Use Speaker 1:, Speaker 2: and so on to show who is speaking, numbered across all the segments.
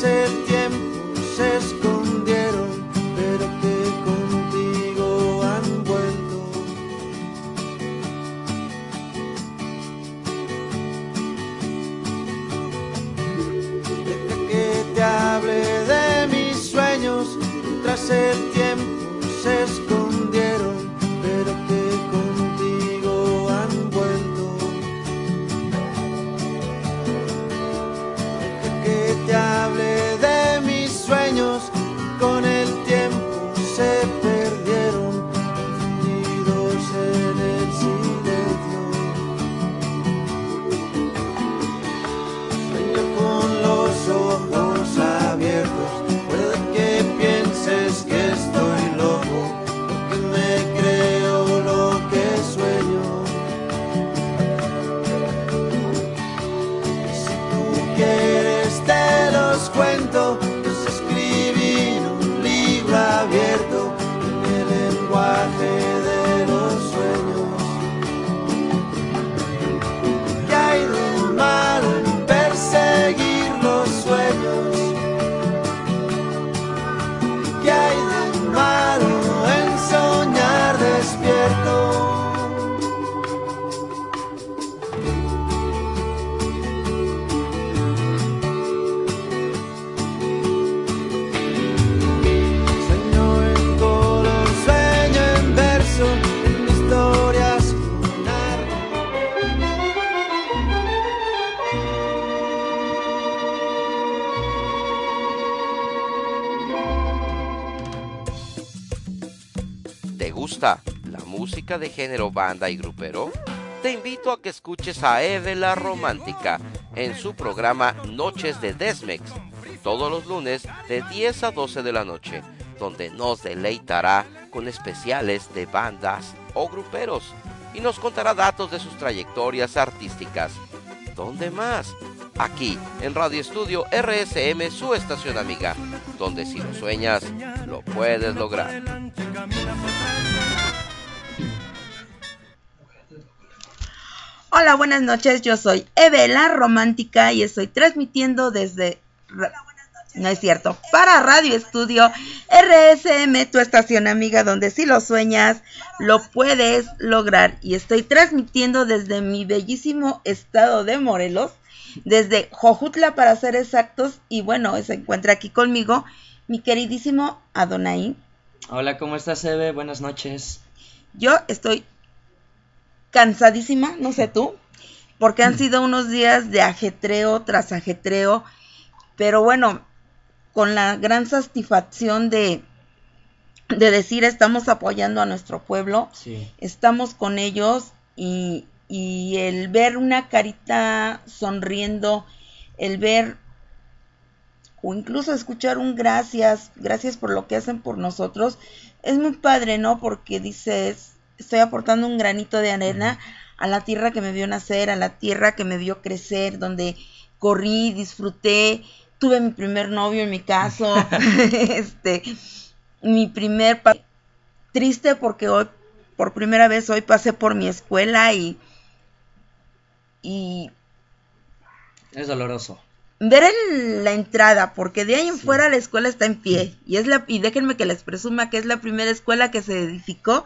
Speaker 1: el de
Speaker 2: género banda y grupero? Te invito a que escuches a Eve la Romántica en su programa Noches de Desmex, todos los lunes de 10 a 12 de la noche, donde nos deleitará con especiales de bandas o gruperos y nos contará datos de sus trayectorias artísticas. ¿Dónde más? Aquí, en Radio Estudio RSM, su estación amiga, donde si lo sueñas, lo puedes lograr.
Speaker 3: Hola, buenas noches. Yo soy Eve la Romántica y estoy transmitiendo desde. Ra- No es cierto. Para Radio Estudio RSM, tu estación amiga, donde si lo sueñas, lo puedes lograr. Y estoy transmitiendo desde mi bellísimo estado de Morelos, desde Jojutla para ser exactos. Y bueno, se encuentra aquí conmigo mi queridísimo Adonai.
Speaker 4: Hola, ¿cómo estás, Eve? Buenas noches.
Speaker 3: Yo estoy cansadísima, no sé tú, porque han sido unos días de ajetreo tras ajetreo, pero bueno, con la gran satisfacción de, de decir estamos apoyando a nuestro pueblo,
Speaker 4: Sí.
Speaker 3: estamos con ellos y, y el ver una carita sonriendo, el ver o incluso escuchar un gracias, gracias por lo que hacen por nosotros, es muy padre, ¿no? Porque dices, estoy aportando un granito de arena a la tierra que me vio nacer, a la tierra que me vio crecer, donde corrí, disfruté, tuve mi primer novio en mi caso, este, mi primer triste porque hoy por primera vez hoy pasé por mi escuela y y
Speaker 4: Es doloroso.
Speaker 3: ver en la entrada, porque de ahí en
Speaker 4: Sí.
Speaker 3: fuera la escuela está en pie. Y es la, y déjenme que les presuma que es la primera escuela que se edificó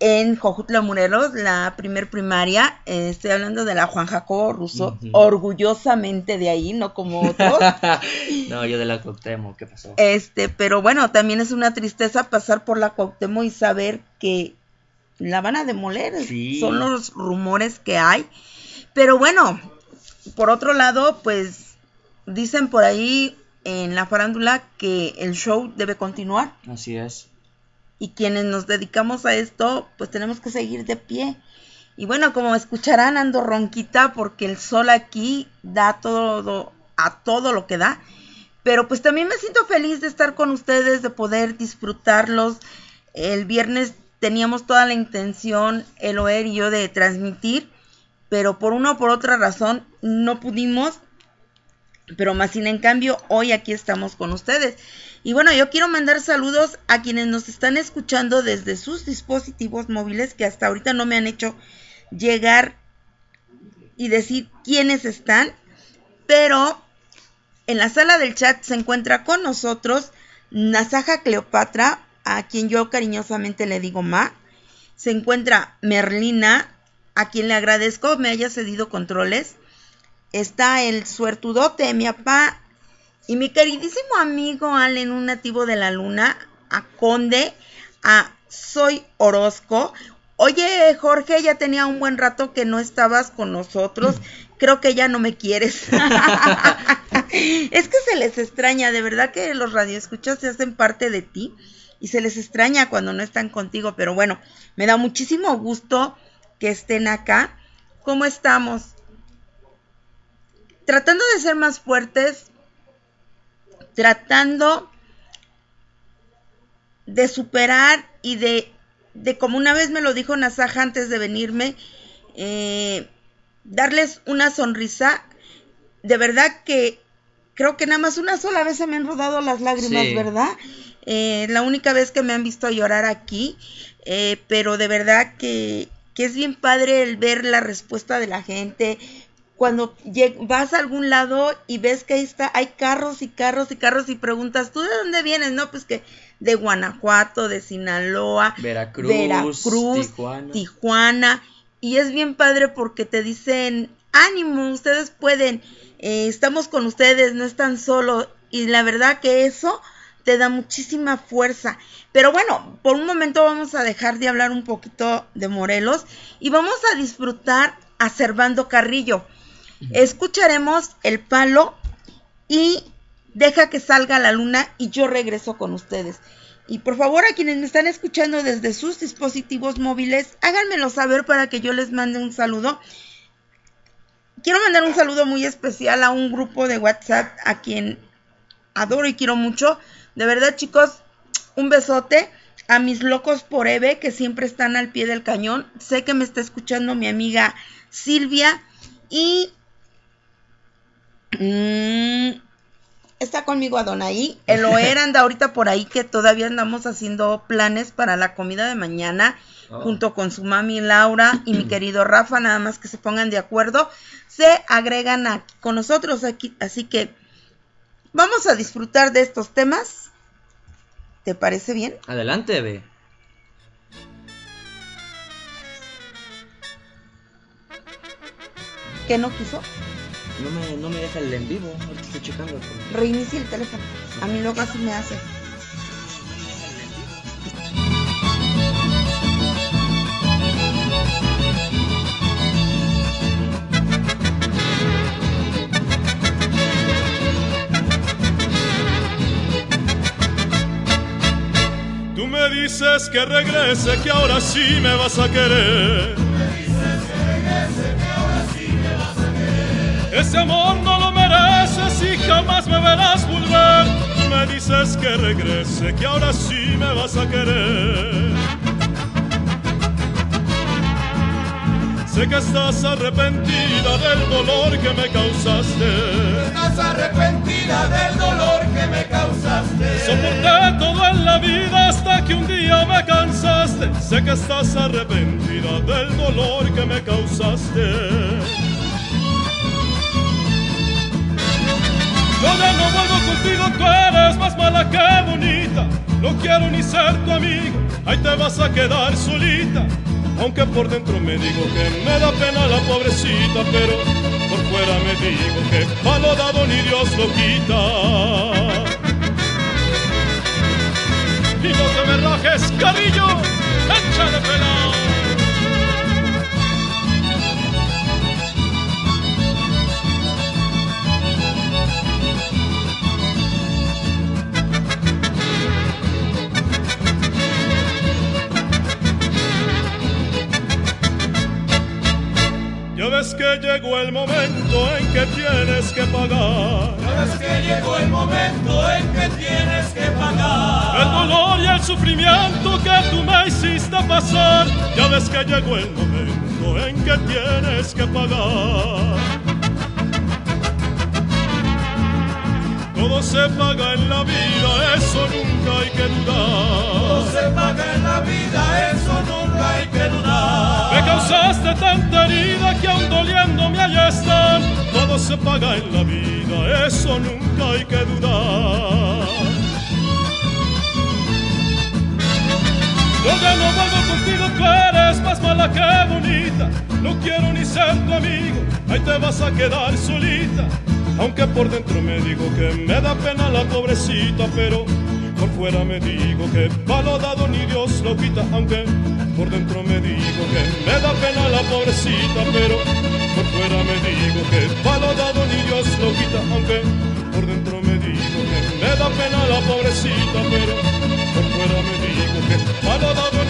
Speaker 3: en Jojutla Morelos, la primer primaria. Eh, estoy hablando de la Juan Jacobo Russo, orgullosamente de ahí, no como otros.
Speaker 4: no, yo de la Cuauhtémoc, ¿qué pasó?
Speaker 3: este, pero bueno, también es una tristeza pasar por la Cuauhtémoc y saber que la van a demoler.
Speaker 4: Sí.
Speaker 3: Son los rumores que hay. Pero bueno, por otro lado, pues dicen por ahí en la farándula que el show debe continuar
Speaker 4: Así es.
Speaker 3: Y quienes nos dedicamos a esto, pues tenemos que seguir de pie. Y bueno, como escucharán, ando ronquita porque el sol aquí da todo a todo lo que da. Pero pues también me siento feliz de estar con ustedes, de poder disfrutarlos. El viernes teníamos toda la intención, Eloer y yo, de transmitir, pero por una o por otra razón no pudimos. Pero más sin en cambio, hoy aquí estamos con ustedes. Y bueno, yo quiero mandar saludos a quienes nos están escuchando desde sus dispositivos móviles que hasta ahorita no me han hecho llegar y decir quiénes están. Pero En la sala del chat se encuentra con nosotros Nasaja Cleopatra, a quien yo cariñosamente le digo Ma. Se encuentra Merlina, a quien le agradezco me haya cedido controles. Está el suertudote, mi papá, y mi queridísimo amigo Allen, un nativo de la luna, a Conde, a Soy Orozco. Oye, Jorge, ya tenía un buen rato que no estabas con nosotros. Creo que ya no me quieres. es que se les extraña, de verdad que los radioescuchas se hacen parte de ti y se les extraña cuando no están contigo, pero bueno, me da muchísimo gusto que estén acá. ¿Cómo estamos? Tratando de ser más fuertes, tratando de superar y de, de como una vez me lo dijo Nasaja antes de venirme, eh, darles una sonrisa. De verdad que creo que nada más una sola vez se me han rodado las lágrimas,
Speaker 4: Sí.
Speaker 3: ¿verdad? Eh, la única vez que me han visto llorar aquí, eh, pero de verdad que, que es bien padre el ver la respuesta de la gente. Cuando vas a algún lado y ves que ahí está, hay carros y carros y carros y preguntas, ¿tú de dónde vienes? No, pues que de Guanajuato, de Sinaloa,
Speaker 4: Veracruz,
Speaker 3: Veracruz,
Speaker 4: Tijuana.
Speaker 3: Tijuana. Y es bien padre porque te dicen, ánimo, ustedes pueden, eh, estamos con ustedes, no están solos. Y la verdad que eso te da muchísima fuerza. Pero bueno, por un momento vamos a dejar de hablar un poquito de Morelos y vamos a disfrutar a Servando Carrillo. Escucharemos el palo y deja que salga la luna y yo regreso con ustedes. Y por favor a quienes me están escuchando desde sus dispositivos móviles, háganmelo saber para que yo les mande un saludo. Quiero mandar un saludo muy especial a un grupo de WhatsApp a quien adoro y quiero mucho. De verdad chicos, un besote a mis locos por Eve que siempre están al pie del cañón. Sé que me está escuchando mi amiga Silvia y Mm, está conmigo Adonai. El Oer anda ahorita por ahí que todavía andamos haciendo planes para la comida de mañana.
Speaker 4: Oh.
Speaker 3: Junto con su mami Laura y mi querido Rafa, nada más que se pongan de acuerdo, se agregan aquí con nosotros aquí. Así que vamos a disfrutar de estos temas. ¿Te parece bien?
Speaker 4: Adelante, ve.
Speaker 3: ¿Qué no quiso?
Speaker 4: No me, no me deja el en vivo. Ahorita estoy checando. pero-
Speaker 3: Reinicia el teléfono. A mí luego así me hace.
Speaker 5: Tú me dices que regrese, que ahora sí me vas a querer. Ese amor no lo mereces y jamás me verás volver. Me dices que regrese, que ahora sí me vas a querer. Sé que estás arrepentida del dolor que me causaste.
Speaker 6: Estás arrepentida del dolor que me causaste.
Speaker 5: Soporté todo en la vida hasta que un día me cansaste. Sé que estás arrepentida del dolor que me causaste. Yo ya no vuelvo contigo, tú eres más mala que bonita. No quiero ni ser tu amigo, ahí te vas a quedar solita. Aunque por dentro me digo que me da pena la pobrecita, pero por fuera me digo que palo dado ni Dios lo quita. Y no te me rajes, échale pelado. Ves que llegó el momento en que tienes que pagar.
Speaker 6: Sabes que llegó el momento en que tienes que
Speaker 5: El
Speaker 6: pagar.
Speaker 5: dolor y el sufrimiento que tú me hiciste pasar. Ya ves que llegó el momento en que tienes que pagar. Todo se paga en la vida, eso nunca hay que dudar.
Speaker 6: se paga en la vida, eso nunca hay que dudar.
Speaker 5: Me causaste tanta herida que aún doliéndome allá están todo se paga en la vida, eso nunca hay que dudar. Yo ya no vuelvo contigo, tú eres más mala que bonita. No quiero ni ser tu amigo, ahí te vas a quedar solita. Aunque por dentro me digo que me da pena la pobrecita, pero fuera me digo que palo dado ni Dios lo quita. Aunque por dentro me digo que me da pena la pobrecita, pero por fuera me digo que palo dado ni Dios lo quita. Aunque por dentro me digo que me da pena la pobrecita, pero por fuera me digo que palo dado ni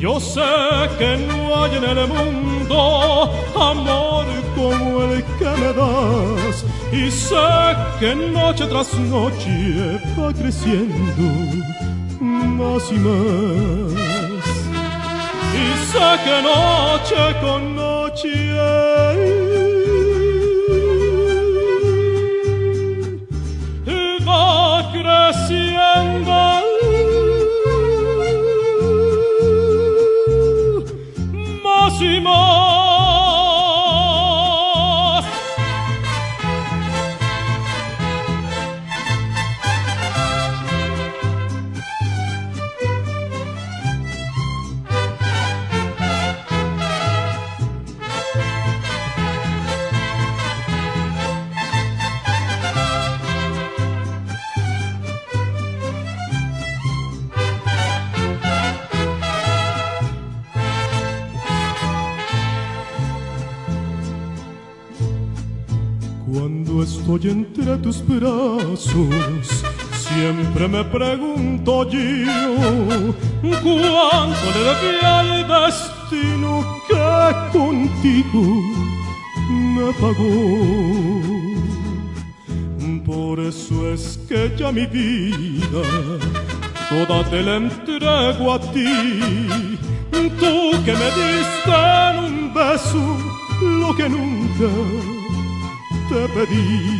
Speaker 5: Yo sé que no hay en el mundo amor como el que me das y sé que noche tras noche va creciendo más y más. Y sé que noche con noche va creciendo estoy entre tus brazos, siempre me pregunto yo cuánto le debí al destino que contigo me pagó. Por eso es que ya mi vida toda te la entrego a ti, tú que me diste en un beso lo que nunca te pedí.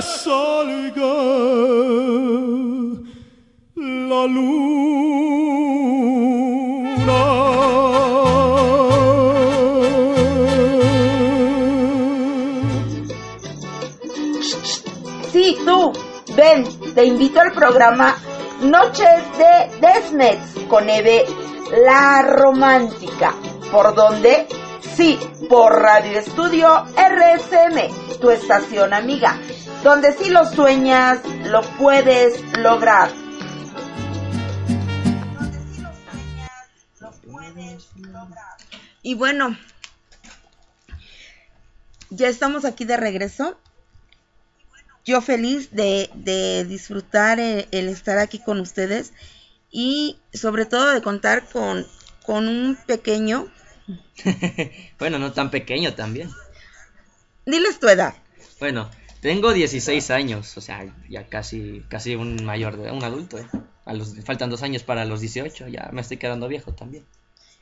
Speaker 5: Salga la luna.
Speaker 3: Sí, tú, ven, te invito al programa Noches de Desmex con Eve La Romántica. ¿Por dónde? Sí, por Radio Estudio RSM, tu estación amiga, donde si lo sueñas, lo puedes lograr. Y bueno, ya estamos aquí de regreso yo feliz de, disfrutar el, estar aquí con ustedes y sobre todo de contar con, con un pequeño
Speaker 4: bueno, no tan pequeño también.
Speaker 3: Diles tu edad.
Speaker 4: Bueno, tengo 16 años, o sea, ya casi casi un mayor, de, un adulto. ¿eh? A los, faltan dos años para los 18, ya me estoy quedando viejo también.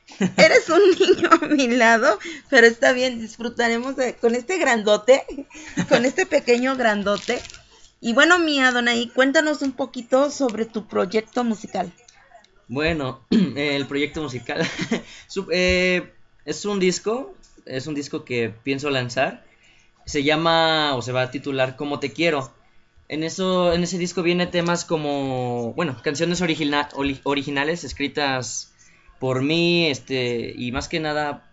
Speaker 3: Eres un niño a mi lado, pero está bien, disfrutaremos de, con este grandote, con este pequeño grandote. Y bueno, mía, Donaí, cuéntanos un poquito sobre tu proyecto musical.
Speaker 4: Bueno, el proyecto musical eh, es un disco, es un disco que pienso lanzar. Se llama o se va a titular Como te quiero. En eso, en ese disco viene temas como, bueno, canciones originales escritas por mí, este, y más que nada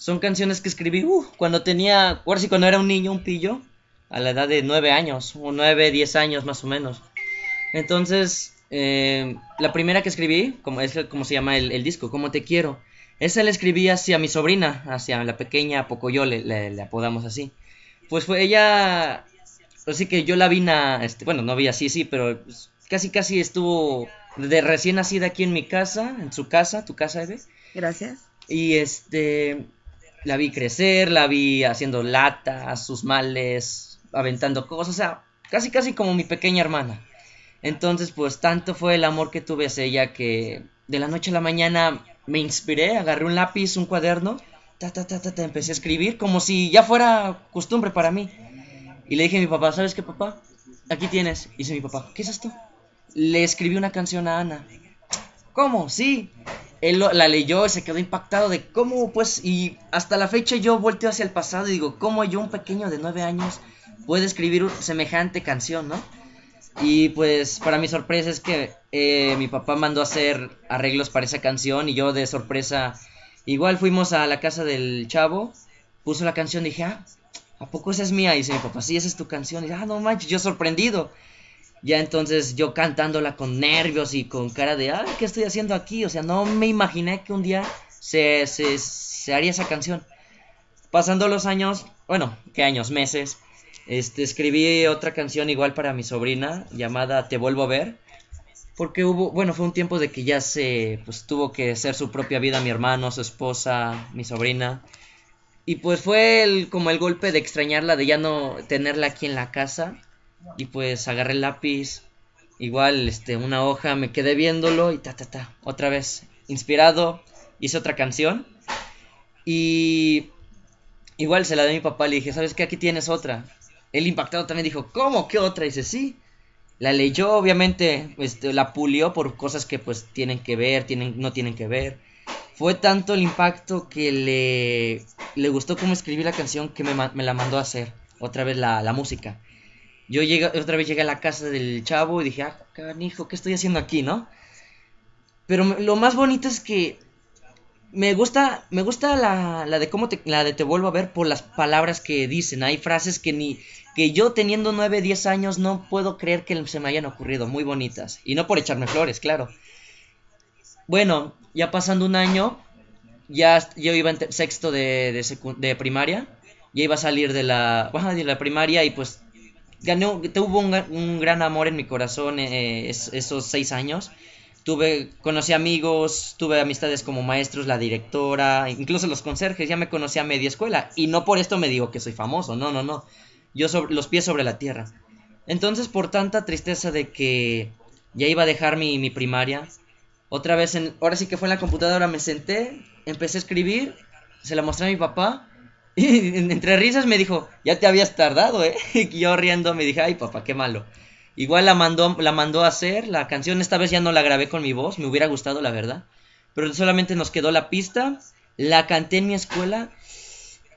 Speaker 4: son canciones que escribí uh, cuando tenía, ahora sí, cuando era un niño, un pillo, a la edad de nueve años, o nueve, diez años más o menos. Entonces, eh, la primera que escribí, como es como se llama el, disco, Como te quiero, esa la escribí hacia mi sobrina, hacia la pequeña Pocoyo, le, le, apodamos así. Pues fue ella, así que yo la vi, este, bueno, no vi así, sí, pero pues, casi casi estuvo de recién nacida aquí en mi casa, en su casa, tu casa, Eve.
Speaker 3: Gracias.
Speaker 4: Y este, la vi crecer, la vi haciendo latas, sus males, aventando cosas, o sea, casi casi como mi pequeña hermana. Entonces, pues tanto fue el amor que tuve hacia ella que de la noche a la mañana me inspiré, agarré un lápiz, un cuaderno, ta, ta, ta, ta, empecé a escribir como si ya fuera costumbre para mí. Y le dije a mi papá, ¿sabes qué, papá? Aquí tienes. Y dice mi papá, ¿qué es esto? Le escribí una canción a Ana. ¿Cómo? Sí. Él la leyó y se quedó impactado de cómo, pues, y hasta la fecha yo volteo hacia el pasado y digo, ¿cómo yo, un pequeño de nueve años, puede escribir semejante canción, no? Y pues para mi sorpresa es que eh, mi papá mandó a hacer arreglos para esa canción y yo de sorpresa igual fuimos a la casa del chavo, puso la canción dije, ah, ¿a poco esa es mía? Y dice mi papá, sí, esa es tu canción. Y dije, ah, no manches, yo sorprendido. Ya entonces yo cantándola con nervios y con cara de, ah, ¿qué estoy haciendo aquí? O sea, no me imaginé que un día se, se, se haría esa canción. Pasando los años, bueno, ¿qué años? Meses este, escribí otra canción igual para mi sobrina llamada Te vuelvo a ver. Porque hubo, bueno, fue un tiempo de que ya se, pues tuvo que hacer su propia vida mi hermano, su esposa, mi sobrina. Y pues fue el, como el golpe de extrañarla, de ya no tenerla aquí en la casa. Y pues agarré el lápiz, igual, este, una hoja, me quedé viéndolo y ta, ta, ta, otra vez, inspirado, hice otra canción. Y igual se la di a mi papá, le dije, ¿sabes qué? Aquí tienes otra. El impactado también dijo, ¿cómo? ¿Qué otra? dice, sí. La leyó, obviamente, este, la pulió por cosas que pues tienen que ver, tienen, no tienen que ver. Fue tanto el impacto que le, le gustó cómo escribí la canción que me, la mandó a hacer. Otra vez la, la música. Yo llegué, otra vez llegué a la casa del chavo y dije, ah, canijo, ¿qué estoy haciendo aquí, no? Pero lo más bonito es que me gusta, me gusta la, la de cómo te, la de te vuelvo a ver por las palabras que dicen. Hay frases que ni, que yo teniendo 9, 10 años no puedo creer que se me hayan ocurrido, muy bonitas. Y no por echarme flores, claro. Bueno, ya pasando un año, ya yo iba en sexto de, de, primaria, ya iba a salir de la, de la primaria y pues gané, tuvo un, un gran amor en mi corazón eh, esos seis años tuve conocí amigos, tuve amistades como maestros, la directora, incluso los conserjes, ya me conocí a media escuela y no por esto me digo que soy famoso, no, no, no. Yo los pies sobre la tierra. Entonces, por tanta tristeza de que ya iba a dejar mi, mi primaria, otra vez en, ahora sí que fue en la computadora me senté, empecé a escribir, se la mostré a mi papá y entre risas me dijo, "Ya te habías tardado, ¿eh?" Y yo riendo me dije, "Ay, papá, qué malo." Igual la mandó, la mandó a hacer, la canción esta vez ya no la grabé con mi voz, me hubiera gustado la verdad. Pero solamente nos quedó la pista, la canté en mi escuela.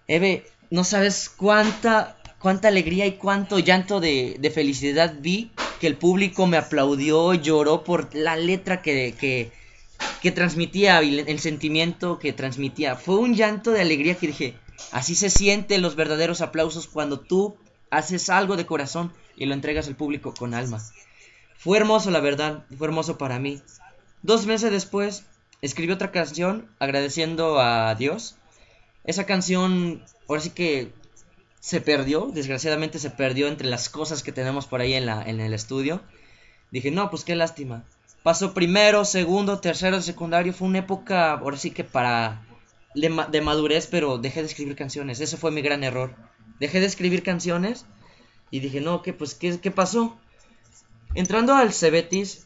Speaker 4: Eve, no sabes cuánta, cuánta alegría y cuánto llanto de, de felicidad vi que el público me aplaudió, lloró por la letra que, que, que transmitía, el sentimiento que transmitía. Fue un llanto de alegría que dije, así se sienten los verdaderos aplausos cuando tú haces algo de corazón y lo entregas al público con alma. Fue hermoso, la verdad, fue hermoso para mí. Dos meses después, escribí otra canción agradeciendo a Dios. Esa canción, ahora sí que se perdió, desgraciadamente se perdió entre las cosas que tenemos por ahí en, la, en el estudio. Dije, no, pues qué lástima. Pasó primero, segundo, tercero, secundario. Fue una época, ahora sí que para de, ma- de madurez, pero dejé de escribir canciones. Ese fue mi gran error. Dejé de escribir canciones y dije, no, ¿qué, pues, ¿qué, qué pasó? Entrando al Cebetis,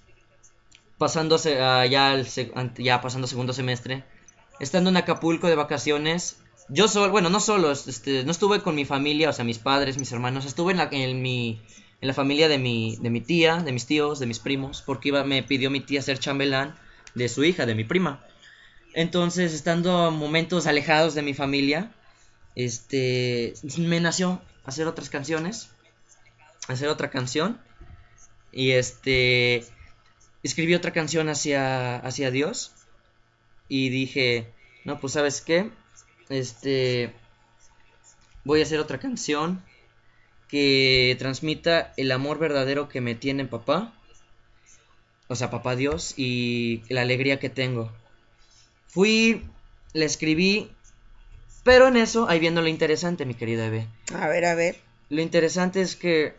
Speaker 4: pasándose ah, ya, al ya pasando segundo semestre, estando en Acapulco de vacaciones, yo solo, bueno, no solo, este, no estuve con mi familia, o sea, mis padres, mis hermanos, estuve en la, en mi, en la familia de mi, de mi tía, de mis tíos, de mis primos, porque iba, me pidió mi tía ser chambelán de su hija, de mi prima. Entonces, estando momentos alejados de mi familia, este, me nació hacer otras canciones, hacer otra canción, y este, escribí otra canción hacia, hacia Dios, y dije, no, pues sabes qué, este, voy a hacer otra canción que transmita el amor verdadero que me tiene papá, o sea, papá Dios, y la alegría que tengo. Fui, la escribí, pero en eso, ahí viendo lo interesante, mi querida Eve.
Speaker 3: A ver, a ver.
Speaker 4: Lo interesante es que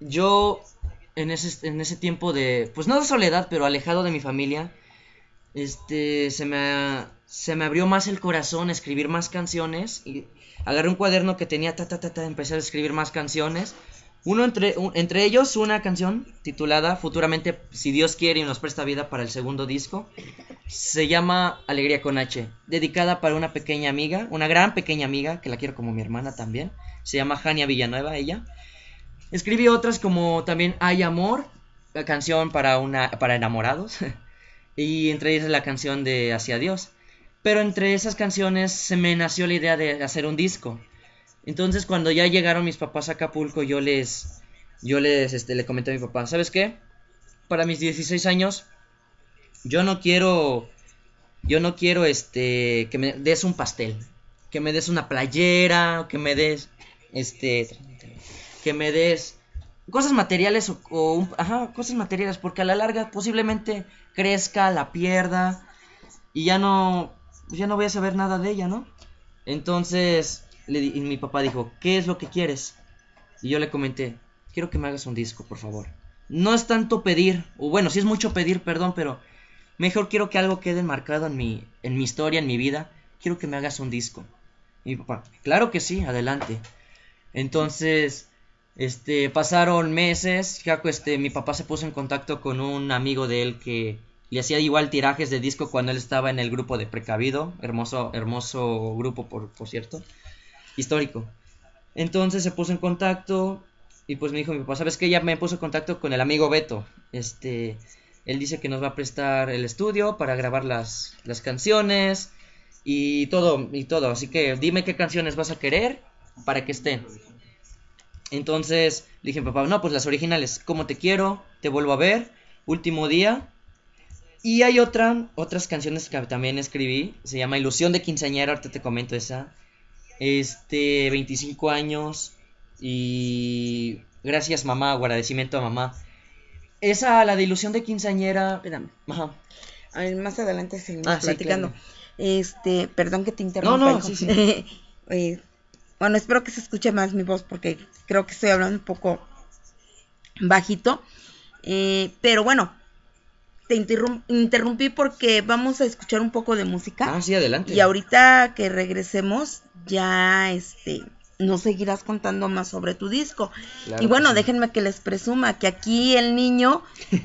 Speaker 4: yo en ese, en ese tiempo de, pues no de soledad, pero alejado de mi familia, este, se me, se me abrió más el corazón a escribir más canciones y agarré un cuaderno que tenía, ta, ta, ta, ta, empecé a escribir más canciones. Uno entre, entre ellos una canción titulada futuramente, si Dios quiere y nos presta vida para el segundo disco. Se llama Alegría con H, dedicada para una pequeña amiga, una gran pequeña amiga, que la quiero como mi hermana también. Se llama Jania Villanueva, ella. Escribí otras como también Hay Amor, la canción para, una, para enamorados. y entre ellas la canción de Hacia Dios. Pero entre esas canciones se me nació la idea de hacer un disco. Entonces cuando ya llegaron mis papás a Acapulco, yo les, yo les, este, le comenté a mi papá, ¿sabes qué? Para mis 16 años, yo no quiero, yo no quiero, este, que me des un pastel, que me des una playera, que me des, este, que me des cosas materiales o, o ajá, cosas materiales, porque a la larga posiblemente crezca, la pierda y ya no, ya no voy a saber nada de ella, ¿no? Entonces, le y mi papá dijo, ¿qué es lo que quieres? Y yo le comenté, quiero que me hagas un disco, por favor. No es tanto pedir, o bueno, sí es mucho pedir, perdón, pero mejor quiero que algo quede marcado en mi, en mi historia, en mi vida. Quiero que me hagas un disco. Y mi papá, claro que sí, adelante. Entonces, este, pasaron meses, ya este, mi papá se puso en contacto con un amigo de él que le hacía igual tirajes de disco cuando él estaba en el grupo de Precavido, hermoso, hermoso grupo por, por cierto, histórico. Entonces se puso en contacto y pues me dijo mi papá, ¿sabes qué? Ya me puso en contacto con el amigo Beto. Este, él dice que nos va a prestar el estudio para grabar las, las canciones y todo, y todo. Así que dime qué canciones vas a querer para que estén. Entonces le dije papá, no, pues las originales, como te quiero, te vuelvo a ver, último día. Y hay otra, otras canciones que también escribí, se llama Ilusión de Quinceañera, ahorita te comento esa. Este, 25 años y gracias mamá, agradecimiento a mamá. Esa, la de Ilusión de Quinceañera,
Speaker 3: Espérame.
Speaker 4: ajá,
Speaker 3: A ver, más adelante seguimos
Speaker 4: Ah, sí,
Speaker 3: platicando.
Speaker 4: claro.
Speaker 3: Este, perdón que te interrumpa.
Speaker 4: No, no, sí, sí.
Speaker 3: Eh, bueno, espero que se escuche más mi voz porque creo que estoy hablando un poco bajito. Eh, pero bueno, te interrum- interrumpí porque vamos a escuchar un poco de música.
Speaker 4: ah, sí, adelante.
Speaker 3: Y ahorita que regresemos, ya este nos seguirás contando más sobre tu disco.
Speaker 4: Claro
Speaker 3: y bueno,
Speaker 4: que sí.
Speaker 3: déjenme que les presuma que aquí el niño,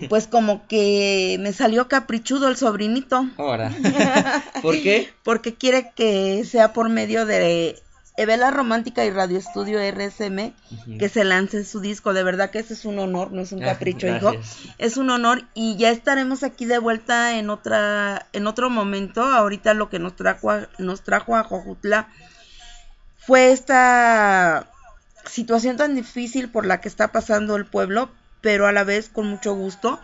Speaker 3: pues como que me salió caprichudo el sobrinito,
Speaker 4: Ahora, ¿por qué?
Speaker 3: porque quiere que sea por medio de Evela Romántica y Radio Estudio RSM que se lance su disco. De verdad que ese es un honor, no es un
Speaker 4: Ah,
Speaker 3: capricho, hijo. Es un honor y ya estaremos aquí de vuelta en otra en otro momento. Ahorita lo que nos trajo a, nos trajo a Jojutla fue esta situación tan difícil por la que está pasando el pueblo, pero a la vez con mucho gusto.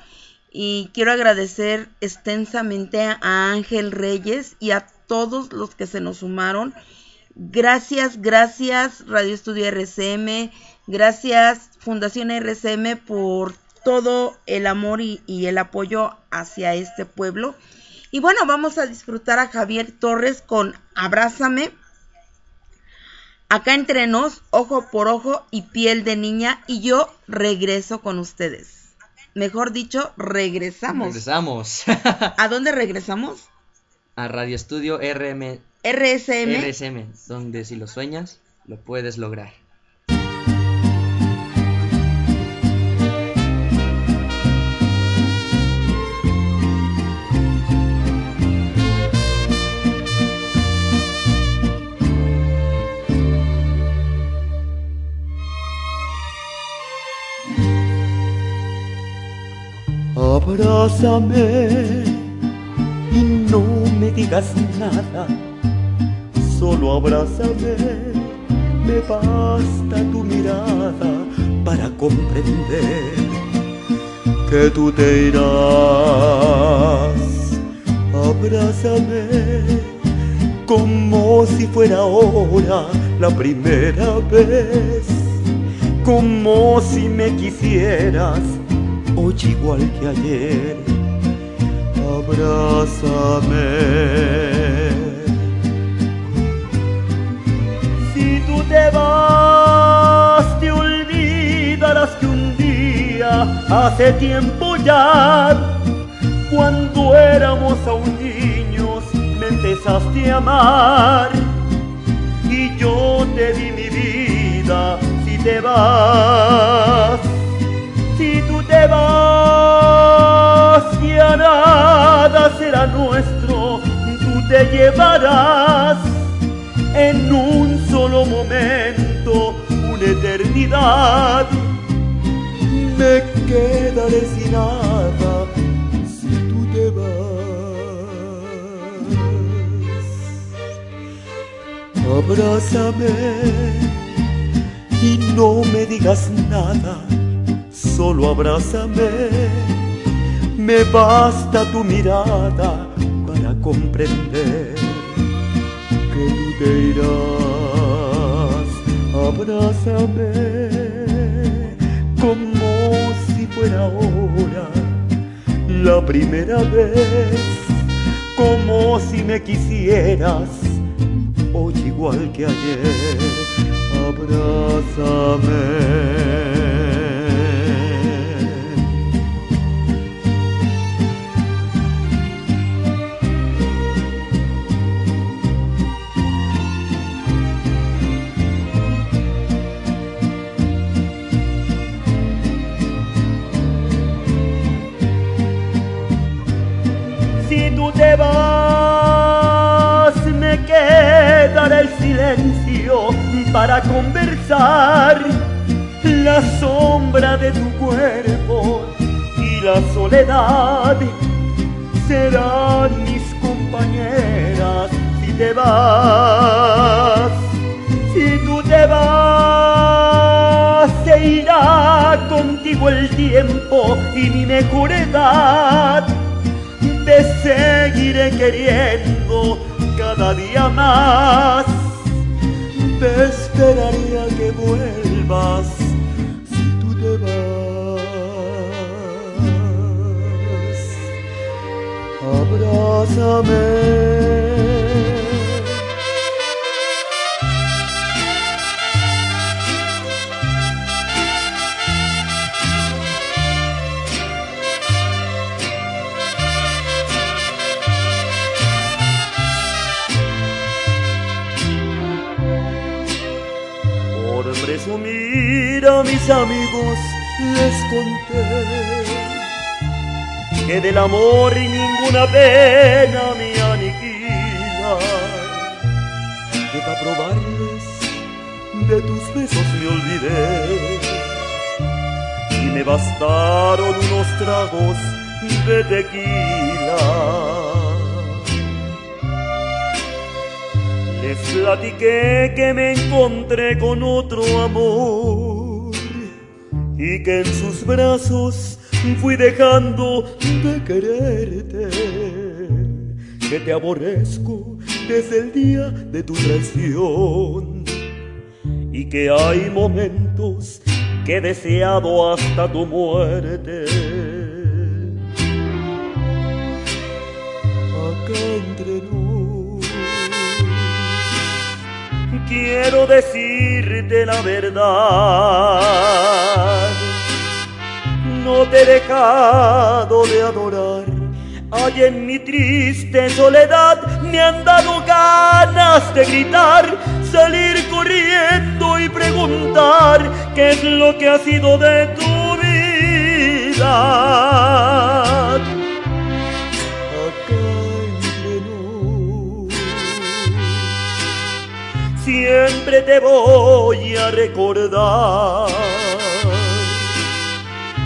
Speaker 3: Y quiero agradecer extensamente a Ángel Reyes y a todos los que se nos sumaron. Gracias, gracias Radio Estudio RCM, gracias Fundación RCM por todo el amor y, y el apoyo hacia este pueblo. Y bueno, vamos a disfrutar a Javier Torres con Abrázame. Acá entre nos, ojo por ojo y piel de niña, y yo regreso con ustedes. Mejor dicho, regresamos.
Speaker 4: Regresamos
Speaker 3: ¿A dónde regresamos?
Speaker 4: a Radio Estudio RM,
Speaker 3: RSM.
Speaker 4: RSM, donde si lo sueñas, lo puedes lograr.
Speaker 7: Abrázame y no me digas nada, solo abrázame, me basta tu mirada para comprender que tú te irás. Abrázame como si fuera ahora la primera vez, como si me quisieras hoy igual que ayer. Abrázame. Te vas, te olvidarás que un día, hace tiempo ya, cuando éramos aún niños, me empezaste a amar. Y yo te di mi vida si te vas si tú te vas, ya nada será nuestro, tú te llevarás en un solo momento una eternidad. Me quedaré sin nada si tú te vas. Abrázame y no me digas nada solo abrázame, me basta tu mirada para comprender que tú te irás. Abrázame como si fuera ahora la primera vez, como si me quisieras hoy igual que ayer. Abrázame. Para conversar. La sombra de tu cuerpo y la soledad serán mis compañeras si te vas. Si tú te vas, se irá contigo el tiempo y mi mejor edad te seguiré queriendo cada día más. Esperaría que vuelvas si tú te vas. Abrázame. Mira mis amigos les conté que del amor ninguna pena me aniquila, que para probarles de tus besos me olvidé. Y me bastaron unos tragos de tequila. Les platiqué que me encontré con otro amor y que en sus brazos fui dejando de quererte, que te aborrezco desde el día de tu traición y que hay momentos que he deseado hasta tu muerte. Acá entre quiero decirte la verdad. No te he dejado de adorar, Ay, en mi triste soledad me han dado ganas de gritar, salir corriendo y preguntar qué es lo que ha sido de tu vida. Siempre te voy a recordar.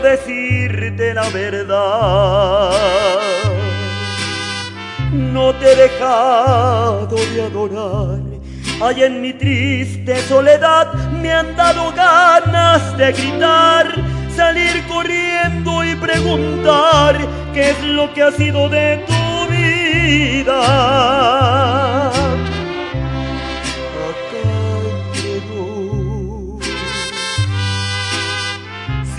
Speaker 7: Decirte la verdad. No te he dejado de adorar. Ay, en mi triste soledad me han dado ganas de gritar, salir corriendo y preguntar qué es lo que ha sido de tu vida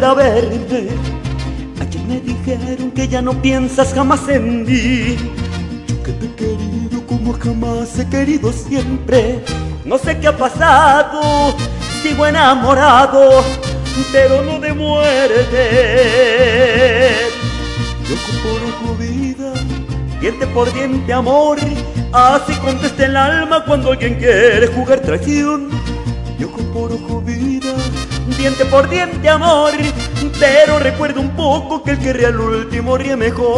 Speaker 7: Volver a verme. Ayer me dijeron que ya no piensas jamás en mí. Yo que te he querido como jamás he querido siempre. No sé qué ha pasado, sigo enamorado, pero no de muerte. Loco por ojo vida, diente por diente amor. Así contesta el alma cuando alguien quiere jugar traición. Y ojo por ojo vida, diente por diente amor. Pero recuerda un poco que el que ríe al último ríe mejor.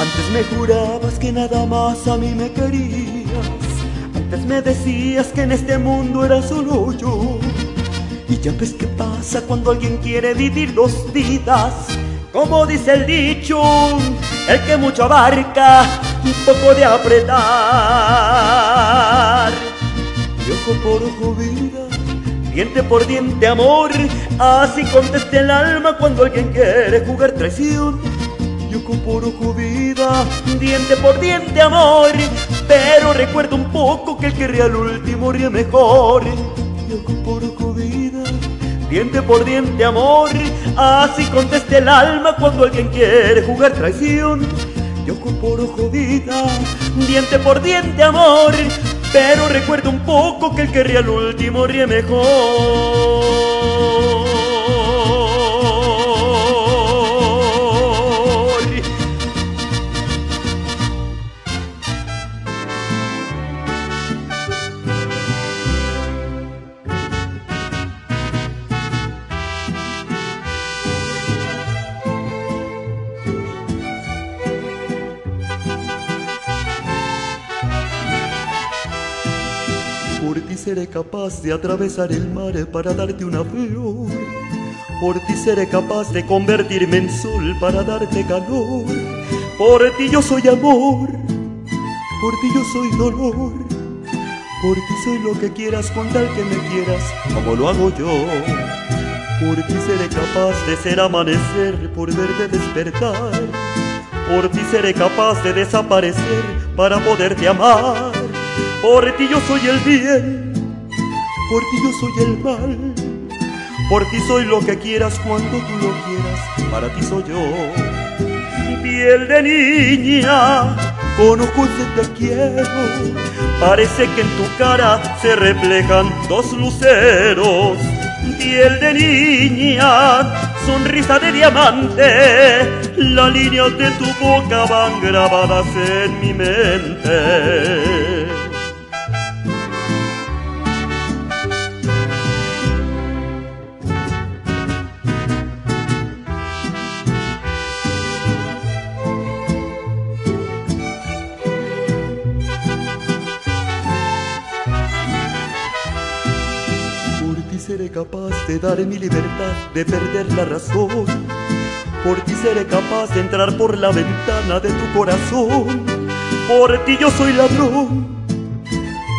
Speaker 7: Antes me jurabas que nada más a mí me querías. Antes me decías que en este mundo era solo yo. Y ya ves qué pasa cuando alguien quiere vivir dos vidas. Como dice el dicho, el que mucho abarca, un poco de apretar. Y ojo por ojo vida, diente por diente amor. Así contesta el alma cuando alguien quiere jugar traición. Y ojo por ojo vida, diente por diente amor. Pero recuerda un poco que el que ríe al último ríe mejor. Y ojo por ojo vida, diente por diente amor. Así contesta el alma cuando alguien quiere jugar traición. Y ojo por ojo vida, diente por diente amor. Pero recuerda un poco que el que ríe al último ríe mejor. Seré capaz de atravesar el mar para darte una flor. Por ti seré capaz de convertirme en sol para darte calor. Por ti yo soy amor, por ti yo soy dolor, por ti soy lo que quieras con tal que me quieras, como lo hago yo. Por ti seré capaz de ser amanecer, por verte despertar. Por ti seré capaz de desaparecer para poderte amar. Por ti yo soy el bien, por ti yo soy el mal. Por ti soy lo que quieras cuando tú lo quieras, para ti soy yo. Piel de niña, con ojos de te quiero, parece que en tu cara se reflejan dos luceros. Piel de niña, sonrisa de diamante, las líneas de tu boca van grabadas en mi mente. De dar mi libertad, de perder la razón. Por ti seré capaz de entrar por la ventana de tu corazón. Por ti yo soy ladrón,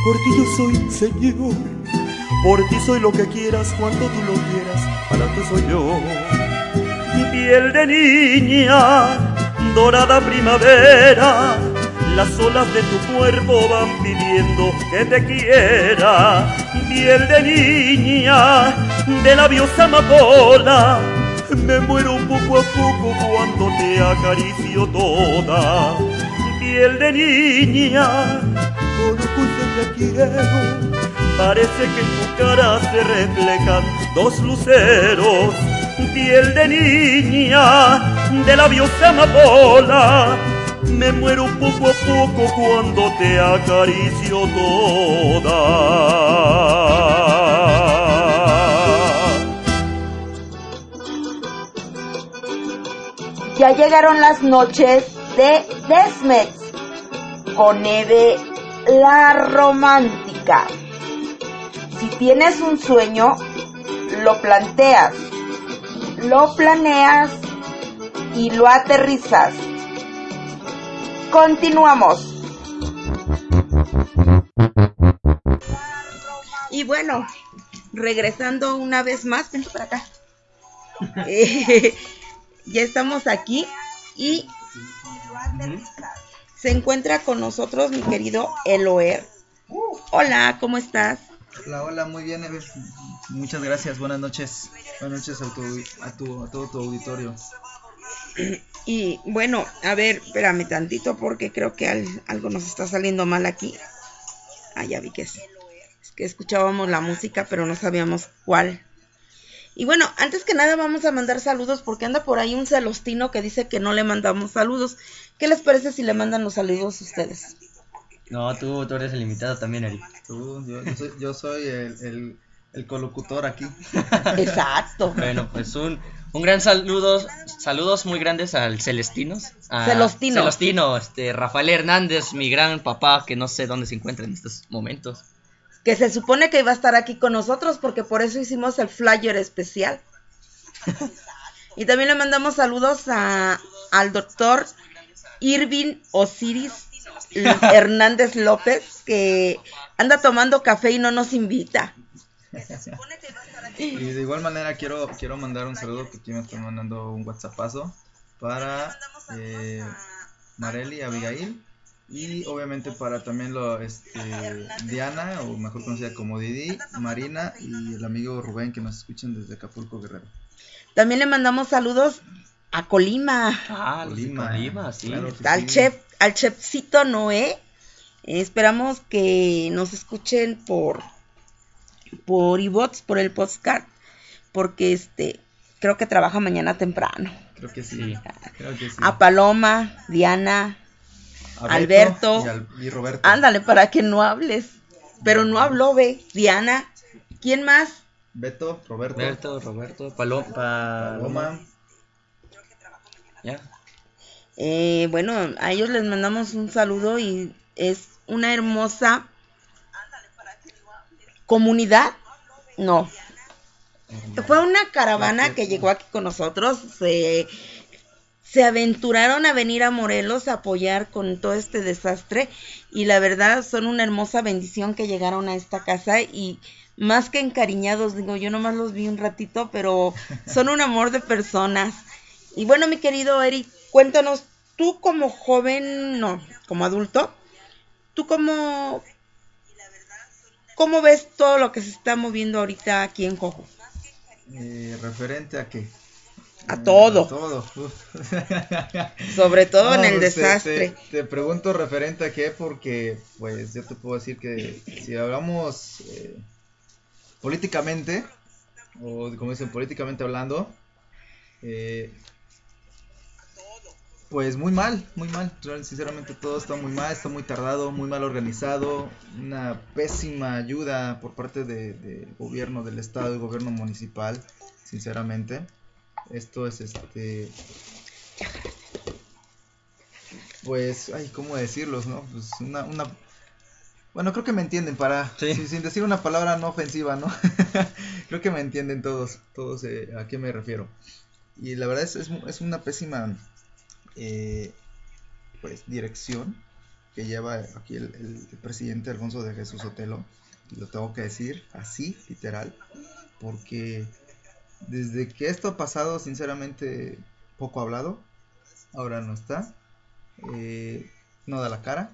Speaker 7: por ti yo soy señor. Por ti soy lo que quieras cuando tú lo quieras, para ti soy yo. Mi piel de niña, dorada primavera, las olas de tu cuerpo van pidiendo que te quiera piel de niña, de labios amapola, me muero poco a poco cuando te acaricio toda. Piel de niña, con ojos te quiero, parece que en tu cara se reflejan dos luceros. Piel de niña, de labios amapola, me muero poco a poco cuando te acaricio toda.
Speaker 3: Ya llegaron las noches de Desmex con Eve la romántica. Si tienes un sueño, lo planteas, lo planeas y lo aterrizas Continuamos. Y bueno, regresando una vez más, ven para acá. Ya estamos aquí y se encuentra con nosotros mi querido Eloer. Hola, ¿cómo estás?
Speaker 8: Hola, hola, muy bien, Muchas gracias, buenas noches. Buenas noches a, a todo tu auditorio.
Speaker 3: Y bueno, a ver, espérame tantito porque creo que algo nos está saliendo mal aquí. Ah, ya vi que es, es que escuchábamos la música, pero no sabíamos cuál. Y bueno, antes que nada vamos a mandar saludos porque anda por ahí un celostino que dice que no le mandamos saludos. ¿Qué les parece si le mandan los saludos a ustedes?
Speaker 4: No, tú, tú eres el invitado también, Eric.
Speaker 8: Tú, yo, soy, el, el colocutor aquí.
Speaker 3: Exacto.
Speaker 4: bueno, pues un, un gran saludo, saludos muy grandes al Celestinos. A
Speaker 3: Celestino.
Speaker 4: Celestino, este, Rafael Hernández, mi gran papá, que no sé dónde se encuentra en estos momentos.
Speaker 3: Que se supone que iba a estar aquí con nosotros, porque por eso hicimos el flyer especial. y también le mandamos saludos a, al doctor Irving Osiris Hernández López, que anda tomando café y no nos invita.
Speaker 8: Y de igual manera quiero, quiero mandar un saludo que aquí me están mandando un whatsappazo para eh, Marely, Abigail y obviamente para también lo, este, Diana, o mejor conocida como Didi, Marina y el amigo Rubén que nos escuchan desde Acapulco Guerrero.
Speaker 3: También le mandamos saludos a Colima.
Speaker 4: Ah, Colima, sí.
Speaker 3: al chef, al chefcito Noé. esperamos que nos escuchen por por iBots, por el postcard, porque este creo que trabaja mañana temprano.
Speaker 8: Creo que sí.
Speaker 3: A Paloma, Diana, Alberto,
Speaker 8: y, Roberto.
Speaker 3: Ándale, para que no hables. Pero no habló, ve. Diana. ¿Quién más?
Speaker 8: Beto, Roberto.
Speaker 4: Roberto, Roberto, Paloma. Paloma.
Speaker 3: Ya. Eh, bueno, a ellos les mandamos un saludo y es una hermosa comunidad, no. Fue una caravana que llegó aquí con nosotros. Se, se aventuraron a venir a Morelos a apoyar con todo este desastre y la verdad son una hermosa bendición que llegaron a esta casa y más que encariñados, digo, yo nomás los vi un ratito, pero son un amor de personas. Y bueno, mi querido Eric, cuéntanos, tú como joven, no, como adulto, tú como, ¿cómo ves todo lo que se está moviendo ahorita aquí en Cojo?
Speaker 8: Eh, ¿Referente a qué?
Speaker 3: A todo.
Speaker 8: A todo.
Speaker 3: Sobre todo en el
Speaker 8: pues, te-
Speaker 3: desastre.
Speaker 8: Te, te pregunto referente a qué, porque pues yo te puedo decir que si hablamos eh, políticamente, o como dicen, políticamente hablando, eh, pues muy mal, muy mal. Sinceramente todo está muy mal, está muy tardado, muy mal organizado, una pésima ayuda por parte de- del gobierno del estado y gobierno municipal, sinceramente. Esto es este pues, ay, ¿cómo decirlos, no? Pues una, una... Bueno, creo que me entienden para...
Speaker 4: Sí.
Speaker 8: sin- sin decir una palabra no ofensiva, ¿no? creo que me entienden todos, todos eh, a qué me refiero. Y la verdad es, es, es una pésima, eh, pues, dirección que lleva aquí el, el- el presidente Alfonso de Jesús Otelo. Lo tengo que decir así, literal, porque desde que esto ha pasado, sinceramente, poco ha hablado. Ahora no está eh, no da la cara.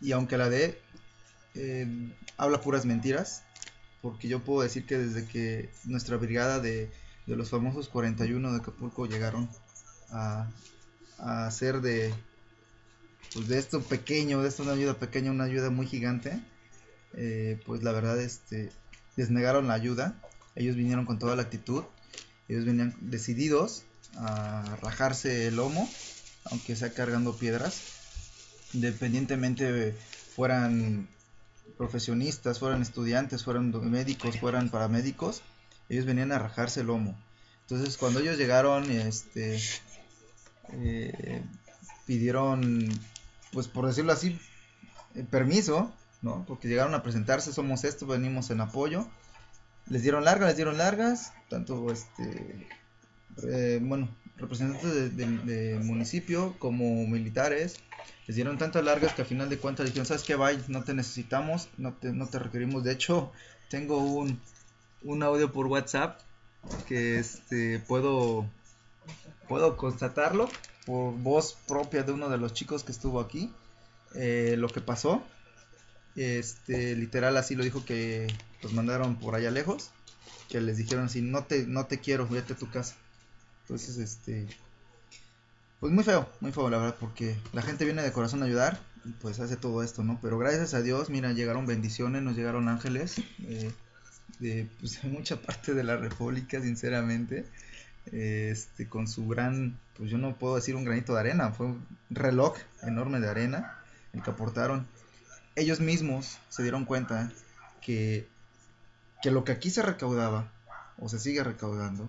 Speaker 8: Y aunque la dé, eh, habla puras mentiras. Porque yo puedo decir que desde que nuestra brigada de, de los famosos 41 de Acapulco llegaron a, a hacer de, pues de esto pequeño, de esto una ayuda pequeña, una ayuda muy gigante, eh, pues la verdad este, les negaron la ayuda. Ellos vinieron con toda la actitud. Ellos venían decididos a rajarse el lomo aunque sea cargando piedras, independientemente fueran profesionistas, fueran estudiantes, fueran médicos, fueran paramédicos, ellos venían a rajarse el lomo. Entonces cuando ellos llegaron, este, eh, pidieron, pues por decirlo así, eh, permiso, ¿no? Porque llegaron a presentarse, somos esto, venimos en apoyo. Les dieron largas, les dieron largas, tanto este, bueno, representantes de municipio como militares les dieron tantas largas que al final de cuentas dijeron, ¿sabes qué? Bye, no te necesitamos, no te, no te requerimos. De hecho, tengo un, un audio por WhatsApp que este puedo puedo constatarlo por voz propia de uno de los chicos que estuvo aquí eh, lo que pasó este literal así lo dijo que los mandaron por allá lejos que les dijeron así no te no te quiero vete a tu casa entonces este pues muy feo muy feo la verdad porque la gente viene de corazón a ayudar y pues hace todo esto no pero gracias a Dios mira llegaron bendiciones nos llegaron ángeles eh, de, pues, mucha parte de la república sinceramente. Este con su gran pues yo no puedo decir un granito de arena fue un reloj enorme de arena el que aportaron ellos mismos se dieron cuenta que que lo que aquí se recaudaba o se sigue recaudando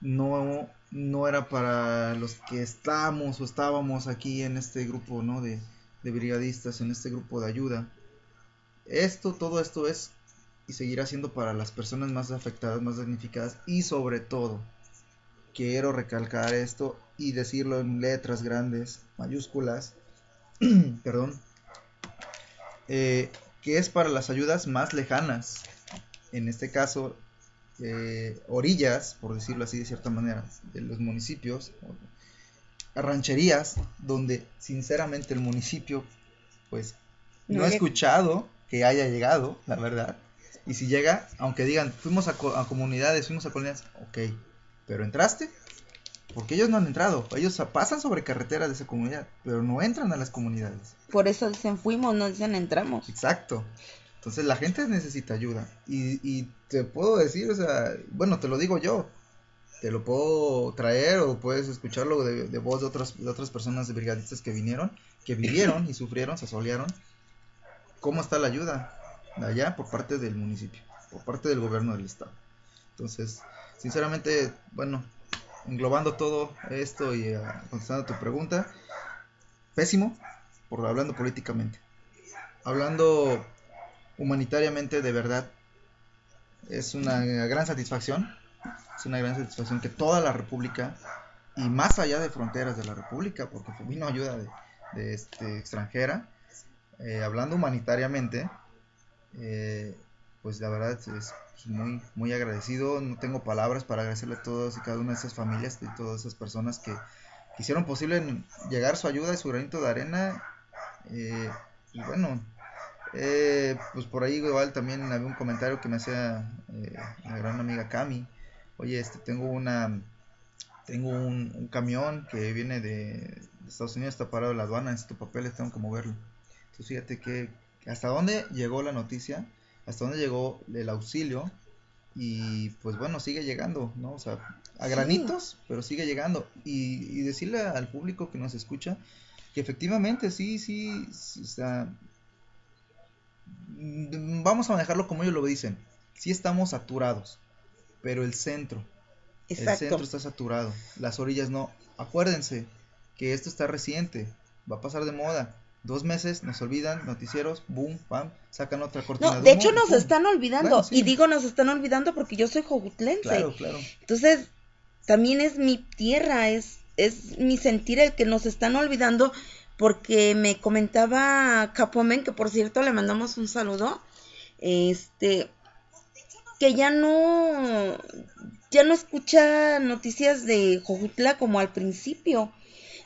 Speaker 8: no no era para los que estamos o estábamos aquí en este grupo no de, de brigadistas en este grupo de ayuda. Esto todo esto es y seguirá siendo para las personas más afectadas más damnificadas y sobre todo quiero recalcar esto y decirlo en letras grandes mayúsculas perdón eh, que es para las ayudas más lejanas en este caso eh, orillas, por decirlo así de cierta manera, de los municipios, rancherías, donde sinceramente el municipio, pues, no,
Speaker 3: No
Speaker 8: ha
Speaker 3: llega.
Speaker 8: escuchado que haya llegado, la verdad. Y si llega, aunque digan, fuimos a, co- a comunidades, fuimos a comunidades, ok, pero entraste, porque ellos no han entrado, ellos pasan sobre carreteras de esa comunidad, pero no entran a las comunidades.
Speaker 3: Por eso dicen fuimos, no dicen entramos.
Speaker 8: Exacto. Entonces la gente necesita ayuda. Y, y te puedo decir, o sea, bueno, te lo digo yo. Te lo puedo traer o puedes escucharlo de, de voz de otras, de otras personas de brigadistas que vinieron, que vivieron y sufrieron, se asolearon. ¿Cómo está la ayuda de allá por parte del municipio, por parte del gobierno del estado? Entonces, sinceramente, bueno, englobando todo esto y eh, contestando tu pregunta, pésimo por hablando políticamente. Hablando humanitariamente de verdad es una gran satisfacción es una gran satisfacción que toda la república y más allá de fronteras de la República, porque vino ayuda de, de este, extranjera, eh, hablando humanitariamente, eh, pues la verdad es muy, muy agradecido, no tengo palabras para agradecerle a todas y cada una de esas familias y todas esas personas que, hicieron posible llegar su ayuda y su granito de arena. Eh, y bueno, eh, pues por ahí igual también había un comentario que me hacía eh, la gran amiga Cami. Oye, este tengo una tengo un, camión que viene de, Estados Unidos, está parado en la aduana, necesito papeles, tengo que moverlo. Entonces fíjate que hasta dónde llegó la noticia, hasta dónde llegó el auxilio y pues bueno, sigue llegando, ¿no? O sea, a granitos, pero sigue llegando. Y, y decirle al público que nos escucha que efectivamente sí, sí, o sea, Mm, vamos a manejarlo como ellos lo dicen. Sí estamos saturados, pero el centro, el centro está saturado, las orillas no. Acuérdense que esto está reciente, va a pasar de moda. Dos meses nos olvidan, noticieros, boom, pam, sacan otra cortina.
Speaker 3: No, de, hecho nos están olvidando. Y digo nos están olvidando porque yo soy jojutlense.
Speaker 8: Claro, claro.
Speaker 3: Entonces, también es mi tierra, es, es mi sentir el que nos están olvidando porque me comentaba Capomen, que por cierto le mandamos un saludo, este, que ya no, ya no escucha noticias de Jojutla como al principio.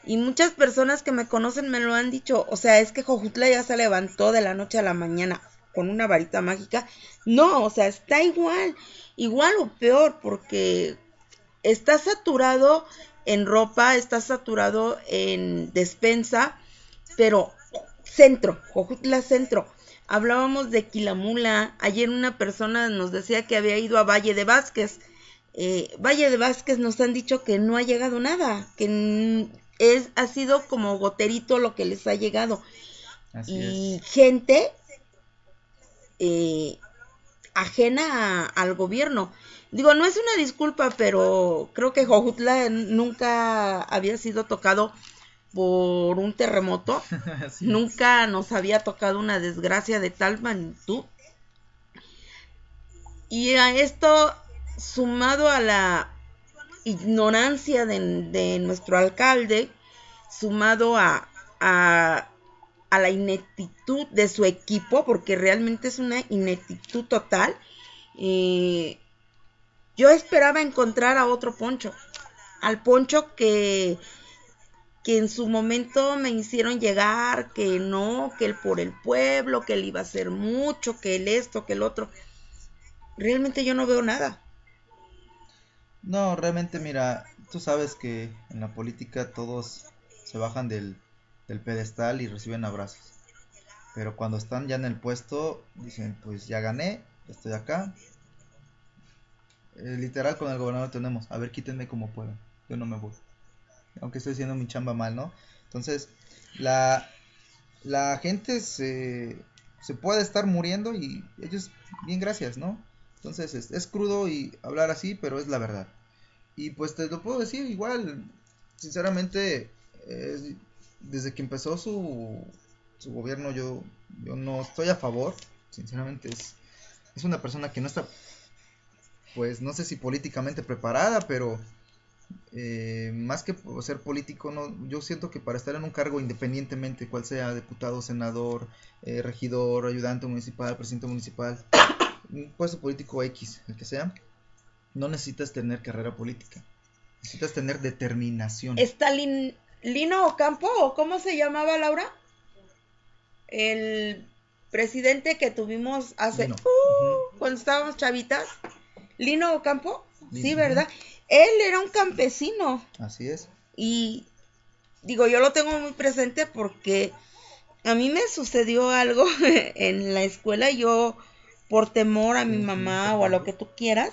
Speaker 3: Y muchas personas que me conocen me lo han dicho, o sea, es que Jojutla ya se levantó de la noche a la mañana con una varita mágica. No, o sea, está igual, igual o peor, porque está saturado en ropa, está saturado en despensa, pero centro, Jojutla centro. Hablábamos de Quilamula. Ayer una persona nos decía que había ido a Valle de Vázquez. Eh, Valle de Vázquez nos han dicho que no ha llegado nada, que es, ha sido como goterito lo que les ha llegado. y gente eh, ajena al gobierno. Digo, no es una disculpa, pero creo que Jojutla nunca había sido tocado por un terremoto. Nunca nos había tocado una desgracia de tal magnitud. Y a esto, sumado a la ignorancia de, nuestro alcalde, sumado a, a, la ineptitud de su equipo, porque realmente es una ineptitud total, eh, yo esperaba encontrar a otro poncho, al poncho que que en su momento me hicieron llegar, que no, que él por el pueblo, que él iba a hacer mucho, que él esto, que el otro. Realmente yo no veo nada.
Speaker 8: No, realmente mira, tú sabes que en la política todos se bajan del, del pedestal y reciben abrazos. Pero cuando están ya en el puesto, dicen, pues ya gané, estoy acá. Eh, literal con el gobernador tenemos, a ver, quítenme como puedan, yo no me voy aunque estoy haciendo mi chamba mal, ¿no? Entonces, la, la gente se, se puede estar muriendo y ellos, bien gracias, ¿no? Entonces, es, crudo y hablar así, pero es la verdad. Y pues te lo puedo decir igual, sinceramente, desde que empezó su, su gobierno yo, yo no estoy a favor, sinceramente es, es una persona que no está, pues no sé si políticamente preparada, pero eh, más que ser político, no, yo siento que para estar en un cargo independientemente, cual sea diputado, senador, eh, regidor, ayudante municipal, presidente municipal, un puesto político X, el que sea, no necesitas tener carrera política, necesitas tener determinación.
Speaker 3: ¿Está Lino Ocampo o cómo se llamaba Laura? El presidente que tuvimos hace, uh, cuando estábamos chavitas, Lino Ocampo, sí, ¿verdad? Él era un campesino.
Speaker 8: Así es.
Speaker 3: Y digo, yo lo tengo muy presente porque a mí me sucedió algo en la escuela. Yo, por temor a mi mamá o a lo que tú quieras,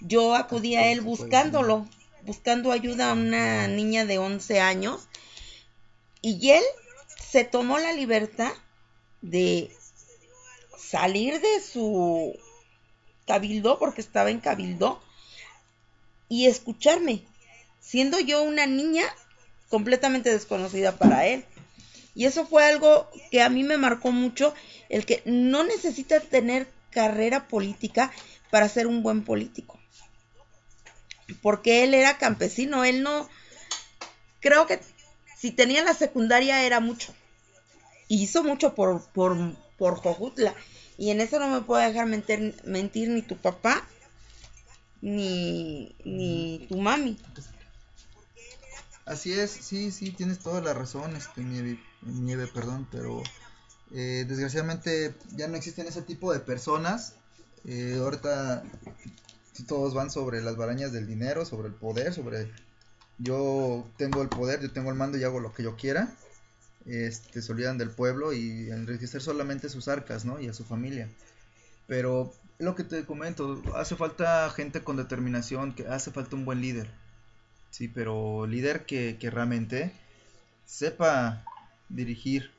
Speaker 3: yo acudí a él buscándolo, buscando ayuda a una niña de 11 años. Y él se tomó la libertad de salir de su cabildo, porque estaba en cabildo, y escucharme, siendo yo una niña completamente desconocida para él. Y eso fue algo que a mí me marcó mucho, el que no necesita tener carrera política para ser un buen político. porque él era campesino, él no, creo que si tenía la secundaria era mucho. hizo mucho por, por, por Jojutla. Y en eso no me puede dejar mentir, mentir ni tu papá, ni, ni tu mami.
Speaker 8: Así es, sí, sí, tienes toda la razón, este, nieve, nieve perdón, pero eh, desgraciadamente ya no existen ese tipo de personas. Eh, ahorita todos van sobre las barañas del dinero, sobre el poder, sobre yo tengo el poder, yo tengo el mando y hago lo que yo quiera. Este, se olvidan del pueblo y enriquecer solamente sus arcas, ¿no? Y a su familia. Pero lo que te comento, hace falta gente con determinación, que hace falta un buen líder. Sí, pero líder que, que realmente sepa dirigir,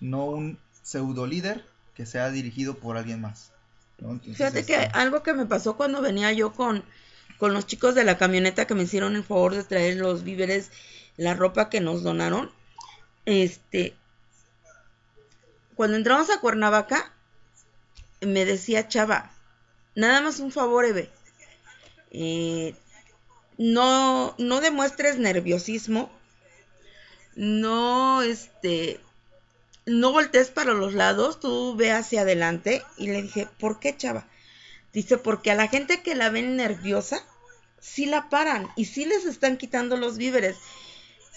Speaker 8: no un pseudo líder que sea dirigido por alguien más.
Speaker 3: Fíjate que este algo que me pasó cuando venía yo con, con los chicos de la camioneta que me hicieron el favor de traer los víveres, la ropa que nos donaron. Este, cuando entramos a Cuernavaca, me decía Chava, nada más un favor, Eve. Eh, no, no demuestres nerviosismo. No, este, no voltees para los lados, tú ve hacia adelante. Y le dije, ¿por qué, chava? Dice, porque a la gente que la ven nerviosa, sí la paran y sí les están quitando los víveres.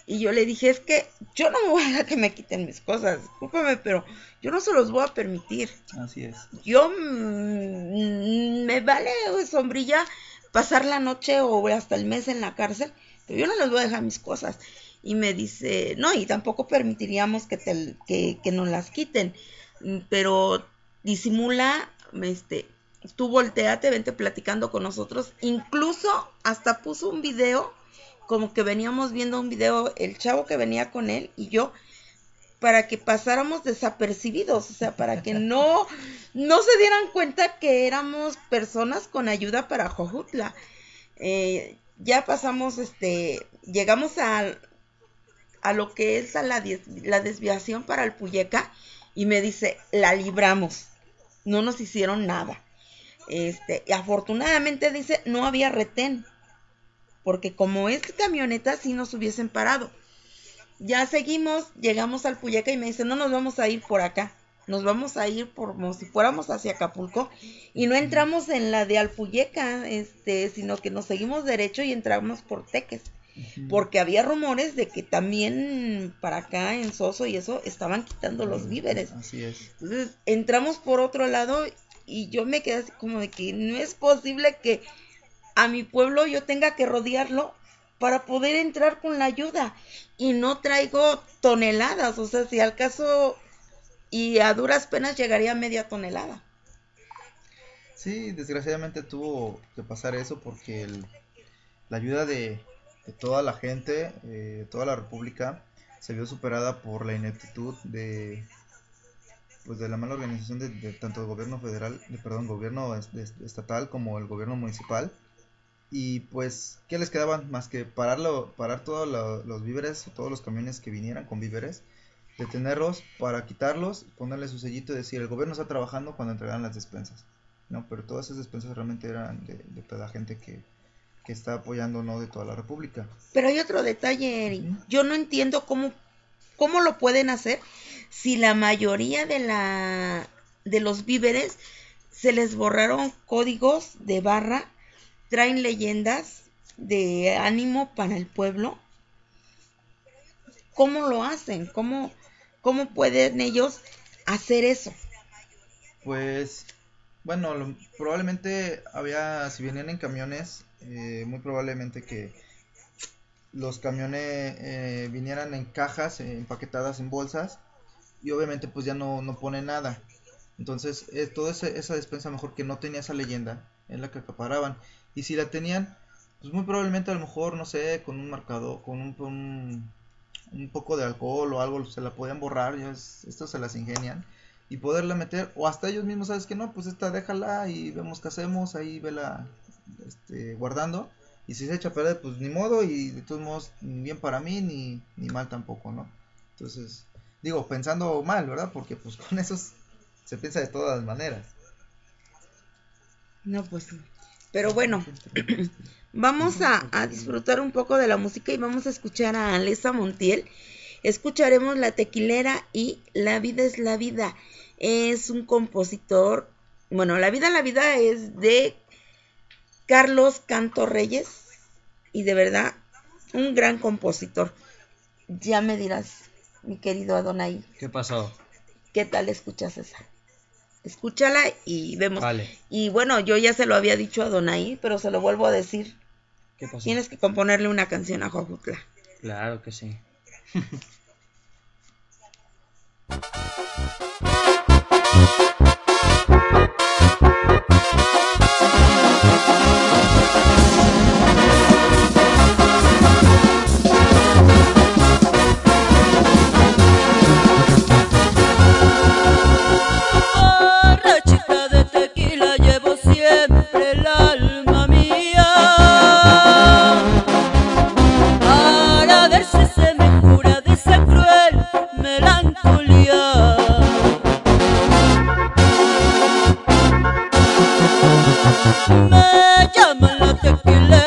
Speaker 3: Y yo le dije, es que yo no me voy a dejar que me quiten mis cosas, discúlpame, pero yo no se los voy a permitir.
Speaker 8: Así es.
Speaker 3: Yo mm, me vale sombrilla pasar la noche o hasta el mes en la cárcel, pero yo no les voy a dejar mis cosas. Y me dice, no, y tampoco permitiríamos que, te, que, que nos las quiten, pero disimula, este, tú volteate, vente platicando con nosotros. Incluso hasta puso un video, como que veníamos viendo un video, el chavo que venía con él y yo, para que pasáramos desapercibidos, o sea, para que no, no se dieran cuenta que éramos personas con ayuda para Jojutla. Eh, ya pasamos, este, llegamos a, a lo que es a la, la desviación para el Puyeca y me dice, la libramos, no nos hicieron nada. Este, y afortunadamente dice, no había retén, porque como es camioneta, sí nos hubiesen parado. Ya seguimos, llegamos al Puyeca y me dice, no nos vamos a ir por acá, nos vamos a ir por, como si fuéramos hacia Acapulco y no entramos en la de Alpuyeca, este, sino que nos seguimos derecho y entramos por Teques. Porque había rumores de que también para acá en Soso y eso estaban quitando los víveres.
Speaker 8: Así es.
Speaker 3: Entonces entramos por otro lado y yo me quedé así como de que no es posible que a mi pueblo yo tenga que rodearlo para poder entrar con la ayuda y no traigo toneladas, o sea, si al caso y a duras penas llegaría a media tonelada.
Speaker 8: Sí, desgraciadamente tuvo que pasar eso porque la ayuda de, toda la gente, eh, toda la república, se vio superada por la ineptitud de, pues de la mala organización de, tanto el gobierno federal, de, perdón, gobierno estatal como el gobierno municipal. Y pues, ¿qué les quedaban más que pararlo, parar todos los víveres, todos los camiones que vinieran con víveres, detenerlos para quitarlos, ponerle su sellito y decir, el gobierno está trabajando cuando entregan las despensas. No, pero todas esas despensas realmente eran de, toda la gente que, que está apoyando, no de toda la república.
Speaker 3: Pero hay otro detalle, Eri. Yo no entiendo cómo, cómo lo pueden hacer si la mayoría de la de los víveres se les borraron códigos de barra, traen leyendas de ánimo para el pueblo. ¿Cómo lo hacen? ¿Cómo, cómo pueden ellos hacer eso?
Speaker 8: Pues, bueno, probablemente había, si venían en camiones, eh, muy probablemente que los camiones eh, vinieran en cajas empaquetadas en bolsas y obviamente pues ya no, no pone nada. Entonces, eh, toda esa despensa mejor que no tenía esa leyenda es la que acaparaban. Y si la tenían, pues muy probablemente a lo mejor, no sé, con un marcador, con un, un, poco de alcohol o algo, se la podían borrar, ya esto se las ingenian. Y poderla meter, o hasta ellos mismos, ¿sabes que No, pues esta déjala y vemos qué hacemos, ahí vela este, guardando. Y si se echa a perder, pues ni modo, y de todos modos, ni bien para mí, ni, ni mal tampoco, ¿no? Entonces, Digo, pensando mal, ¿verdad? Porque pues con eso se piensa de todas maneras.
Speaker 3: No, pues Pero bueno, vamos a, a, disfrutar un poco de la música y vamos a escuchar a Alesa Montiel. Escucharemos La Tequilera y La Vida es la Vida. Es un compositor, bueno, La Vida, la Vida es de Carlos Canto Reyes y de verdad un gran compositor. Ya me dirás, mi querido Adonai.
Speaker 4: ¿Qué pasó?
Speaker 3: ¿Qué tal escuchas esa? Escúchala y vemos. Y bueno, yo ya se lo había dicho a Adonai, pero se lo vuelvo a decir.
Speaker 4: ¿Qué pasó?
Speaker 3: Tienes que componerle una canción a Juajutla.
Speaker 4: Claro que sí.
Speaker 9: Me Llama la tequila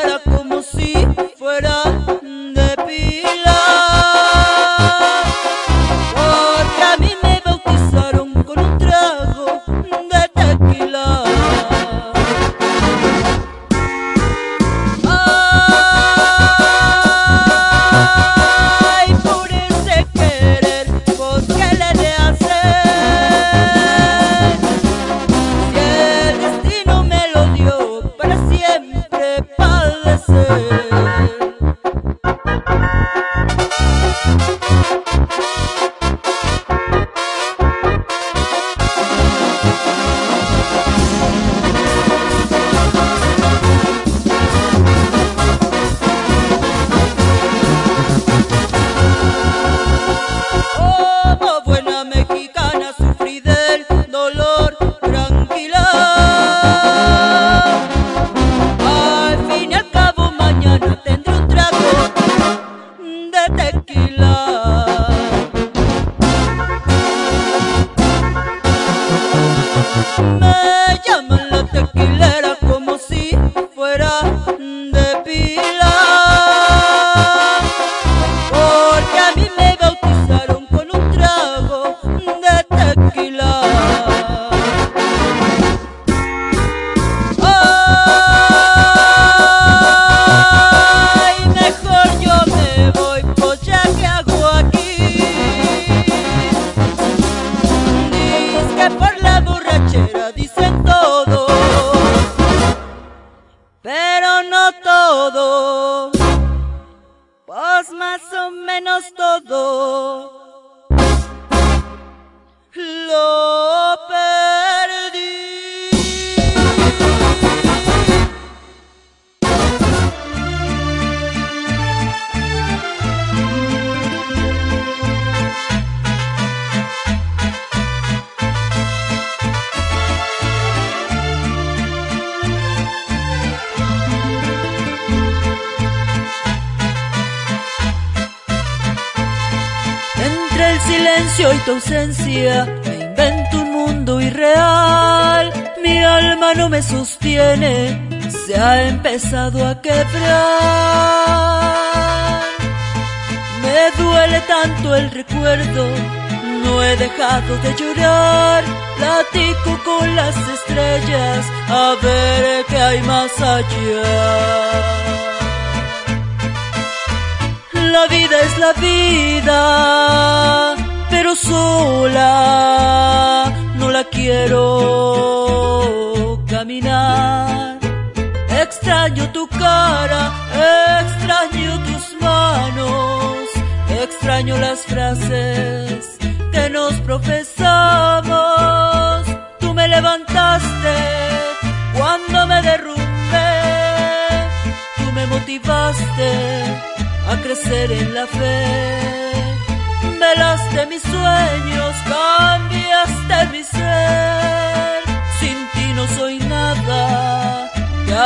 Speaker 9: a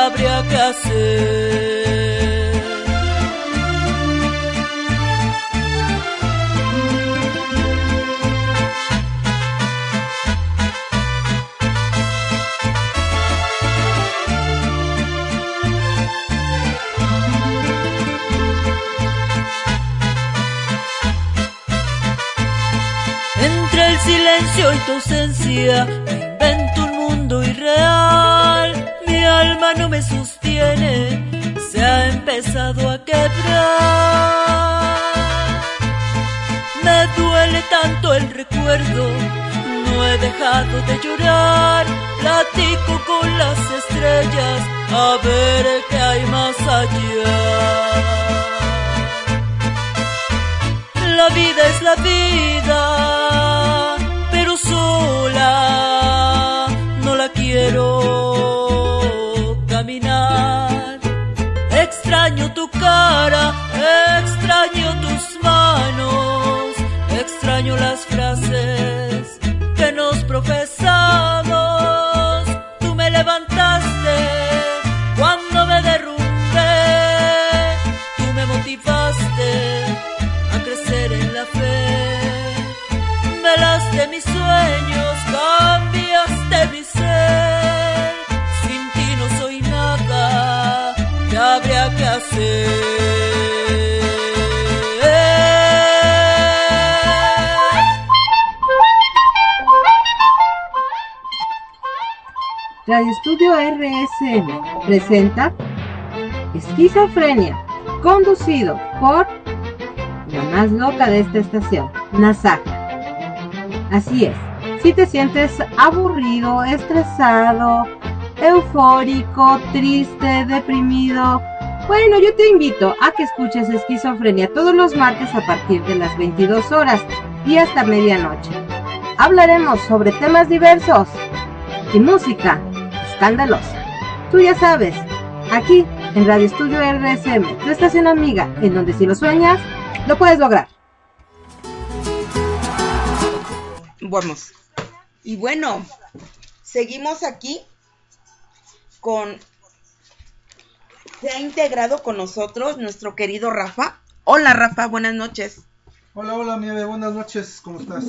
Speaker 9: habría que hacer. Entre el silencio y tu ausencia, me invento un mundo irreal Alma no me sostiene, se ha empezado a quebrar. Me duele tanto el recuerdo, no he dejado de llorar. Platico con las estrellas a ver qué hay más allá la vida es la vida, pero sola no la quiero extraño tus manos, extraño las frases que nos profesamos. Tú me levantaste cuando me derrumbé, tú me motivaste en la fe. Velaste mis sueños, cambiaste mi ser. Sin ti no soy nada, ¿qué habría que hacer?
Speaker 10: Radio Estudio RSM presenta Esquizofrenia, conducido por la más loca de esta estación, Nasaka. Así es, si te sientes aburrido, estresado, eufórico, triste, deprimido, bueno, yo te invito a que escuches Esquizofrenia todos los martes a partir de las 22 horas y hasta medianoche. Hablaremos sobre temas diversos y música escandalosa. Tú ya sabes, aquí en Radio Estudio RSM, tu estación amiga, en donde si lo sueñas, lo puedes lograr.
Speaker 3: Vamos. Y bueno, seguimos aquí con... Se ha integrado con nosotros nuestro querido Rafa. Hola Rafa, buenas noches.
Speaker 11: Hola, hola Nieve, buenas noches, ¿cómo estás?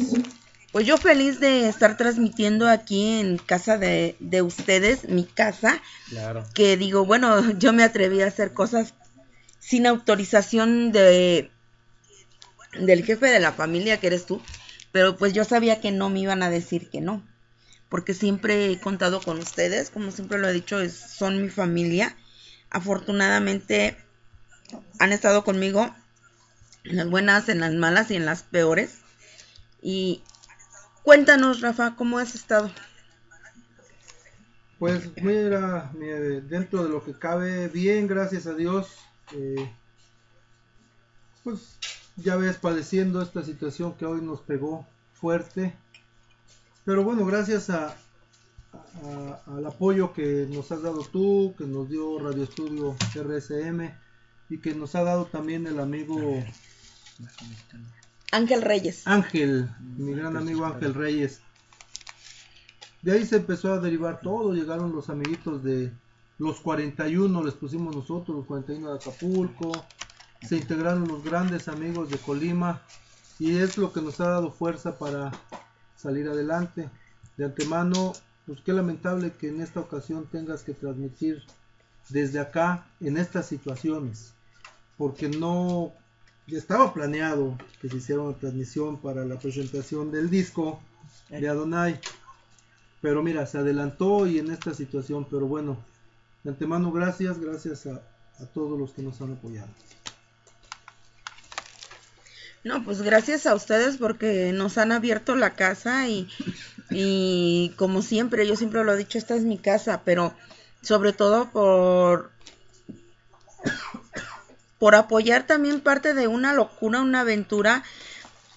Speaker 3: Pues yo feliz de estar transmitiendo aquí en casa de, de ustedes, mi casa.
Speaker 11: Claro.
Speaker 3: Que digo, bueno, yo me atreví a hacer cosas sin autorización de del jefe de la familia que eres tú, pero pues yo sabía que no me iban a decir que no, porque siempre he contado con ustedes, como siempre lo he dicho, es, son mi familia. Afortunadamente han estado conmigo en las buenas, en las malas y en las peores. Y cuéntanos, Rafa, ¿cómo has estado?
Speaker 11: Pues mira, dentro de lo que cabe, bien, gracias a Dios. Eh, pues ya ves padeciendo esta situación que hoy nos pegó fuerte. Pero bueno, gracias a, al apoyo que nos has dado tú, que nos dio Radio Estudio RSM y que nos ha dado también el amigo
Speaker 3: Ángel Reyes.
Speaker 11: Ángel, mi gran amigo Ángel Reyes. De ahí se empezó a derivar todo, llegaron los amiguitos de los 41, les pusimos nosotros, los 41 de Acapulco, se integraron los grandes amigos de Colima y es lo que nos ha dado fuerza para salir adelante. De antemano, pues qué lamentable que en esta ocasión tengas que transmitir desde acá en estas situaciones, porque no estaba planeado que se hiciera una transmisión para la presentación del disco de Adonai, pero mira, se adelantó y en esta situación, pero bueno, de antemano gracias, gracias a, a todos los que nos han apoyado.
Speaker 3: No, pues gracias a ustedes porque nos han abierto la casa y, y como siempre, yo siempre lo he dicho, esta es mi casa, pero sobre todo por por apoyar también parte de una locura, una aventura.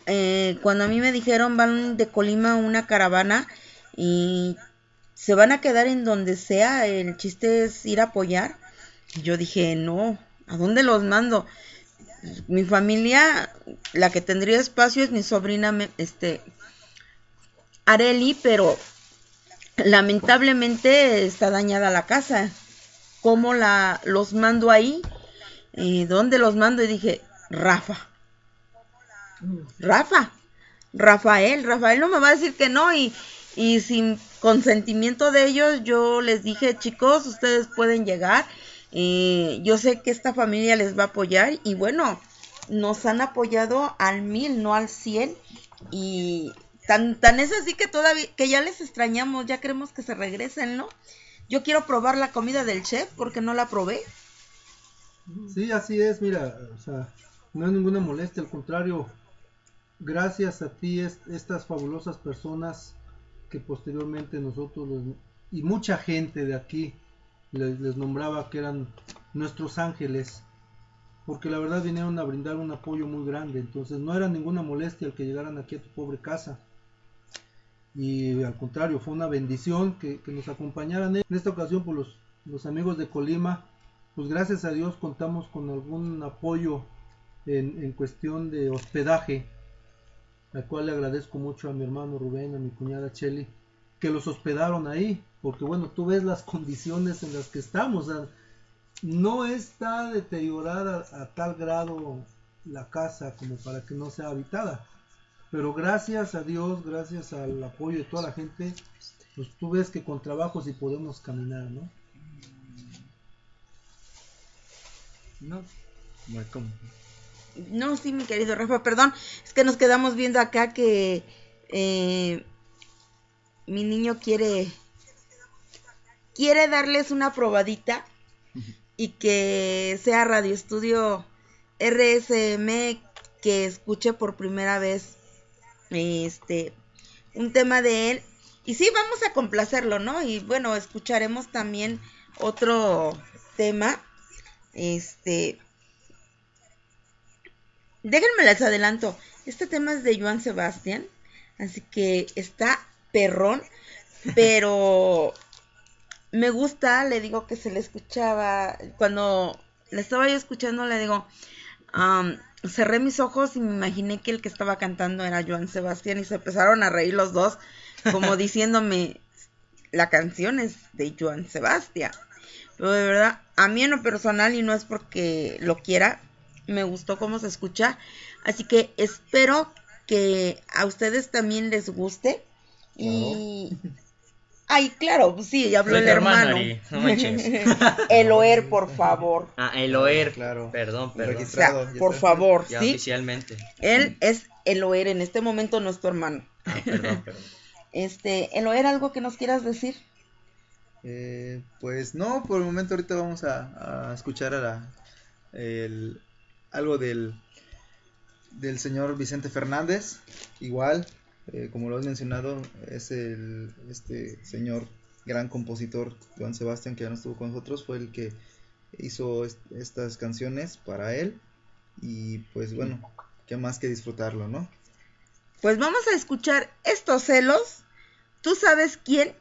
Speaker 3: Eh, cuando a mí me dijeron van de Colima una caravana y se van a quedar en donde sea, el chiste es ir a apoyar. Yo dije, no, ¿a dónde los mando? mi familia, la que tendría espacio es mi sobrina, este, Areli, pero lamentablemente está dañada la casa. ¿Cómo la, los mando ahí? ¿Y dónde los mando? Y dije, Rafa. Rafa. Rafael. Rafael no me va a decir que no. Y, y sin consentimiento de ellos, yo les dije, chicos, ustedes pueden llegar eh, yo sé que esta familia les va a apoyar y bueno, nos han apoyado al mil, no al cien. Y tan, tan es así que todavía, que ya les extrañamos, ya queremos que se regresen, ¿no? Yo quiero probar la comida del chef porque no la probé.
Speaker 11: Sí, así es, mira, o sea, no hay ninguna molestia, al contrario, gracias a ti, estas fabulosas personas que posteriormente nosotros y mucha gente de aquí les, nombraba que eran nuestros ángeles, porque la verdad vinieron a brindar un apoyo muy grande, entonces no era ninguna molestia el que llegaran aquí a tu pobre casa. Y al contrario, fue una bendición que, nos acompañaran. En esta ocasión, por pues, los amigos de Colima, pues gracias a Dios contamos con algún apoyo en, en cuestión de hospedaje, al cual le agradezco mucho a mi hermano Rubén, a mi cuñada Cheli, que los hospedaron ahí, porque bueno, tú ves las condiciones en las que estamos, no está deteriorada a, tal grado la casa como para que no sea habitada, pero gracias a Dios, gracias al apoyo de toda la gente, pues tú ves que con trabajo sí podemos caminar,
Speaker 4: ¿no? No, como.
Speaker 3: No, sí, mi querido Rafa, perdón, es que nos quedamos viendo acá que eh, mi niño quiere quiere darles una probadita y que sea Radio Estudio RSM que escuche por primera vez este un tema de él y sí vamos a complacerlo, ¿no? Y bueno, escucharemos también otro tema este déjenme les adelanto. Este tema es de Joan Sebastián. Así que está perrón. Pero me gusta, le digo que se le escuchaba. Cuando le estaba yo escuchando, le digo. cerré mis ojos y me imaginé que el que estaba cantando era Joan Sebastián y se empezaron a reír los dos, como diciéndome, la canción es de Joan Sebastián. Pero de verdad, a mí en lo personal, y no es porque lo quiera, me gustó cómo se escucha. Así que espero que a ustedes también les guste. Y. Ay, claro, pues sí, ya habló el hermano. el OER, por favor.
Speaker 4: Ah, el OER, claro. Perdón, perdón.
Speaker 3: O sea, por favor,
Speaker 4: ya
Speaker 3: ¿sí?
Speaker 4: Oficialmente.
Speaker 3: Él es el OER, en este momento no es tu hermano.
Speaker 4: Ah, perdón, perdón.
Speaker 3: Este, el OER, ¿algo que nos quieras decir?
Speaker 8: Eh, pues no, por el momento ahorita vamos a, a escuchar a la, el, algo del, del señor Vicente Fernández, igual, eh, como lo has mencionado, es el, este señor gran compositor, Juan Sebastián, que ya no estuvo con nosotros, fue el que hizo estas canciones para él, y pues bueno, qué más que disfrutarlo, ¿no?
Speaker 3: Pues vamos a escuchar estos celos, tú sabes quién,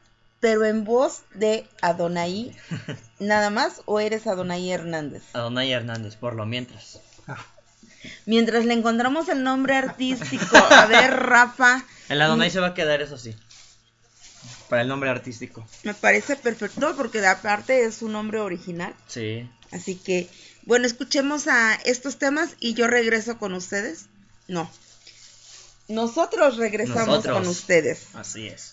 Speaker 3: pero en voz de Adonai, nada más, o eres Adonai Hernández.
Speaker 4: Adonai Hernández, por lo mientras.
Speaker 3: Mientras le encontramos el nombre artístico. A ver, Rafa.
Speaker 4: El Adonai se va a quedar, eso sí. Para el nombre artístico.
Speaker 3: Me parece perfecto porque de aparte es un nombre original.
Speaker 4: Sí.
Speaker 3: Así que, bueno, escuchemos a estos temas y yo regreso con ustedes. No. Nosotros regresamos con ustedes.
Speaker 4: Así es.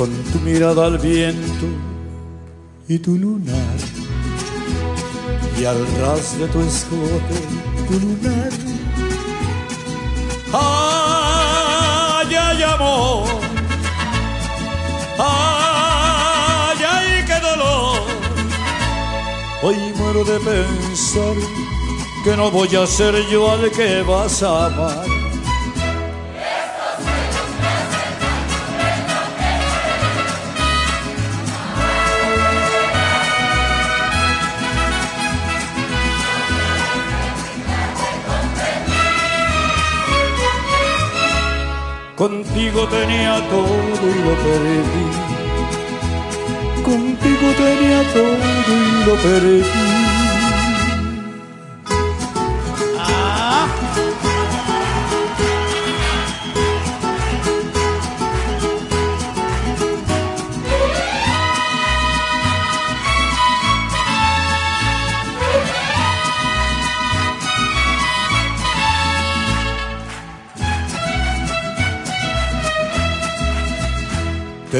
Speaker 12: con tu mirada al viento y tu lunar, y al ras de tu escote tu lunar. ¡Ay, ay, amor! ¡Ay, ay, qué dolor! Hoy muero de pensar que no voy a ser yo al que vas a amar Contigo tenía todo y lo perdí. Contigo tenía todo y lo perdí.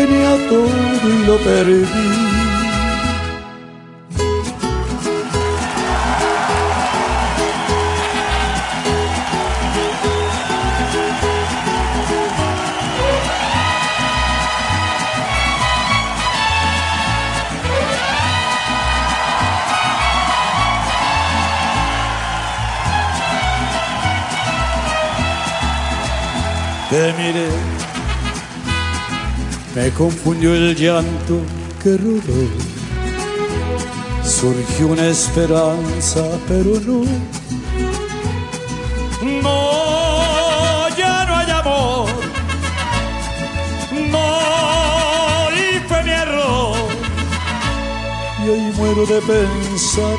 Speaker 12: Tenía todo y lo perdí. Te miré me confundió el llanto que rodó. Surgió una esperanza, pero no. No, ya no hay amor. No, y fue mi error. Y hoy muero de pensar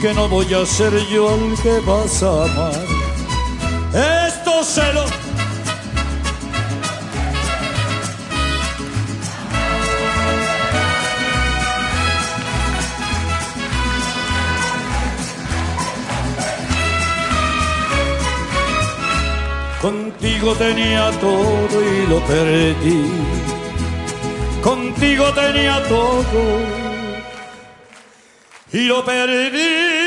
Speaker 12: que no voy a ser yo al que vas a amar. Estos celos Contigo tenía todo y lo perdí. Contigo tenía todo y lo perdí.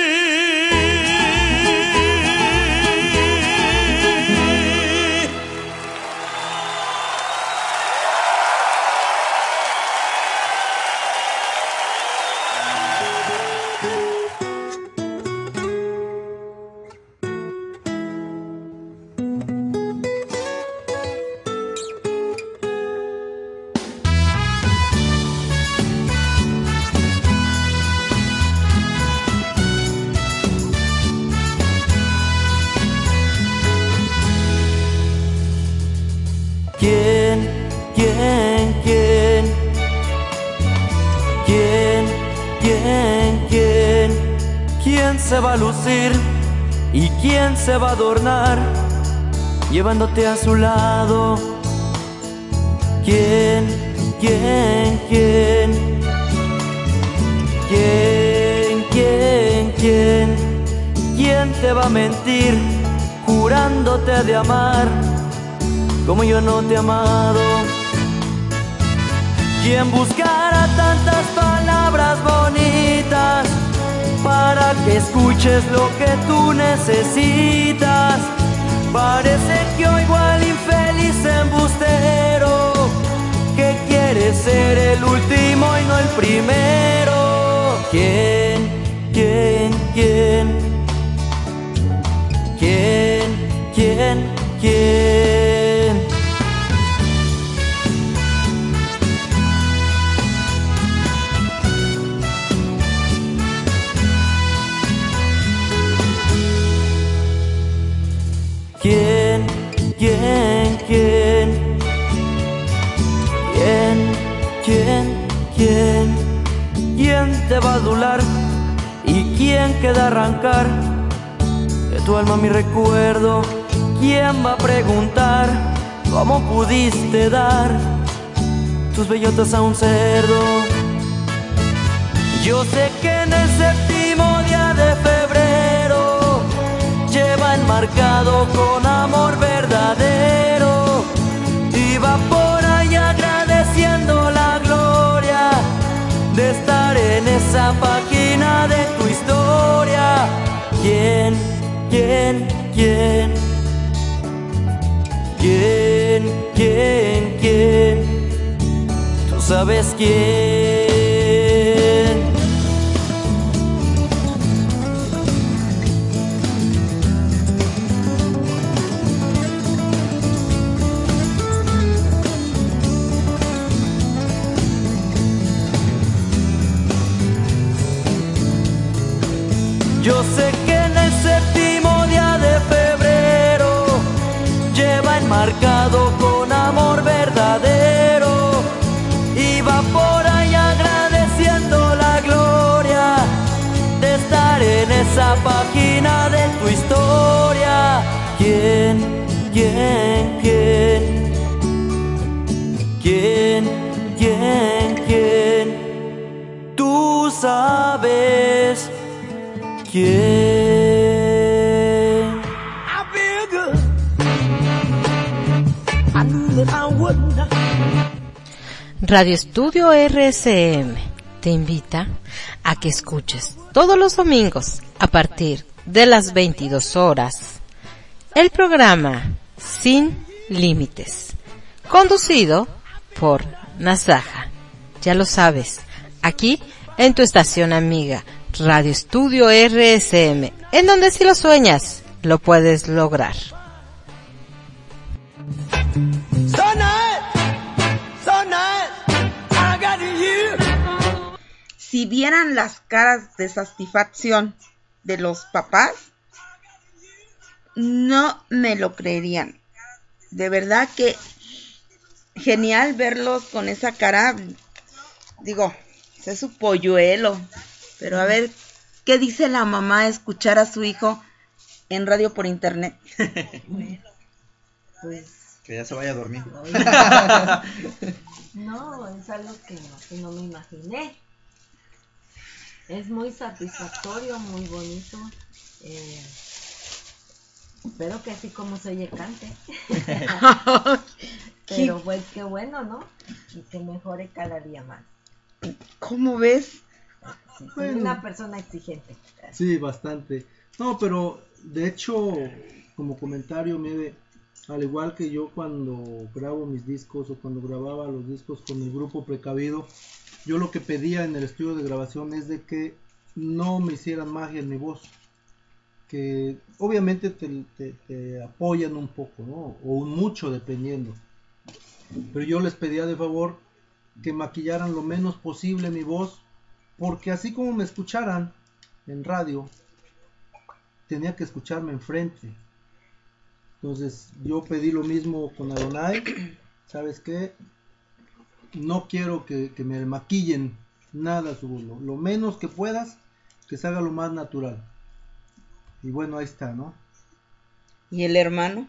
Speaker 4: Adornar llevándote a su lado? ¿Quién, quién, quién? ¿Quién, quién, quién? ¿Quién te va a mentir jurándote de amar? como yo no te he amado. Quien buscara tantas palabras bonitas para que escuches lo que tú necesitas. Parece que oigo al infeliz embustero que quiere ser el último y no el primero. ¿Quién, quién, quién? ¿Quién, quién, quién? ¿Quién, queda arrancar de tu alma mi recuerdo? ¿Quién va a preguntar cómo pudiste dar tus bellotas a un cerdo? Yo sé que en el séptimo día de febrero enmarcado con amor verdadero. Iba por ahí agradeciendo la gloria de estar en esa página de tu historia. ¿Quién, quién, quién? ¿Quién, quién, quién? Tú sabes quién. ¿Quién, quién, quién? ¿Quién, quién, quién? Tú sabes quién.
Speaker 13: Radio Estudio RSM te invita a que escuches todos los domingos a partir de las 22 horas el programa Sin Límites, conducido por Nazaja. Ya lo sabes, aquí en tu estación amiga Radio Estudio RSM, en donde si lo sueñas, lo puedes lograr.
Speaker 3: Si vieran las caras de satisfacción de los papás, no me lo creerían. De verdad que genial verlos con esa cara. Digo, es su polluelo. Pero a ver, ¿qué dice la mamá escuchar a su hijo en radio por internet?
Speaker 8: pues que ya se vaya a dormir.
Speaker 14: no, es algo que no, que no me imaginé. Es muy satisfactorio, muy bonito. Eh, espero que así como se oye cante. Pero pues qué bueno, ¿no? Y que mejore cada día más.
Speaker 3: ¿Cómo ves?
Speaker 14: Sí, soy una persona exigente.
Speaker 11: Sí, bastante. No, pero de hecho, como comentario, Mede, al igual que yo cuando grabo mis discos o cuando grababa los discos con el grupo precavido, yo lo que pedía en el estudio de grabación es de que no me hicieran magia en mi voz. Que obviamente te, te apoyan un poco, ¿no? O un mucho dependiendo. Pero yo les pedía de favor que maquillaran lo menos posible mi voz porque así como me escucharan en radio, tenía que escucharme enfrente. Entonces yo pedí lo mismo con Adonai. ¿Sabes qué? No quiero que, me maquillen nada su lo, lo menos que puedas, que se haga lo más natural. Y bueno, ahí está, ¿no?
Speaker 3: ¿Y el hermano?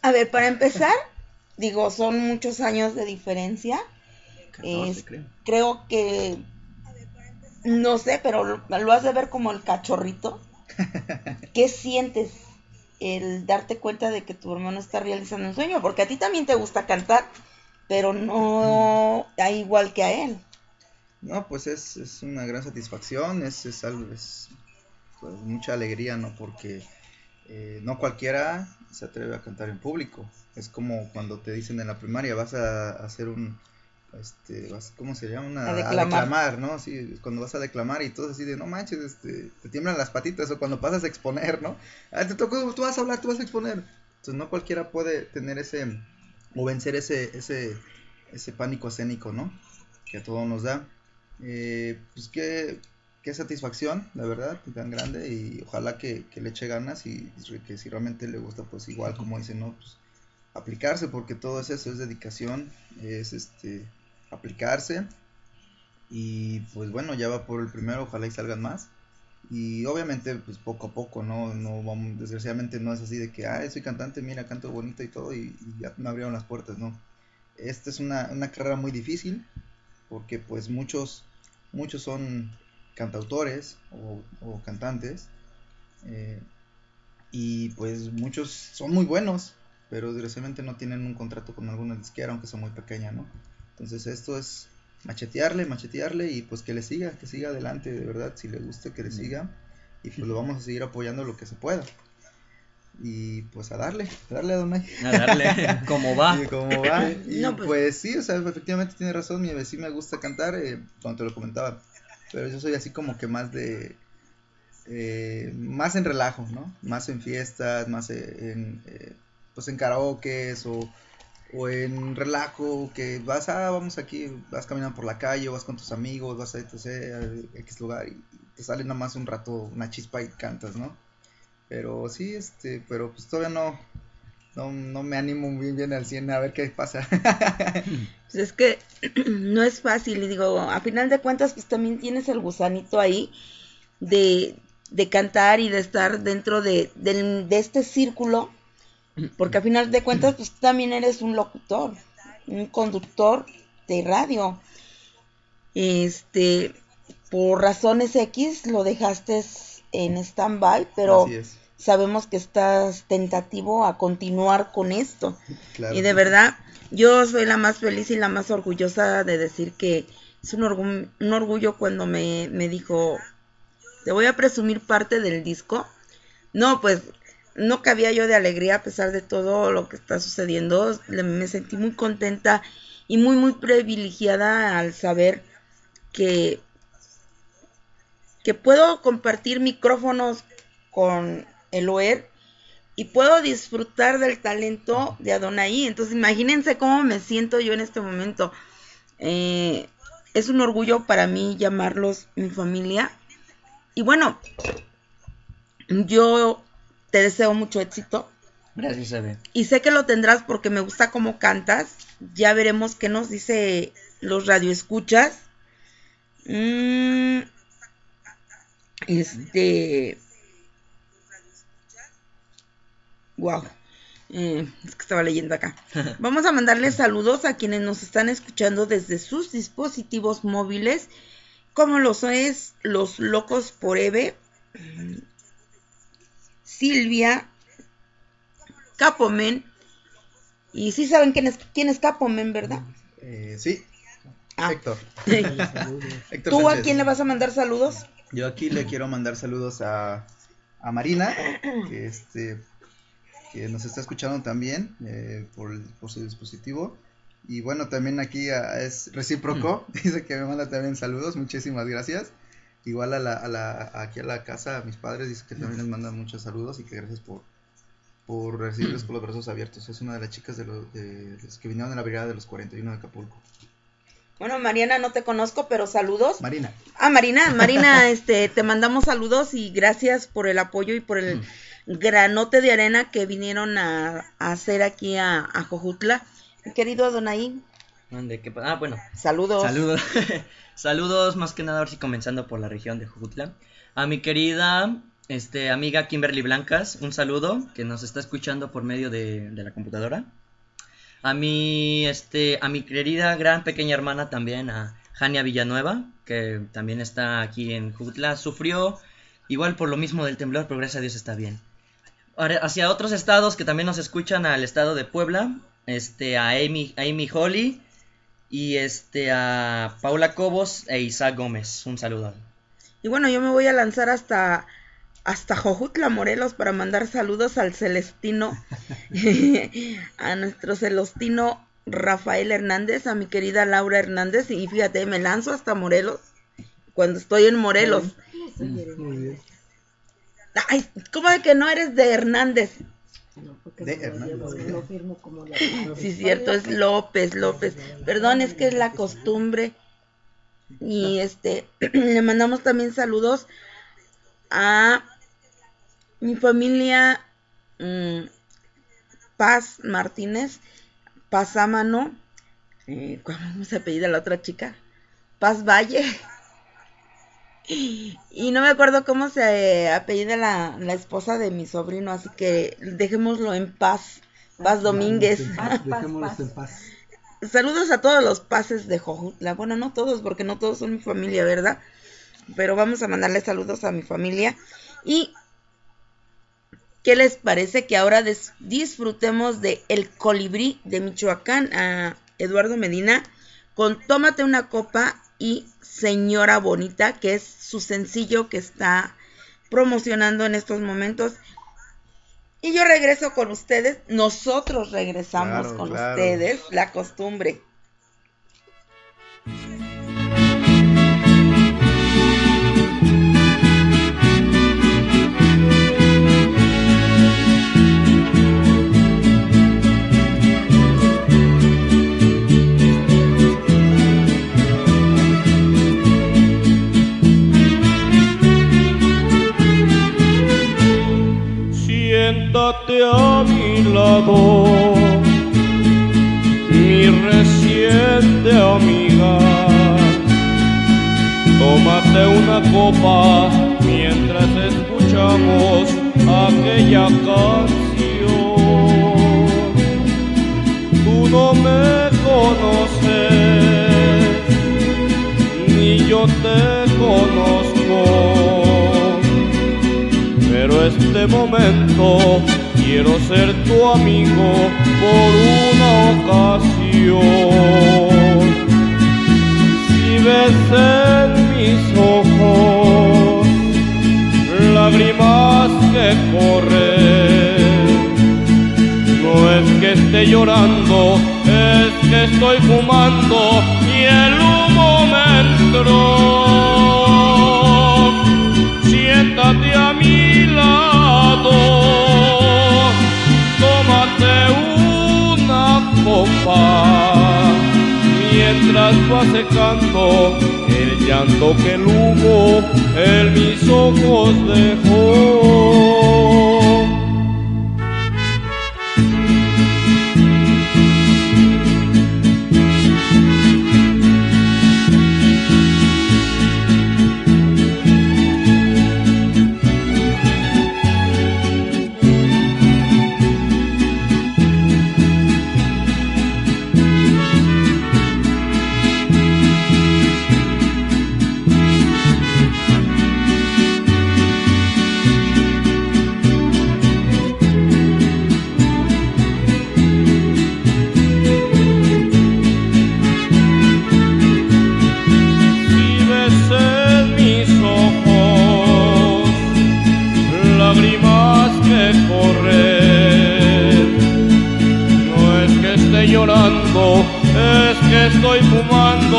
Speaker 3: A ver, para empezar, digo, son muchos años de diferencia creo. que no sé, pero lo, has de ver como el cachorrito. ¿Qué sientes el darte cuenta de que tu hermano está realizando un sueño? Porque a ti también te gusta cantar, pero no igual que a él.
Speaker 8: No, pues es, es una gran satisfacción, es, es algo, es pues, mucha alegría, ¿no? Porque eh, no cualquiera se atreve a cantar en público. Es como cuando te dicen en la primaria, vas a hacer un, este, ¿cómo se llama? a, declamar. ¿no? Sí, cuando vas a declamar y todo así de, no manches, este, te tiemblan las patitas o cuando pasas a exponer, ¿no? Ah, te tocó, tú vas a hablar, tú vas a exponer. Entonces no cualquiera puede tener ese, o vencer ese, ese, ese pánico escénico, ¿no? Que a todos nos da. Eh, pues qué, qué satisfacción, la verdad, tan grande y ojalá que, le eche ganas y que si realmente le gusta, pues igual como dicen, ¿no? Pues aplicarse porque todo es eso, es dedicación, es este aplicarse. Y pues bueno, ya va por el primero, ojalá y salgan más. Y obviamente, pues poco a poco, ¿no? no vamos, desgraciadamente no es así de que, ah, soy cantante, mira, canto bonito y todo, y, ya me abrieron las puertas, ¿no? Esta es una, una, carrera muy difícil, porque pues muchos, muchos son cantautores o, cantantes, eh, y pues muchos son muy buenos, pero desgraciadamente no tienen un contrato con alguna disquera, aunque sea muy pequeña, ¿no? Entonces esto es machetearle, machetearle y pues que le siga, que siga adelante, de verdad, si le gusta, que le siga y pues lo vamos a seguir apoyando lo que se pueda. Y pues a darle, a darle a Donay.
Speaker 4: A darle, como va.
Speaker 8: Y como va. Y
Speaker 3: No, pues-
Speaker 8: pues... sí, o sea, efectivamente tiene razón, mi sí me gusta cantar, eh, cuando te lo comentaba, pero yo soy así como que más de, eh, más en relajo, ¿no? Más en fiestas, más en, eh, pues en karaokes o, o en relajo, que vas, ah, vamos aquí, vas caminando por la calle, vas con tus amigos, vas a, etc., a X lugar y te sale nada más un rato una chispa y cantas, ¿no? Pero sí, este, pero pues todavía no, no, no me animo muy bien al 100 a ver qué pasa.
Speaker 3: Pues es que no es fácil, y digo, a final de cuentas, pues también tienes el gusanito ahí de, de cantar y de estar dentro de, de este círculo, porque a final de cuentas, pues tú también eres un locutor, un conductor de radio. Este, por razones X lo dejaste en stand-by, pero
Speaker 8: Así es.
Speaker 3: Sabemos que estás tentativo a continuar con esto.
Speaker 8: Claro.
Speaker 3: Y de verdad, yo soy la más feliz y la más orgullosa de decir que es un, orgu- un orgullo cuando me, me dijo, te voy a presumir parte del disco. No, pues no cabía yo de alegría a pesar de todo lo que está sucediendo. Le- me sentí muy contenta y muy, muy privilegiada al saber que, que puedo compartir micrófonos con el OER y puedo disfrutar del talento de Adonai. Entonces, imagínense cómo me siento yo en este momento. Eh, es un orgullo para mí llamarlos mi familia. Y bueno, yo te deseo mucho éxito.
Speaker 4: Gracias, Eve.
Speaker 3: Y sé que lo tendrás porque me gusta cómo cantas. Ya veremos qué nos dice los radioescuchas. Mm, este. Wow. es que estaba leyendo acá. Vamos a mandarles saludos a quienes nos están escuchando desde sus dispositivos móviles, como los es Los Locos por Eve, Silvia, Capomen. Y sí saben quién es, quién es Capomen, ¿verdad?
Speaker 8: Eh, sí,
Speaker 3: Ah.
Speaker 8: Héctor. Héctor
Speaker 3: ¿Tú a quién le vas a mandar saludos?
Speaker 8: Yo aquí le quiero mandar saludos a, a Marina, que este que nos está escuchando también eh, por, su dispositivo. Y bueno, también aquí a- es recíproco, dice que me manda también saludos, muchísimas gracias. Igual a la, a la, aquí a la casa, a mis padres, dice que también les mandan muchos saludos y que gracias por, por recibirlos con los brazos abiertos. Es una de las chicas de, los de los que vinieron de la brigada de los 41 de Acapulco.
Speaker 3: Bueno, Mariana, no te conozco, pero saludos.
Speaker 8: Marina.
Speaker 3: Ah, Marina, Marina, este, te mandamos saludos y gracias por el apoyo y por el granote de arena que vinieron a, a hacer aquí a, a Jojutla. Mi querido Adonai,
Speaker 4: ¿Dónde? ¿Qué pa- Ah, bueno.
Speaker 3: saludos.
Speaker 4: Saludos. Saludos más que nada, ahora sí comenzando por la región de Jujutla. A mi querida este, amiga Kimberly Blancas, un saludo que nos está escuchando por medio de, de la computadora. A mi, este, a mi querida gran pequeña hermana también, a Jania Villanueva, que también está aquí en Jujutla. Sufrió igual por lo mismo del temblor, pero gracias a Dios está bien. Hacia otros estados que también nos escuchan, al estado de Puebla, este, a Amy, a Amy Holly y este, a Paula Cobos e Isaac Gómez. Un saludo.
Speaker 3: Y bueno, yo me voy a lanzar hasta hasta Jojutla, Morelos, para mandar saludos al Celestino, a nuestro Celestino Rafael Hernández, a mi querida Laura Hernández, y fíjate, me lanzo hasta Morelos, cuando estoy en Morelos.
Speaker 11: Muy bien.
Speaker 3: Ay, ¿cómo de que no eres de Hernández?
Speaker 8: De Hernández.
Speaker 14: Lo firmo como la
Speaker 3: Sí, cierto, es López, López. Perdón, es que es la costumbre. Y este, le mandamos también saludos a mi familia mm, Paz Martínez, Paz Amano, eh, ¿cómo se apellida la otra chica? Paz Valle. Y no me acuerdo cómo se eh, apellida la, la esposa de mi sobrino, así que dejémoslo en paz. Paz Domínguez.
Speaker 11: Dejémoslos en paz.
Speaker 3: Saludos a todos los pases de Jojutla. Bueno, no todos, porque no todos son mi familia, ¿verdad? Pero vamos a mandarle saludos a mi familia. Y ¿qué les parece que ahora des- disfrutemos de El Colibrí de Michoacán a Eduardo Medina con Tómate una copa y Señora Bonita, que es su sencillo que está promocionando en estos momentos. Y yo regreso con ustedes, nosotros regresamos
Speaker 8: Claro,
Speaker 3: con
Speaker 8: claro.
Speaker 3: ustedes, la costumbre.
Speaker 15: A mi lado, mi reciente amiga. Tómate una copa mientras escuchamos aquella canción. Tú no me conoces, ni yo te conozco pero este momento quiero ser tu amigo por una ocasión. Si ves en mis ojos lágrimas que corren, no es que esté llorando, es que estoy fumando y el humo me entró. Tómate una copa, mientras va secando el llanto que el humo en mis ojos dejó. Estoy fumando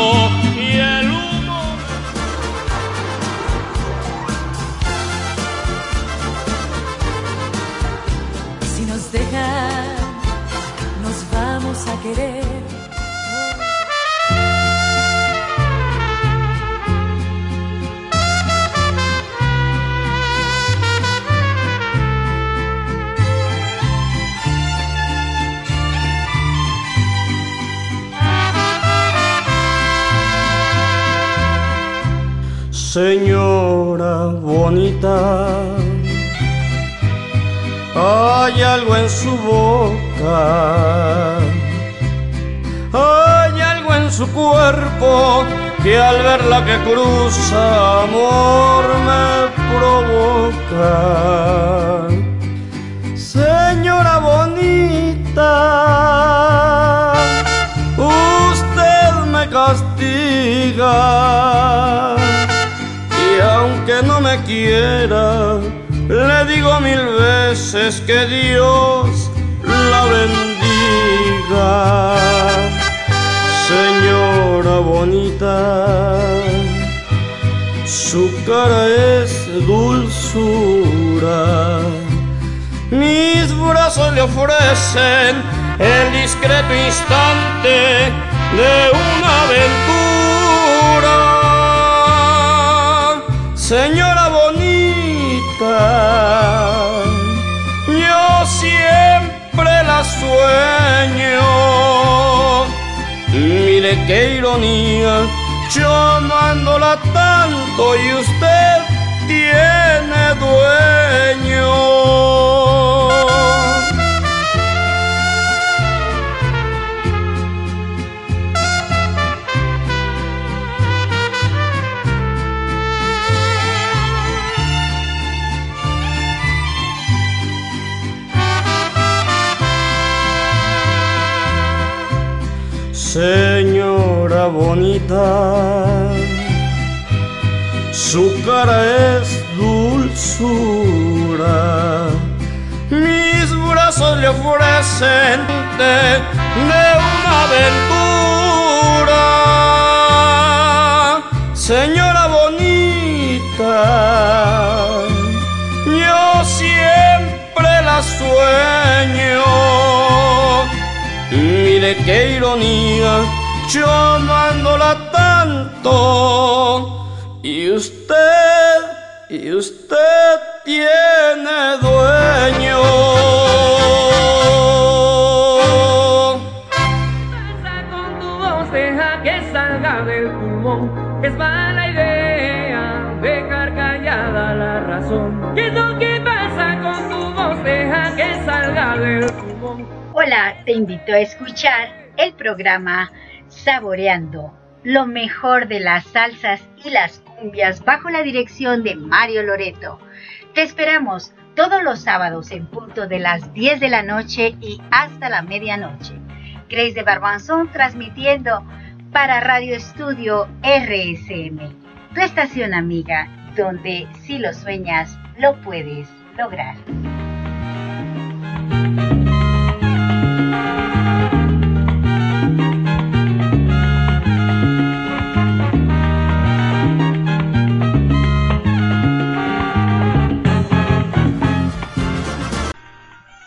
Speaker 15: Señora bonita, hay algo en su boca, hay algo en su cuerpo que al verla que cruza amor me provoca. Señora bonita, usted me castiga aunque no me quiera, le digo mil veces que Dios la bendiga. Señora bonita, su cara es dulzura. Mis brazos le ofrecen el discreto instante de una aventura. Señora bonita, yo siempre la sueño. Mire qué ironía, yo amándola tanto y usted tiene dueño.
Speaker 12: Su cara es dulzura, mis brazos le ofrecen de, una aventura. Señora bonita, yo siempre la sueño. Mire qué ironía, yo amándola tanto. Y usted, y usted tiene dueño.
Speaker 16: Pasa con tu voz, deja que salga del pulmón. Es mala idea dejar callada la razón. ¿Qué es lo que pasa con tu voz? Deja que salga del pulmón.
Speaker 17: Hola, te invito a escuchar el programa Saboreando lo mejor de las salsas y las cumbias bajo la dirección de Mario Loreto. Te esperamos todos los sábados en punto de las 10 de la noche y hasta la medianoche. Grace de Barbanzón transmitiendo para Radio Estudio RSM, tu estación amiga, donde si lo sueñas, lo puedes lograr.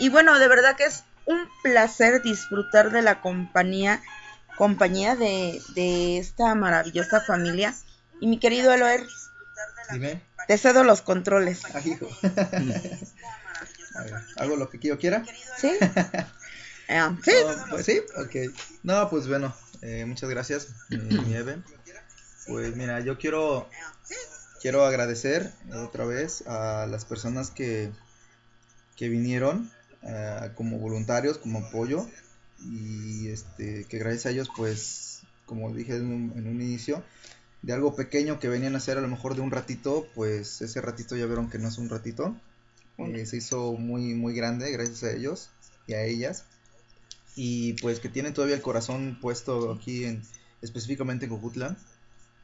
Speaker 3: Y bueno, de verdad que es un placer disfrutar de la compañía, compañía de, de esta maravillosa familia. Y mi querido Eloer,
Speaker 8: Dime.
Speaker 3: te cedo los controles.
Speaker 8: Ah, hijo. Ver, ¿Hago lo que yo quiera?
Speaker 3: ¿Sí? Ah, sí.
Speaker 8: No, pues sí, ok. No, pues bueno, eh, muchas gracias, mi, mi Eve. Pues mira, yo quiero, quiero agradecer otra vez a las personas que, que vinieron eh, como voluntarios, como apoyo. Y este, que gracias a ellos, pues, como dije en un, en un inicio, de algo pequeño que venían a hacer a lo mejor de un ratito, pues ese ratito ya vieron que no es un ratito. Eh, se hizo muy, muy grande gracias a ellos y a ellas. Y pues que tienen todavía el corazón puesto aquí en, específicamente en Cojutla,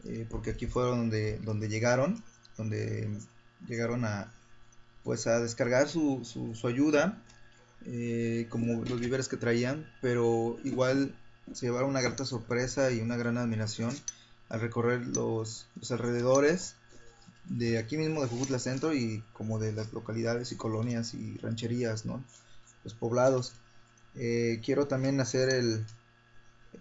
Speaker 8: eh, porque aquí fueron donde, donde llegaron, donde llegaron a pues a descargar su, su, su ayuda, eh, como los víveres que traían, pero igual se llevaron una grata sorpresa y una gran admiración al recorrer los, los alrededores de aquí mismo de Jujutla Centro y como de las localidades y colonias y rancherías. Los poblados. Eh, quiero también hacer el,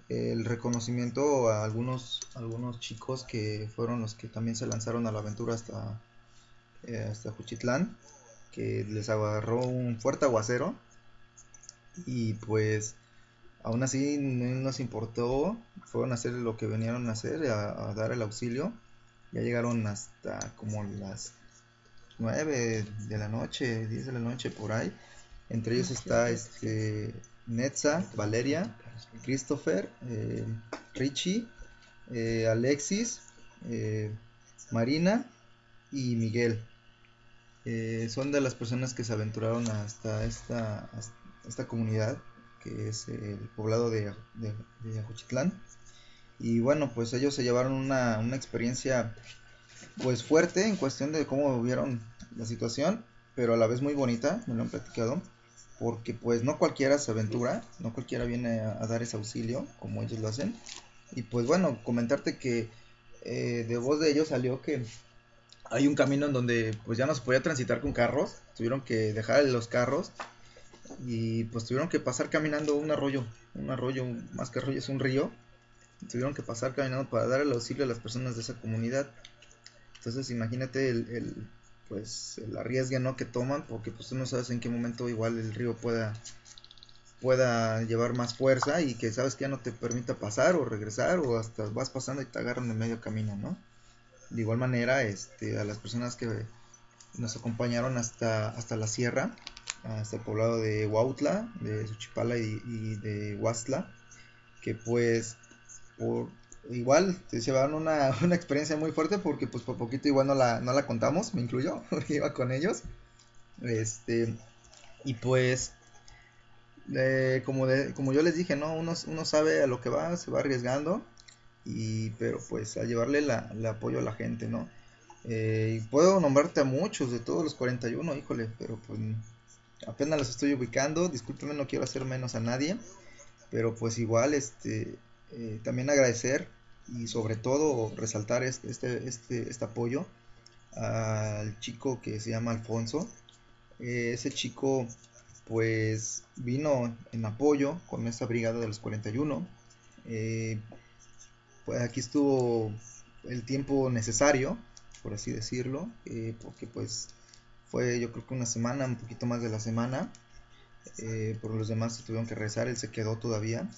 Speaker 8: el reconocimiento a algunos, algunos chicos que fueron los que también se lanzaron a la aventura hasta, eh, hasta Juchitlán, que les agarró un fuerte aguacero y pues aún así no nos importó, fueron a hacer lo que venían a hacer, a, a dar el auxilio. Ya llegaron hasta como las 9 de la noche, 10 de la noche por ahí. Entre ellos está este Netza, Valeria, Christopher, eh, Richie, eh, Alexis, eh, Marina y Miguel. Son de las personas que se aventuraron hasta esta, hasta esta comunidad, que es el poblado de, de. Y bueno, pues ellos se llevaron una, una experiencia pues fuerte en cuestión de cómo vieron la situación, pero a la vez muy bonita, me lo han platicado, porque pues no cualquiera se aventura, no cualquiera viene a, a dar ese auxilio como ellos lo hacen. Y pues bueno, comentarte que eh, de voz de ellos salió que hay un camino en donde pues ya no se podía transitar con carros, tuvieron que dejar los carros y pues tuvieron que pasar caminando un arroyo, un arroyo, más que arroyo es un río, tuvieron que pasar caminando para dar el auxilio a las personas de esa comunidad. Entonces imagínate el, pues el arriesgue ¿no? que toman porque pues tú no sabes en qué momento igual el río pueda pueda llevar más fuerza y que sabes que ya no te permita pasar o regresar o hasta vas pasando y te agarran en medio camino, ¿no? De igual manera, este, a las personas que nos acompañaron hasta, hasta la sierra, hasta el poblado de Huautla, de Suchipala y, de Huastla, que pues igual se llevaron una, una, experiencia muy fuerte porque pues por poquito igual no la, no la contamos, me incluyo, iba con ellos. Este, y pues como, de, como yo les dije, ¿no? Uno, uno sabe a lo que va, se va arriesgando, y, pero pues a llevarle la, el apoyo a la gente, ¿no? Eh, y puedo nombrarte a muchos de todos los 41, híjole, pero pues apenas los estoy ubicando, discúlpeme, no quiero hacer menos a nadie, pero pues igual, este, eh, también agradecer y sobre todo resaltar este, este, este, este apoyo al chico que se llama Alfonso. Eh, ese chico pues vino en apoyo con esta brigada de los 41. Eh, pues aquí estuvo el tiempo necesario, por así decirlo, porque pues fue yo creo que una semana, un poquito más de la semana. por los demás se tuvieron que rezar, él se quedó todavía.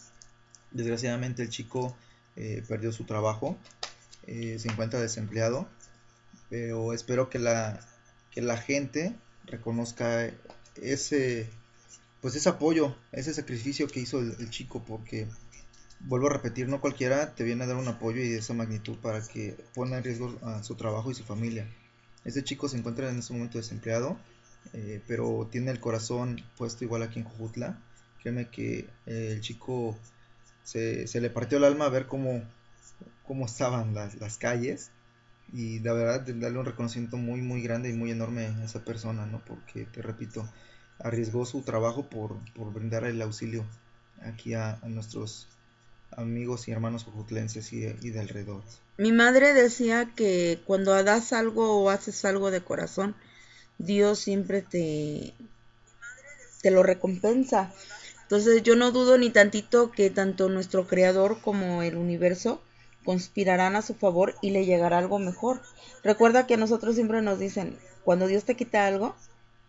Speaker 8: Desgraciadamente el chico perdió su trabajo, se encuentra desempleado pero espero que la, que la gente reconozca ese, pues ese apoyo, ese sacrificio que hizo el, chico, porque vuelvo a repetir, no cualquiera te viene a dar un apoyo y de esa magnitud para que ponga en riesgo a su trabajo y su familia. Ese chico se encuentra en este momento desempleado, eh, pero tiene el corazón puesto igual aquí en Jujutla. Créeme que eh, el chico se, se, le partió el alma a ver cómo, cómo estaban las, las calles y la verdad darle un reconocimiento muy muy grande y muy enorme a esa persona, ¿no? Porque, te repito, arriesgó su trabajo por, por brindar el auxilio aquí a, nuestros amigos y hermanos jujutlenses y, y de alrededor.
Speaker 3: Mi madre decía que cuando das algo o haces algo de corazón, Dios siempre te, te lo recompensa. Entonces yo no dudo ni tantito que tanto nuestro creador como el universo conspirarán a su favor y le llegará algo mejor. Recuerda que a nosotros siempre nos dicen, cuando Dios te quita algo,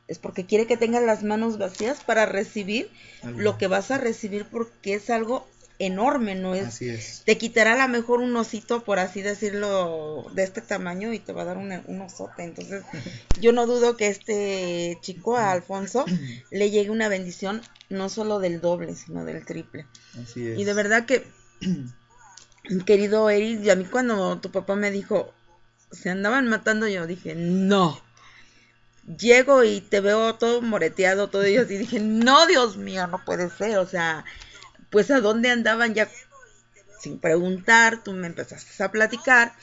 Speaker 3: es porque quiere que tengas las manos vacías para recibir lo que vas a recibir porque es algo enorme, no es,
Speaker 8: Así es.
Speaker 3: te quitará a lo mejor un osito, por así decirlo, de este tamaño y te va a dar un, un osote. Entonces, yo no dudo que este chico, a Alfonso, le llegue una bendición no solo del doble, sino del triple.
Speaker 8: Así es.
Speaker 3: Y de verdad que querido Eric, y a mí cuando tu papá me dijo, se andaban matando, yo dije, no. Llego y te veo todo moreteado, todo ellos, y dije, no, Dios mío, no puede ser, o sea, pues a dónde andaban ya sin preguntar, tú me empezaste a platicar,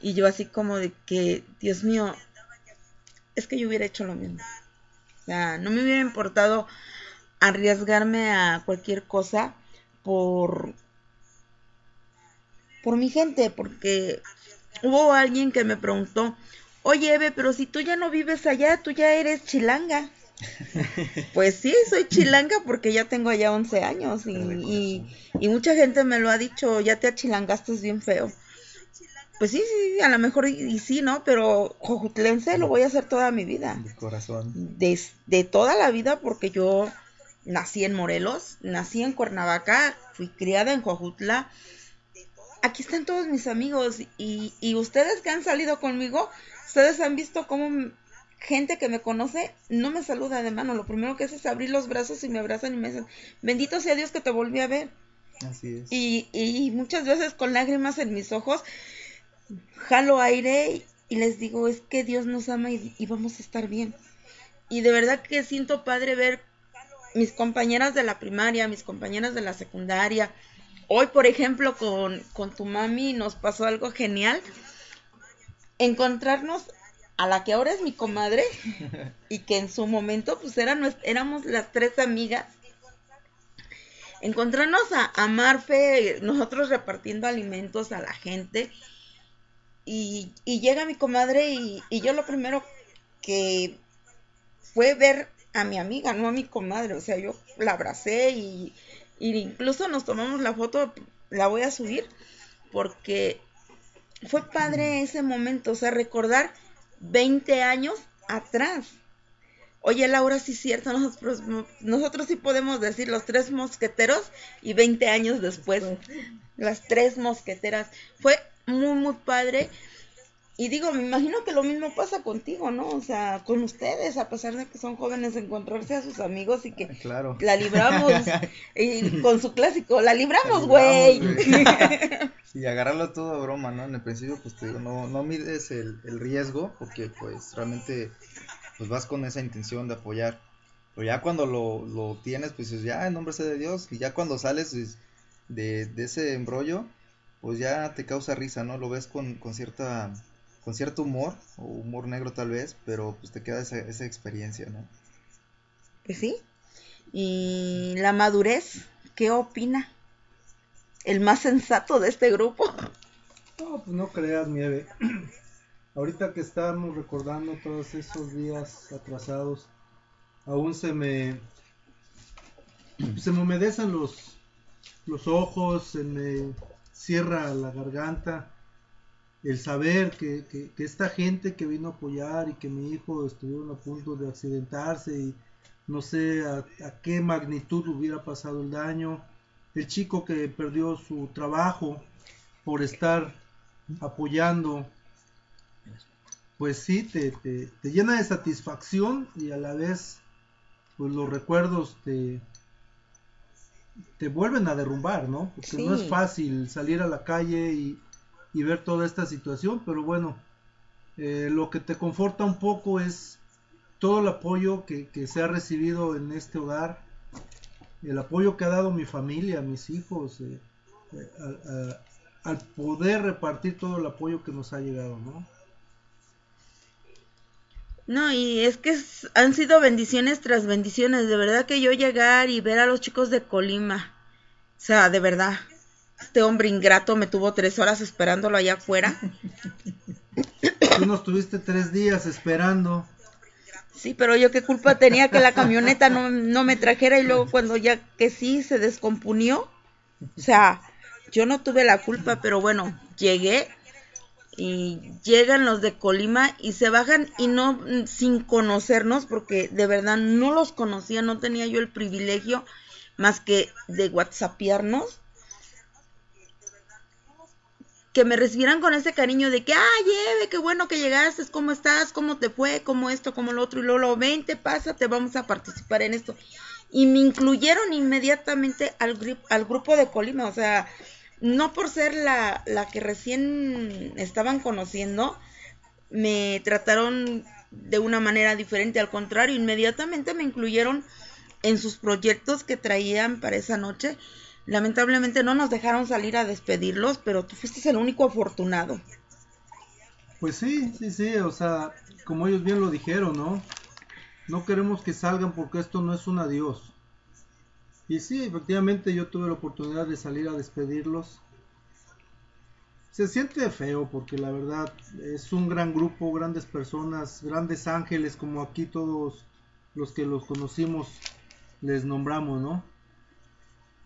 Speaker 3: y yo así como de que, Dios mío, es que yo hubiera hecho lo mismo. O sea, no me hubiera importado arriesgarme a cualquier cosa por por mi gente, porque hubo alguien que me preguntó, oye Eve, pero si tú ya no vives allá, tú ya eres chilanga. Pues sí, soy chilanga porque ya tengo allá 11 años y, y, mucha gente me lo ha dicho, ya te achilangaste bien feo. Pues sí, sí, a lo mejor y, sí, ¿no? Pero jojutlense lo voy a hacer toda mi vida.
Speaker 8: De corazón.
Speaker 3: De, de toda la vida porque yo nací en Morelos, nací en Cuernavaca, fui criada en Jojutla, aquí están todos mis amigos y, y ustedes que han salido conmigo, ustedes han visto cómo gente que me conoce no me saluda de mano. Lo primero que hace es abrir los brazos y me abrazan y me dicen, bendito sea Dios que te volví a ver.
Speaker 8: Así es.
Speaker 3: Y, y muchas veces con lágrimas en mis ojos, jalo aire y les digo, es que Dios nos ama y, y vamos a estar bien. Y de verdad que siento padre ver mis compañeras de la primaria, mis compañeras de la secundaria, Hoy, por ejemplo, con, con tu mami nos pasó algo genial. Encontrarnos a la que ahora es mi comadre y que en su momento pues eran, éramos las tres amigas. Encontrarnos a, Marfe, nosotros repartiendo alimentos a la gente. Y, y llega mi comadre y, y yo lo primero que fue ver a mi amiga, no a mi comadre. O sea, yo la abracé y, y incluso nos tomamos la foto, la voy a subir, porque fue padre ese momento, o sea, recordar 20 años atrás. Oye, Laura, sí es cierto, nosotros, nosotros sí podemos decir los tres mosqueteros y 20 años después, las tres mosqueteras. Fue muy, muy padre y digo, me imagino que lo mismo pasa contigo, ¿no? O sea, con ustedes, a pesar de que son jóvenes, encontrarse a sus amigos y que
Speaker 8: claro.
Speaker 3: la libramos, y con su clásico, la libramos, güey.
Speaker 8: sí, agarrarlo todo a broma, ¿no? En el principio, pues te digo, no, no mides el, el riesgo, porque pues realmente pues vas con esa intención de apoyar. Pero ya cuando lo, lo tienes, pues ya en nombre sea de Dios. Y ya cuando sales pues, de, de ese embrollo, pues ya te causa risa, ¿no? Lo ves con, con cierta con cierto humor, o humor negro tal vez, pero pues te queda esa, esa experiencia, ¿no?
Speaker 3: Pues sí. Y la madurez, ¿qué opina? El más sensato de este grupo.
Speaker 11: No, pues no creas, Nieve. Ahorita que estamos recordando todos esos días atrasados, aún se me se me humedecen los los ojos, se me cierra la garganta el saber que, que, esta gente que vino a apoyar y que mi hijo estuvo a punto de accidentarse y no sé a, qué magnitud hubiera pasado el daño, el chico que perdió su trabajo por estar apoyando, pues sí, te, te, llena de satisfacción y a la vez pues los recuerdos te, te vuelven a derrumbar, ¿no? Porque no es fácil salir a la calle y, y ver toda esta situación, pero bueno, eh, lo que te conforta un poco es todo el apoyo que, se ha recibido en este hogar, el apoyo que ha dado mi familia, mis hijos, eh, eh, al poder repartir todo el apoyo que nos ha llegado, ¿no?
Speaker 3: No, y es que han sido bendiciones tras bendiciones, de verdad que yo llegar y ver a los chicos de Colima, o sea, de verdad, este hombre ingrato me tuvo tres horas esperándolo allá afuera.
Speaker 11: Tú nos tuviste tres días esperando.
Speaker 3: Sí, pero yo qué culpa tenía que la camioneta no, no me trajera y luego cuando ya que sí se descompunió. O sea, yo no tuve la culpa, pero bueno, llegué y llegan los de Colima y se bajan y no sin conocernos porque de verdad no los conocía, no tenía yo el privilegio más que de whatsappearnos que me recibieran con ese cariño de que, ah, lleve, qué bueno que llegaste, ¿cómo estás? ¿Cómo te fue? ¿Cómo esto? ¿Cómo lo otro? Y luego, vente, pásate, vamos a participar en esto. Y me incluyeron inmediatamente al, al grupo de Colima, o sea, no por ser la, la que recién estaban conociendo, me trataron de una manera diferente, al contrario, inmediatamente me incluyeron en sus proyectos que traían para esa noche Lamentablemente no nos dejaron salir a despedirlos, pero tú fuiste el único afortunado.
Speaker 11: Pues sí, sí, sí, o sea, como ellos bien lo dijeron, ¿no? No queremos que salgan porque esto no es un adiós. Y sí, efectivamente yo tuve la oportunidad de salir a despedirlos. Se siente feo porque la verdad es un gran grupo, grandes personas, grandes ángeles como aquí todos los que los conocimos les nombramos, ¿no?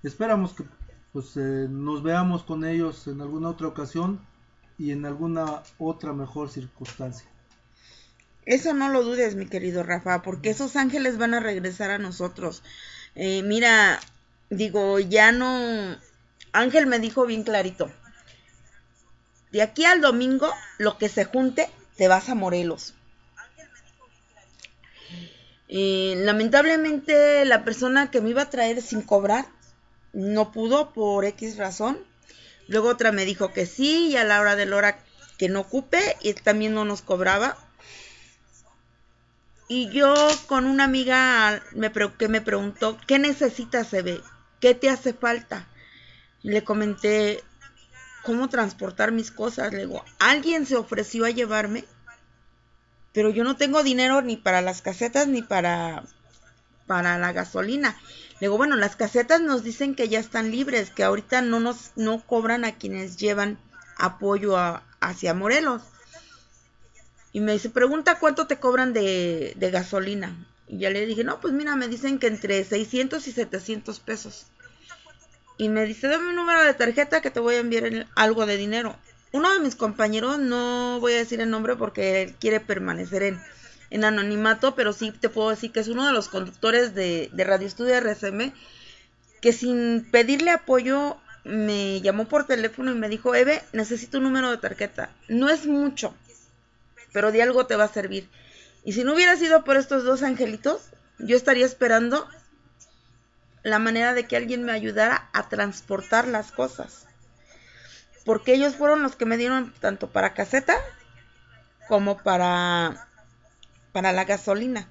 Speaker 11: Esperamos que pues, eh, nos veamos con ellos en alguna otra ocasión y en alguna otra mejor circunstancia.
Speaker 3: Eso no lo dudes, mi querido Rafa, porque esos ángeles van a regresar a nosotros. Eh, mira, digo, ya no... Ángel me dijo bien clarito. De aquí al domingo, lo que se junte, te vas a Morelos. Eh, lamentablemente, la persona que me iba a traer sin cobrar no pudo por X razón. Luego otra me dijo que sí y a la hora de la hora que no ocupe y también no nos cobraba. Y yo con una amiga me, que me preguntó, ¿qué necesitas, ve ¿Qué te hace falta? le comenté cómo transportar mis cosas. Le digo, alguien se ofreció a llevarme, pero yo no tengo dinero ni para las casetas ni para, para la gasolina. Digo, bueno, las casetas nos dicen que ya están libres, que ahorita no nos no cobran a quienes llevan apoyo hacia Morelos. Y me dice, pregunta cuánto te cobran de, de gasolina. Y ya le dije, no, pues mira, me dicen que entre 600 y 700 pesos. Y me dice, dame un número de tarjeta que te voy a enviar algo de dinero. Uno de mis compañeros, no voy a decir el nombre porque él quiere permanecer en, en anonimato, pero sí te puedo decir que es uno de los conductores de, Radio Estudio RSM que sin pedirle apoyo me llamó por teléfono y me dijo, Eve, necesito un número de tarjeta. No es mucho, pero de algo te va a servir. Y si no hubiera sido por estos dos angelitos, yo estaría esperando la manera de que alguien me ayudara a transportar las cosas. Porque ellos fueron los que me dieron tanto para caseta como para para la gasolina.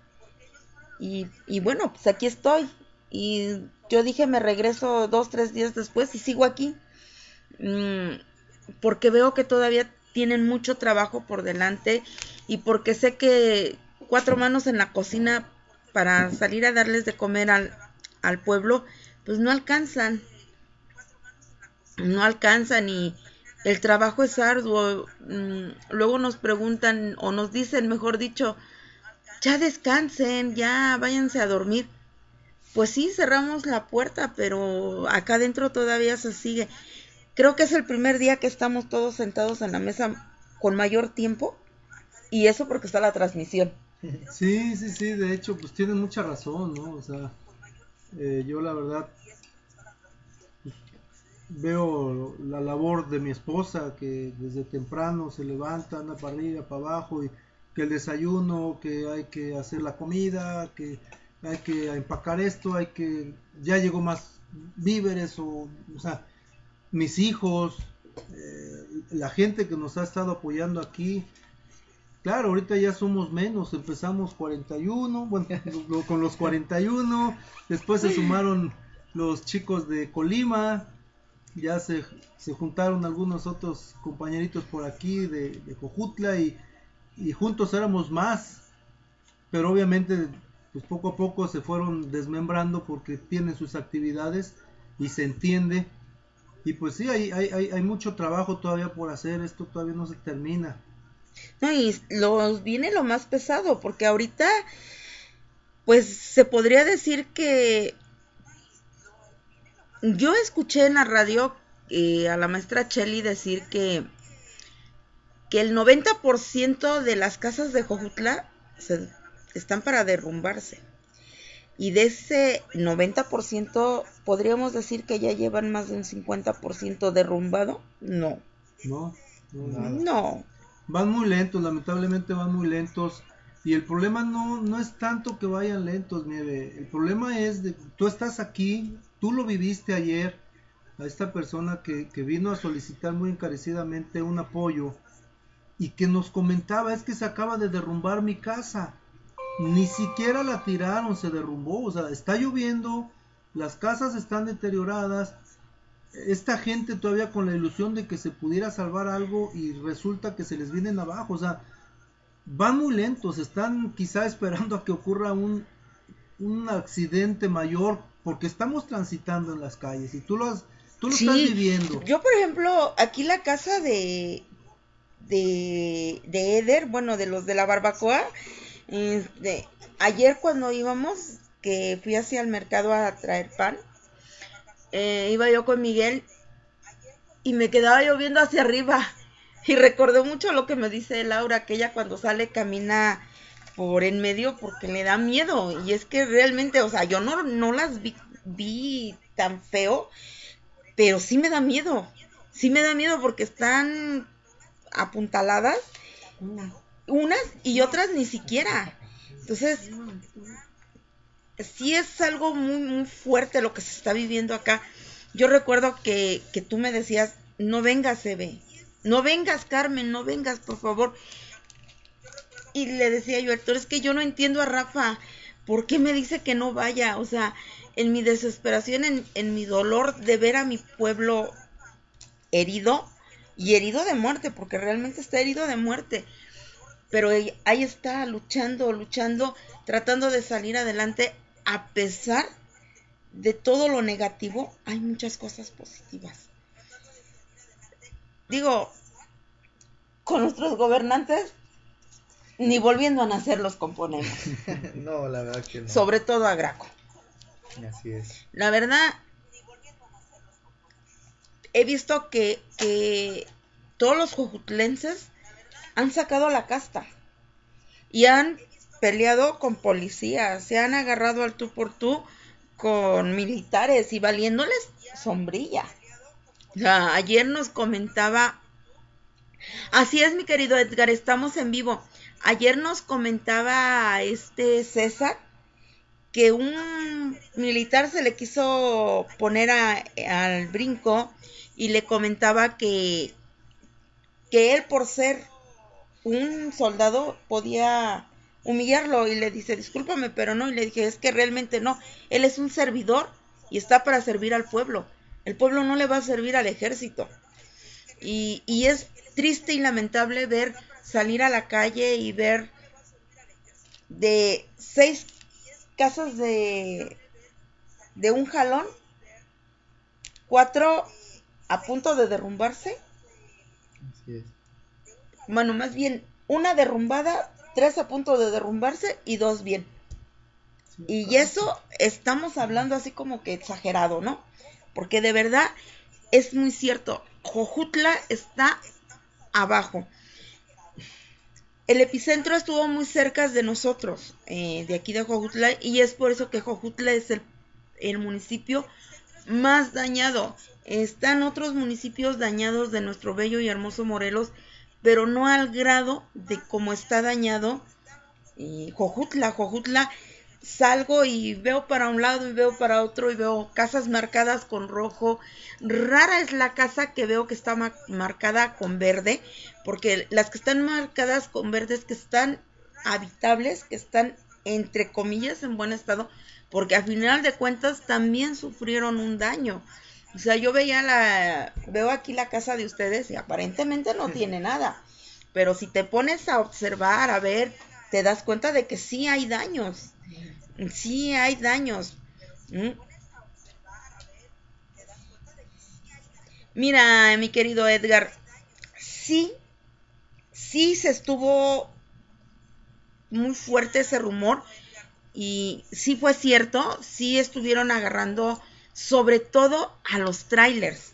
Speaker 3: Y, y bueno, pues aquí estoy. Y yo dije, me regreso dos, tres días después y sigo aquí. Mm, porque veo que todavía tienen mucho trabajo por delante y porque sé que cuatro manos en la cocina para salir a darles de comer al, al pueblo, pues no alcanzan. No alcanzan y el trabajo es arduo. Mm, luego nos preguntan o nos dicen, mejor dicho, ya descansen, ya váyanse a dormir. Pues sí, cerramos la puerta, pero acá adentro todavía se sigue. Creo que es el primer día que estamos todos sentados en la mesa con mayor tiempo y eso porque está la transmisión.
Speaker 11: Sí, sí, sí, de hecho, pues tienen mucha razón, ¿no? O sea, eh, yo la verdad pues, veo la labor de mi esposa que desde temprano se levanta, anda para arriba, para abajo y que el desayuno, que hay que hacer la comida, que hay que empacar esto, hay que ya llegó más víveres o, o sea, mis hijos, eh, la gente que nos ha estado apoyando aquí. Claro, ahorita ya somos menos, empezamos 41, bueno, con los 41, después se sumaron los chicos de Colima, ya se, se juntaron algunos otros compañeritos por aquí de, de Cojutla y, y juntos éramos más, pero obviamente pues poco a poco se fueron desmembrando porque tienen sus actividades y se entiende. Y pues sí, hay, hay, hay, mucho trabajo todavía por hacer, esto todavía no se termina.
Speaker 3: No, y los viene lo más pesado, porque ahorita, pues se podría decir que yo escuché en la radio eh, a la maestra Chelly decir que, que el 90% de las casas de Jojutla se están para derrumbarse. Y de ese 90%, ¿podríamos decir que ya llevan más de un 50% derrumbado? No.
Speaker 11: No,
Speaker 3: no, no.
Speaker 11: Van muy lentos, lamentablemente van muy lentos. Y el problema no, no es tanto que vayan lentos, Nieve. El problema es de tú estás aquí, tú lo viviste ayer, a esta persona que, que vino a solicitar muy encarecidamente un apoyo y que nos comentaba es que se acaba de derrumbar mi casa. Ni siquiera la tiraron, se derrumbó, o sea, está lloviendo, las casas están deterioradas, esta gente todavía con la ilusión de que se pudiera salvar algo y resulta que se les vienen abajo, o sea, van muy lentos, están quizá esperando a que ocurra un, un accidente mayor, porque estamos transitando en las calles y tú lo, has, tú lo estás viviendo.
Speaker 3: Yo, por ejemplo, aquí la casa de, de, de Eder, bueno, de los de la barbacoa, este, ayer cuando íbamos, que fui hacia el mercado a traer pan, eh, iba yo con Miguel y me quedaba yo viendo hacia arriba. Y recordé mucho lo que me dice Laura, que ella cuando sale camina por en medio porque le da miedo. Y es que realmente, o sea, yo no, no las vi, vi tan feo, pero sí me da miedo. Sí me da miedo porque están apuntaladas unas y otras ni siquiera. Entonces, sí es algo muy, muy fuerte lo que se está viviendo acá. Yo recuerdo que, que tú me decías, no vengas, Eve, no vengas, Carmen, no vengas, por favor. Y le decía yo, Héctor, es que yo no entiendo a Rafa, ¿por qué me dice que no vaya? O sea, en mi desesperación, en, en mi dolor de ver a mi pueblo herido, y herido de muerte, porque realmente está herido de muerte pero ahí está luchando, luchando, tratando de salir adelante a pesar de todo lo negativo, hay muchas cosas positivas. Digo, con nuestros gobernantes, ni volviendo a nacer los componemos.
Speaker 8: no, la verdad que no.
Speaker 3: Sobre todo a Graco.
Speaker 8: Así es.
Speaker 3: La verdad, he visto que, que todos los jujutlenses han sacado la casta y han peleado con policías, se han agarrado al tú por tú con militares y valiéndoles sombrilla. ayer nos comentaba, así es mi querido Edgar, estamos en vivo. Ayer nos comentaba este César que un militar se le quiso poner al brinco y le comentaba que, que él por ser un soldado podía humillarlo y le dice, discúlpame, pero no. Y le dije, es que realmente no. Él es un servidor y está para servir al pueblo. El pueblo no le va a servir al ejército. Y, y es triste y lamentable ver salir a la calle y ver de seis casas de, de un jalón, cuatro a punto de derrumbarse.
Speaker 8: Así es.
Speaker 3: Bueno, más bien una derrumbada, tres a punto de derrumbarse y dos bien. Y eso estamos hablando así como que exagerado, ¿no? Porque de verdad es muy cierto. Jojutla está abajo. El epicentro estuvo muy cerca de nosotros, eh, de aquí de Jojutla, y es por eso que Jojutla es el, el municipio más dañado. Están otros municipios dañados de nuestro bello y hermoso Morelos, pero no al grado de cómo está dañado eh, Jojutla. Jojutla salgo y veo para un lado y veo para otro y veo casas marcadas con rojo. Rara es la casa que veo que está ma- marcada con verde, porque las que están marcadas con verde es que están habitables, que están entre comillas en buen estado, porque a final de cuentas también sufrieron un daño. O sea, yo veía la, veo aquí la casa de ustedes y aparentemente no tiene nada. Pero si te pones a observar, a ver, te das cuenta de que sí hay daños. Sí hay daños. Mira, mi querido Edgar, sí, sí se estuvo muy fuerte ese rumor y sí fue cierto, sí estuvieron agarrando sobre todo a los trailers,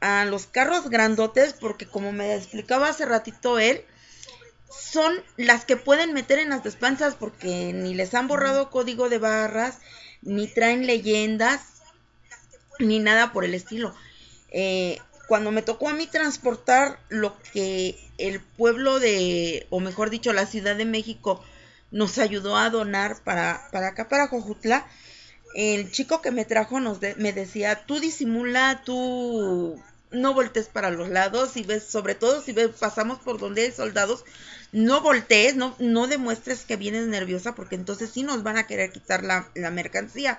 Speaker 3: a los carros grandotes, porque como me explicaba hace ratito él, son las que pueden meter en las despensas porque ni les han borrado código de barras, ni traen leyendas, ni nada por el estilo. Eh, cuando me tocó a mí transportar lo que el pueblo de, o mejor dicho, la Ciudad de México nos ayudó a donar para, para acá, para Jojutla, el chico que me trajo nos de- me decía, tú disimula, tú no voltees para los lados, y ves, sobre todo si ves, pasamos por donde hay soldados, no voltees, no, no demuestres que vienes nerviosa, porque entonces sí nos van a querer quitar la, la mercancía.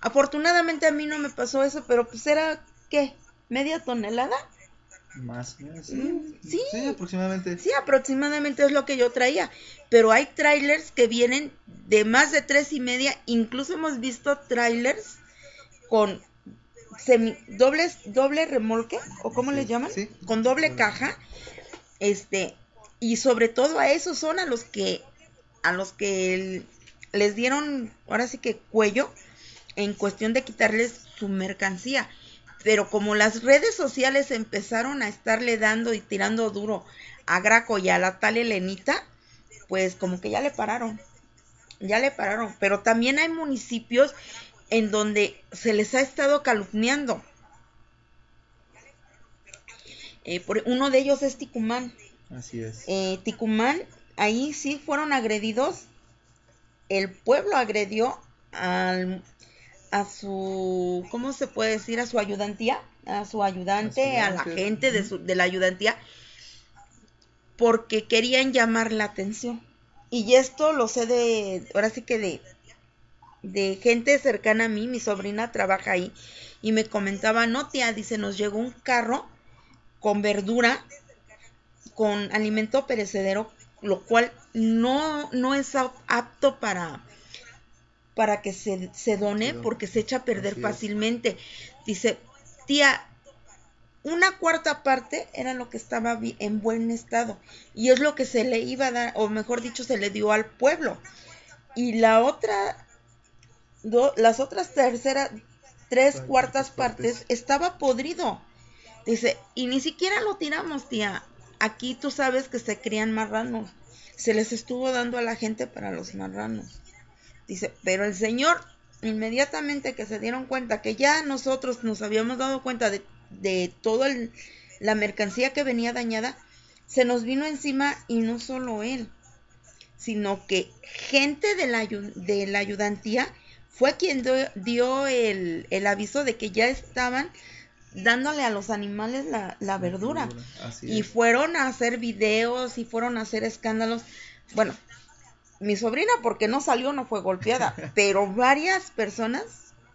Speaker 3: Afortunadamente a mí no me pasó eso, pero pues era, ¿qué? ¿Media tonelada?
Speaker 8: Más.
Speaker 3: Mm, sí.
Speaker 8: Sí, aproximadamente.
Speaker 3: Sí, aproximadamente es lo que yo traía. Pero hay trailers que vienen de más de tres y media. Incluso hemos visto trailers con semi, dobles, doble remolque, o cómo les llaman, con doble caja. Este, y sobre todo a esos son a los que, a los que les dieron, ahora sí que cuello, en cuestión de quitarles su mercancía. Pero como las redes sociales empezaron a estarle dando y tirando duro a Graco y a la tal Elenita, pues como que ya le pararon. Ya le pararon. Pero también hay municipios en donde se les ha estado calumniando. Eh, por, uno de ellos es Ticumán.
Speaker 8: Así es.
Speaker 3: Eh, Ticumán, ahí sí fueron agredidos. El pueblo agredió al, a su, ¿cómo se puede decir? A su ayudantía, a su ayudante, a la
Speaker 8: ayudante,
Speaker 3: gente de, su, de la ayudantía, porque querían llamar la atención. Y esto lo sé de, ahora sí que de, de gente cercana a mí, mi sobrina trabaja ahí, y me comentaba, no tía, dice, nos llegó un carro con verdura, con alimento perecedero, lo cual no, no es ap- apto para, para que se, se done porque se echa a perder
Speaker 8: Así es.
Speaker 3: fácilmente. Dice, tía, una cuarta parte era lo que estaba en buen estado y es lo que se le iba a dar, o mejor dicho, se le dio al pueblo. Y la otra, do- las otras terceras, tres cuartas partes estaba podrido. Dice, y ni siquiera lo tiramos, tía. Aquí tú sabes que se crían marranos. Se les estuvo dando a la gente para los marranos. Dice, pero el señor, inmediatamente que se dieron cuenta que ya nosotros nos habíamos dado cuenta de, toda la mercancía que venía dañada, se nos vino encima y no solo él, sino que gente de la, ayudantía fue quien dio, el aviso de que ya estaban dándole a los animales la, la verdura. Y fueron a hacer videos y fueron a hacer escándalos. Bueno, mi sobrina porque no salió, no fue golpeada, pero varias personas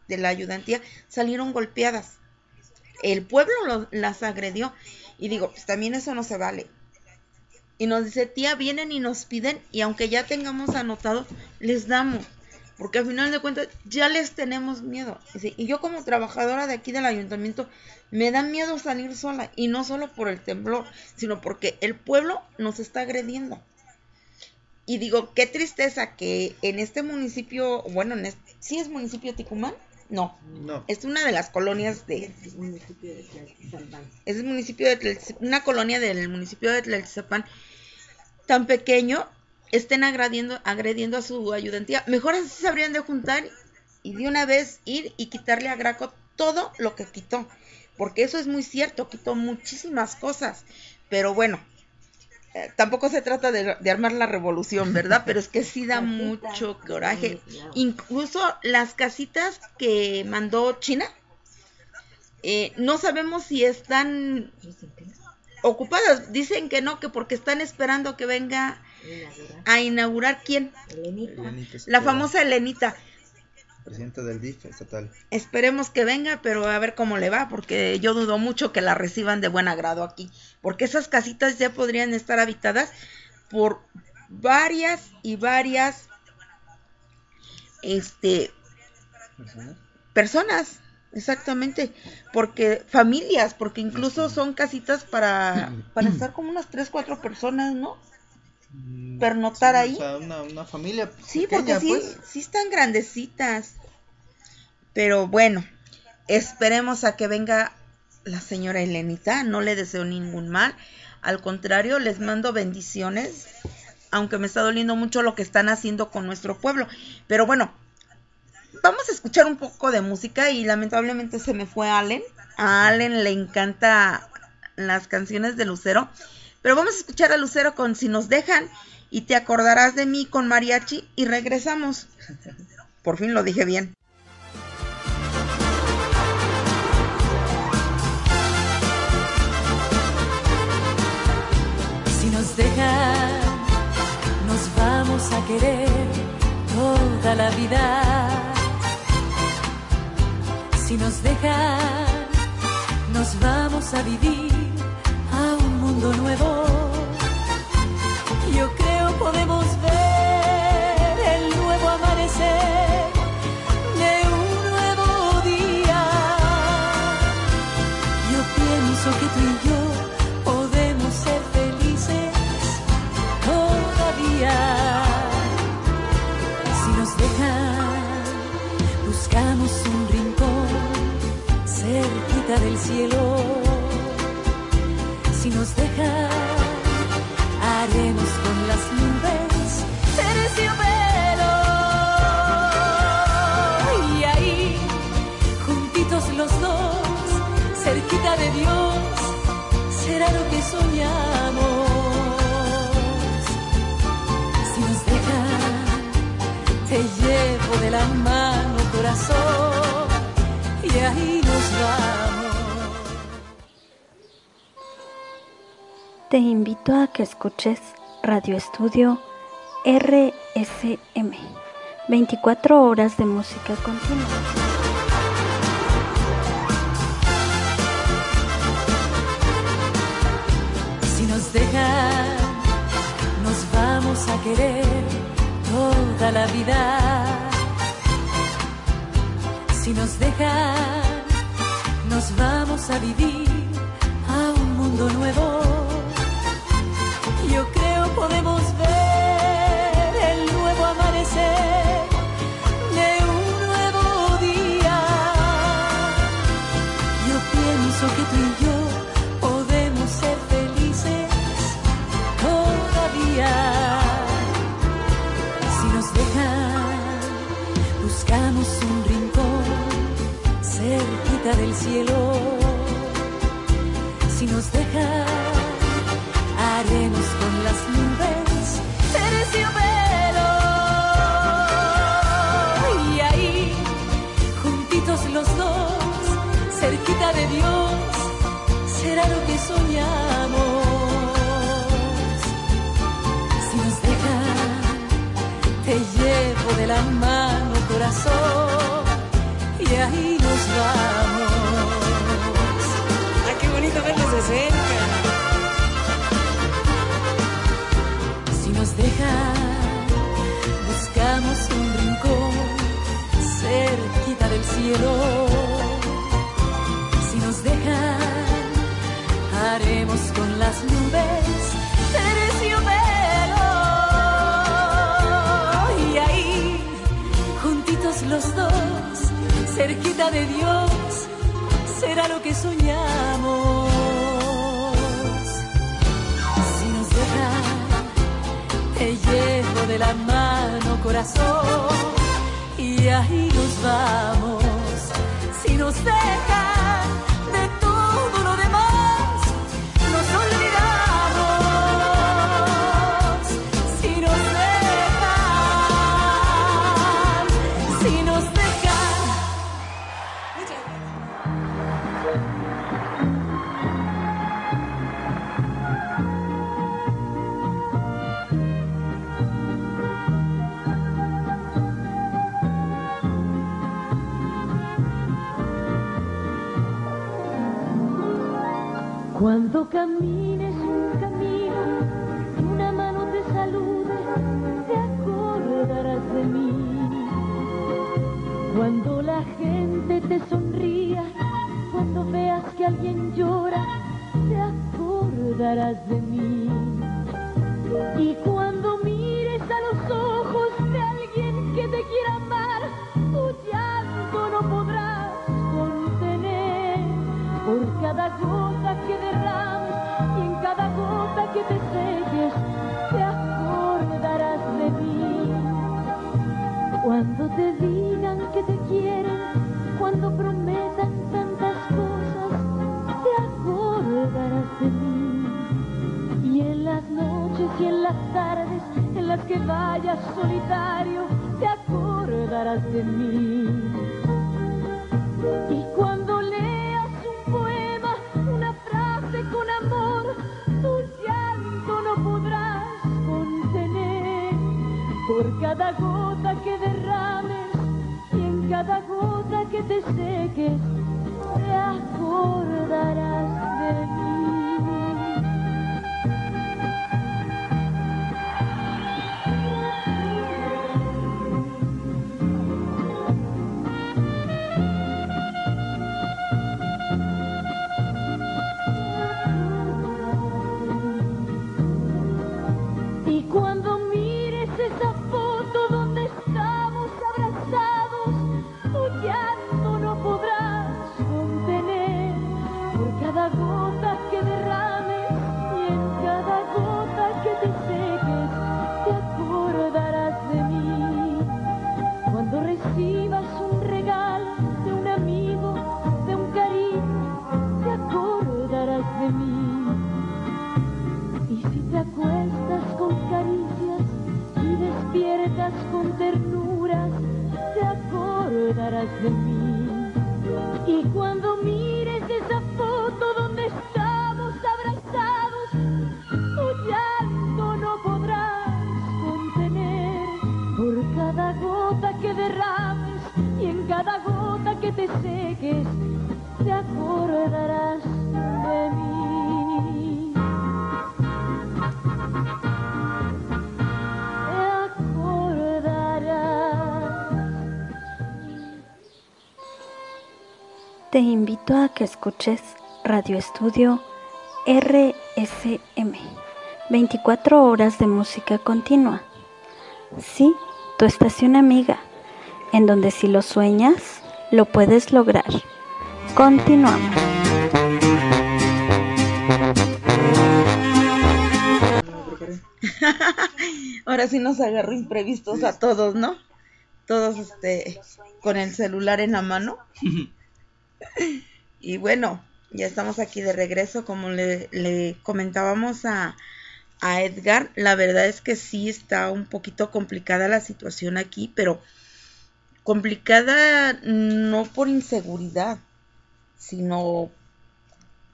Speaker 3: de la ayudantía salieron golpeadas. El pueblo lo- las agredió y digo, pues también eso no se vale. Y nos dice, tía, vienen y nos piden y aunque ya tengamos anotado, les damos. Porque al final de cuentas ya les tenemos miedo. Y yo como trabajadora de aquí del ayuntamiento me da miedo salir sola. Y no solo por el temblor, sino porque el pueblo nos está agrediendo. Y digo, qué tristeza que en este municipio, bueno, en este, ¿sí es municipio de Ticumán? No,
Speaker 8: No.
Speaker 3: es una de las colonias de,
Speaker 14: municipio de Tlalpan.
Speaker 3: es el municipio de Tlaltizapán, una colonia del municipio de Tlaltizapán tan pequeño estén agrediendo, agrediendo a su ayudantía. Mejor así se habrían de juntar y de una vez ir y quitarle a Graco todo lo que quitó. Porque eso es muy cierto, quitó muchísimas cosas. Pero bueno, eh, tampoco se trata de, de armar la revolución, ¿verdad? Pero es que sí da mucho coraje. Incluso las casitas que mandó China, eh, no sabemos si están ocupadas. Dicen que no, que porque están esperando que venga a inaugurar quién?
Speaker 8: Elenita
Speaker 3: La famosa Elenita.
Speaker 8: Presidenta del DIF estatal.
Speaker 3: Esperemos que venga, pero a ver cómo le va, porque yo dudo mucho que la reciban de buen agrado aquí, porque esas casitas ya podrían estar habitadas por varias y varias este personas, exactamente, porque familias, porque incluso son casitas para para estar como unas tres, cuatro personas, ¿no? Pernotar ahí.
Speaker 8: O sea, una, una familia
Speaker 3: Sí,
Speaker 8: pequeña,
Speaker 3: porque sí,
Speaker 8: pues.
Speaker 3: sí están grandecitas. Pero bueno, esperemos a que venga la señora Elenita. No le deseo ningún mal. Al contrario, les mando bendiciones. Aunque me está doliendo mucho lo que están haciendo con nuestro pueblo. Pero bueno, vamos a escuchar un poco de música y lamentablemente se me fue Allen. A Allen le encanta las canciones de Lucero. Pero vamos a escuchar a Lucero con Si nos dejan y te acordarás de mí con mariachi y regresamos. Por fin lo dije bien.
Speaker 18: Si nos dejan, nos vamos a querer toda la vida. Si nos dejan, nos vamos a vivir mundo nuevo. Yo creo podemos ver el nuevo amanecer de un nuevo día. Yo pienso que tú y yo podemos ser felices todavía. Si nos dejan, buscamos un rincón cerquita del cielo. Te llevo de la mano, corazón, y ahí nos vamos.
Speaker 19: Te invito a que escuches Radio Estudio RSM. 24 horas de música continua.
Speaker 18: Si nos dejan, nos vamos a querer toda la vida. Si nos dejan, nos vamos a vivir a un mundo nuevo.
Speaker 20: Cerca. Si nos dejan, buscamos un rincón cerquita del cielo. Si nos dejan, haremos con las nubes terciopelo. Y ahí, juntitos los dos, cerquita de Dios, será lo que soñamos. Llevo de la mano corazón y ahí nos vamos. Si nos dejan Cuando camines un camino y una mano te salude, te acordarás de mí. Cuando la gente te sonría, cuando veas que alguien llora, te acordarás de mí.
Speaker 19: Invito a que escuches Radio Estudio RSM. 24 horas de música continua. Sí, tu estación amiga, en donde si lo sueñas, lo puedes lograr. Continuamos.
Speaker 3: Ahora sí nos agarró imprevistos a todos, ¿no? Todos este con el celular en la mano. Y bueno, ya estamos aquí de regreso, como le, le comentábamos a, a Edgar, la verdad es que sí está un poquito complicada la situación aquí, pero complicada no por inseguridad, sino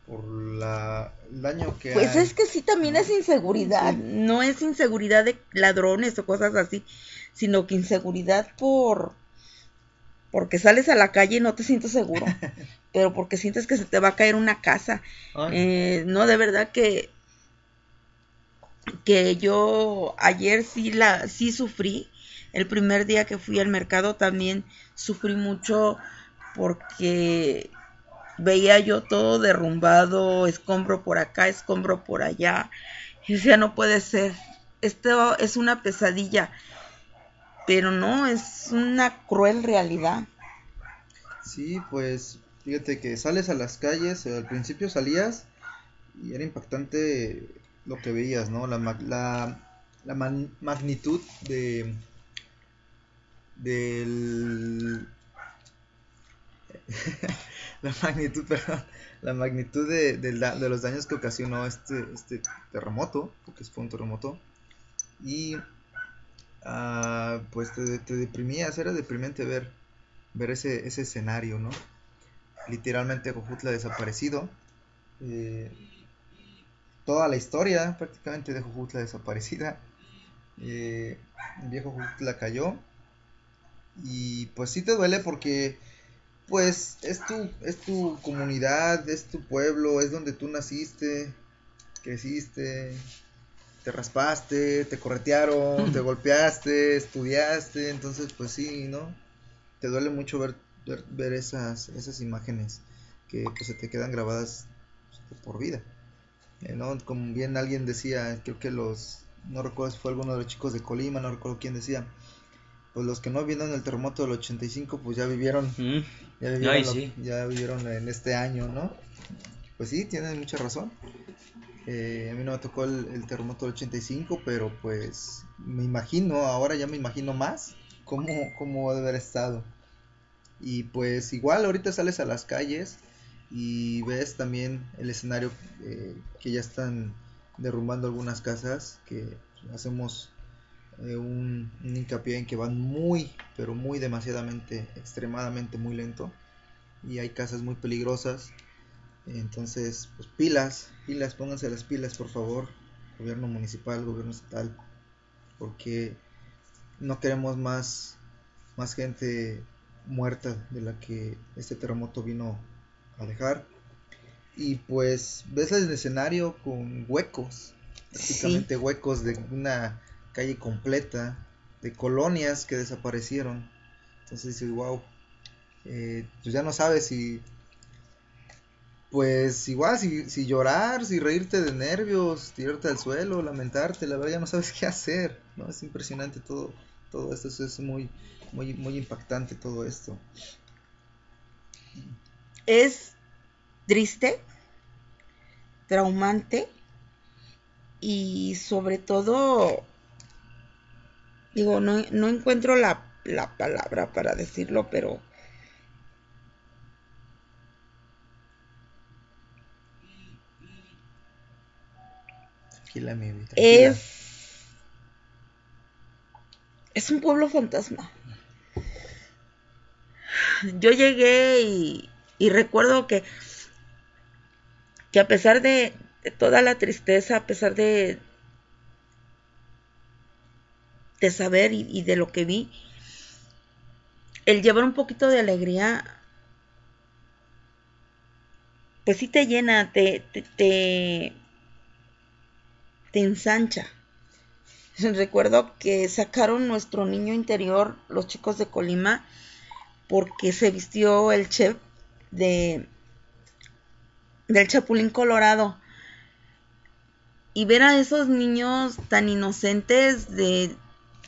Speaker 8: por la, el daño que
Speaker 3: Pues
Speaker 8: hay.
Speaker 3: es que sí, también es inseguridad. No es inseguridad de ladrones o cosas así, sino que inseguridad por. Porque sales a la calle y no te sientes seguro. pero porque sientes que se te va a caer una casa. Eh, no, de verdad que. Que yo ayer sí la sí sufrí. El primer día que fui al mercado también sufrí mucho porque veía yo todo derrumbado, escombro por acá, escombro por allá. Y decía, no puede ser. Esto es una pesadilla. Pero no, es una cruel realidad.
Speaker 8: Sí, pues fíjate que sales a las calles, eh, al principio salías y era impactante lo que veías, ¿no? La, la, la magnitud de del la magnitud, perdón, la magnitud de, los daños que ocasionó este, este terremoto, porque fue un terremoto, y ah, pues te, te deprimías, era deprimente ver, ver ese, ese escenario, ¿no? Literalmente Jojutla desaparecido, eh, toda la historia prácticamente de Jojutla desaparecida, eh, el viejo Jojutla cayó, y pues sí te duele porque pues es tu, es tu comunidad, es tu pueblo, es donde tú naciste, creciste, te raspaste, te corretearon, te golpeaste, estudiaste, entonces pues sí, ¿no? Te duele mucho ver, ver, ver esas, esas imágenes que pues se te quedan grabadas pues, por vida. Eh, ¿no? Como bien alguien decía, creo que los, no recuerdo si fue alguno de los chicos de Colima, no recuerdo quién decía, pues los que no vieron el terremoto del 85, pues ya vivieron, ya vivieron,
Speaker 4: Ay,
Speaker 8: lo-
Speaker 4: sí.
Speaker 8: ya vivieron en este año, ¿no? Pues sí, tienen mucha razón. Eh, a mí no me tocó el, el terremoto del 85, pero pues me imagino, ahora ya me imagino más cómo, cómo debe haber estado. Y pues igual ahorita sales a las calles y ves también el escenario eh, que ya están derrumbando algunas casas, que hacemos eh, un, un hincapié en que van muy, pero muy demasiadamente, extremadamente muy lento. Y hay casas muy peligrosas. Entonces, pues pilas, pilas, pónganse las pilas, por favor. Gobierno municipal, gobierno estatal. Porque no queremos más, más gente muerta de la que este terremoto vino a dejar. Y pues ves el escenario con huecos, prácticamente huecos de una calle completa, de colonias que desaparecieron. Entonces dices, wow, pues ya no sabes si, pues igual, si, si llorar, si reírte de nervios, tirarte al suelo, lamentarte, la verdad ya no sabes qué hacer, ¿no? Es impresionante todo, todo esto, es muy, muy, muy impactante todo esto.
Speaker 3: Es triste, traumante y sobre todo, digo, no, no encuentro la, la palabra para decirlo, pero
Speaker 8: Tranquila, mi vida, tranquila.
Speaker 3: es, es un pueblo fantasma. Yo llegué y, recuerdo que, que a pesar de, toda la tristeza, a pesar de, de saber y, de lo que vi, el llevar un poquito de alegría, pues sí te llena, te, te ensancha. Recuerdo que sacaron nuestro niño interior, los chicos de Colima, porque se vistió el chef de del Chapulín Colorado. Y ver a esos niños tan inocentes de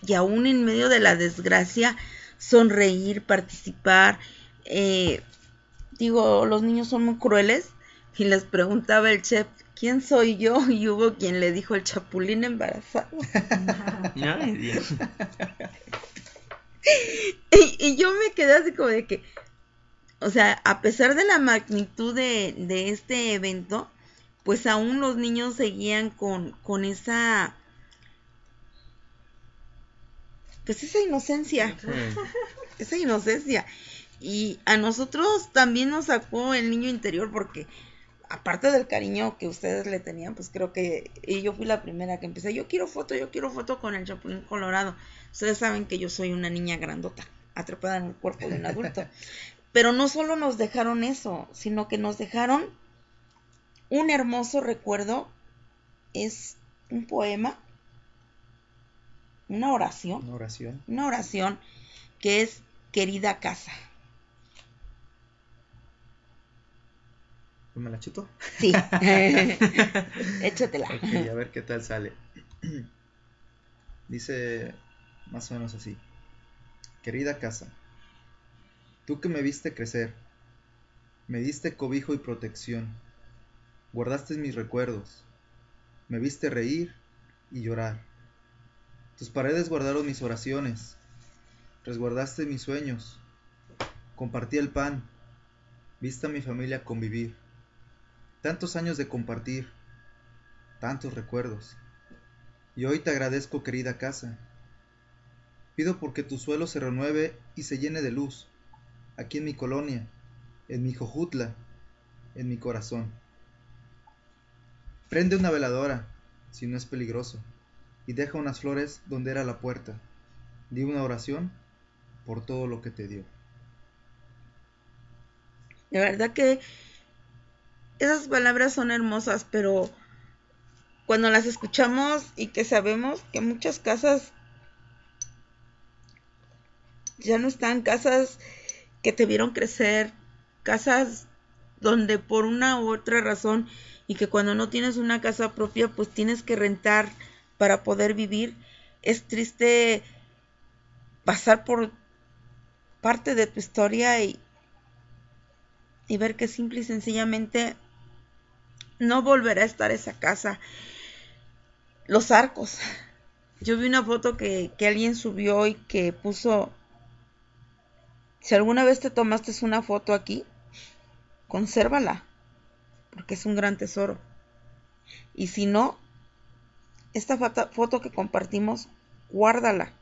Speaker 3: y aún en medio de la desgracia sonreír, participar. eh, digo, los niños son muy crueles y les preguntaba el chef, ¿quién soy yo? Y hubo quien le dijo el chapulín embarazado.
Speaker 4: Ay, Dios.
Speaker 3: y, y yo me quedé así como de que, o sea, a pesar de la magnitud de, de este evento, pues aún los niños seguían con, con esa, pues esa inocencia, esa inocencia. Y a nosotros también nos sacó el niño interior porque aparte del cariño que ustedes le tenían, pues creo que y yo fui la primera que empecé, yo quiero foto, yo quiero foto con el Chapulín Colorado. Ustedes saben que yo soy una niña grandota, atrapada en el cuerpo de un adulto. Pero no solo nos dejaron eso, sino que nos dejaron un hermoso recuerdo, es un poema, una oración,
Speaker 8: Una oración.
Speaker 3: una oración que es querida casa.
Speaker 8: ¿Me la chuto?
Speaker 3: Sí. Échatela.
Speaker 8: Ok, a ver qué tal sale. Dice más o menos así. Querida casa, tú que me viste crecer, me diste cobijo y protección, guardaste mis recuerdos, me viste reír y llorar. Tus paredes guardaron mis oraciones, resguardaste mis sueños, compartí el pan, viste a mi familia convivir. Tantos años de compartir, tantos recuerdos. Y hoy te agradezco, querida casa. Pido porque tu suelo se renueve y se llene de luz, aquí en mi colonia, en mi jojutla, en mi corazón. Prende una veladora, si no es peligroso, y deja unas flores donde era la puerta. Di una oración por todo lo que te dio.
Speaker 3: De verdad que esas palabras son hermosas, pero cuando las escuchamos y que sabemos que muchas casas ya no están, casas que te vieron crecer, casas donde por una u otra razón y que cuando no tienes una casa propia pues tienes que rentar para poder vivir, es triste pasar por parte de tu historia y, ver que simple y sencillamente no volverá a estar esa casa. Los arcos. Yo vi una foto que, que alguien subió y que puso, si alguna vez te tomaste una foto aquí, consérvala, porque es un gran tesoro. Y si no, esta foto, foto que compartimos, guárdala,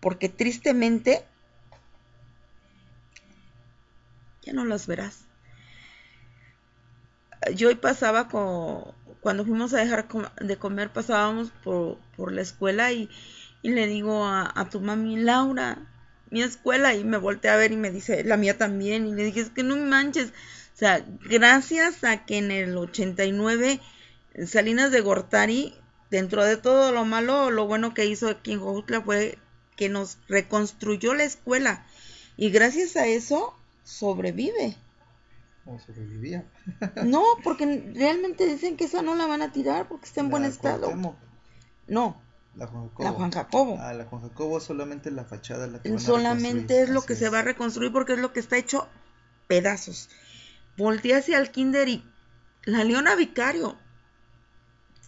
Speaker 3: porque tristemente ya no las verás yo hoy pasaba con, cuando fuimos a dejar de comer, pasábamos por, por la escuela y, y le digo a, tu mami, Laura, mi escuela, y me volteé a ver y me dice, la mía también, y le dije, es que no manches, o sea, gracias a que en el 89 Salinas de Gortari, dentro de todo lo malo, lo bueno que hizo aquí en Jojutla fue que nos reconstruyó la escuela, y gracias a eso sobrevive
Speaker 8: o sobrevivía.
Speaker 3: no, porque realmente dicen que esa no la van a tirar porque está en
Speaker 8: la
Speaker 3: buen estado.
Speaker 8: Cuauhtémoc.
Speaker 3: No.
Speaker 8: La Juan Jacobo.
Speaker 3: La Juan Jacobo.
Speaker 8: Ah, la Juan Jacobo solamente la fachada la que van a
Speaker 3: Solamente es lo
Speaker 8: Así
Speaker 3: que se va a reconstruir porque es lo que está hecho pedazos. Voltea hacia el kinder y la Leona Vicario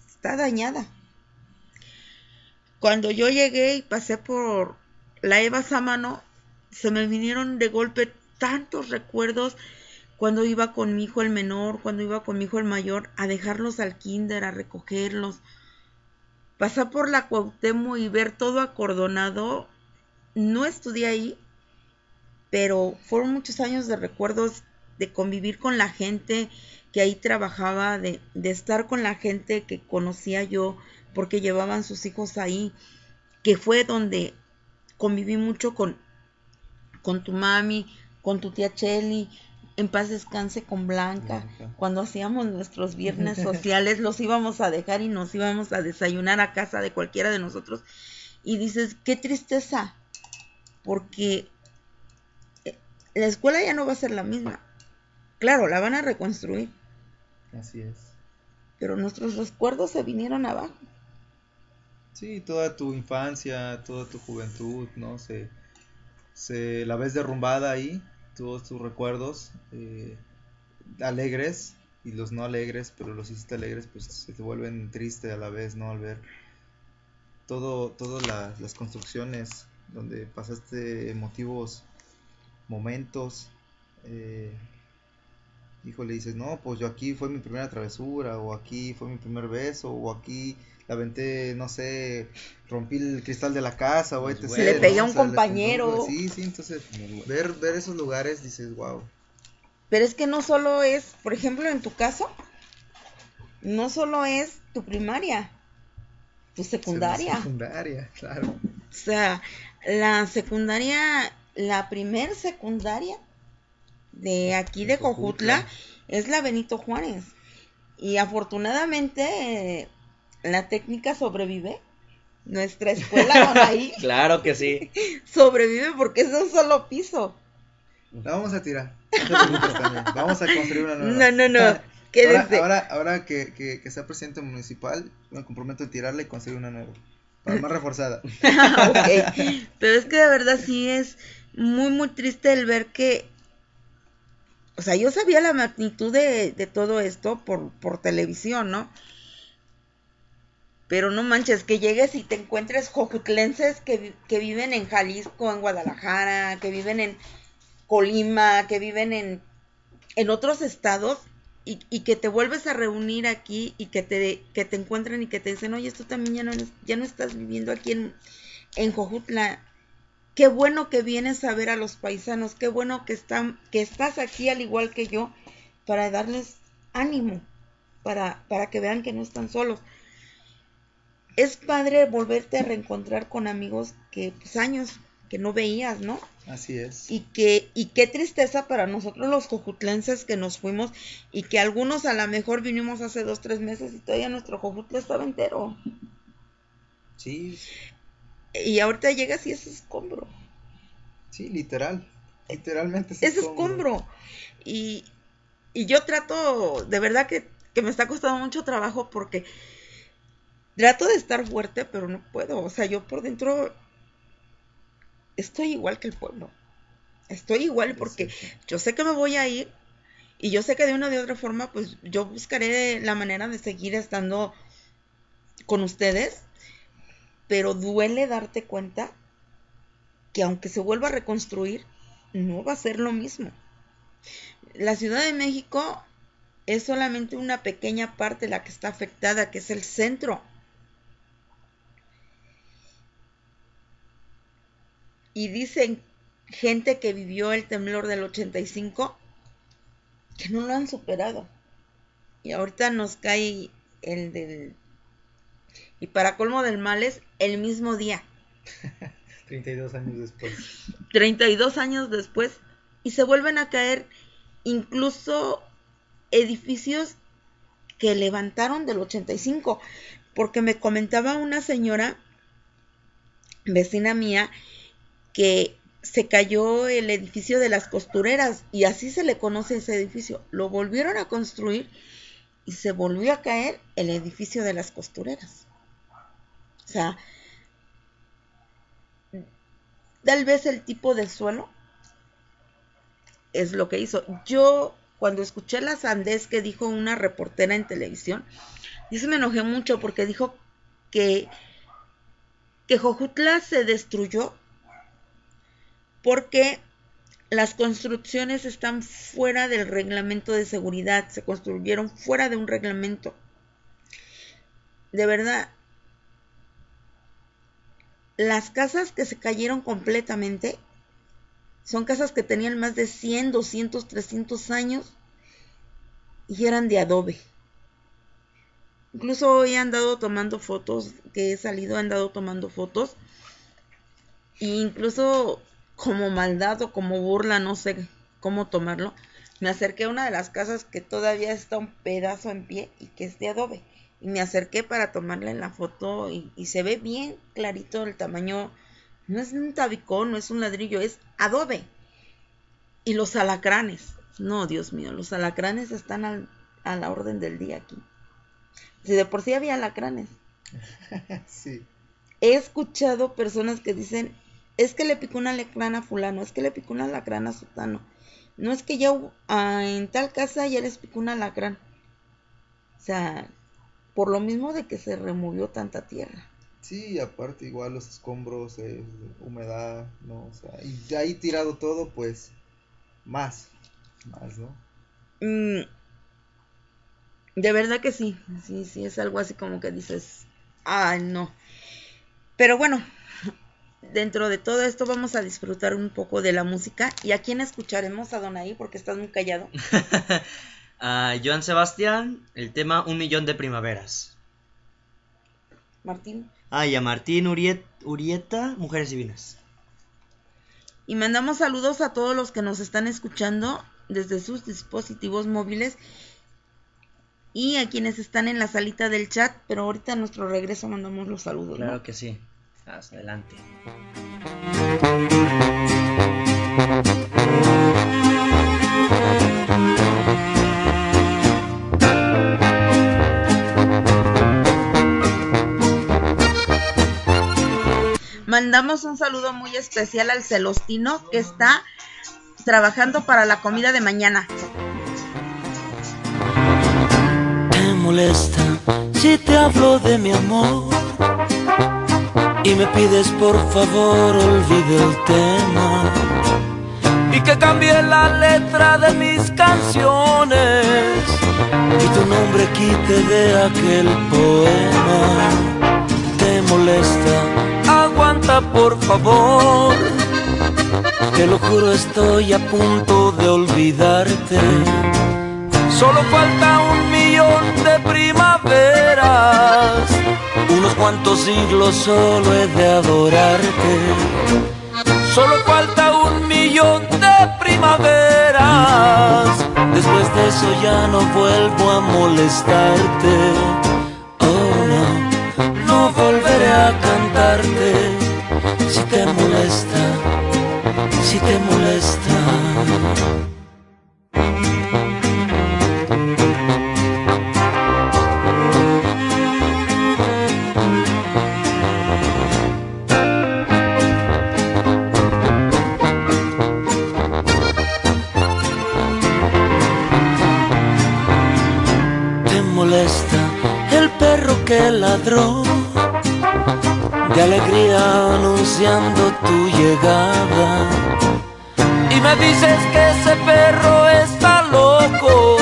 Speaker 3: está dañada. Cuando yo llegué y pasé por la Eva Samano, se me vinieron de golpe tantos recuerdos cuando iba con mi hijo el menor, cuando iba con mi hijo el mayor, a dejarlos al kinder, a recogerlos. Pasar por la Cuauhtémoc y ver todo acordonado. No estudié ahí, pero fueron muchos años de recuerdos de convivir con la gente que ahí trabajaba, de, estar con la gente que conocía yo, porque llevaban sus hijos ahí, que fue donde conviví mucho con, con tu mami, con tu tía Chelly, en paz descanse con Blanca. Blanca. Cuando hacíamos nuestros viernes sociales, los íbamos a dejar y nos íbamos a desayunar a casa de cualquiera de nosotros. Y dices, qué tristeza, porque eh, la escuela ya no va a ser la misma. Claro, la van a reconstruir.
Speaker 8: Así es.
Speaker 3: Pero nuestros recuerdos se vinieron abajo.
Speaker 8: Sí, toda tu infancia, toda tu juventud, ¿no? Se, se la ves derrumbada ahí todos tus recuerdos eh, alegres y los no alegres, pero los hiciste alegres, pues se te vuelven tristes a la vez, ¿no? Al ver todo, todas la, las construcciones donde pasaste emotivos momentos, eh, híjole, dices, no, pues yo aquí fue mi primera travesura, o aquí fue mi primer beso, o aquí la aventé, no sé, rompí el cristal de la casa o etc.
Speaker 3: Se le pegué a un
Speaker 8: O sea, le-
Speaker 3: compañero.
Speaker 8: Sí, sí, entonces ver, ver esos lugares dices, wow.
Speaker 3: Pero es que no solo es, por ejemplo, en tu caso, no solo es tu primaria, tu secundaria.
Speaker 8: Secundaria, claro.
Speaker 3: O sea, la secundaria, la primer secundaria de aquí de Cojutla es la Benito Juárez. Y afortunadamente eh, la técnica sobrevive. Nuestra escuela con ahí
Speaker 4: Claro que sí.
Speaker 3: sobrevive porque es un solo piso.
Speaker 8: La vamos a tirar. No. Vamos a construir una nueva.
Speaker 3: No, no, no.
Speaker 8: Ahora,
Speaker 3: Quédense.
Speaker 8: ahora, ahora que, que, que sea presidente municipal, me comprometo a tirarla y construir una nueva. Para más reforzada.
Speaker 3: Ok. Pero es que de verdad sí es muy, muy triste el ver que. O sea, yo sabía la magnitud de, de todo esto por, por televisión, ¿no? Pero no manches, que llegues y te encuentres jojutlenses que, que viven en Jalisco, en Guadalajara, que viven en Colima, que viven en, en otros estados y, y que te vuelves a reunir aquí y que te, que te encuentran y que te dicen, oye, tú también ya no, ya no estás viviendo aquí en, en Jojutla. Qué bueno que vienes a ver a los paisanos, qué bueno que, están, que estás aquí al igual que yo para darles ánimo, para, para que vean que no están solos. Es padre volverte a reencontrar con amigos que pues años que no veías, ¿no?
Speaker 8: Así es.
Speaker 3: Y que, y qué tristeza para nosotros los jojutlenses que nos fuimos y que algunos a lo mejor vinimos hace dos, tres meses y todavía nuestro jojutla estaba entero.
Speaker 8: Sí,
Speaker 3: Y ahorita llegas y es escombro.
Speaker 8: sí, literal. Literalmente
Speaker 3: Es escombro. Y, y yo trato, de verdad que, que me está costando mucho trabajo porque trato de estar fuerte, pero no puedo. O sea, yo por dentro estoy igual que el pueblo. Estoy igual porque yo sé que me voy a ir y yo sé que de una de otra forma, pues yo buscaré la manera de seguir estando con ustedes, pero duele darte cuenta que aunque se vuelva a reconstruir, no va a ser lo mismo. La Ciudad de México es solamente una pequeña parte la que está afectada, que es el centro. Y dicen gente que vivió el temblor del 85 que no lo han superado. Y ahorita nos cae el del... Y para colmo del mal es el mismo día.
Speaker 8: 32 años después.
Speaker 3: 32 años después y se vuelven a caer incluso edificios que levantaron del 85 porque me comentaba una señora vecina mía que se cayó el edificio de las costureras y así se le conoce ese edificio lo volvieron a construir y se volvió a caer el edificio de las costureras o sea tal vez el tipo de suelo es lo que hizo. Yo, cuando escuché la sandez que dijo una reportera en televisión, yo se me enojé mucho porque dijo que, que Jojutla se destruyó porque las construcciones están fuera del reglamento de seguridad, se construyeron fuera de un reglamento. De verdad, las casas que se cayeron completamente son casas que tenían más de 100, 200, 300 años y eran de adobe. Incluso hoy he andado tomando fotos, que he salido, he andado tomando fotos. E incluso como maldad o como burla, no sé cómo tomarlo, me acerqué a una de las casas que todavía está un pedazo en pie y que es de adobe. Y me acerqué para tomarle la foto y, y se ve bien clarito el tamaño. No es un tabicón, no es un ladrillo, es adobe. Y los alacranes. No, Dios mío, los alacranes están al- a la orden del día aquí. Si de por sí había alacranes.
Speaker 8: sí.
Speaker 3: He escuchado personas que dicen, es que le picó un alacrán a fulano, es que le picó un alacrán a sutano. No es que ya ah, en tal casa ya les picó un alacrán. O sea, por lo mismo de que se removió tanta tierra.
Speaker 8: Sí, aparte igual los escombros, eh, humedad, ¿no? O sea, y de ahí tirado todo, pues, más, más, ¿no?
Speaker 3: Mm, de verdad que sí, sí, sí, es algo así como que dices, ay, no. Pero bueno, dentro de todo esto vamos a disfrutar un poco de la música. ¿Y a quién escucharemos, Adonai? Porque estás muy callado.
Speaker 4: A Joan Sebastián, el tema Un millón de primaveras.
Speaker 3: Martín.
Speaker 4: Ah, y a Martín Uriet- Urieta, Mujeres Divinas.
Speaker 3: Y mandamos saludos a todos los que nos están escuchando desde sus dispositivos móviles y a quienes están en la salita del chat, pero ahorita a nuestro regreso mandamos los saludos. ¿no?
Speaker 4: Claro que sí. Hasta adelante.
Speaker 3: Mandamos un saludo muy especial al Celostino que está trabajando para la comida de mañana.
Speaker 21: te molesta si te hablo de mi amor y me pides por favor olvide el tema. Y que cambie la letra de mis canciones. Y tu nombre quite de aquel poema. Te molesta. Aguanta por favor. Te lo juro estoy a punto de olvidarte. Solo falta un de primaveras, unos cuantos siglos solo he de adorarte. Solo falta un millón de primaveras, después de eso ya no vuelvo a molestarte. Oh no, no volveré a cantarte si te molesta, si te molesta. Que ladró de alegría anunciando tu llegada. Y me dices que ese perro está loco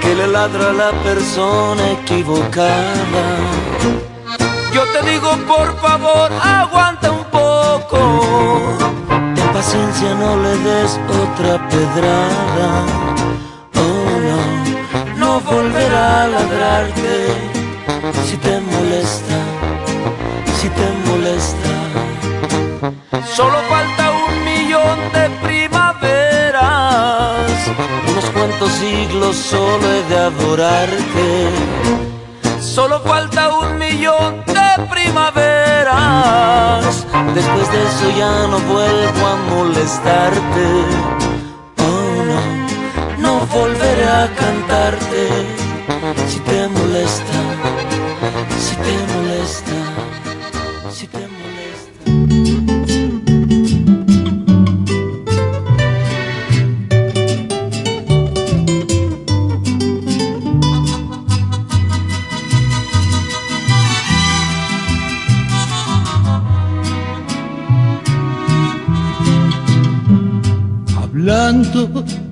Speaker 21: que le ladra a la persona equivocada. Yo te digo por favor aguanta un poco. Ten paciencia no le des otra pedrada. Oh no no volverá a ladrarte si te molesta, si te molesta. Solo falta un millón de primaveras, unos cuantos siglos solo he de adorarte. Solo falta un millón de primaveras, después de eso ya no vuelvo a molestarte. Oh no, no volveré a cantarte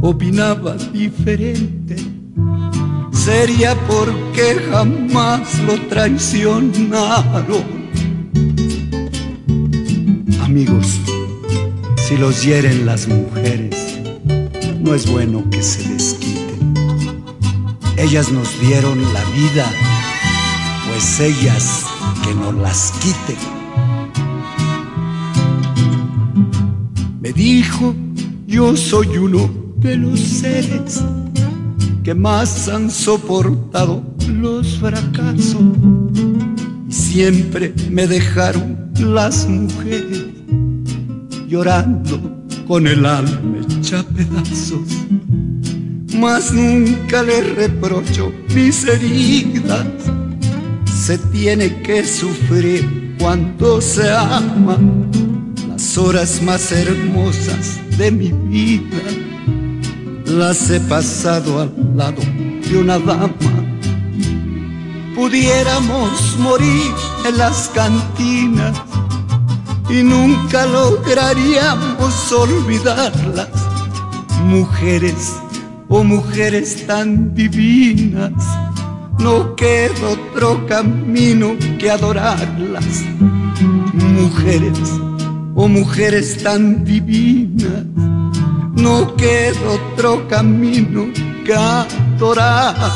Speaker 22: opinaba diferente, sería porque jamás lo traicionaron. Amigos, si los hieren las mujeres, no es bueno que se desquiten. Ellas nos dieron la vida, pues ellas que nos las quiten. me dijo, yo soy uno de los seres que más han soportado los fracasos. Y siempre me dejaron las mujeres llorando con el alma hecha pedazos. Mas nunca le reprocho mis heridas, se tiene que sufrir cuando se ama las horas más hermosas de mi vida las he pasado al lado de una dama. Pudiéramos morir en las cantinas y nunca lograríamos olvidarlas. Mujeres, oh mujeres tan divinas, no queda otro camino que adorarlas. Mujeres, oh mujeres tan divinas no queda otro camino que adorarlas.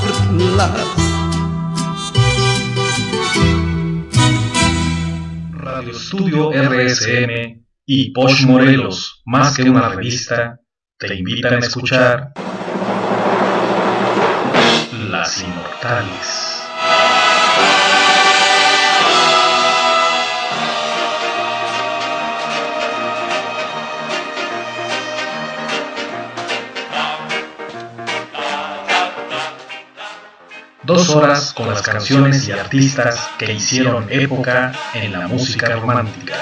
Speaker 23: Radio Estudio RSM y Posh Morelos, más que una revista, te invitan a escuchar Las Inmortales. Dos horas con las canciones y artistas que hicieron época en la música romántica.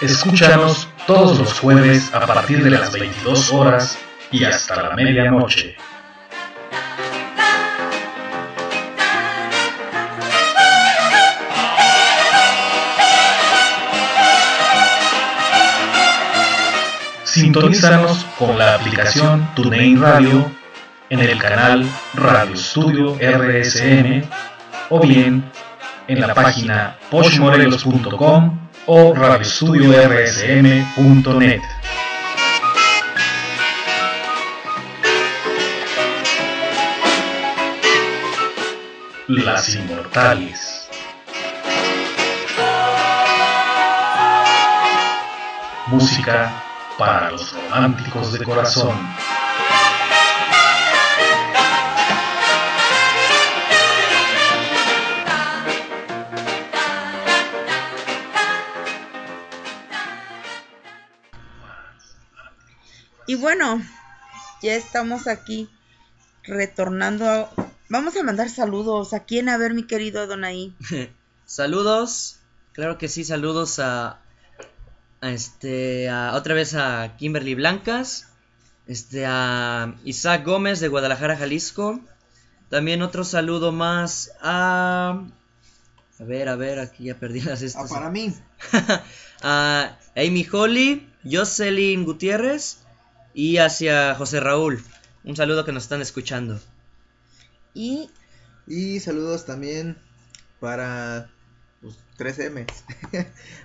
Speaker 23: Escúchanos todos los jueves a partir de las 22 horas y hasta la medianoche. Sintonízanos con la aplicación TuneIn Radio en el canal Radio Studio RSM o bien en la página poshmorelos.com o radiostudiorsm.net. Las Inmortales. Música para los románticos de corazón.
Speaker 3: Y bueno, ya estamos aquí retornando. Vamos a mandar saludos. ¿A quién? A ver, mi querido Donaí.
Speaker 4: saludos. Claro que sí, saludos a, a este a, otra vez a Kimberly Blancas, este a Isaac Gómez de Guadalajara, Jalisco. También otro saludo más a a ver, a ver, aquí ya perdí las estas.
Speaker 8: Ah, para mí.
Speaker 4: a Amy Holly, Jocelyn Gutiérrez y hacia José Raúl. Un saludo que nos están escuchando.
Speaker 3: Y
Speaker 8: y saludos también para los 3M.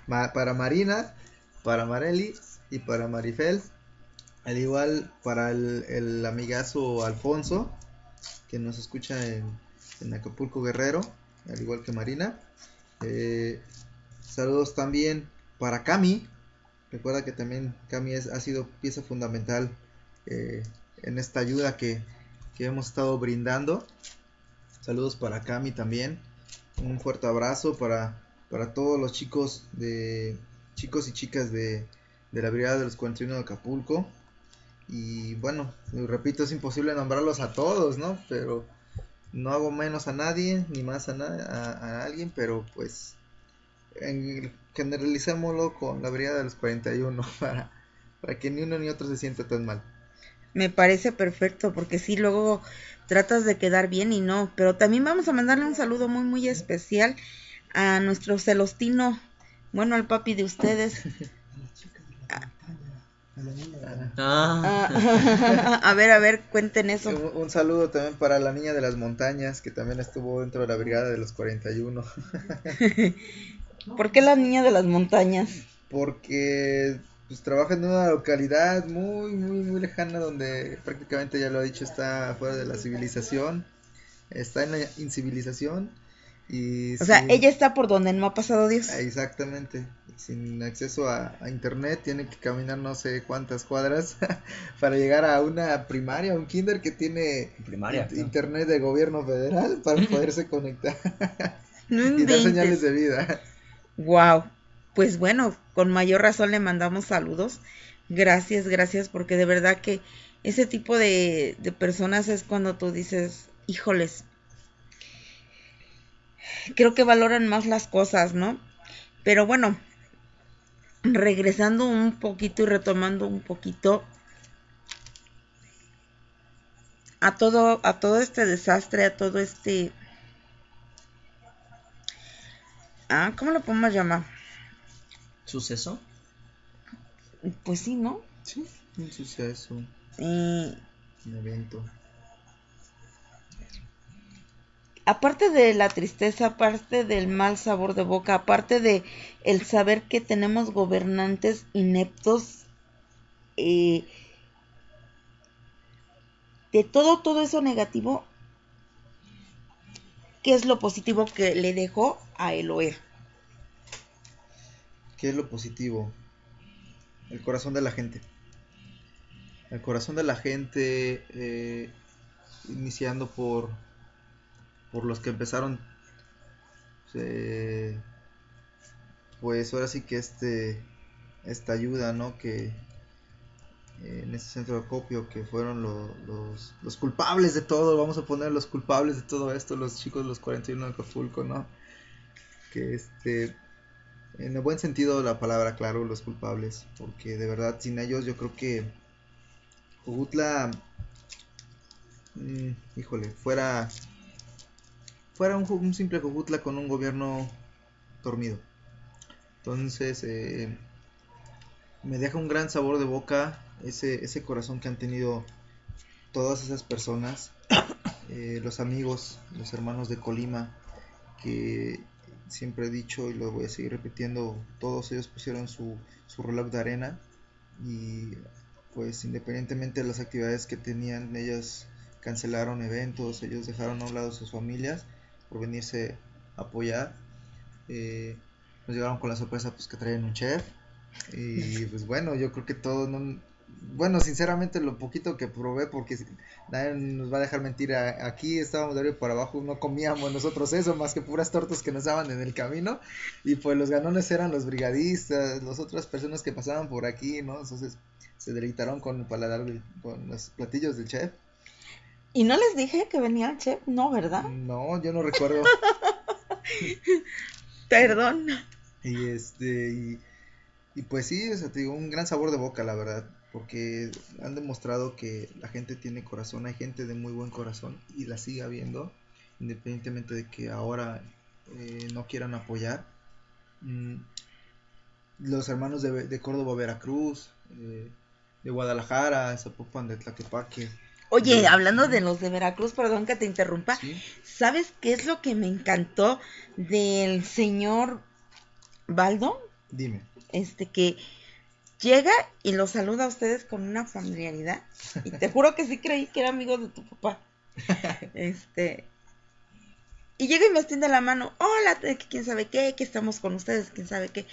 Speaker 8: para Marina, para Mareli y para Marifel. Al igual para el, amigazo Alfonso, que nos escucha en, Acapulco Guerrero, al igual que Marina. Eh, saludos también para Cami. Recuerda que también Cami ha sido pieza fundamental eh, en esta ayuda que, que hemos estado brindando. Saludos para Cami también. Un fuerte abrazo para, para todos los chicos de chicos y chicas de, de la Brigada de los 41 de Acapulco. Y bueno, repito, es imposible nombrarlos a todos, ¿no? Pero no hago menos a nadie, ni más a, a, a alguien, pero pues en, generalicémoslo con la Brigada de los 41 para, para que ni uno ni otro se sienta tan mal.
Speaker 3: Me parece perfecto, porque sí, luego tratas de quedar bien y no. Pero también vamos a mandarle un saludo muy, muy especial a nuestro celostino, bueno, al papi de ustedes. Ah. a ver, a ver, cuenten eso.
Speaker 8: Un, un, saludo también para la niña de las montañas, que también estuvo dentro de la brigada de los 41.
Speaker 3: ¿Por qué la niña de las montañas?
Speaker 8: Porque pues trabaja en una localidad muy, muy, muy lejana donde prácticamente ya lo ha dicho, está fuera de la civilización, está en la incivilización y...
Speaker 3: O sea, ella está por donde no ha pasado Dios.
Speaker 8: Exactamente, sin acceso a, a internet, tiene que caminar no sé cuántas cuadras para llegar a una primaria, un kinder que tiene
Speaker 4: Primaria,
Speaker 8: in-
Speaker 4: claro.
Speaker 8: internet de gobierno federal para poderse conectar
Speaker 3: No
Speaker 8: y dar señales de vida.
Speaker 3: Wow. Pues bueno, con mayor razón le mandamos saludos. Gracias, gracias, porque de verdad que ese tipo de, de personas es cuando tú dices, híjoles, creo que valoran más las cosas, ¿no? Pero bueno, regresando un poquito y retomando un poquito a todo, a todo este desastre, a todo este, ah, ¿cómo lo podemos llamar?
Speaker 4: ¿Suceso?
Speaker 3: Pues sí, ¿no?
Speaker 8: Sí, un suceso,
Speaker 3: Eh,
Speaker 8: un evento.
Speaker 3: Aparte de la tristeza, aparte del mal sabor de boca, aparte de el saber que tenemos gobernantes ineptos, eh, de todo, todo eso negativo, ¿qué es lo positivo que le dejó a Eloé?
Speaker 8: ¿Qué es lo positivo? El corazón de la gente. El corazón de la gente, eh, iniciando por, por los que empezaron, pues ahora sí que este, esta ayuda, ¿no? Que eh, en ese centro de acopio, que fueron lo- los, los culpables de todo, vamos a poner los culpables de todo esto, los chicos de los 41 de Acapulco, ¿no? Que este, en el buen sentido de la palabra, claro, los culpables, porque de verdad sin ellos yo creo que Jujutla, mm, híjole, fuera, fuera un, un simple Jujutla con un gobierno dormido. Entonces, eh, me deja un gran sabor de boca ese, ese corazón que han tenido todas esas personas, eh, los amigos, los hermanos de Colima, que siempre he dicho y lo voy a seguir repitiendo, todos ellos pusieron su, su reloj de arena y pues independientemente de las actividades que tenían, ellos cancelaron eventos, ellos dejaron a un lado sus familias por venirse a apoyar. Eh, nos llegaron con la sorpresa pues que traían un chef y pues bueno, yo creo que todo no, bueno, sinceramente lo poquito que probé, porque nadie nos va a dejar mentir, aquí estábamos de arriba para abajo, no comíamos nosotros eso, más que puras tortas que nos daban en el camino, y pues los ganones eran los brigadistas, las otras personas que pasaban por aquí, ¿no? Entonces se deleitaron con el paladar, con los platillos del chef.
Speaker 3: ¿Y no les dije que venía el chef? No, ¿verdad?
Speaker 8: No, yo no recuerdo.
Speaker 3: Perdón.
Speaker 8: Y este, y, y pues sí, o sea, te digo, un gran sabor de boca, la verdad, porque han demostrado que la gente tiene corazón, hay gente de muy buen corazón y la sigue habiendo, independientemente de que ahora eh, no quieran apoyar. Mm, los hermanos de, de Córdoba, Veracruz, eh, de Guadalajara, Zapopan, de Tlaquepaque.
Speaker 3: Oye, hablando de los de Veracruz, perdón que te interrumpa, ¿sabes qué es lo que me encantó del señor Baldo?
Speaker 8: Dime.
Speaker 3: Este que llega y los saluda a ustedes con una familiaridad. Y te juro que sí creí que era amigo de tu papá. Este. Y llega y me extiende la mano. Hola, quién sabe qué, que estamos con ustedes, quién sabe qué.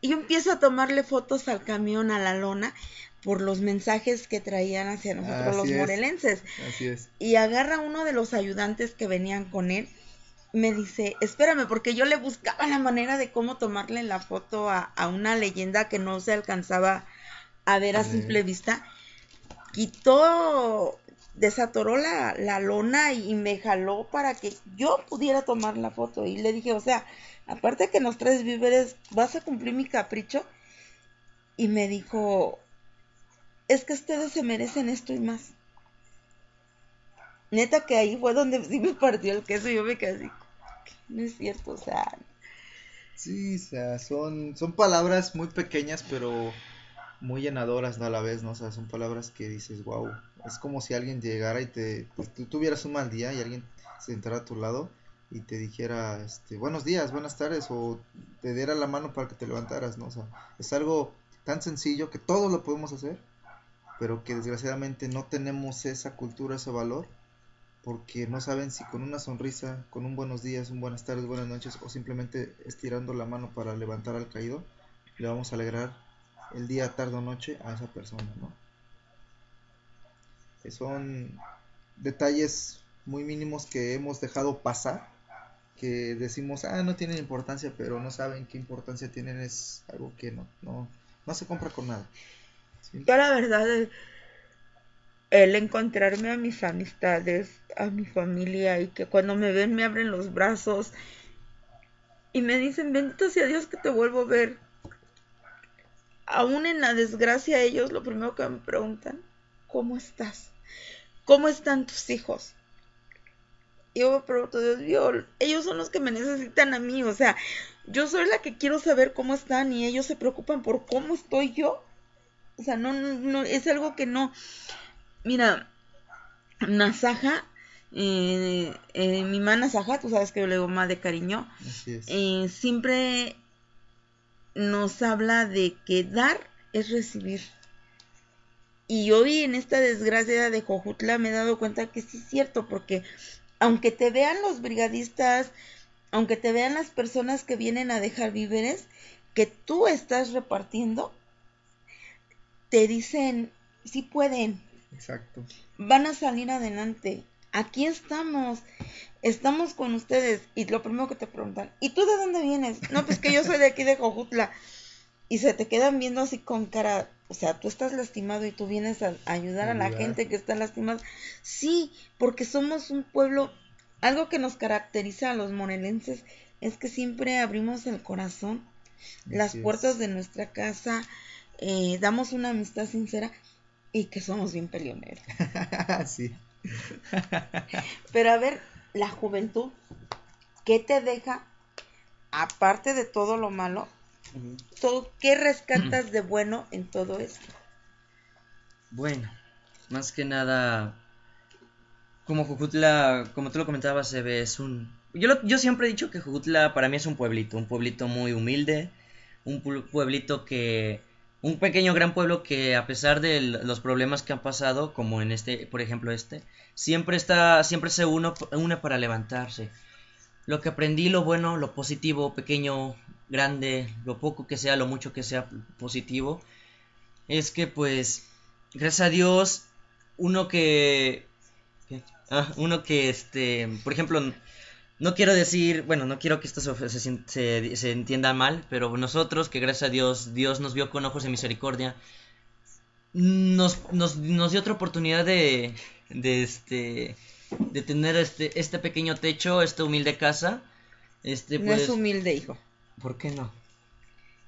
Speaker 3: Y yo empiezo a tomarle fotos al camión, a la lona, por los mensajes que traían hacia nosotros
Speaker 8: Así
Speaker 3: los
Speaker 8: es.
Speaker 3: morelenses.
Speaker 8: Así es.
Speaker 3: Y agarra uno de los ayudantes que venían con él. Me dice, espérame, porque yo le buscaba la manera de cómo tomarle la foto a, a una leyenda que no se alcanzaba a ver a simple vista. Quitó, desatoró la, la lona y me jaló para que yo pudiera tomar la foto. Y le dije, o sea, aparte que nos traes víveres, ¿vas a cumplir mi capricho? Y me dijo, es que ustedes se merecen esto y más. Neta que ahí fue donde sí me partió el queso y yo me quedé así, no es cierto, o sea,
Speaker 8: Sí, o sea, son, son palabras muy pequeñas, pero muy llenadoras ¿no? a la vez, ¿no? O sea, son palabras que dices, wow, es como si alguien llegara y te, pues, tú tuvieras un mal día y alguien se sentara a tu lado y te dijera, este, buenos días, buenas tardes, o te diera la mano para que te levantaras, ¿no? O sea, es algo tan sencillo que todos lo podemos hacer, pero que desgraciadamente no tenemos esa cultura, ese valor, porque no saben si con una sonrisa, con un buenos días, un buenas tardes, buenas noches, o simplemente estirando la mano para levantar al caído, le vamos a alegrar el día, tarde o noche a esa persona, ¿no? Son detalles muy mínimos que hemos dejado pasar, que decimos, ah, no tienen importancia, pero no saben qué importancia tienen, es algo que no, no, no se compra con nada.
Speaker 3: Yo la verdad, el, el encontrarme a mis amistades, a mi familia y que cuando me ven me abren los brazos y me dicen, bendito sea Dios que te vuelvo a ver. Aún en la desgracia ellos lo primero que me preguntan, ¿cómo estás? ¿Cómo están tus hijos? Yo me pregunto, Dios mío, ellos son los que me necesitan a mí, o sea, yo soy la que quiero saber cómo están y ellos se preocupan por cómo estoy yo. O sea, no, no, es algo que no. Mira, Nasaja, eh, eh, mi mamá Nasaja, tú sabes que yo le digo más de cariño,
Speaker 8: Así es.
Speaker 3: eh, siempre nos habla de que dar es recibir. Y hoy en esta desgracia de Jojutla me he dado cuenta que sí es cierto, porque aunque te vean los brigadistas, aunque te vean las personas que vienen a dejar víveres, que tú estás repartiendo, te dicen, sí pueden,
Speaker 8: Exacto.
Speaker 3: van a salir adelante. Aquí estamos, estamos con ustedes. Y lo primero que te preguntan, ¿y tú de dónde vienes? No, pues que yo soy de aquí de Jojutla. Y se te quedan viendo así con cara, o sea, tú estás lastimado y tú vienes a, ayudar a la gente que está lastimada. Sí, porque somos un pueblo, algo que nos caracteriza a los morelenses es que siempre abrimos el corazón, las
Speaker 8: es.
Speaker 3: puertas de nuestra casa, eh, damos una amistad sincera y que somos bien peleoneros.
Speaker 8: sí.
Speaker 3: Pero a ver, la juventud, ¿qué te deja? Aparte de todo lo malo, todo, ¿qué rescatas de bueno en todo esto?
Speaker 4: Bueno, más que nada, como Jujutla, como tú lo comentabas, se ve, es un... Yo, lo- yo siempre he dicho que Jujutla para mí es un pueblito, un pueblito muy humilde, un pu- pueblito que... Un pequeño gran pueblo que a pesar de los problemas que han pasado, como en este, por ejemplo este, siempre está, siempre se uno, une para levantarse. Lo que aprendí, lo bueno, lo positivo, pequeño, grande, lo poco que sea, lo mucho que sea positivo, es que pues gracias a Dios, uno que... Ah, uno que, este, por ejemplo, no quiero decir, bueno, no quiero que esto se, se, se- se entienda mal, pero nosotros, que gracias a Dios, Dios nos vio con ojos de misericordia, nos, nos, nos dio otra oportunidad de, de, este, de tener este, este pequeño techo, esta humilde casa. Este,
Speaker 3: no
Speaker 4: pues,
Speaker 3: es humilde, hijo,
Speaker 4: ¿Por qué no?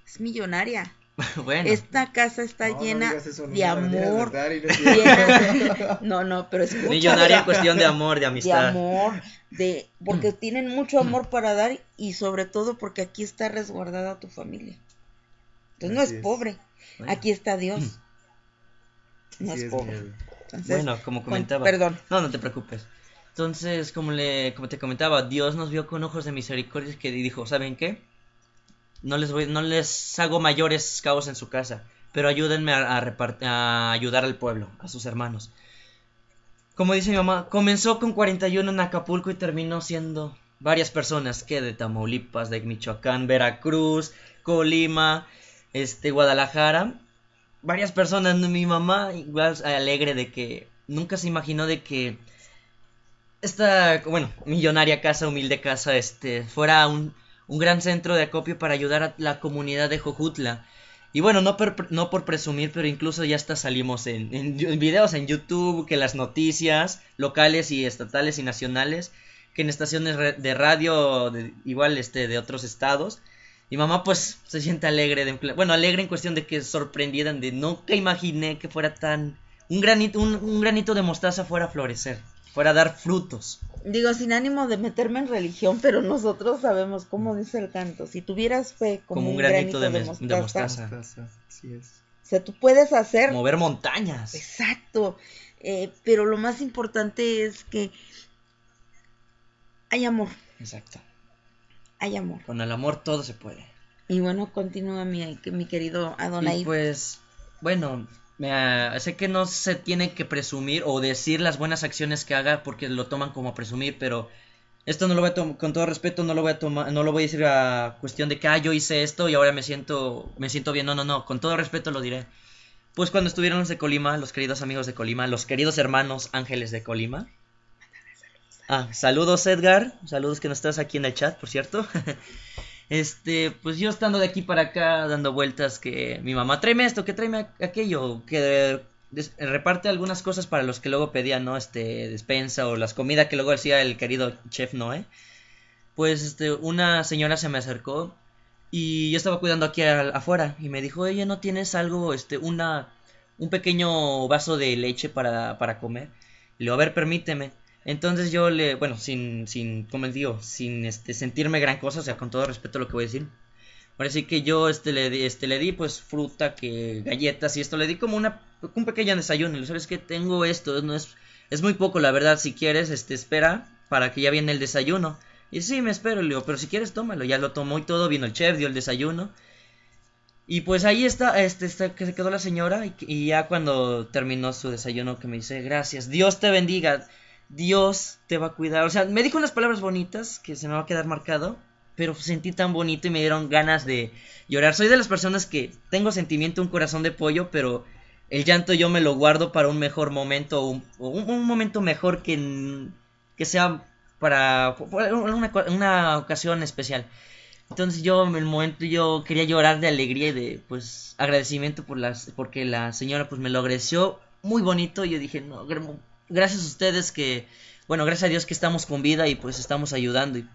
Speaker 3: es millonaria.
Speaker 4: bueno.
Speaker 3: Esta casa está
Speaker 8: No, no
Speaker 3: llena
Speaker 8: eso,
Speaker 3: de amor.
Speaker 8: de no es
Speaker 3: No, no, pero escucha.
Speaker 4: Millonaria en cuestión de amor, de
Speaker 3: de
Speaker 4: amistad.
Speaker 3: amor, de porque tienen mucho amor para dar y sobre todo porque aquí está resguardada tu familia. Entonces no es
Speaker 8: es.
Speaker 3: pobre,
Speaker 4: Bueno.
Speaker 3: aquí está Dios. No
Speaker 8: Así
Speaker 3: es
Speaker 8: es,
Speaker 3: pobre. Entonces,
Speaker 4: Bueno, como
Speaker 3: con-
Speaker 4: comentaba.
Speaker 3: Perdón.
Speaker 4: No, no te preocupes. Entonces, como le, como te comentaba, Dios nos vio con ojos de misericordia que dijo, ¿saben qué? No les voy, no les hago mayores caos en su casa, pero ayúdenme a, a ayudar al pueblo, a sus hermanos. Como dice mi mamá, comenzó con 41 en Acapulco y terminó siendo varias personas, que de Tamaulipas, de Michoacán, Veracruz, Colima, este, Guadalajara, varias personas, mi mamá igual alegre de que nunca se imaginó de que esta, bueno, millonaria casa, humilde casa, este, fuera un, un gran centro de acopio para ayudar a la comunidad de Jojutla. Y bueno, no, no por presumir, pero incluso ya hasta salimos en, en videos en YouTube, que las noticias locales y estatales y nacionales, que en estaciones de radio, de- igual este, de otros estados. Y mamá pues se siente alegre, de, bueno, alegre en cuestión de que sorprendida, de nunca imaginé que fuera tan... Un granito, un, un granito de mostaza fuera a florecer, fuera a dar frutos.
Speaker 3: Digo, sin ánimo de meterme en religión, pero nosotros sabemos cómo dice el canto. Si tuvieras fe como,
Speaker 4: Como un granito de mostaza.
Speaker 8: Así es.
Speaker 3: O sea, tú puedes hacer
Speaker 4: Mover montañas.
Speaker 3: Exacto. Eh, pero lo más importante es que hay amor,
Speaker 4: Exacto.
Speaker 3: hay amor.
Speaker 4: Con el amor todo se puede.
Speaker 3: Y bueno, continúa mi, mi querido Adonai.
Speaker 4: Y pues, bueno, me, sé que no se tiene que presumir o decir las buenas acciones que haga porque lo toman como presumir, pero esto no lo voy a con todo respeto, no lo voy a tomar, no lo voy a decir a cuestión de que, ah, yo hice esto y ahora me siento, me siento bien. No, no, no, con todo respeto lo diré. Pues cuando estuvieron los de Colima, los queridos amigos de Colima, los queridos hermanos ángeles de Colima. Ah, saludos Edgar, saludos que no estás aquí en el chat, por cierto. Este, pues yo estando de aquí para acá dando vueltas que mi mamá tráeme esto, que tráeme aquello, que reparte algunas cosas para los que luego pedían, ¿no? Este, despensa o las comidas que luego hacía el querido chef Noé. Pues este, una señora se me acercó y yo estaba cuidando aquí afuera y me dijo, oye, ¿no tienes algo, este, una, un pequeño vaso de leche para, para comer? Le digo, a ver, permíteme. Entonces yo le, bueno, sin, sin, como digo, sin este, sentirme gran cosa, o sea, con todo respeto a lo que voy a decir. Ahora sí que yo este, le, este, le di pues fruta, que galletas y esto, le di como una, un pequeño desayuno. Y sabes que tengo esto, no es, es muy poco, la verdad, si quieres, este, espera para que ya viene el desayuno. Y sí, me espero, le digo, pero si quieres, tómalo. Ya lo tomó y todo, vino el chef, dio el desayuno. Y pues ahí está, este, está, que se quedó la señora y, y ya cuando terminó su desayuno que me dice, gracias, Dios te bendiga. Dios te va a cuidar. O sea, me dijo unas palabras bonitas que se me va a quedar marcado, pero sentí tan bonito y me dieron ganas de llorar. Soy de las personas que tengo sentimiento, un corazón de pollo, pero el llanto yo me lo guardo para un mejor momento, un, un, momento mejor que, que sea para una, una, ocasión especial. Entonces yo en el momento yo quería llorar de alegría y de pues agradecimiento por las porque la señora pues me lo agradeció muy bonito y yo dije, "No, gracias a ustedes que, bueno, gracias a Dios que estamos con vida y pues estamos ayudando. Y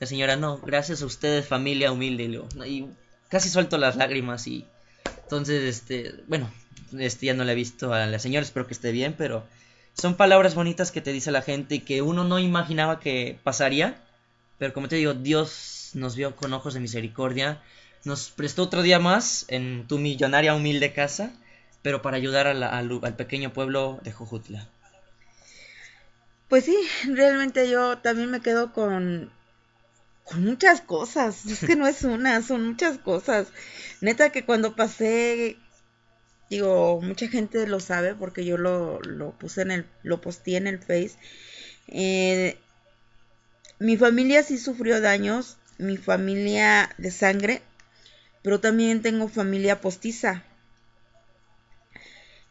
Speaker 4: la señora, no, gracias a ustedes, familia humilde. Y, casi suelto las lágrimas y entonces, este, bueno, este ya no le he visto a la señora, espero que esté bien, pero son palabras bonitas que te dice la gente y que uno no imaginaba que pasaría. Pero como te digo, Dios nos vio con ojos de misericordia, nos prestó otro día más en tu millonaria humilde casa, pero para ayudar al, al pequeño pueblo de Jojutla.
Speaker 3: Pues sí, realmente yo también me quedo con, con muchas cosas. Es que no es una, son muchas cosas. Neta que cuando pasé, digo, mucha gente lo sabe porque yo lo, lo puse en el, lo posteé en el Face. Eh, mi familia sí sufrió daños, mi familia de sangre, pero también tengo familia postiza.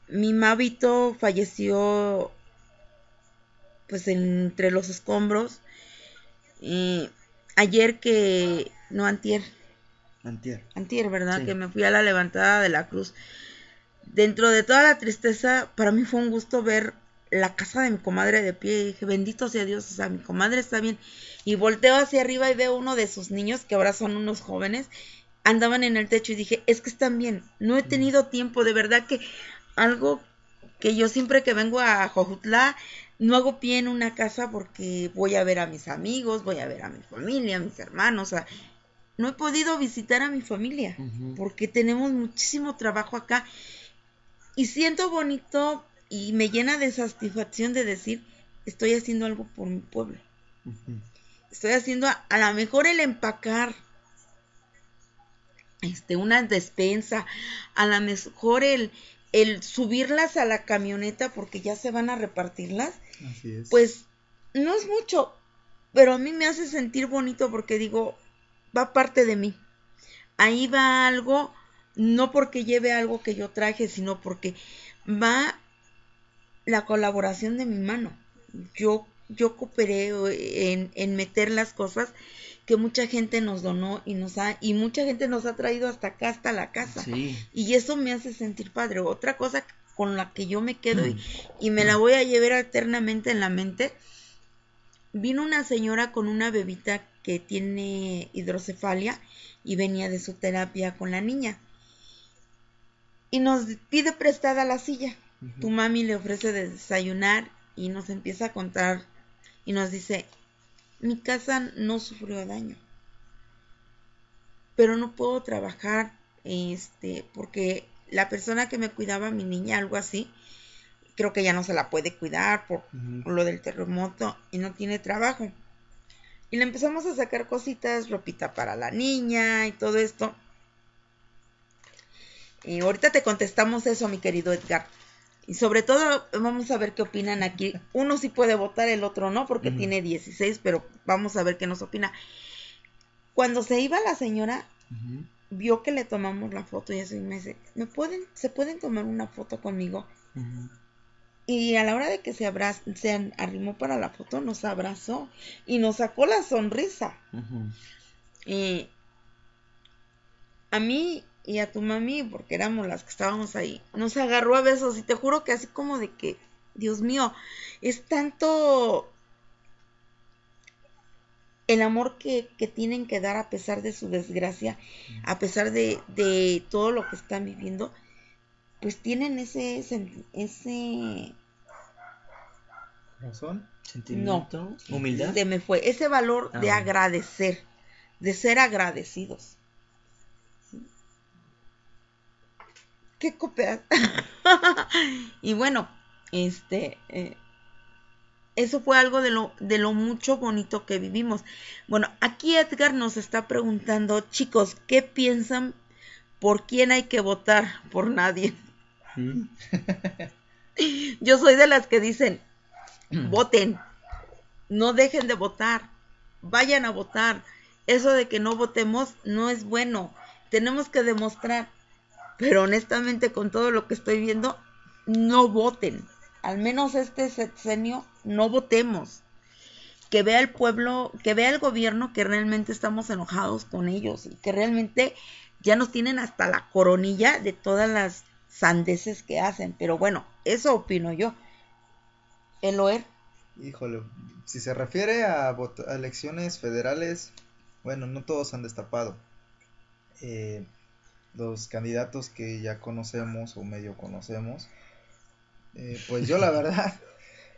Speaker 3: Mi mavito falleció pues entre los escombros. ayer que, no antier.
Speaker 4: Antier.
Speaker 3: Antier, ¿verdad? Que me fui a la levantada de la cruz. Dentro de toda la tristeza, para mí fue un gusto ver la casa de mi comadre de pie y dije, bendito sea Dios, o sea, mi comadre está bien. Y volteo hacia arriba y veo uno de sus niños, que ahora son unos jóvenes, andaban en el techo y dije, es que están bien. No he tenido tiempo, de verdad que algo que yo siempre que vengo a Jojutla no hago pie en una casa porque voy a ver a mis amigos, voy a ver a mi familia, a mis hermanos, o sea, no he podido visitar a mi familia porque tenemos muchísimo trabajo acá. Y siento bonito y me llena de satisfacción de decir, estoy haciendo algo por mi pueblo. Estoy haciendo a, a lo mejor el empacar este una despensa, a lo mejor el el subirlas a la camioneta porque ya se van a repartirlas, pues no es mucho, pero a mí me hace sentir bonito porque digo, va parte de mí. Ahí va algo, no porque lleve algo que yo traje, sino porque va la colaboración de mi mano. Yo, yo cooperé eh, en, en meter las cosas que mucha gente nos donó y nos ha y mucha gente nos ha traído hasta acá hasta la casa y eso me hace sentir padre otra cosa con la que yo me quedo y, y, me la voy a llevar eternamente en la mente vino una señora con una bebita que tiene hidrocefalia y venía de su terapia con la niña. Y nos pide prestada la silla. Tu mami le ofrece de desayunar y nos empieza a contar y nos dice mi casa no sufrió daño. Pero no puedo trabajar este porque la persona que me cuidaba mi niña algo así creo que ya no se la puede cuidar por, lo del terremoto y no tiene trabajo. Y le empezamos a sacar cositas, ropita para la niña y todo esto. Y ahorita te contestamos eso, mi querido Edgar. Y sobre todo, vamos a ver qué opinan aquí. Uno sí puede votar, el otro no, porque tiene 16, pero vamos a ver qué nos opina. Cuando se iba la señora, vio que le tomamos la foto y así me dice, ¿me pueden, se pueden tomar una foto conmigo? Y a la hora de que se, abraz se arrimó para la foto, nos abrazó y nos sacó la sonrisa. Y a mí y a tu mami, porque éramos las que estábamos ahí, nos agarró a besos y te juro que así como de que, Dios mío, es tanto el amor que, que tienen que dar a pesar de su desgracia, a pesar de, de todo lo que están viviendo, pues tienen ese, ese
Speaker 8: ¿Razón?
Speaker 4: Sentimiento, humildad.
Speaker 3: Se me fue. Ese valor de
Speaker 4: Ah.
Speaker 3: agradecer, de ser agradecidos. ¿Qué copia? y bueno, este, eh, eso fue algo de lo, de lo mucho bonito que vivimos. Bueno, aquí Edgar nos está preguntando, chicos, ¿qué piensan? ¿Por quién hay que votar? Por nadie. Yo soy de las que dicen, voten, no dejen de votar, vayan a votar. Eso de que no votemos no es bueno, tenemos que demostrar. Pero honestamente con todo lo que estoy viendo, no voten. Al menos este sexenio, no votemos. Que vea el pueblo, que vea el gobierno que realmente estamos enojados con ellos y que realmente ya nos tienen hasta la coronilla de todas las sandeces que hacen. Pero bueno, eso opino yo. Eloer.
Speaker 8: Híjole, si se refiere a elecciones federales, bueno, no todos han destapado. Eh, los candidatos que ya conocemos o medio conocemos, eh, pues yo la verdad,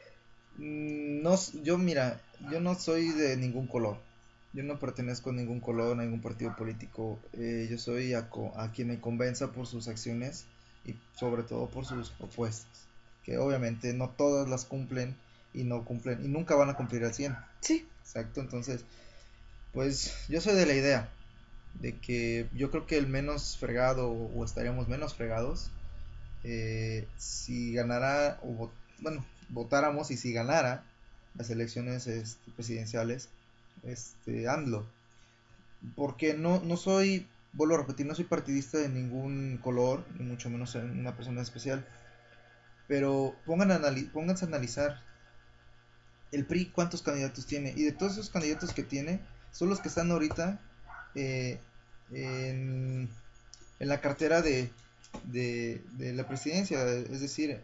Speaker 8: mm, no, yo mira, yo no soy de ningún color. Yo no pertenezco a ningún color, a ningún partido político. eh, yo soy a, a quien me convenza por sus acciones y sobre todo por sus propuestas. Que obviamente no todas las cumplen y no cumplen y nunca van a cumplir al 100.
Speaker 3: Sí.
Speaker 8: Exacto, entonces, pues yo soy de la idea de que yo creo que el menos fregado o estaríamos menos fregados eh, si ganara o bueno, votáramos y si ganara las elecciones este, presidenciales este AMLO. Porque no no soy vuelvo a repetir, no soy partidista de ningún color, ni mucho menos en una persona especial. Pero pongan a pónganse a analizar el PRI cuántos candidatos tiene. Y de todos esos candidatos que tiene, son los que están ahorita eh, en la cartera de, de, la presidencia. Es decir,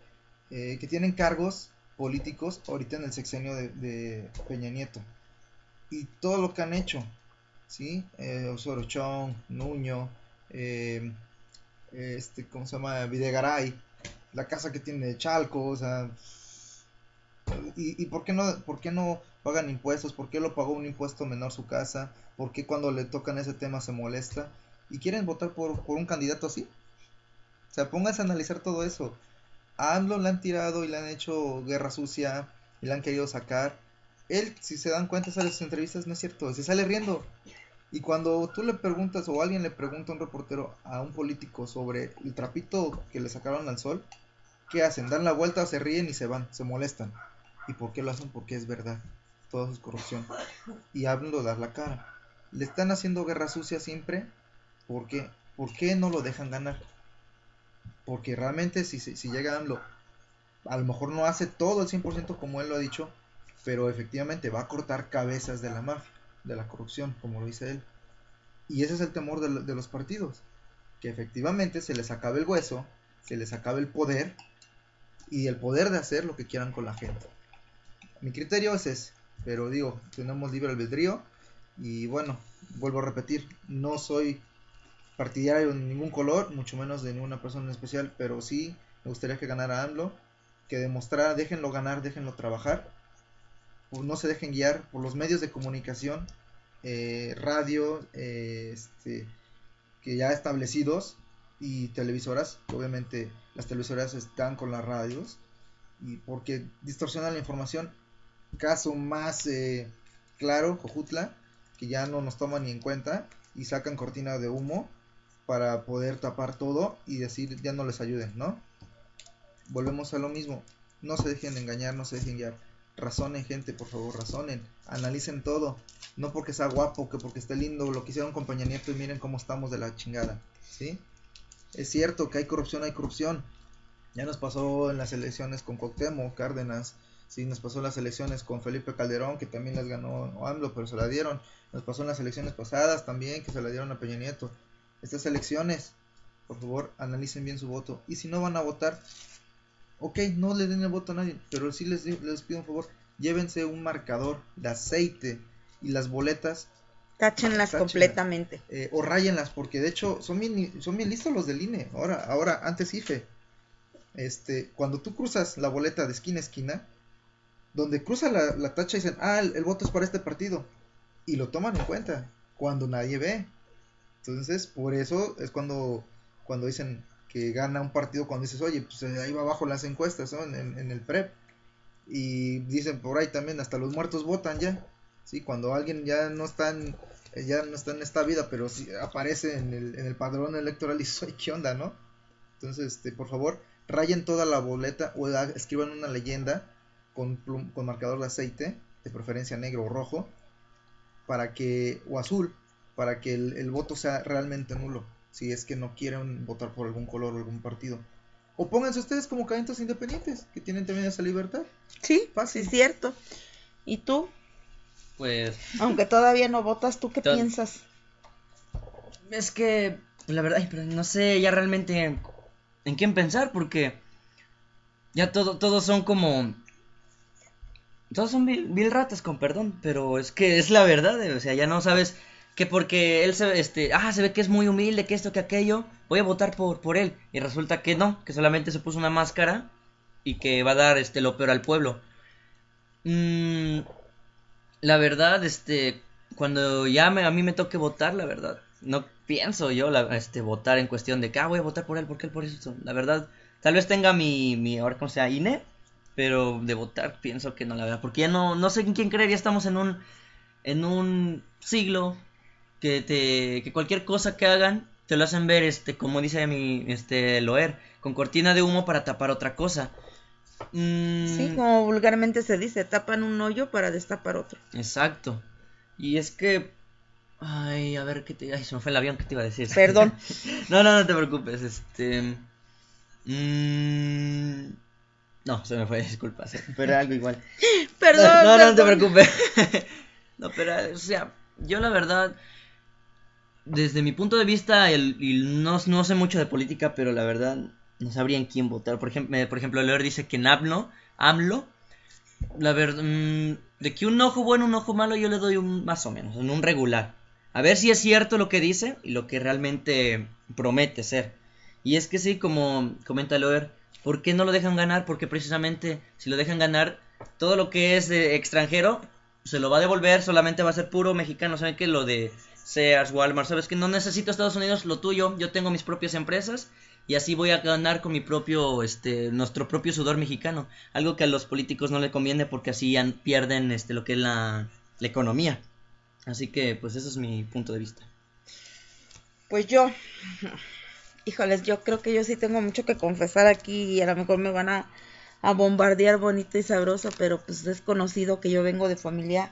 Speaker 8: eh, que tienen cargos políticos ahorita en el sexenio de, Peña Nieto. Y todo lo que han hecho, ¿sí? Eh, Osorio Chong, Nuño, eh, este, ¿cómo se llama? Videgaray, la casa que tiene Chalco, o sea, ¿y, y por, qué no, por qué no pagan impuestos? ¿Por qué lo pagó un impuesto menor su casa? ¿Por qué cuando le tocan ese tema se molesta? ¿Y quieren votar por, por un candidato así? O sea, pónganse a analizar todo eso. A AMLO le han tirado y le han hecho guerra sucia y le han querido sacar. Él, si se dan cuenta, sale sus entrevistas, no es cierto, se sale riendo. Y cuando tú le preguntas o alguien le pregunta a un reportero, a un político sobre el trapito que le sacaron al sol, ¿qué hacen? Dan la vuelta, se ríen y se van, se molestan. ¿Y por qué lo hacen? Porque es verdad. Eso es corrupción. Y hablan dar la cara. Le están haciendo guerra sucia siempre. ¿Por qué? ¿Por qué no lo dejan ganar? Porque realmente si, si, llega a lo mejor no hace todo el 100% como él lo ha dicho, pero efectivamente va a cortar cabezas de la mafia, de la corrupción, como lo dice él. Y ese es el temor de, de los partidos, que efectivamente se les acabe el hueso, se les acabe el poder y el poder de hacer lo que quieran con la gente. Mi criterio es ese, pero digo, tenemos libre albedrío y bueno, vuelvo a repetir, no soy partidario de ningún color, mucho menos de ninguna persona en especial, pero sí me gustaría que ganara AMLO, que demostrara, déjenlo ganar, déjenlo trabajar, no se dejen guiar por los medios de comunicación, eh, radio, eh, este, que ya establecidos y televisoras, obviamente las televisoras están con las radios y porque distorsionan la información. Caso más eh, claro, Jojutla, que ya no nos toman ni en cuenta y sacan cortina de humo para poder tapar todo y decir ya no les ayuden, ¿no? Volvemos a lo mismo, no se dejen engañar, no se dejen guiar, razonen gente, por favor, razonen, analicen todo, no porque sea guapo, que porque esté lindo, lo que hicieron con Peña Nieto y miren cómo estamos de la chingada, ¿sí? Es cierto que hay corrupción, hay corrupción, ya nos pasó en las elecciones con Cuauhtémoc, Cárdenas, sí, nos pasó en las elecciones con Felipe Calderón, que también las ganó AMLO, pero se la dieron, nos pasó en las elecciones pasadas también, que se la dieron a Peña Nieto, estas elecciones, por favor, analicen bien su voto. Y si no van a votar, ok, no le den el voto a nadie, pero sí les, les pido un favor, llévense un marcador de aceite y las boletas.
Speaker 3: Táchenlas completamente.
Speaker 8: Eh, o rayenlas, porque de hecho son bien, son bien listos los del INE. Ahora, ahora, antes IFE. Este, cuando tú cruzas la boleta de esquina a esquina, donde cruza la, la tacha dicen, ah, el, el voto es para este partido. Y lo toman en cuenta, cuando nadie ve. Entonces, por eso es cuando, cuando dicen que gana un partido, cuando dices, oye, pues eh, ahí va abajo las encuestas, ¿no? En, en, el PREP. Y dicen por ahí también, hasta los muertos votan ya. ¿Sí? Cuando alguien ya no está en, eh, ya no está en esta vida, pero sí aparece en el, en el padrón electoral y soy, ¿qué onda, no? Entonces, este, por favor, rayen toda la boleta o escriban una leyenda con, plum, con marcador de aceite, de preferencia negro o rojo, para que, o azul, para que el, el, voto sea realmente nulo, si es que no quieren votar por algún color o algún partido. O pónganse ustedes como candidatos independientes, que tienen también esa libertad.
Speaker 3: Sí, Fácil. sí, es cierto. ¿Y tú?
Speaker 4: Pues...
Speaker 3: Aunque todavía no votas, ¿tú qué piensas?
Speaker 4: Es que, la verdad, pero no sé ya realmente en quién pensar, porque ya todo, todos son como... Todos son vil, vil ratas, con perdón, pero es que es la verdad, o sea, ya no sabes que porque él se, este, ah, se ve que es muy humilde, que esto, que aquello, voy a votar por, por él. Y resulta que no, que solamente se puso una máscara y que va a dar este lo peor al pueblo. Mm, la verdad, este, cuando ya me, a mí me toque votar, la verdad, no pienso yo la, este, votar en cuestión de que, ah, voy a votar por él, porque él por eso. La verdad, tal vez tenga mi, mi ahora como sea, INE, pero de votar pienso que no, la verdad, porque ya no, no sé en quién creer, ya estamos en un, en un siglo que te que cualquier cosa que hagan te lo hacen ver este como dice mi este Loer con cortina de humo para tapar otra cosa.
Speaker 3: Mm. sí como vulgarmente se dice tapan un hoyo para destapar otro.
Speaker 4: Exacto. Y es que ay a ver qué te ay se me fue el avión que te iba a decir
Speaker 3: perdón.
Speaker 4: No no no te preocupes este mm, no se me fue disculpas pero algo igual.
Speaker 3: Perdón
Speaker 4: no no,
Speaker 3: perdón.
Speaker 4: no te preocupes. No pero o sea yo la verdad desde mi punto de vista, el, no, sé mucho de política, pero la verdad no sabría en quién votar. Por ejemplo, por ejemplo dice que en AMLO, AMLO la verdad, mmm, de que un ojo bueno, un ojo malo, yo le doy un más o menos, en un regular. A ver si es cierto lo que dice y lo que realmente promete ser. Y es que sí, como comenta Loer, ¿por qué no lo dejan ganar? Porque precisamente si lo dejan ganar, todo lo que es eh, extranjero se lo va a devolver, solamente va a ser puro mexicano. ¿Saben qué? Lo de Sears, Walmart, sabes que no necesito Estados Unidos, lo tuyo, yo tengo mis propias empresas y así voy a ganar con mi propio, este, nuestro propio sudor mexicano, algo que a los políticos no le conviene porque así pierden, este, lo que es la, la economía. Así que, pues, ese es mi punto de vista.
Speaker 3: Pues yo, híjoles, yo creo que yo sí tengo mucho que confesar aquí y a lo mejor me van a, a bombardear bonito y sabroso, pero pues es conocido que yo vengo de familia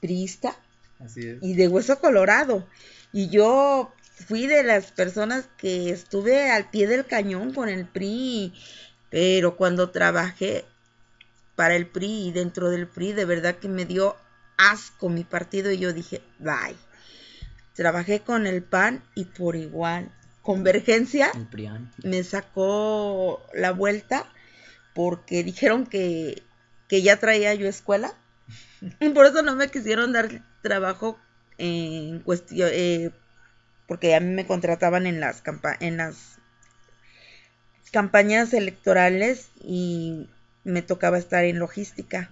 Speaker 3: priista
Speaker 8: Así es.
Speaker 3: y de hueso colorado. Y yo fui de las personas que estuve al pie del cañón con el PRI, pero cuando trabajé para el PRI y dentro del PRI, de verdad que me dio asco mi partido y yo dije, bye. Trabajé con el PAN y por igual. Convergencia me sacó la vuelta porque dijeron que, que ya traía yo escuela. Y por eso no me quisieron dar trabajo en cuestión, eh, porque a mí me contrataban en las, campa en las campañas electorales y me tocaba estar en logística.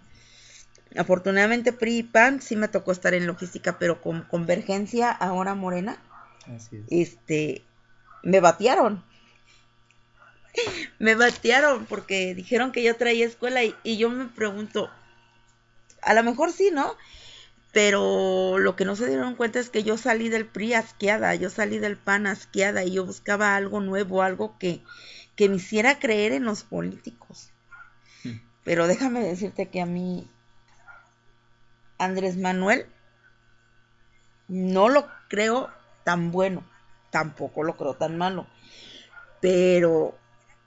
Speaker 3: Afortunadamente PRI y PAN sí me tocó estar en logística, pero con Convergencia, ahora Morena,
Speaker 8: Así es.
Speaker 3: este, me batearon. me batearon porque dijeron que yo traía escuela y, y yo me pregunto, a lo mejor sí, ¿no? Pero lo que no se dieron cuenta es que yo salí del PRI asqueada, yo salí del PAN asqueada y yo buscaba algo nuevo, algo que, que me hiciera creer en los políticos.
Speaker 8: Hmm.
Speaker 3: Pero déjame decirte que a mí Andrés Manuel no lo creo tan bueno, tampoco lo creo tan malo, pero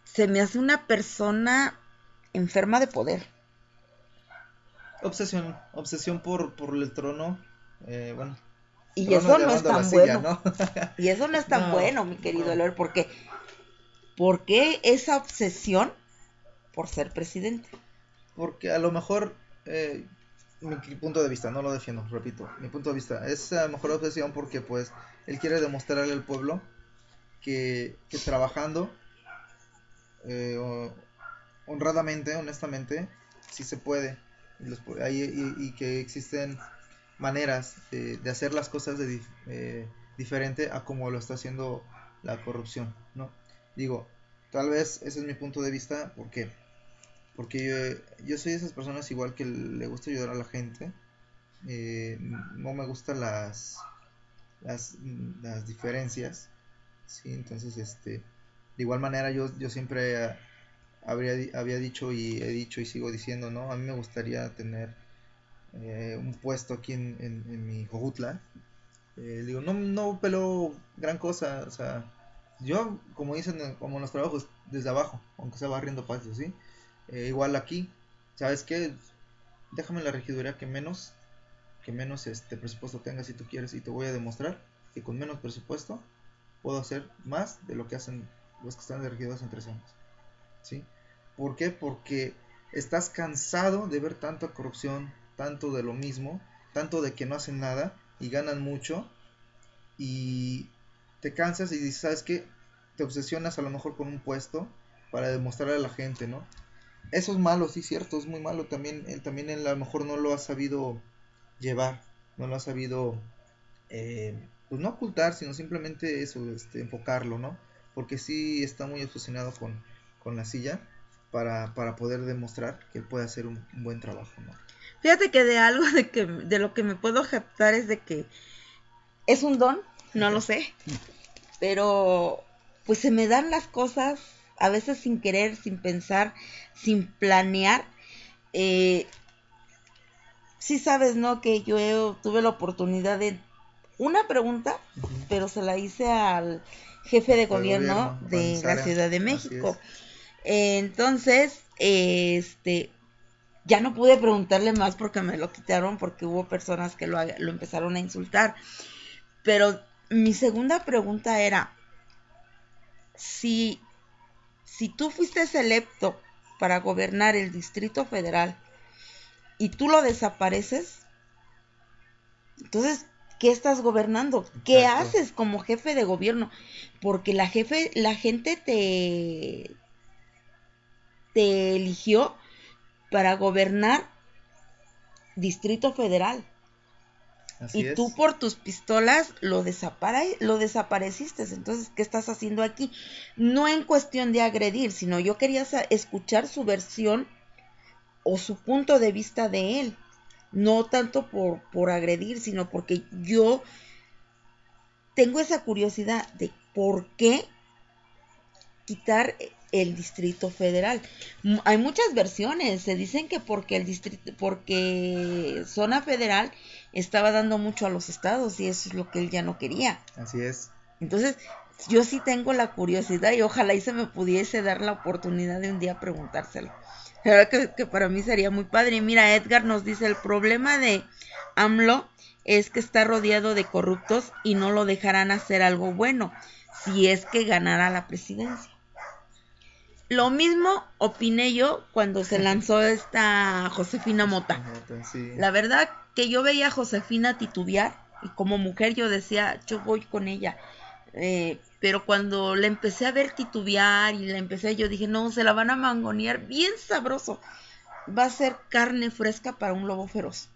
Speaker 3: se me hace una persona enferma de poder.
Speaker 8: Obsesión, obsesión por, por el trono. Eh, bueno.
Speaker 3: Y
Speaker 8: trono
Speaker 3: eso no es tan
Speaker 8: silla,
Speaker 3: bueno.
Speaker 8: ¿no?
Speaker 3: Y eso no es tan
Speaker 8: No,
Speaker 3: bueno, mi querido
Speaker 8: no.
Speaker 3: Eloy, porque ¿por qué esa obsesión por ser presidente?
Speaker 8: Porque a lo mejor, eh, mi punto de vista, no lo defiendo, repito, mi punto de vista, es a lo mejor obsesión porque pues él quiere demostrarle al pueblo que, que trabajando eh, honradamente, honestamente, sí se puede y- que existen maneras de, hacer las cosas de eh, diferente a como lo está haciendo la corrupción, ¿no? Digo, tal vez ese es mi punto de vista, ¿por qué? Porque yo, yo soy de esas personas igual que le gusta ayudar a la gente, eh, no me gustan las, las, las diferencias, ¿sí? Entonces, este, de igual manera yo, yo siempre habría, había dicho y he dicho y sigo diciendo, ¿no? A mí me gustaría tener eh, un puesto aquí en, en, mi Jojutla. Eh, digo, no, no peleo gran cosa, o sea, yo, como dicen, eh, como los trabajos, desde abajo, aunque sea barriendo patios, ¿sí? Igual aquí, ¿sabes qué? Déjame la regiduría que menos, que menos este presupuesto tengas si tú quieres y te voy a demostrar que con menos presupuesto puedo hacer más de lo que hacen los que están de regidores en tres años, ¿sí? ¿Por qué? Porque estás cansado de ver tanta corrupción, tanto de lo mismo, tanto de que no hacen nada y ganan mucho y te cansas y dices, ¿sabes qué? Te obsesionas a lo mejor con un puesto para demostrarle a la gente, ¿no? Eso es malo, sí, cierto, es muy malo. También él, también él a lo mejor no lo ha sabido llevar, no lo ha sabido, eh, pues no ocultar, sino simplemente eso, este, enfocarlo, ¿no? Porque sí está muy obsesionado con, con la silla para, para poder demostrar que él puede hacer un, un buen trabajo, ¿no?
Speaker 3: Fíjate que de algo de que de lo que me puedo jactar es de que es un don, no lo sé, pero pues se me dan las cosas a veces sin querer, sin pensar, sin planear. Eh, sí sabes, ¿no? Que yo he- tuve la oportunidad de una pregunta, pero se la hice al jefe de gobierno,
Speaker 8: gobierno,
Speaker 3: de la Ciudad de
Speaker 8: así
Speaker 3: México. Entonces, este, ya no pude preguntarle más porque me lo quitaron porque hubo personas que lo, lo empezaron a insultar. Pero mi segunda pregunta era, si, si tú fuiste electo para gobernar el Distrito Federal y tú lo desapareces, entonces, ¿qué estás gobernando? ¿Qué
Speaker 8: Exacto.
Speaker 3: haces como jefe de gobierno? Porque la jefe, la gente te, te eligió para gobernar Distrito Federal.
Speaker 8: Así
Speaker 3: y
Speaker 8: es.
Speaker 3: tú por tus pistolas lo, desapare- lo desapareciste. Entonces, ¿qué estás haciendo aquí? No en cuestión de agredir, sino yo quería escuchar su versión o su punto de vista de él. No tanto por, por agredir, sino porque yo tengo esa curiosidad de por qué quitar el distrito federal. Hay muchas versiones, se dicen que porque el distrito, porque zona federal estaba dando mucho a los estados y eso es lo que él ya no quería.
Speaker 8: Así es.
Speaker 3: Entonces, yo sí tengo la curiosidad y ojalá y se me pudiese dar la oportunidad de un día preguntárselo. La verdad que, que para mí sería muy padre. Y mira, Edgar nos dice, el problema de AMLO es que está rodeado de corruptos y no lo dejarán hacer algo bueno si es que ganara la presidencia. Lo mismo opiné yo cuando se lanzó esta Josefina Mota.
Speaker 8: Sí.
Speaker 3: La verdad que yo veía a Josefina titubear y como mujer yo decía, yo voy con ella. Eh, pero cuando la empecé a ver titubear y la empecé, yo dije, no, se la van a mangonear bien sabroso. Va a ser carne fresca para un lobo feroz.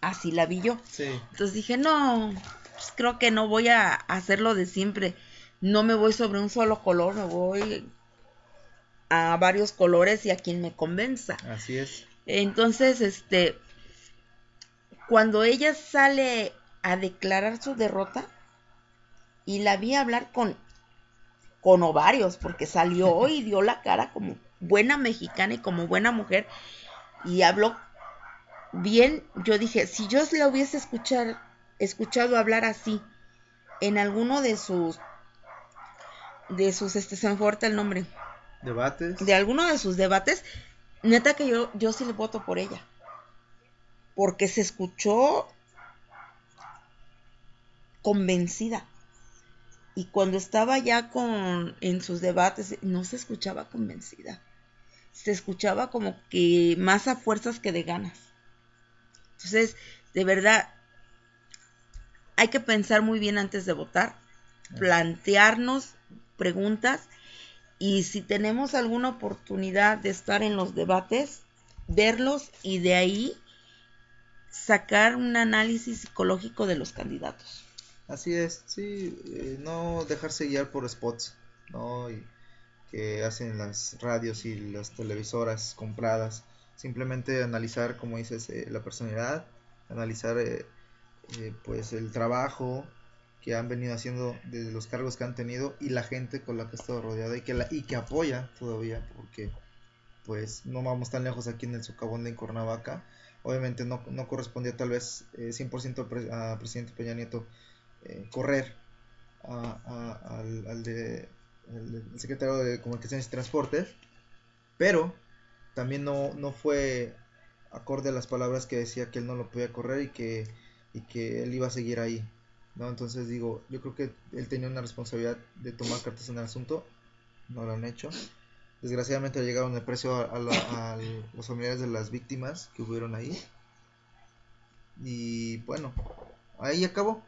Speaker 3: Así la vi yo.
Speaker 8: Sí.
Speaker 3: Entonces dije, no, pues creo que no voy a hacerlo de siempre. No me voy sobre un solo color, me voy a varios colores y a quien me convenza.
Speaker 8: Así es.
Speaker 3: Entonces, este, cuando ella sale a declarar su derrota y la vi hablar con con ovarios porque salió y dio la cara como buena mexicana y como buena mujer y habló bien, yo dije, si yo la hubiese escuchar, escuchado hablar así en alguno de sus de sus este se me el nombre
Speaker 8: Debates.
Speaker 3: de alguno de sus debates neta que yo yo sí le voto por ella. Porque se escuchó convencida. Y cuando estaba ya con en sus debates no se escuchaba convencida. Se escuchaba como que más a fuerzas que de ganas. Entonces de verdad hay que pensar muy bien antes de votar plantearnos preguntas y si tenemos alguna oportunidad de estar en los debates verlos y de ahí sacar un análisis psicológico de los candidatos
Speaker 8: Así es, sí, eh, no dejarse guiar por spots, ¿no? Y que hacen las radios y las televisoras compradas. Simplemente analizar, como dices, eh, la personalidad, analizar eh, eh, pues el trabajo que han venido haciendo desde los cargos que han tenido y la gente con la que ha estado rodeada y que, la, y que apoya todavía, porque pues no vamos tan lejos aquí en el socavón de Cuernavaca. Obviamente no, no correspondía tal vez eh, 100% a, pre- a presidente Peña Nieto eh, correr a- al, al de, secretario de Comunicaciones y Transportes, pero también no, no fue acorde a las palabras que decía que él no lo podía correr y que, y que él iba a seguir ahí. ¿No? Entonces digo, yo creo que él tenía una responsabilidad de tomar cartas en el asunto, no lo han hecho. Desgraciadamente llegaron el precio a, la- los familiares de las víctimas que hubieron ahí. Y bueno, ahí acabó.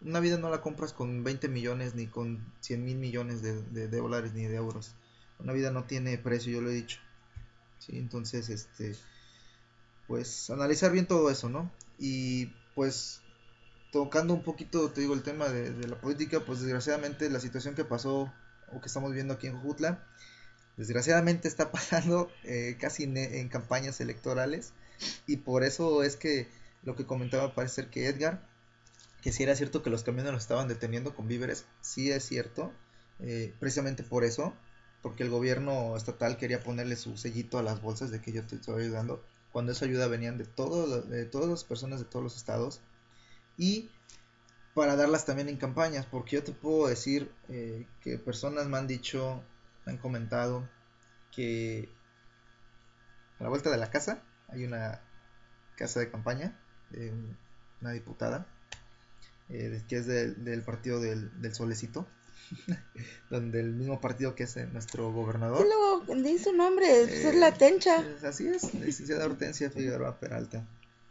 Speaker 8: Una vida no la compras con 20 millones ni con 100 mil millones de, de- de dólares ni de euros. Una vida no tiene precio, yo lo he dicho. Sí, entonces, este, pues analizar bien todo eso, ¿no? Y pues tocando un poquito, te digo, el tema de, la política, pues desgraciadamente la situación que pasó o que estamos viendo aquí en Jujutla, desgraciadamente está pasando eh, casi en, en campañas electorales. Y por eso es que lo que comentaba parece ser que Edgar, que si era cierto que los camiones los estaban deteniendo con víveres, sí es cierto, eh, precisamente por eso, porque el gobierno estatal quería ponerle su sellito a las bolsas de que yo te estoy ayudando, cuando esa ayuda venían de, todo, de todas las personas de todos los estados y para darlas también en campañas, porque yo te puedo decir eh, que personas me han dicho, me han comentado que a la vuelta de la casa hay una casa de campaña de un- una diputada eh, que es del, del partido del, del Solecito, donde el mismo partido que es eh, nuestro gobernador.
Speaker 3: Luego di su nombre, pues, es
Speaker 8: Eh,
Speaker 3: la tencha.
Speaker 8: pues, así es, licenciada Hortensia Figueroa Peralta,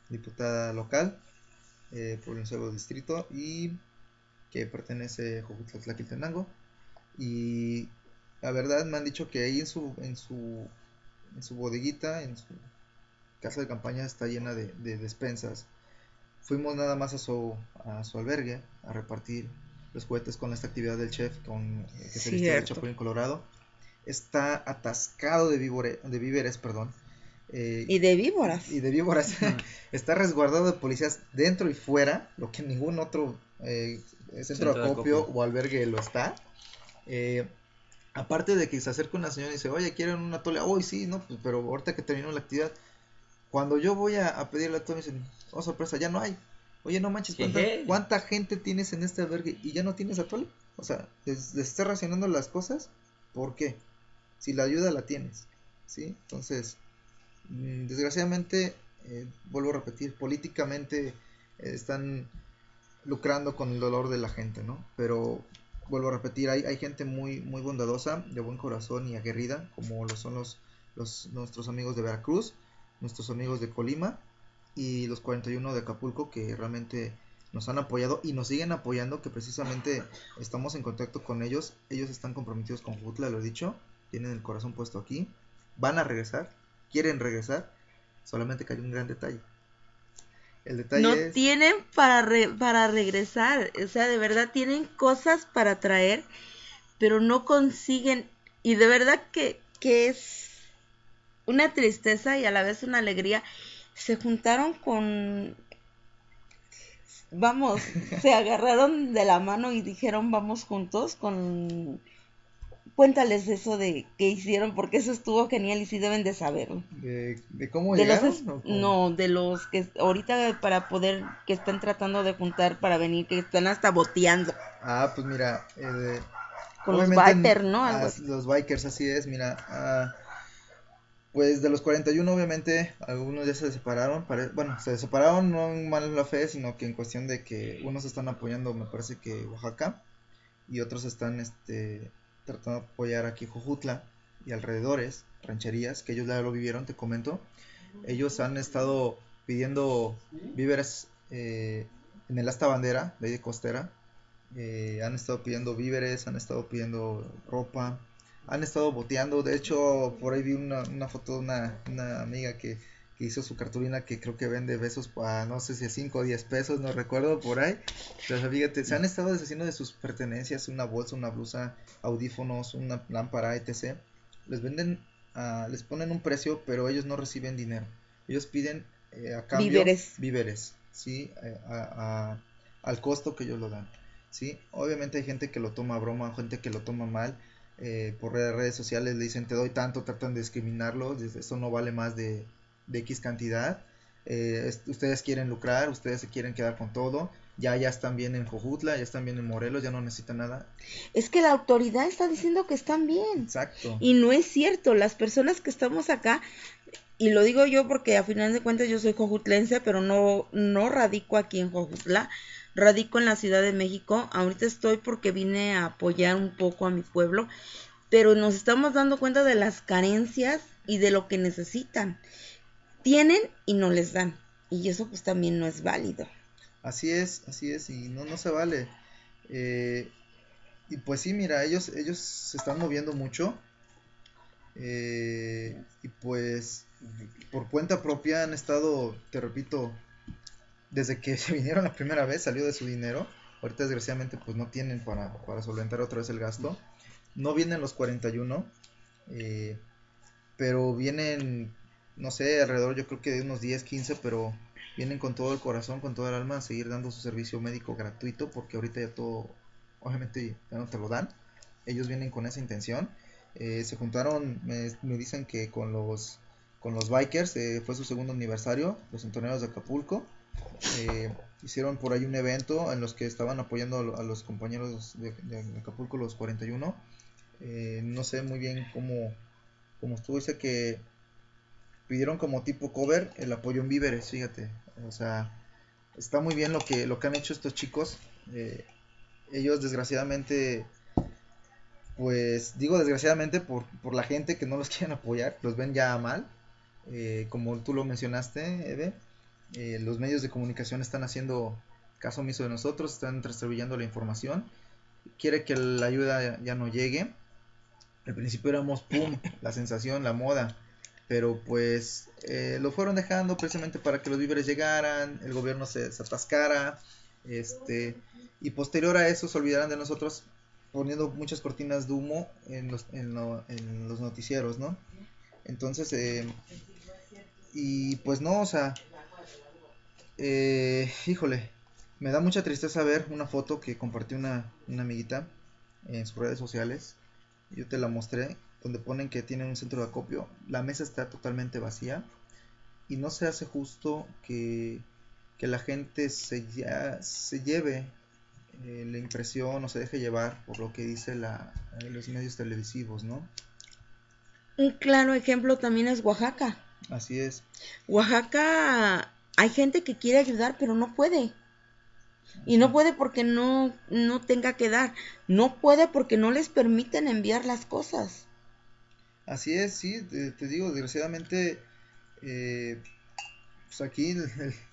Speaker 8: diputada local eh, por el nuevo distrito y que pertenece a Jojutla-Tlaquiltenango. Y la verdad me han dicho que ahí en su, en su, en su bodeguita, en su casa de campaña está llena de, de despensas. Fuimos nada más a su, a su albergue a repartir los juguetes con esta actividad del chef con, eh, que se vistió de. Chapulín Colorado. Está atascado de, víbore- de víveres, perdón. Eh,
Speaker 3: Y de víboras.
Speaker 8: y de víboras. Está resguardado de policías dentro y fuera, lo que ningún otro eh, centro,
Speaker 4: Centro
Speaker 8: de acopio,
Speaker 4: acopio.
Speaker 8: o albergue lo está. Eh, aparte de que se acerca una señora y dice, oye, ¿quieren una tole? Uy, sí, no, pues, pero ahorita que terminó la actividad, cuando yo voy a, a pedir la tole, me dicen, oh, sorpresa, ya no hay. Oye, no manches, ¿cuánta, cuánta gente tienes en este albergue y ya no tienes atole? O sea, les, les está racionando las cosas, ¿por qué? Si la ayuda la tienes, ¿sí? Entonces, desgraciadamente, eh, vuelvo a repetir, políticamente eh, están lucrando con el dolor de la gente, ¿no? Pero vuelvo a repetir, hay, hay gente muy, muy bondadosa, de buen corazón y aguerrida, como lo son los, los nuestros amigos de Veracruz, nuestros amigos de Colima y los 41 de Acapulco que realmente nos han apoyado y nos siguen apoyando, que precisamente estamos en contacto con ellos, ellos están comprometidos con Jutla, lo he dicho, tienen el corazón puesto aquí, van a regresar, quieren regresar, solamente que hay un gran detalle. El detalle
Speaker 3: No
Speaker 8: es...
Speaker 3: tienen para, re- para regresar, o sea, de verdad tienen cosas para traer, pero no consiguen, y de verdad que, que es una tristeza y a la vez una alegría. Se juntaron con vamos, se agarraron de la mano y dijeron vamos juntos con... Cuéntales eso de qué hicieron, porque eso estuvo genial y sí deben de saberlo.
Speaker 8: ¿De, de cómo
Speaker 3: De los
Speaker 8: llegaron? o cómo?
Speaker 3: no, de los que ahorita para poder, que están tratando de juntar para venir, que están hasta boteando.
Speaker 8: Ah, pues mira, eh,
Speaker 3: Con los bikers, ¿no? Algo así.
Speaker 8: los bikers, así es, mira. ah, pues de los 41, obviamente, algunos ya se separaron. bueno, se separaron no en mala fe, sino que en cuestión de que unos están apoyando, me parece que Oaxaca, y otros están este, tratando de apoyar aquí Jojutla y alrededores, rancherías, que ellos ya lo vivieron, te comento. Ellos han estado pidiendo víveres eh, en el asta bandera de de costera. Eh, han estado pidiendo víveres, han estado pidiendo ropa, han estado boteando. De hecho, por ahí vi una, una foto de una, una amiga que, que hizo su cartulina que creo que vende besos a no sé si a 5 o 10 pesos, no recuerdo por ahí. Pero fíjate, se han estado deshaciendo de sus pertenencias, una bolsa, una blusa, audífonos, una lámpara, etc. Les venden, ah, les ponen un precio, pero ellos no reciben dinero. Ellos piden eh, a cambio
Speaker 3: Víveres.
Speaker 8: víveres, ¿sí? Eh, a- a- al costo que ellos lo dan, ¿sí? Obviamente hay gente que lo toma a broma, gente que lo toma mal, eh, por redes, sociales le dicen te doy tanto, tratan de discriminarlo, eso no vale más de, de X cantidad, eh, es- ustedes quieren lucrar, ustedes se quieren quedar con todo, ya ya están bien en Jojutla, ya están bien en Morelos, ya no necesitan nada.
Speaker 3: Es que la autoridad está diciendo que están bien.
Speaker 8: Exacto.
Speaker 3: Y no es cierto, las personas que estamos acá, y lo digo yo porque a final de cuentas yo soy jojutlense, pero no, no radico aquí en Jojutla, radico en la Ciudad de México. Ahorita estoy porque vine a apoyar un poco a mi pueblo, pero nos estamos dando cuenta de las carencias y de lo que necesitan. Tienen y no les dan. Y eso pues también no es válido.
Speaker 8: Así es, así es, y no, no se vale. Eh, y pues sí, mira, ellos, ellos se están moviendo mucho. eh, y pues por cuenta propia han estado, te repito, desde que se vinieron la primera vez salió de su dinero. Ahorita desgraciadamente pues no tienen para, para solventar otra vez el gasto. No vienen los 41, eh, pero vienen, no sé, alrededor yo creo que de unos 10, 15, pero vienen con todo el corazón, con toda el alma a seguir dando su servicio médico gratuito, porque ahorita ya todo, obviamente ya no te lo dan. Ellos vienen con esa intención. Eh, se juntaron, me, dicen que con los con los bikers, eh, fue su segundo aniversario, los centeneros de Acapulco. Eh, hicieron por ahí un evento en los que estaban apoyando a, lo- a los compañeros de, de Acapulco, los 41. Eh, no sé muy bien cómo, cómo estuvo, dice que pidieron como tipo cover el apoyo en víveres, fíjate. O sea, está muy bien lo que, lo que han hecho estos chicos. Eh, ellos desgraciadamente, pues digo desgraciadamente por, por la gente que no los quieren apoyar, los ven ya mal. Eh, como tú lo mencionaste, Eve, eh, los medios de comunicación están haciendo caso omiso de nosotros, están distribuyendo la información. Quiere que la ayuda ya no llegue. Al principio éramos, ¡pum!, la sensación, la moda pero pues eh, lo fueron dejando precisamente para que los víveres llegaran, el gobierno se, se atascara, este, y posterior a eso se olvidarán de nosotros poniendo muchas cortinas de humo en los, en lo- en los noticieros, ¿no? Entonces, eh, y pues no, o sea, eh, híjole, me da mucha tristeza ver una foto que compartió una amiguita en sus redes sociales, yo te la mostré, donde ponen que tienen un centro de acopio, la mesa está totalmente vacía y no se hace justo que, que la gente se, ya- se lleve eh, la impresión o se deje llevar por lo que dice la, eh, los medios televisivos, ¿no?
Speaker 3: Un claro ejemplo también es Oaxaca.
Speaker 8: Así es.
Speaker 3: Oaxaca hay gente que quiere ayudar pero no puede. Y no puede porque no, no tenga que dar. No puede porque no les permiten enviar las cosas.
Speaker 8: Así es, sí, te, digo, desgraciadamente, eh, pues aquí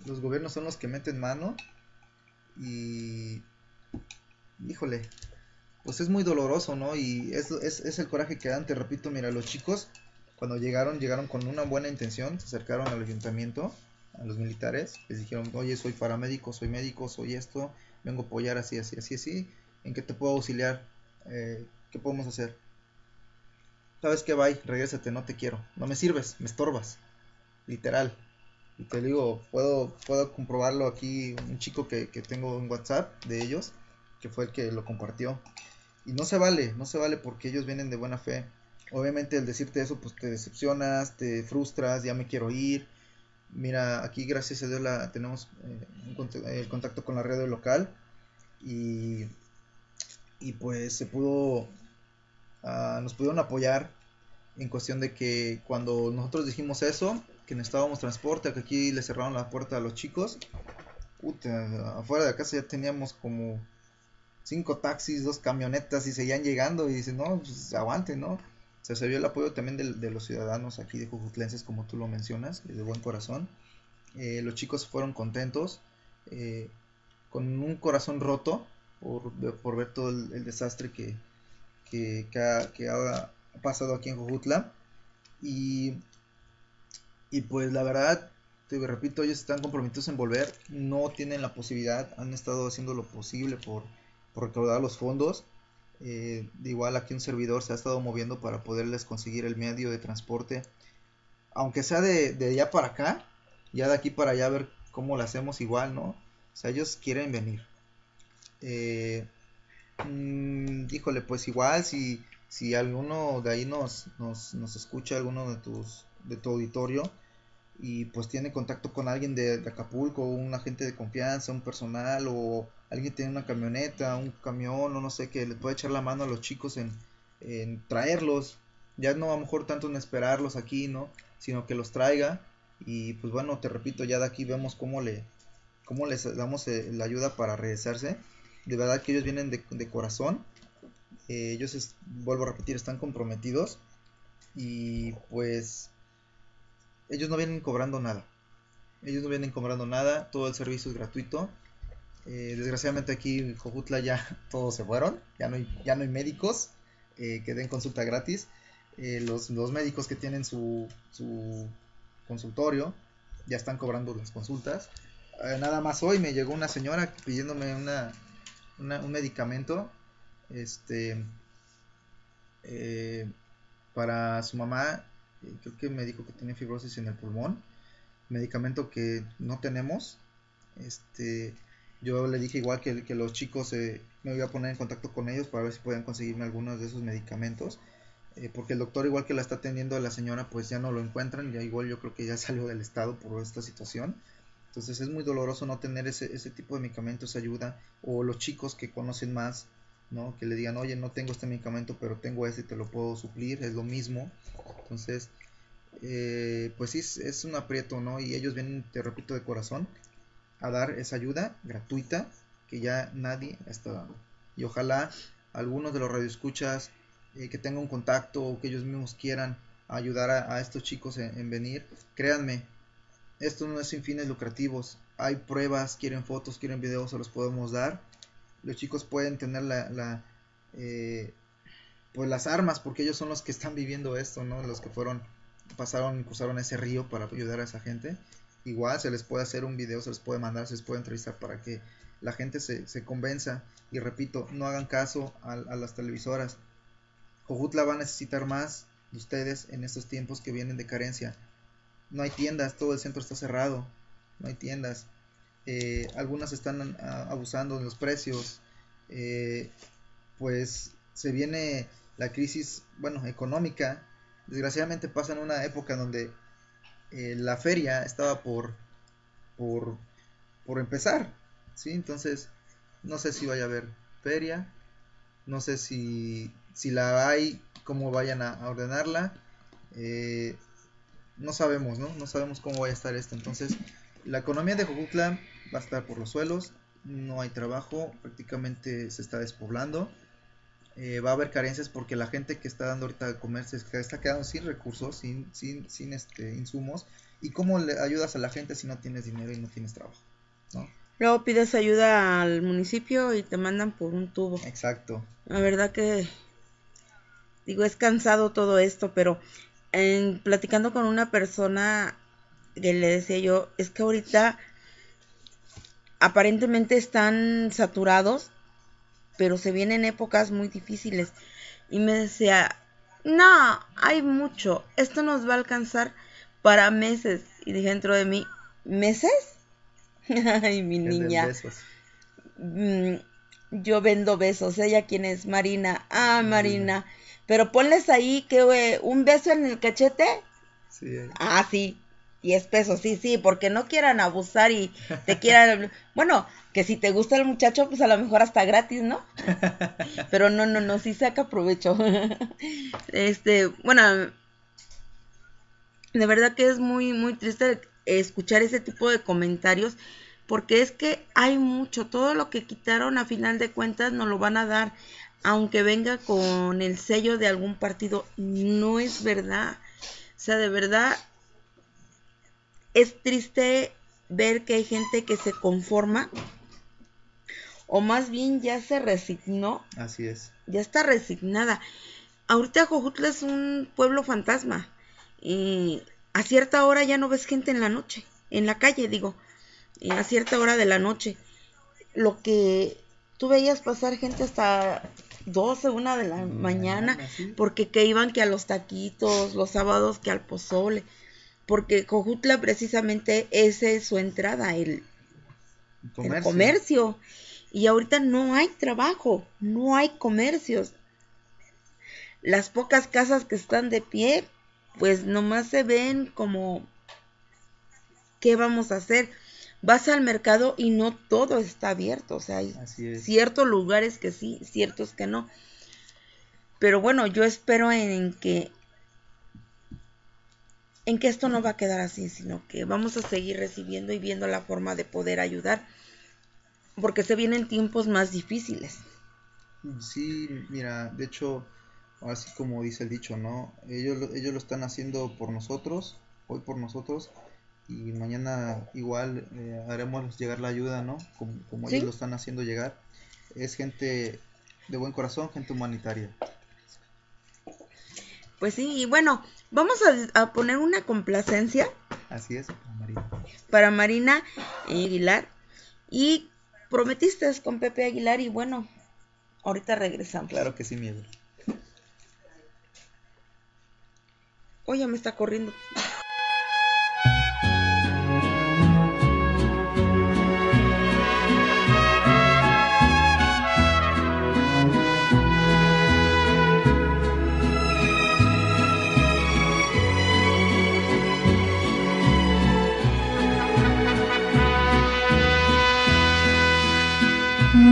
Speaker 8: los gobiernos son los que meten mano y, híjole, pues es muy doloroso, ¿no? Y es, es, es el coraje que dan, te repito, mira, los chicos cuando llegaron, llegaron con una buena intención, se acercaron al ayuntamiento, a los militares, les dijeron, oye, soy paramédico, soy médico, soy esto, vengo a apoyar así, así, así, así, ¿en qué te puedo auxiliar? Eh, ¿Qué podemos hacer? ¿Sabes qué? Bye, regrésate, no te quiero. No me sirves, me estorbas. Literal. Y te digo, puedo, puedo comprobarlo aquí, un chico que, que tengo en WhatsApp de ellos, que fue el que lo compartió. Y no se vale, no se vale porque ellos vienen de buena fe. Obviamente el decirte eso, pues te decepcionas, te frustras, ya me quiero ir. Mira, aquí gracias a Dios tenemos eh, el contacto con la red local y, y pues se pudo, ah, nos pudieron apoyar en cuestión de que cuando nosotros dijimos eso, que necesitábamos transporte, que aquí le cerraron la puerta a los chicos, puta, afuera de casa ya teníamos como cinco taxis, dos camionetas y seguían llegando y dicen, no, pues aguante, ¿no? Se vio el apoyo también de, los ciudadanos aquí de Jujutlenses, como tú lo mencionas, de buen corazón. Eh, los chicos fueron contentos, eh, con un corazón roto por, ver todo el desastre que, que, ha, pasado aquí en Jujutla. Y, pues la verdad, te repito, ellos están comprometidos en volver, no tienen la posibilidad, han estado haciendo lo posible por, por recaudar los fondos. Eh, igual aquí un servidor se ha estado moviendo para poderles conseguir el medio de transporte, aunque sea de, de allá para acá, ya de aquí para allá ver cómo lo hacemos igual, ¿no? O sea, ellos quieren venir. Eh, mm, híjole, pues igual si, si alguno de ahí nos, nos, nos escucha, alguno de tus de tu auditorio, y pues tiene contacto con alguien de, Acapulco, un agente de confianza, un personal o alguien tiene una camioneta, un camión o no sé, que le puede echar la mano a los chicos en, en traerlos, ya no a lo mejor tanto en esperarlos aquí, ¿no? Sino que los traiga y pues bueno, te repito, ya de aquí vemos cómo le cómo les damos eh, la ayuda para regresarse. De verdad que ellos vienen de, corazón. Eh, ellos, vuelvo a repetir, están comprometidos. Y pues ellos no vienen cobrando nada. Ellos no vienen cobrando nada, todo el servicio es gratuito. Eh, desgraciadamente aquí en Jojutla ya todos se fueron, ya no hay, ya no hay médicos eh, que den consulta gratis. Los, los médicos que tienen su, su consultorio ya están cobrando las consultas. Nada más hoy me llegó una señora pidiéndome una, un medicamento este eh, para su mamá eh, creo que me dijo que tiene fibrosis en el pulmón medicamento que no tenemos este yo le dije igual que, que los chicos eh, me iba a poner en contacto con ellos para ver si podían conseguirme algunos de esos medicamentos porque el doctor igual que la está atendiendo a la señora pues ya no lo encuentran ya igual yo creo que ya salió del estado por esta situación entonces es muy doloroso no tener ese, ese tipo de medicamentos ayuda o los chicos que conocen más ¿no? que le digan oye no tengo este medicamento pero tengo este y te lo puedo suplir es lo mismo entonces eh, pues sí es, un aprieto no y ellos vienen te repito de corazón a dar esa ayuda gratuita que ya nadie está dando y ojalá algunos de los radioescuchas eh, que tengan un contacto o que ellos mismos quieran ayudar a, a estos chicos en, en venir créanme esto no es sin fines lucrativos. Hay pruebas quieren fotos quieren videos se los podemos dar. Los chicos pueden tener la, la eh, pues las armas porque ellos son los que están viviendo esto no los que fueron pasaron cruzaron ese río para ayudar a esa gente. Igual se les puede hacer un video se les puede mandar se les puede entrevistar para que la gente se, convenza. Y repito no hagan caso a, a las televisoras. Jojutla va a necesitar más de ustedes en estos tiempos que vienen de carencia no hay tiendas, todo el centro está cerrado, no hay tiendas. Eh, algunas están ah, abusando de los precios. Eh, pues se viene la crisis, bueno, económica. Desgraciadamente pasa en una época donde eh, la feria estaba por, por, por empezar, ¿sí? Entonces, no sé si vaya a haber feria, no sé si, si la hay, cómo vayan a, ordenarla. No sabemos, ¿no? No sabemos cómo vaya a estar esto. Entonces, la economía de Jojutla va a estar por los suelos, no hay trabajo, prácticamente se está despoblando. Eh, va a haber carencias porque la gente que está dando ahorita de comer se está quedando sin recursos, sin, sin, sin este, insumos. ¿Y cómo le ayudas a la gente si no tienes dinero y no tienes trabajo? ¿no?
Speaker 3: Luego pides ayuda al municipio y te mandan por un tubo.
Speaker 8: Exacto.
Speaker 3: La verdad que digo es cansado todo esto, pero en platicando con una persona que le decía yo, es que ahorita aparentemente están saturados, pero se vienen épocas muy difíciles. Y me decía, no, hay mucho, esto nos va a alcanzar para meses. Y dije dentro de mí, meses. Ay, mi niña.
Speaker 8: besos.
Speaker 3: Mm, yo vendo besos. ¿Ella quién es? Marina. Ah, Marina. Pero ponles ahí que eh, un beso en el cachete.
Speaker 8: Sí, eh.
Speaker 3: Ah, sí. 10 pesos, sí, sí, porque no quieran abusar y te quieran... Bueno, que si te gusta el muchacho, pues a lo mejor hasta gratis, ¿no? Pero no, no, no, sí saca provecho. Este, bueno, de verdad que es muy, muy triste escuchar ese tipo de comentarios, porque es que hay mucho, todo lo que quitaron a final de cuentas nos lo van a dar, aunque venga con el sello de algún partido, no es verdad. O sea, de verdad es triste ver que hay gente que se conforma o más bien ya se resignó,
Speaker 8: Así es.
Speaker 3: ya está resignada. Ahorita Jojutla es un pueblo fantasma y a cierta hora ya no ves gente en la noche, en la calle digo, y a cierta hora de la noche. Lo que tú veías pasar gente hasta 12, una de la mañana, porque que iban que a los taquitos, los sábados que al pozole, porque Cojutla precisamente esa es su entrada, el, el
Speaker 8: Comercio.
Speaker 3: comercio. Y ahorita no hay trabajo, no hay comercios. Las pocas casas que están de pie, pues nomás se ven como, ¿qué vamos a hacer? Vas al mercado y no todo está abierto, o sea, hay ciertos lugares que sí, ciertos que no. Pero bueno, yo espero en que en que esto no va a quedar así, sino que vamos a seguir recibiendo y viendo la forma de poder ayudar, porque se vienen tiempos más difíciles.
Speaker 8: Sí, mira, de hecho, así como dice el dicho, ¿no? Ellos, lo- ellos lo están haciendo por nosotros, hoy por nosotros, y mañana igual eh, haremos llegar la ayuda, ¿no? Como, como
Speaker 3: Sí.
Speaker 8: ellos lo están haciendo llegar. Es gente de buen corazón, gente humanitaria.
Speaker 3: Pues sí, y bueno, vamos a, a poner una complacencia
Speaker 8: Así es, María.
Speaker 3: para Marina Aguilar y prometiste con Pepe Aguilar y bueno, ahorita regresamos.
Speaker 8: Claro que sí, miedo.
Speaker 3: Oye, me está corriendo.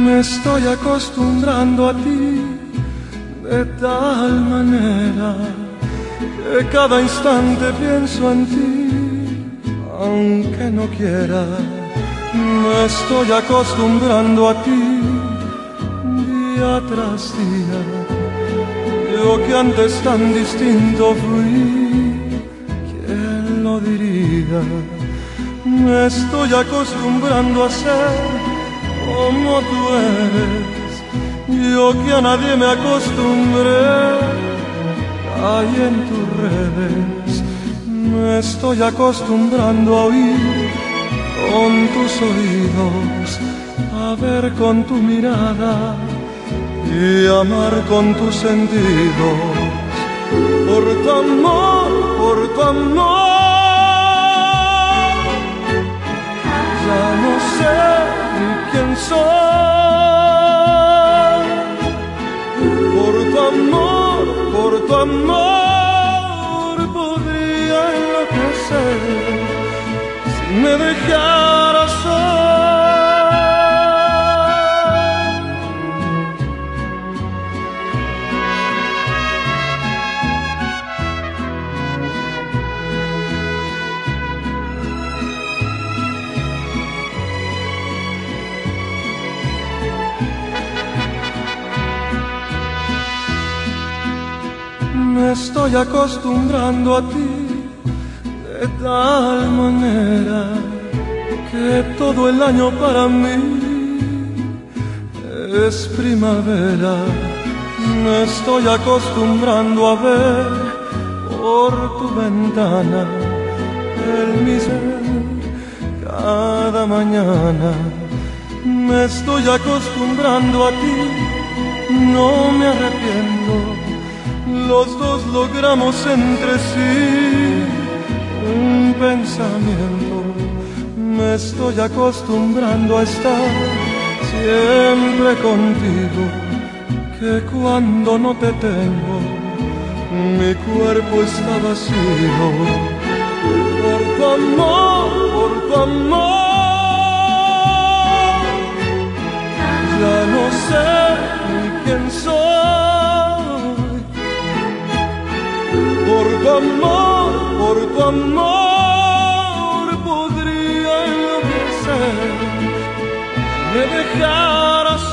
Speaker 24: Me estoy acostumbrando a ti de tal manera que cada instante pienso en ti, aunque no quiera. Me estoy acostumbrando a ti día tras día. Yo que antes tan distinto fui, ¿quién lo diría? Me estoy acostumbrando a ser como tú eres. Yo que a nadie me acostumbré, caí en tus redes. Me estoy acostumbrando a oír con tus oídos, a ver con tu mirada y amar con tus sentidos. Por tu amor, por tu amor, ya no sé Por tu amor, por tu amor, podría enloquecer si me dejaras ser. Estoy acostumbrando a ti de tal manera que todo el año para mí es primavera. Me estoy acostumbrando a ver por tu ventana el mismo cada mañana. Me estoy acostumbrando a ti, no me arrepiento los dos logramos entre sí un pensamiento.
Speaker 25: Me estoy acostumbrando a estar siempre contigo, que cuando no te tengo, mi cuerpo está vacío. Por tu amor, por tu amor, ya no sé ni quién soy. por tu amor, por tu amor podría enloquecer, me
Speaker 2: dejaras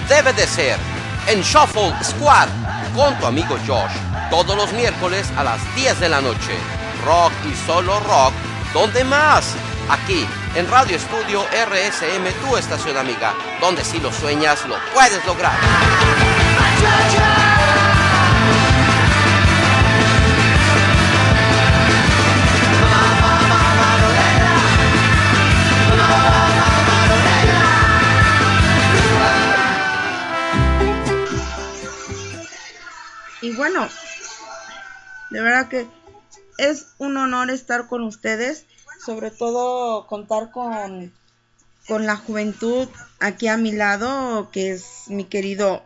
Speaker 2: debe de ser. En Shuffle Squad con tu amigo Josh. Todos los miércoles a las 10 de la noche. Rock y solo rock. ¿Dónde más? Aquí, en Radio Estudio RSM, tu estación amiga. Donde si lo sueñas, lo puedes lograr.
Speaker 3: Bueno, de verdad que es un honor estar con ustedes, sobre todo contar con, con la juventud aquí a mi lado, que es mi querido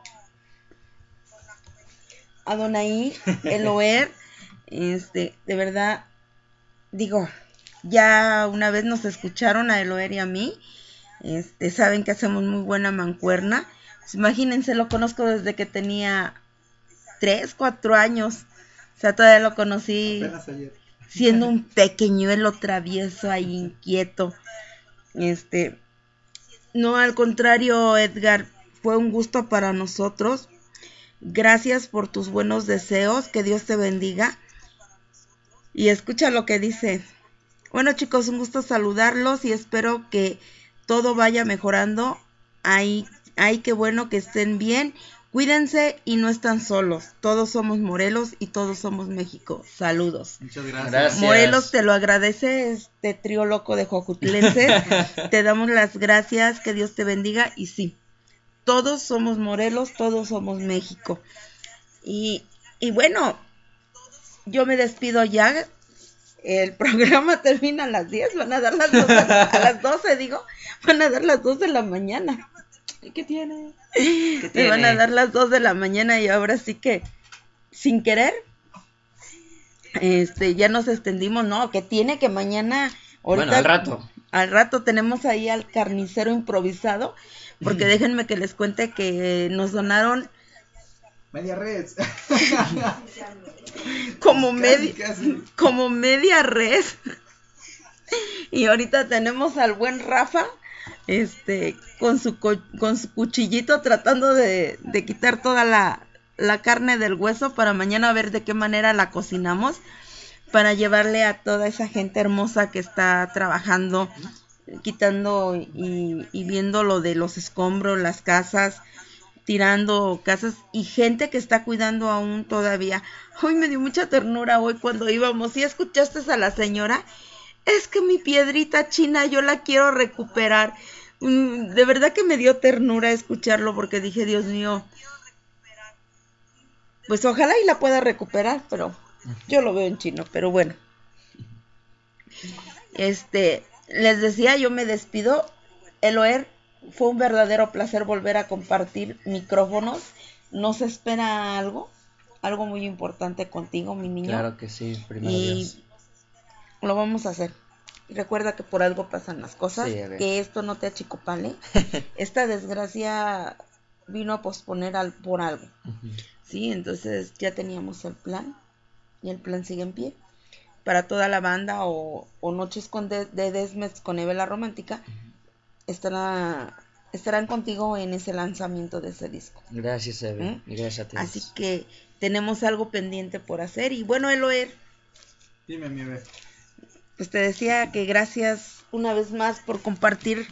Speaker 3: Adonai Eloer. Este, de verdad, digo, ya una vez nos escucharon a Eloer y a mí. Este, saben que hacemos muy buena mancuerna. Pues imagínense, lo conozco desde que tenía tres, cuatro años. O sea, todavía lo conocí
Speaker 11: ayer.
Speaker 3: siendo un pequeñuelo travieso ahí inquieto. Este, no, al contrario, Edgar, fue un gusto para nosotros. Gracias por tus buenos deseos, que Dios te bendiga. Y escucha lo que dice. Bueno, chicos, un gusto saludarlos y espero que todo vaya mejorando. Ay, ay, qué bueno que estén bien. Cuídense y no están solos. Todos somos Morelos y todos somos México. Saludos.
Speaker 8: Muchas gracias.
Speaker 4: Gracias.
Speaker 3: Morelos te lo agradece este trío loco de Jocutlense. te damos las gracias, que Dios te bendiga y sí, todos somos Morelos, todos somos México. Y, y bueno, yo me despido ya. El programa termina a las 10, van a dar las 12, a las 12 digo, van a dar las 2 de la mañana. ¿Qué tiene? Me van a
Speaker 4: tiene?
Speaker 3: dar las 2 de la mañana y ahora sí que, sin querer, este, ya nos extendimos, no, que tiene que mañana, ahorita,
Speaker 4: Bueno, al rato.
Speaker 3: al rato tenemos ahí al carnicero improvisado, porque déjenme que les cuente que nos donaron
Speaker 8: Media red.
Speaker 3: como media,
Speaker 8: casi.
Speaker 3: como media red. Y ahorita tenemos al buen Rafa, este, con su, co- con su cuchillito tratando de, de quitar toda la, la carne del hueso para mañana ver de qué manera la cocinamos para llevarle a toda esa gente hermosa que está trabajando, quitando y, y viendo lo de los escombros, las casas, tirando casas y gente que está cuidando aún todavía. Hoy me dio mucha ternura hoy cuando íbamos. ¿Y escuchaste a la señora? Es que mi piedrita china yo la quiero recuperar. Mm, De verdad que me dio ternura escucharlo porque dije, Dios mío, pues ojalá y la pueda recuperar, pero yo lo veo en chino, pero bueno. Este, les decía, yo me despido. Eloer, fue un verdadero placer volver a compartir micrófonos. ¿Nos espera algo? Algo muy importante contigo, mi niño.
Speaker 4: Claro que sí, primero
Speaker 3: y
Speaker 4: Dios.
Speaker 3: lo vamos a hacer. Y Recuerda que por algo pasan las cosas,
Speaker 4: Sí,
Speaker 3: que esto no te achicopale. Esta desgracia vino a posponer al, por algo. Sí, entonces ya teníamos el plan y el plan sigue en pie. Para toda la banda o, o Noches con de, de Desmex con Eve Romántica estará, estarán contigo en ese lanzamiento de ese disco.
Speaker 4: Gracias, Eve. Y gracias a ti.
Speaker 3: Así que tenemos algo pendiente por hacer. Y bueno, Eloer,
Speaker 8: Dime, mi bebé.
Speaker 3: Pues te decía que gracias una vez más por compartir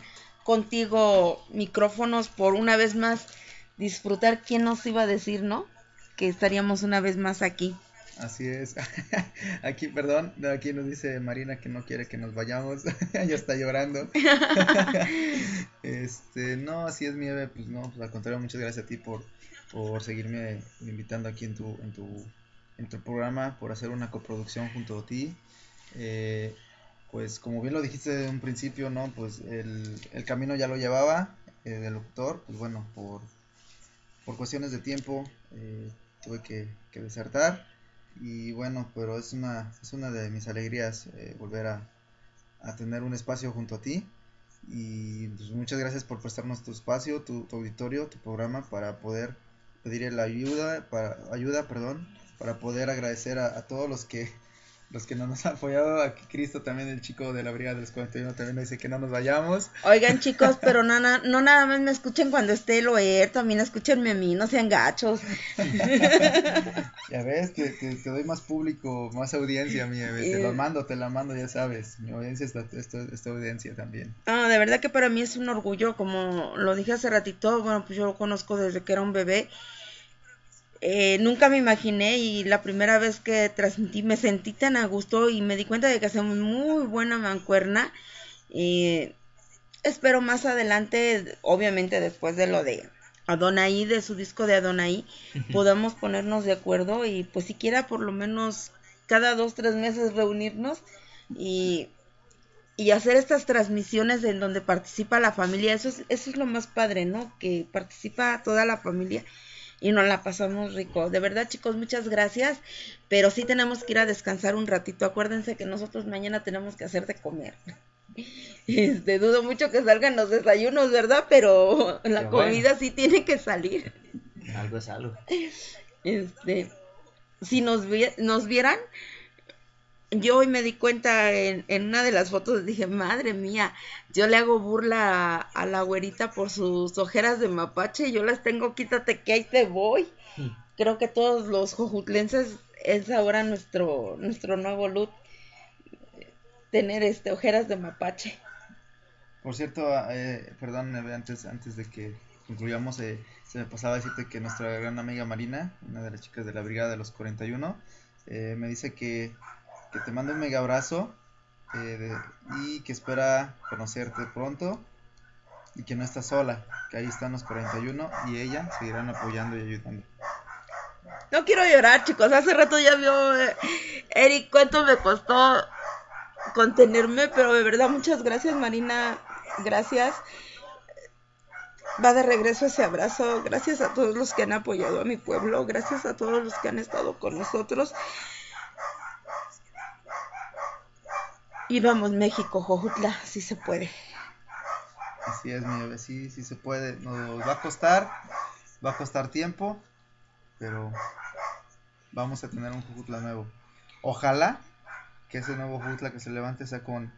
Speaker 3: contigo micrófonos, por una vez más disfrutar. ¿Quién nos iba a decir, no? Que estaríamos una vez más aquí.
Speaker 8: Así es. Aquí, perdón, aquí nos dice Marina que no quiere que nos vayamos. ya está llorando. este, no, así es, mi Eve, pues no, pues al contrario, muchas gracias a ti por, por seguirme invitando aquí en tu, en tu, en tu programa, por hacer una coproducción junto a ti. Eh, pues como bien lo dijiste de un principio, ¿no? Pues el, el camino ya lo llevaba eh, del locutor, pues bueno, por, por cuestiones de tiempo eh, tuve que, que desertar. y bueno, pero es una, es una de mis alegrías eh, volver a, a tener un espacio junto a ti. Y pues, muchas gracias por prestarnos tu espacio, tu, auditorio, tu programa para poder pedir la ayuda, para, ayuda, perdón, para poder agradecer a todos los que los que no nos han apoyado. Aquí Cristo también, el chico de la Brigada de los 41, también dice que no nos vayamos.
Speaker 3: Oigan, chicos, pero no, no nada más me escuchen cuando esté el OER, también escúchenme a mí, no sean gachos.
Speaker 8: Ya ves, te, te, te doy más público, más audiencia, mi bebé. Te
Speaker 3: Eh.
Speaker 8: lo mando, te la mando, ya sabes. Mi audiencia es esta audiencia también.
Speaker 3: Ah, de verdad que para mí es un orgullo, como lo dije hace ratito, bueno, pues yo lo conozco desde que era un bebé. Eh, nunca me imaginé y la primera vez que transmití me sentí tan a gusto y me di cuenta de que hacemos muy buena mancuerna. Y espero más adelante, obviamente después de lo de Adonai, de su disco de Adonai, podamos ponernos de acuerdo y pues siquiera por lo menos cada dos, tres meses reunirnos y y hacer estas transmisiones en donde participa la familia, eso es, eso es lo más padre, ¿no? Que participa toda la familia y nos la pasamos rico. De verdad, chicos, muchas gracias, pero sí tenemos que ir a descansar un ratito. Acuérdense que nosotros mañana tenemos que hacer de comer. Este, dudo mucho que salgan los desayunos, ¿verdad? Pero la
Speaker 4: Qué bueno.
Speaker 3: comida sí tiene que salir.
Speaker 4: Algo es algo.
Speaker 3: Este, si nos, vi- nos vieran, yo hoy me di cuenta en, en una de las fotos, dije, madre mía, yo le hago burla a, a la güerita por sus ojeras de mapache, yo las tengo, quítate que ahí te voy. Creo que todos los jojutlenses es ahora nuestro, nuestro nuevo look, tener este ojeras de mapache.
Speaker 8: Por cierto, eh, perdón, antes, antes de que concluyamos, eh, se me pasaba decirte que nuestra gran amiga Marina, una de las chicas de la Brigada de los 41, eh, me dice que, que te manda un mega abrazo eh, y que espera conocerte pronto y que no estás sola, que ahí están los 41 y ella seguirán apoyando y ayudando.
Speaker 3: No quiero llorar, chicos. Hace rato ya vio eh, Eric cuánto me costó contenerme, pero de verdad muchas gracias, Marina. Gracias. Va de regreso ese abrazo. Gracias a todos los que han apoyado a mi pueblo. Gracias a todos los que han estado con nosotros. Y vamos, México, Jojutla, si se puede.
Speaker 8: Así es, mi bebé, sí, sí se puede. Nos va a costar, va a costar tiempo, pero vamos a tener un Jujutla nuevo. Ojalá que ese nuevo Jujutla que se levante sea con,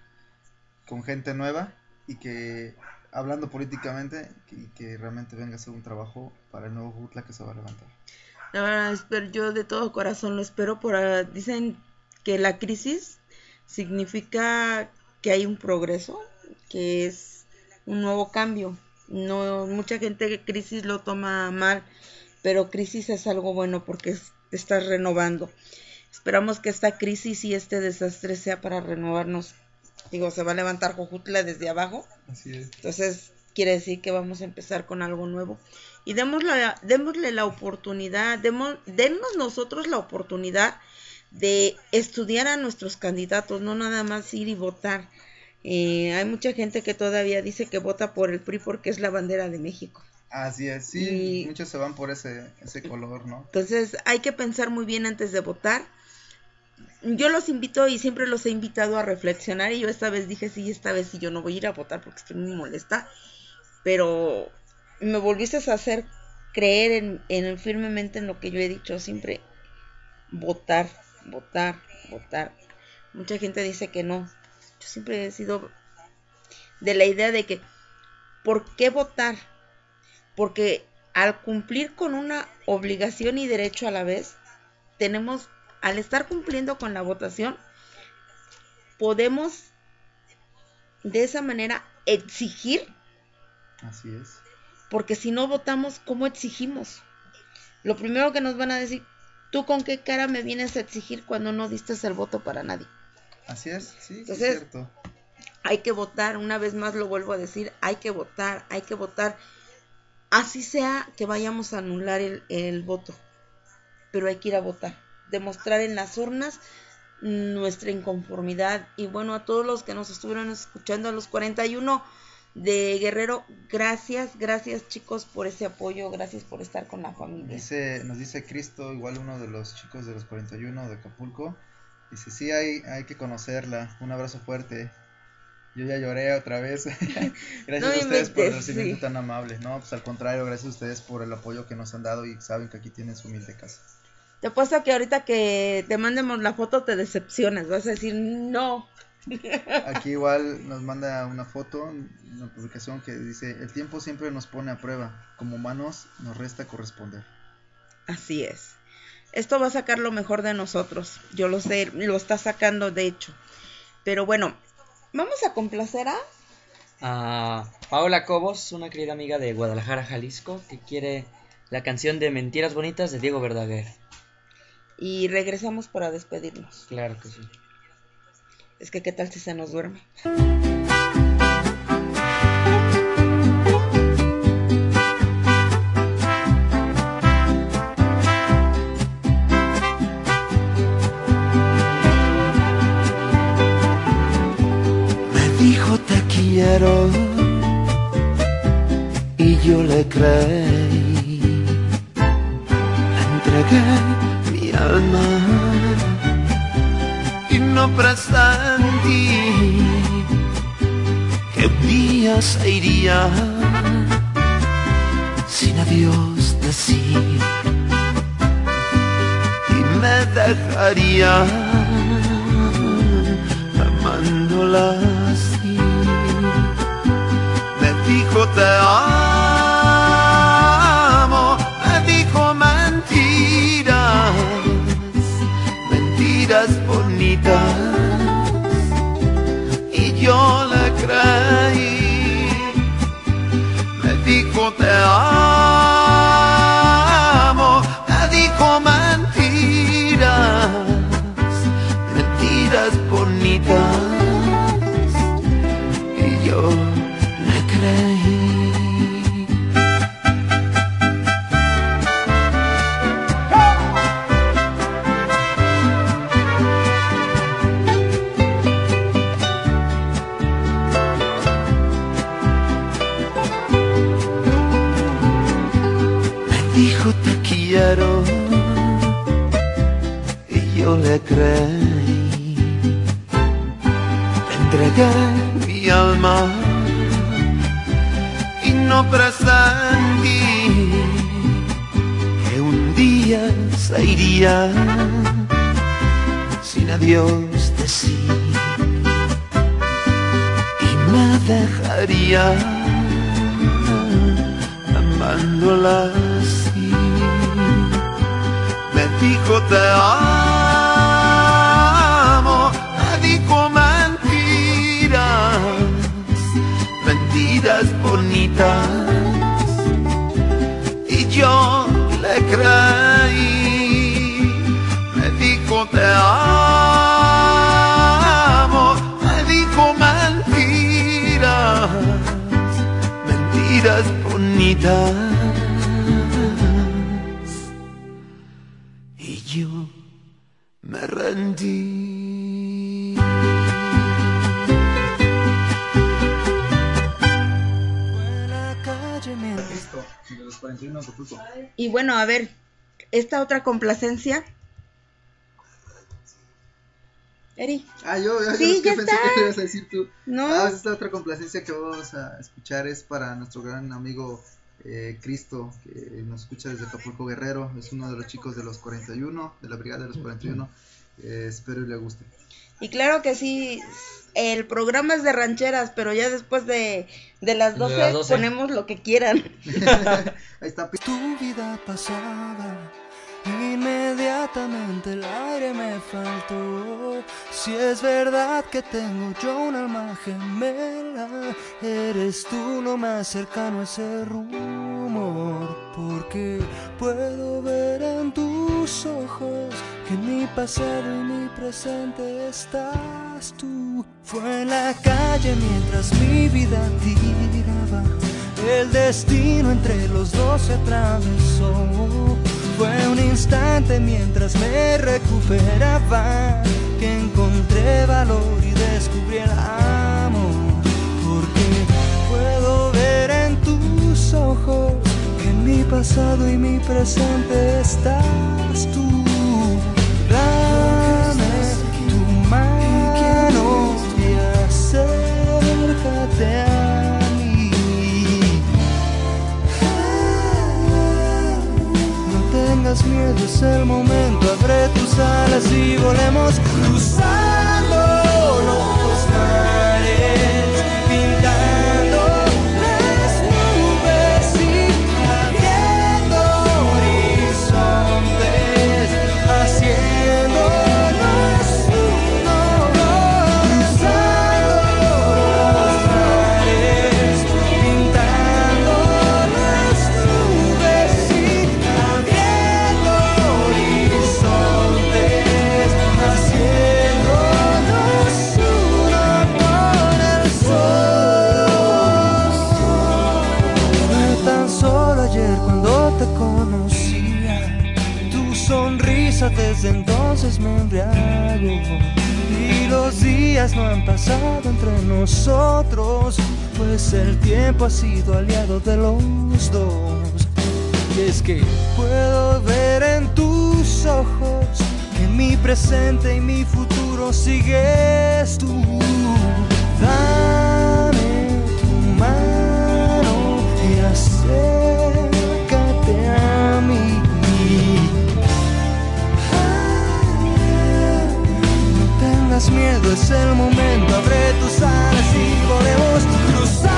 Speaker 8: con gente nueva y que, hablando políticamente, que, y que realmente venga a hacer un trabajo para el nuevo Jujutla que se va a levantar.
Speaker 3: La verdad, espero, yo de todo corazón lo espero. Por, ah, dicen que la crisis significa que hay un progreso, que es un nuevo cambio. No, mucha gente crisis lo toma mal, pero crisis es algo bueno porque te estás renovando. Esperamos que esta crisis y este desastre sea para renovarnos. Digo, se va a levantar Jojutla desde abajo.
Speaker 8: Así es.
Speaker 3: Entonces, quiere decir que vamos a empezar con algo nuevo. Y démosle, démosle la oportunidad, demos, denos nosotros la oportunidad de estudiar a nuestros candidatos, no nada más ir y votar. Eh, hay mucha gente que todavía dice que vota por el PRI porque es la bandera de México.
Speaker 8: Así es, sí, muchos se van por ese, ese color, ¿no?
Speaker 3: Entonces hay que pensar muy bien antes de votar. Yo los invito y siempre los he invitado a reflexionar y yo esta vez dije, sí, esta vez sí yo no voy a ir a votar porque estoy muy molesta, pero me volviste a hacer creer en, en firmemente en lo que yo he dicho siempre, votar, votar, votar. Mucha gente dice que no. Yo siempre he sido de la idea de que, ¿por qué votar? Porque al cumplir con una obligación y derecho a la vez, tenemos, al estar cumpliendo con la votación, podemos de esa manera exigir,
Speaker 8: Así es.
Speaker 3: porque si no votamos, ¿cómo exigimos? Lo primero que nos van a decir, ¿tú con qué cara me vienes a exigir cuando no diste el voto para nadie?
Speaker 8: Así es, sí, sí es
Speaker 3: Entonces,
Speaker 8: cierto.
Speaker 3: hay que votar, una vez más lo vuelvo a decir, hay que votar, hay que votar, así sea que vayamos a anular el, el voto, pero hay que ir a votar, demostrar en las urnas nuestra inconformidad y bueno, a todos los que nos estuvieron escuchando, a los 41, de Guerrero. Gracias, gracias chicos por ese apoyo, gracias por estar con la familia.
Speaker 8: Dice, nos dice Cristo, igual uno de los chicos de los 41 de Acapulco. Dice, sí, hay, hay que conocerla. Un abrazo fuerte. Yo ya lloré otra vez. gracias
Speaker 3: No
Speaker 8: a ustedes por el recibimiento
Speaker 3: sí.
Speaker 8: tan amable. No, pues al contrario, gracias a ustedes por el apoyo que nos han dado y saben que aquí tienen su humilde casa.
Speaker 3: Te apuesto que ahorita que te mandemos la foto te decepcionas, vas a decir no.
Speaker 8: Aquí igual nos manda una foto, una publicación que dice, el tiempo siempre nos pone a prueba. Como humanos nos resta corresponder.
Speaker 3: Así es. Esto va a sacar lo mejor de nosotros. Yo lo sé, lo está sacando de hecho. Pero bueno, vamos a complacer a...
Speaker 4: a Paola Cobos, una querida amiga de Guadalajara, Jalisco, que quiere la canción de Mentiras Bonitas de Diego Verdaguer.
Speaker 3: Y regresamos para despedirnos.
Speaker 4: Claro que sí.
Speaker 3: Es que qué tal si se nos duerme.
Speaker 6: Me dijo te quiero y yo le creí. Le entregué mi alma presentí que un día se iría sin adiós decir y me dejaría amándola así. Me dijo te amo, Και εγώ λέω, Καλή, Με δίχω τεράστια. Sin adiós decir y me dejaría amándola así. Me dijo te
Speaker 3: bueno, a ver, esta otra complacencia. Eri.
Speaker 8: Ah, yo, yo,
Speaker 3: Sí, ya
Speaker 8: pensé
Speaker 3: está.
Speaker 8: que ibas a decir tú.
Speaker 3: No.
Speaker 8: Ah, esta otra complacencia que vamos a escuchar es para nuestro gran amigo eh, Cristo, que nos escucha desde Acapulco Guerrero. Es uno de los chicos de los 41, de la brigada de los 41. Eh, espero y le guste.
Speaker 3: Y claro que sí, el programa es de rancheras, pero ya después de, de las
Speaker 8: De
Speaker 3: 12,
Speaker 8: las 12.
Speaker 3: ponemos lo que quieran.
Speaker 8: Ahí está.
Speaker 26: Tu vida pasada, inmediatamente el aire me faltó. Si es verdad que tengo yo un alma gemela, eres tú lo más cercano a ese rumor. Porque puedo ver en tus ojos que en mi pasado y mi presente estás tú. Fue en la calle mientras mi vida tiraba, el destino entre los dos se atravesó. Fue un instante mientras me recuperaba que encontré valor y descubrí el amor. Porque puedo ver en tus ojos que en mi pasado y mi presente estás tú. Dame tu mano y acércate a mí. No tengas miedo, es el momento, abre tus alas y volemos cruzando entonces me embriagó. Y los días no han pasado entre nosotros, pues el tiempo ha sido aliado de los dos. Y es que puedo ver en tus ojos que mi presente y mi futuro sigues tú. Dame tu mano y acércate tengas miedo, es el momento, abre tus alas y volvemos cruzando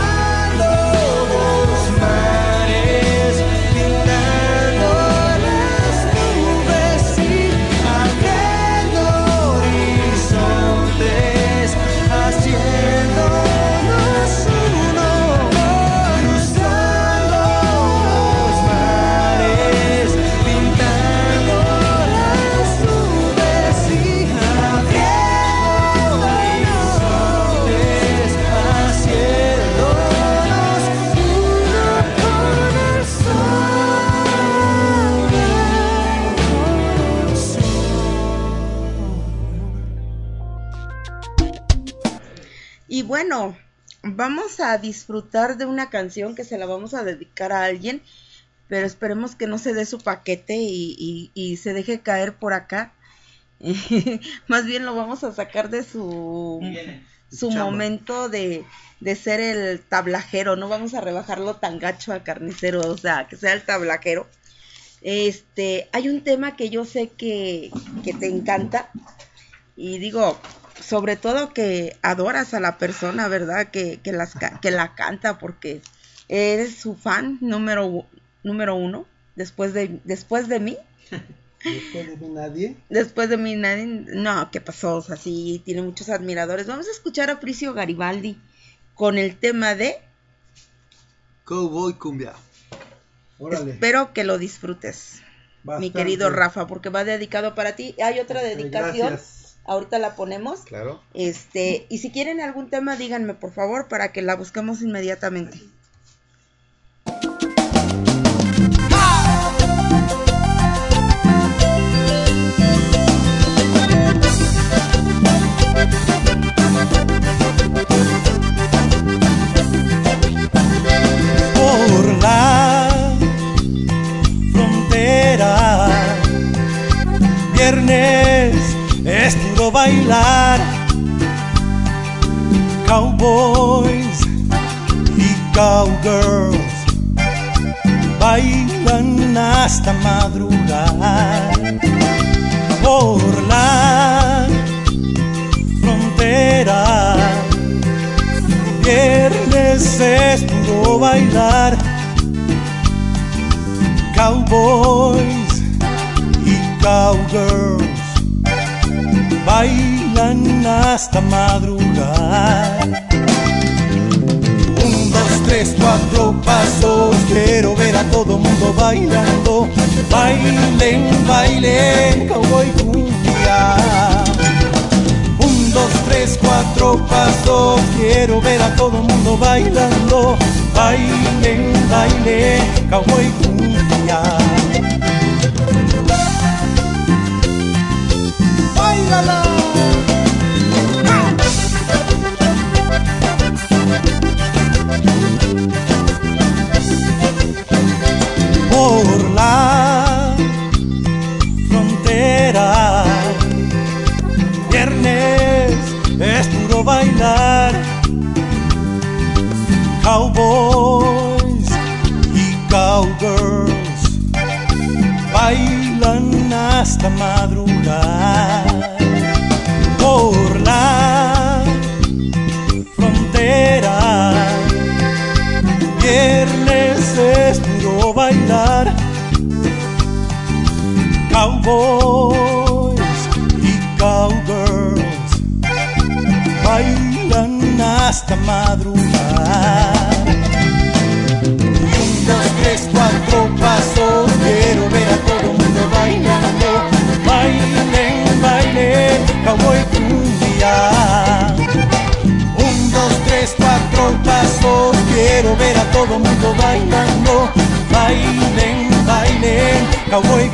Speaker 3: a disfrutar de una canción que se la vamos a dedicar a alguien, pero esperemos que no se dé su paquete y, y- y se deje caer por acá. Más bien lo vamos a sacar de su, su momento de, de ser el tablajero. No vamos a rebajarlo tan gacho al carnicero, o sea, que sea el tablajero. Este, hay un tema que yo sé que, que te encanta y digo, sobre todo que adoras a la persona, ¿verdad? Que, que, las, ca- que la canta porque eres su fan número, número uno después de, después de mí.
Speaker 11: Después de mí nadie.
Speaker 3: Después de mí nadie, no, ¿qué pasó? O sea, sí, tiene muchos admiradores. Vamos a escuchar a Fricio Garibaldi con el tema de
Speaker 8: Cowboy Cumbia.
Speaker 11: Órale.
Speaker 3: Espero que lo disfrutes, mi querido Rafa, porque va dedicado para ti. Hay otra dedicación,
Speaker 11: gracias.
Speaker 3: Ahorita la ponemos.
Speaker 8: Claro.
Speaker 3: Este, y si quieren algún tema, díganme por favor para que la busquemos inmediatamente.
Speaker 26: Es puro bailar, cowboys y cowgirls bailan hasta madrugar por la frontera. Viernes es puro bailar, cowboys y cowgirls bailan hasta madrugar. Un, dos, tres, cuatro pasos, quiero ver a todo mundo bailando. Bailen, bailen, cowboy cumbia. Un, dos, tres, cuatro pasos, quiero ver a todo mundo bailando. Bailen, bailen, cowboy cumbia. ¡Báilala! Por
Speaker 27: quiero ver a todo mundo bailando. Bailen, bailen, cowboy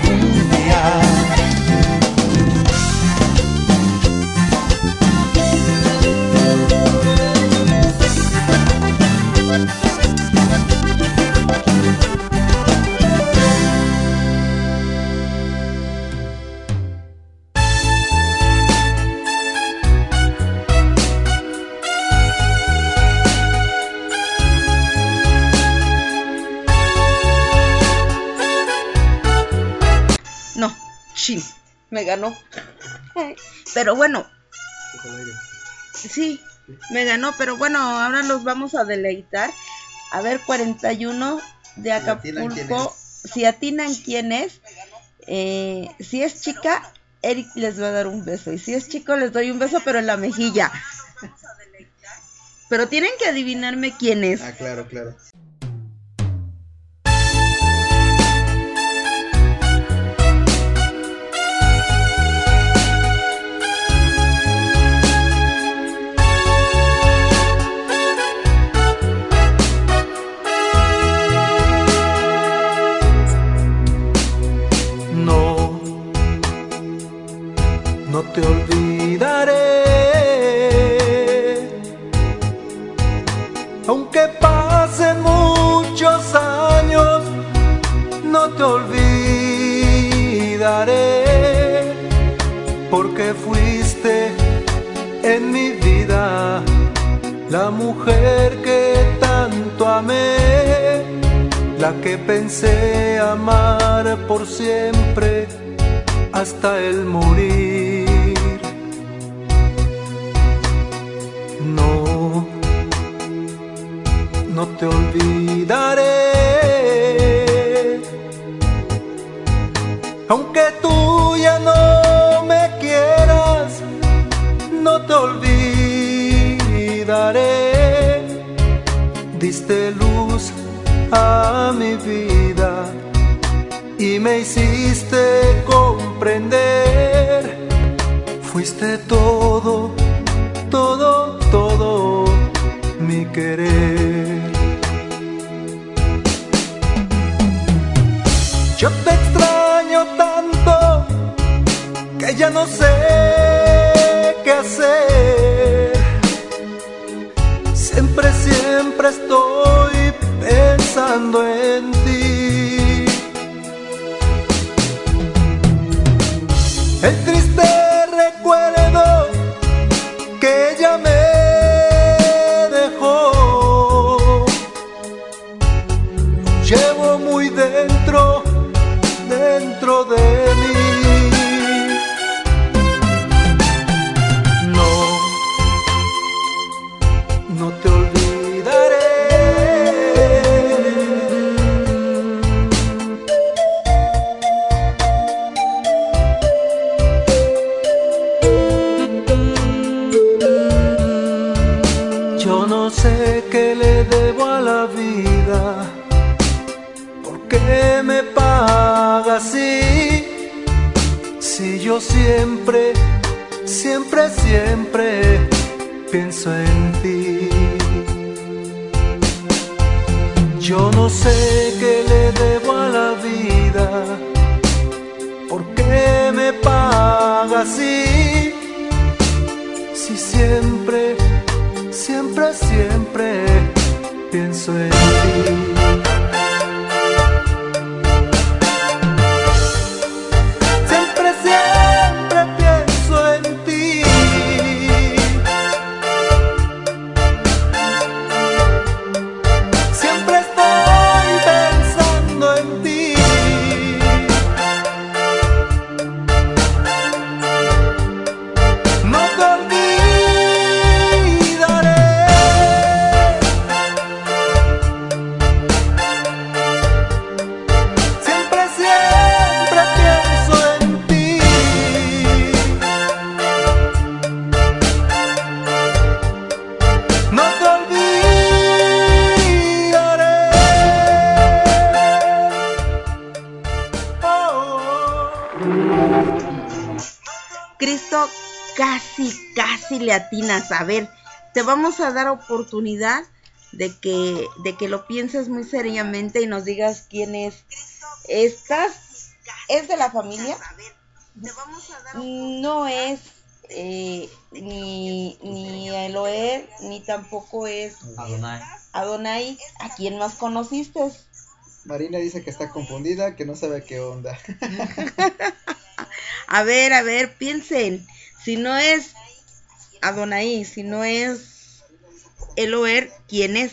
Speaker 3: ganó. Pero bueno, sí, me ganó, pero bueno, ahora los vamos a deleitar. A ver, 41 de Acapulco. Si atinan quién es, eh, si es chica, Eric les va a dar un beso. Y si es chico, les doy un beso, pero en la mejilla. Pero tienen que adivinarme quién es.
Speaker 8: Ah, claro, claro.
Speaker 27: Que pensé amar por siempre hasta el morir. No, no te olvidaré, aunque tú ya no me quieras, no te olvidaré. Diste a mi vida y me hiciste comprender. Fuiste todo, todo, todo mi querer. Yo te extraño tanto que ya no sé qué hacer. Siempre, siempre estoy pensando en yo siempre, siempre, siempre pienso en ti. Yo no sé qué le debo a la vida, por qué me paga así, si siempre, siempre, siempre pienso en ti.
Speaker 3: Casi le atinas. A ver, te vamos a dar oportunidad de que, de que lo pienses muy seriamente y nos digas quién es. ¿Estás? ¿Es de la familia? No es eh, ni, ni Eloer, ni tampoco es
Speaker 4: Adonai.
Speaker 3: Adonai. ¿A quién más conociste?
Speaker 8: Marina dice que está confundida, que no sabe qué onda.
Speaker 3: A ver, a ver, piensen. Si no es Adonai, si no es Eloer, ¿quién es?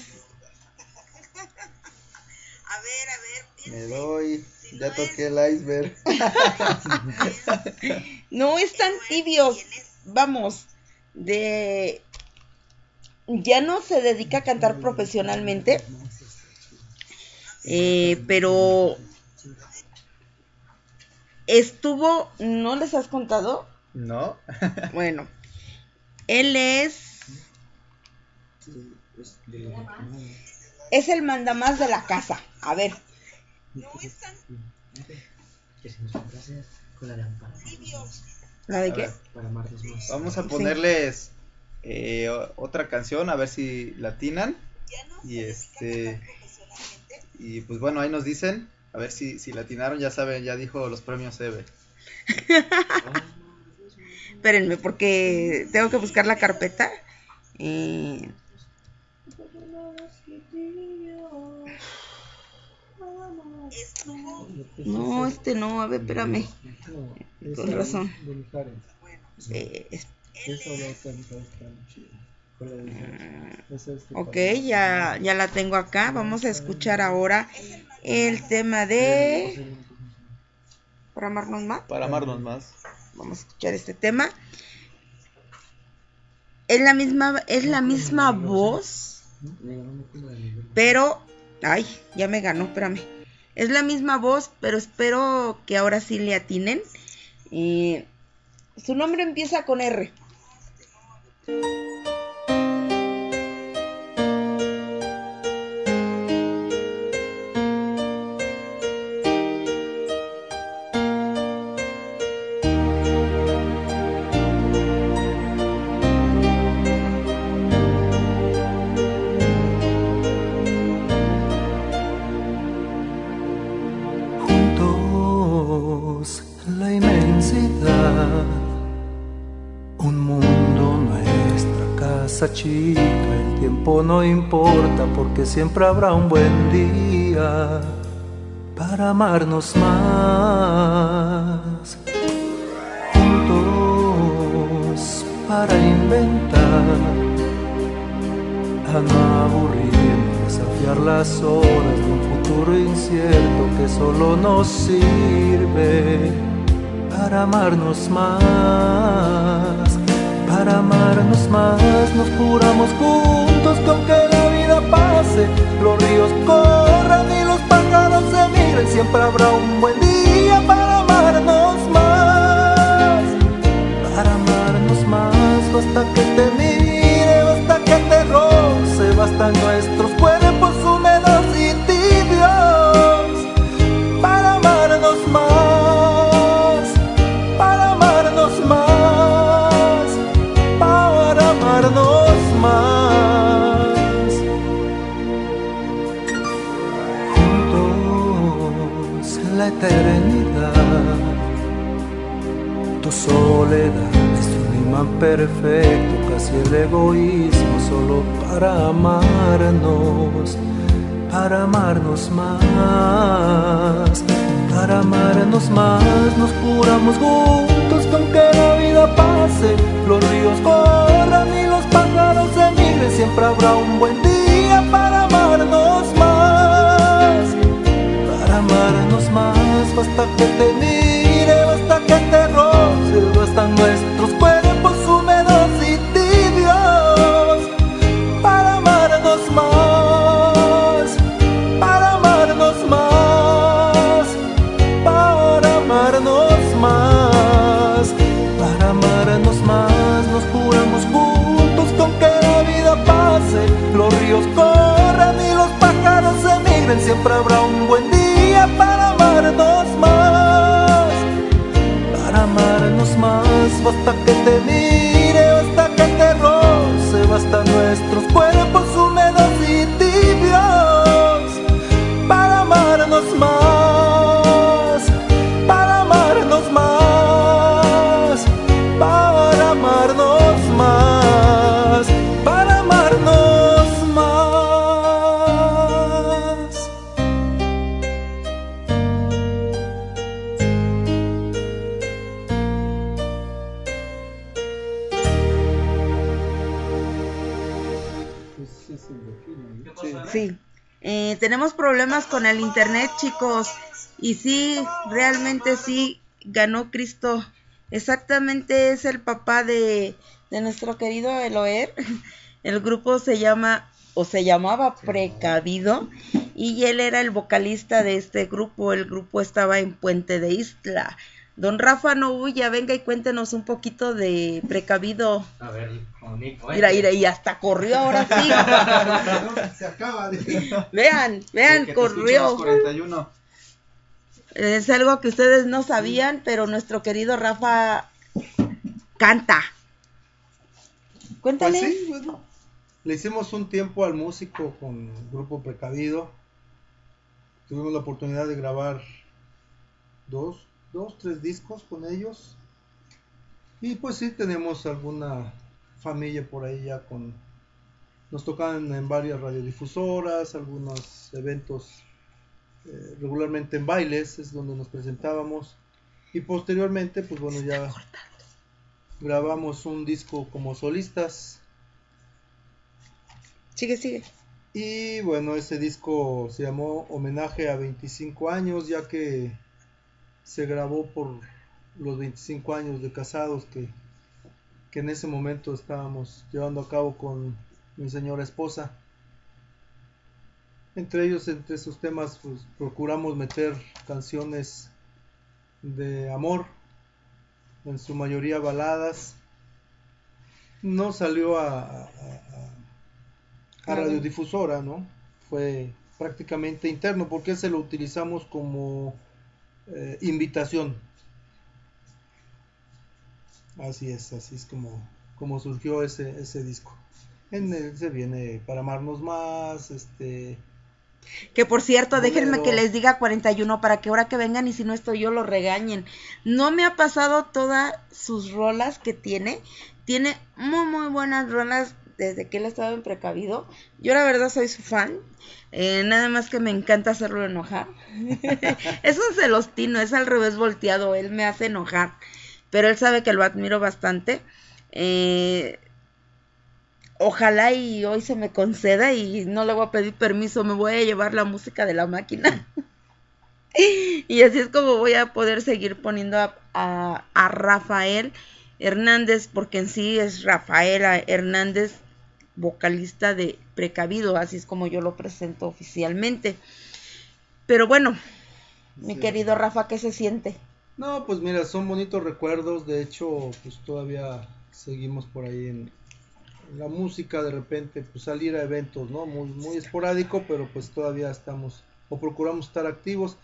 Speaker 8: Me doy, ya toqué el iceberg.
Speaker 3: No están tibios. Vamos, de ya no se dedica a cantar profesionalmente, eh, pero estuvo, ¿no les has contado?
Speaker 8: No.
Speaker 3: Bueno, él es, es el mandamás de la casa. A ver, ¿la de qué?
Speaker 8: Vamos a ponerles eh, otra canción a ver si latinan. Y este. Y pues bueno, ahí nos dicen. A ver si, si latinaron, ya saben, ya dijo los premios Eve.
Speaker 3: Espérenme, porque tengo que buscar la carpeta. Eh, No, este no, a ver, espérame. Con razón. Eh, es- ok, ya, ya la tengo acá. Vamos a escuchar ahora el tema de... ¿Para amarnos más?
Speaker 8: Para amarnos más.
Speaker 3: Vamos a escuchar este tema. Es la misma, es la misma voz, pero... Ay, ya me ganó, espérame. Es la misma voz, pero espero que ahora sí le atinen. Eh, su nombre empieza con R.
Speaker 27: no importa porque siempre habrá un buen día para amarnos más. Juntos para inventar, a no aburrirnos, desafiar las horas de un futuro incierto que solo nos sirve para amarnos más, para amarnos más, nos juramos juntos que aunque la vida pase, los ríos corran y los pájaros se miren, siempre habrá un buen día para amarnos más, para amarnos más, basta que te perfecto, casi el egoísmo solo para amarnos, para amarnos más, para amarnos más, nos juramos juntos que aunque la vida pase, los ríos corran y los pájaros emigren, siempre habrá un buen día para amarnos más, para amarnos más, basta que te mire, basta que te roce, bastan nuestros
Speaker 3: con el internet, chicos. Y sí, realmente sí, ganó Cristo. Exactamente es el papá de, de nuestro querido Eloer. El grupo se llama o se llamaba Precavido y él era el vocalista de este grupo. El grupo estaba en Puente de Isla. Don Rafa, no huya, venga y cuéntenos un poquito de Precavido.
Speaker 4: A ver, bonito.
Speaker 3: Mira, mira, y hasta corrió ahora sí.
Speaker 8: Se acaba de...
Speaker 3: Vean, vean,
Speaker 8: Que
Speaker 3: corrió.
Speaker 8: escuchamos 41.
Speaker 3: Es algo que ustedes no sabían, pero nuestro querido Rafa canta. Cuéntale.
Speaker 11: Pues sí, bueno, le hicimos un tiempo al músico con el grupo Precavido. Tuvimos la oportunidad de grabar dos, dos, tres discos con ellos. Y pues sí, tenemos alguna familia por ahí ya con... Nos tocan en varias radiodifusoras, algunos eventos eh, regularmente en bailes, es donde nos presentábamos. Y posteriormente, pues bueno, ya grabamos un disco como solistas.
Speaker 3: Sigue, sigue.
Speaker 11: Y bueno, ese disco se llamó Homenaje a 25 años, ya que se grabó por los 25 años de casados que, que en ese momento estábamos llevando a cabo con mi señora esposa. Entre ellos, entre sus temas, pues, procuramos meter canciones de amor, en su mayoría baladas. No salió a, a- a- a radiodifusora, ¿no? Fue prácticamente interno, porque ese lo utilizamos como eh, invitación. Así es, así es como, como surgió ese, ese disco. En él se viene para amarnos más, este,
Speaker 3: Que por cierto, déjenme que les diga 41 para que ahora que vengan y si no estoy yo lo regañen. No me ha pasado todas sus rolas que tiene. Tiene muy muy buenas rolas desde que él estaba en precavido. Yo la verdad soy su fan. Eh, nada más que me encanta hacerlo enojar. es un celostino, es al revés volteado. Él me hace enojar. Pero él sabe que lo admiro bastante. Eh, ojalá y hoy se me conceda y no le voy a pedir permiso, me voy a llevar la música de la máquina. y así es como voy a poder seguir poniendo a, a- a Rafael Hernández, porque en sí es Rafaela Hernández, vocalista de Precavido, así es como yo lo presento oficialmente. Pero bueno, mi querido Rafa, ¿qué se siente?
Speaker 11: No, pues mira, son bonitos recuerdos. De hecho, pues todavía seguimos por ahí en, la música. De repente, pues salir a eventos, ¿no? Muy, muy esporádico, pero pues todavía estamos o procuramos estar activos.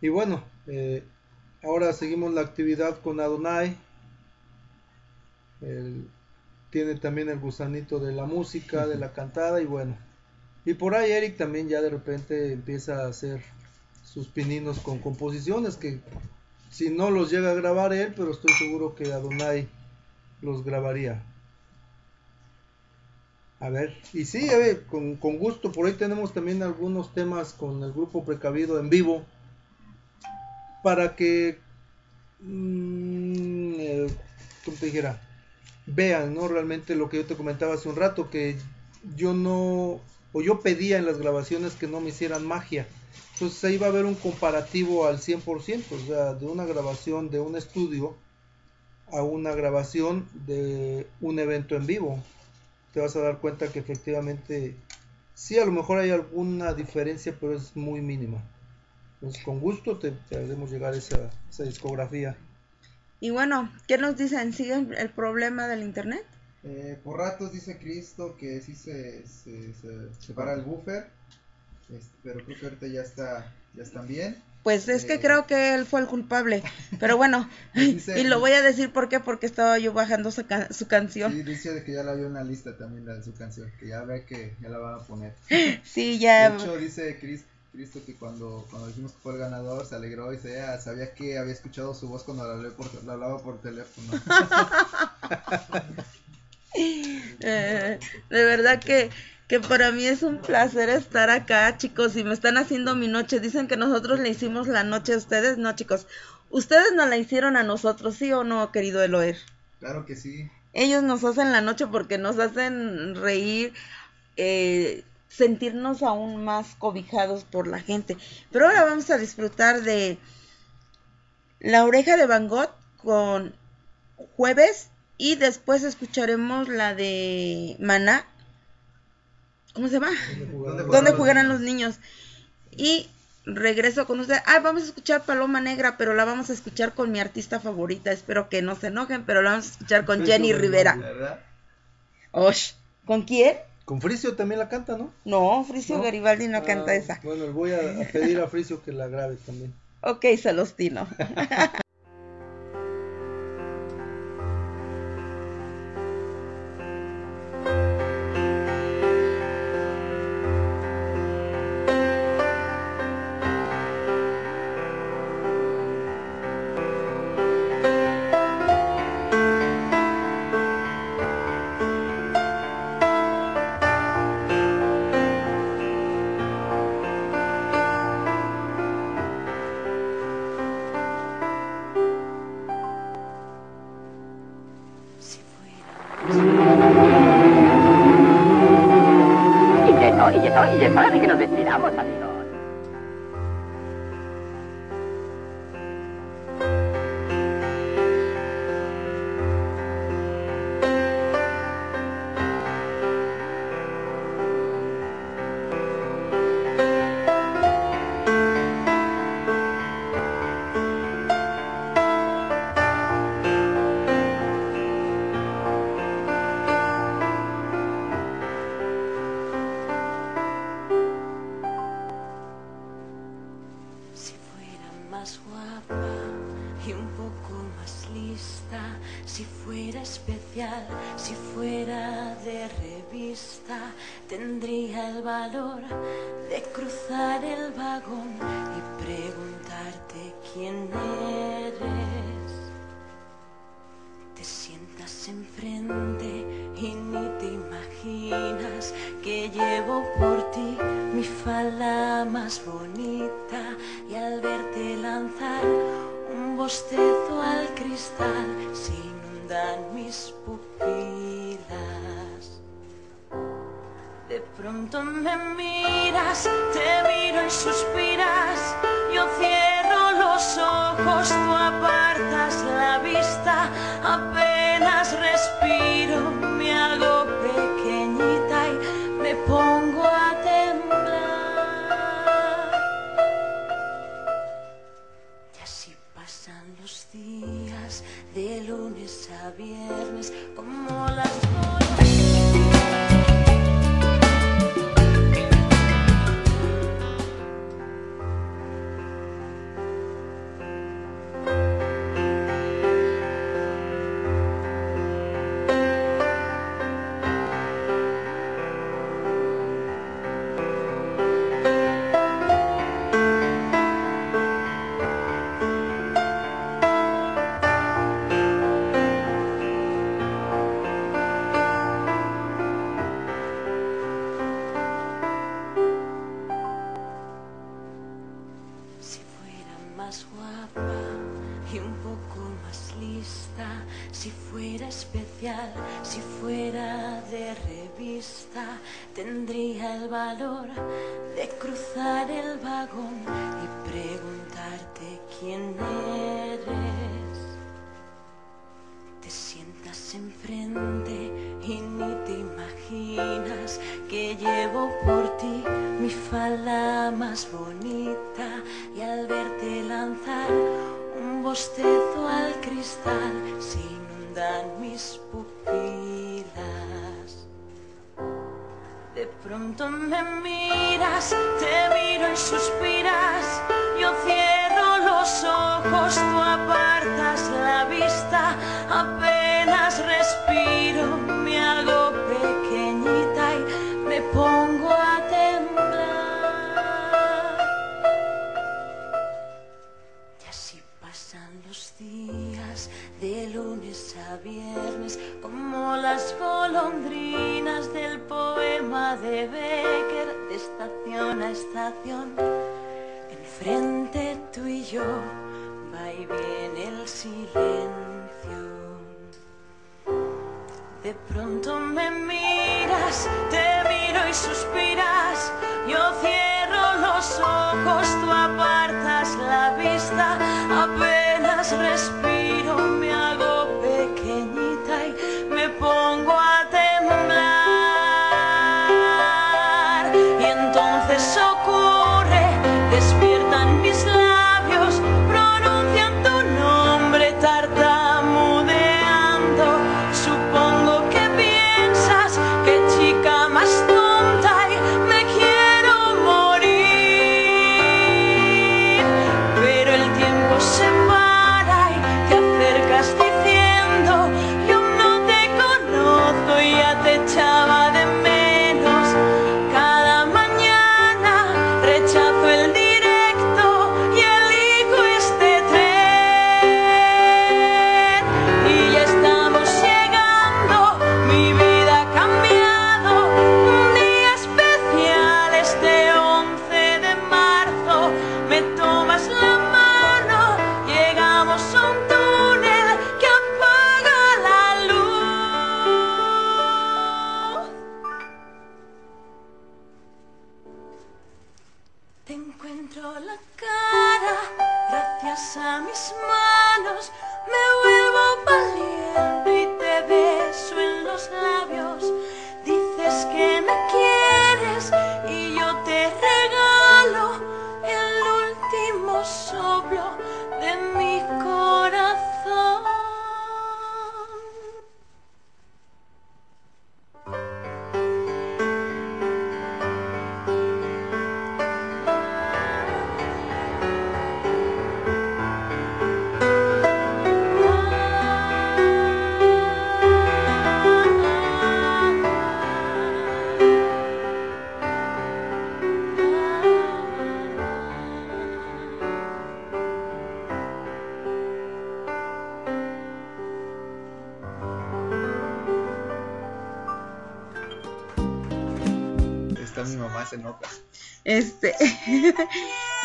Speaker 11: Y bueno, eh, ahora seguimos la actividad con Adonai. Él tiene también el gusanito de la música, de la cantada y bueno. Y por ahí Eric también ya de repente empieza a hacer sus pininos con composiciones que si no los llega a grabar él, pero estoy seguro que Adonai los grabaría. A ver, y sí, a ver, con, con gusto, por ahí tenemos también algunos temas con el grupo precavido en vivo, para que, mm, eh, ¿cómo te dijera? Vean, ¿no? Realmente lo que yo te comentaba hace un rato, que yo no, o yo pedía en las grabaciones que no me hicieran magia. Entonces ahí va a haber un comparativo al 100%, o sea, de una grabación de un estudio a una grabación de un evento en vivo. Te vas a dar cuenta que efectivamente sí, a lo mejor hay alguna diferencia, pero es muy mínima. Entonces con gusto te, te haremos llegar esa, esa discografía.
Speaker 3: Y bueno, ¿qué nos dicen? ¿Siguen el problema del internet?
Speaker 8: Eh, por ratos dice Cristo que sí se, se, se separa el buffer, este, pero creo que ahorita ya está, ya están bien.
Speaker 3: Pues es que
Speaker 8: Eh,
Speaker 3: creo que él fue el culpable. Pero bueno,
Speaker 8: Dice-
Speaker 3: y lo voy a decir por qué, porque estaba yo bajando su, ca- su canción.
Speaker 8: Sí, dice que ya la vio en la lista también la de su canción, que ya ve que ya la van a poner.
Speaker 3: Sí, ya.
Speaker 8: De hecho, dice Cris- triste que cuando, cuando dijimos que fue el ganador se alegró y se, ah, sabía que había escuchado su voz cuando la, por, hablaba por teléfono.
Speaker 3: Eh, de verdad que, que para mí es un placer estar acá, chicos, y me están haciendo mi noche. Dicen que nosotros le hicimos la noche a ustedes, no, chicos. Ustedes no la hicieron a nosotros, ¿sí o no, querido Eloer?
Speaker 8: Claro que sí.
Speaker 3: Ellos nos hacen la noche porque nos hacen reír.
Speaker 18: Eh, sentirnos aún más cobijados por la gente. Pero ahora vamos a disfrutar de La oreja de Van Gogh con Jueves y después escucharemos la de Maná. ¿Cómo se llama? ¿Dónde jugarán los niños? Y regreso con usted. Ah, vamos a escuchar Paloma Negra, pero la vamos a escuchar con mi artista favorita. Espero que no se enojen, pero la vamos a escuchar con Jenny Rivera. ¿Con quién?
Speaker 11: Con Fricio también la canta, ¿no?
Speaker 18: No, Fricio
Speaker 11: ¿No?
Speaker 18: Garibaldi no
Speaker 11: ah,
Speaker 18: canta esa.
Speaker 11: Bueno, voy a, a pedir a Fricio que la grabe también.
Speaker 18: ok, Celostino.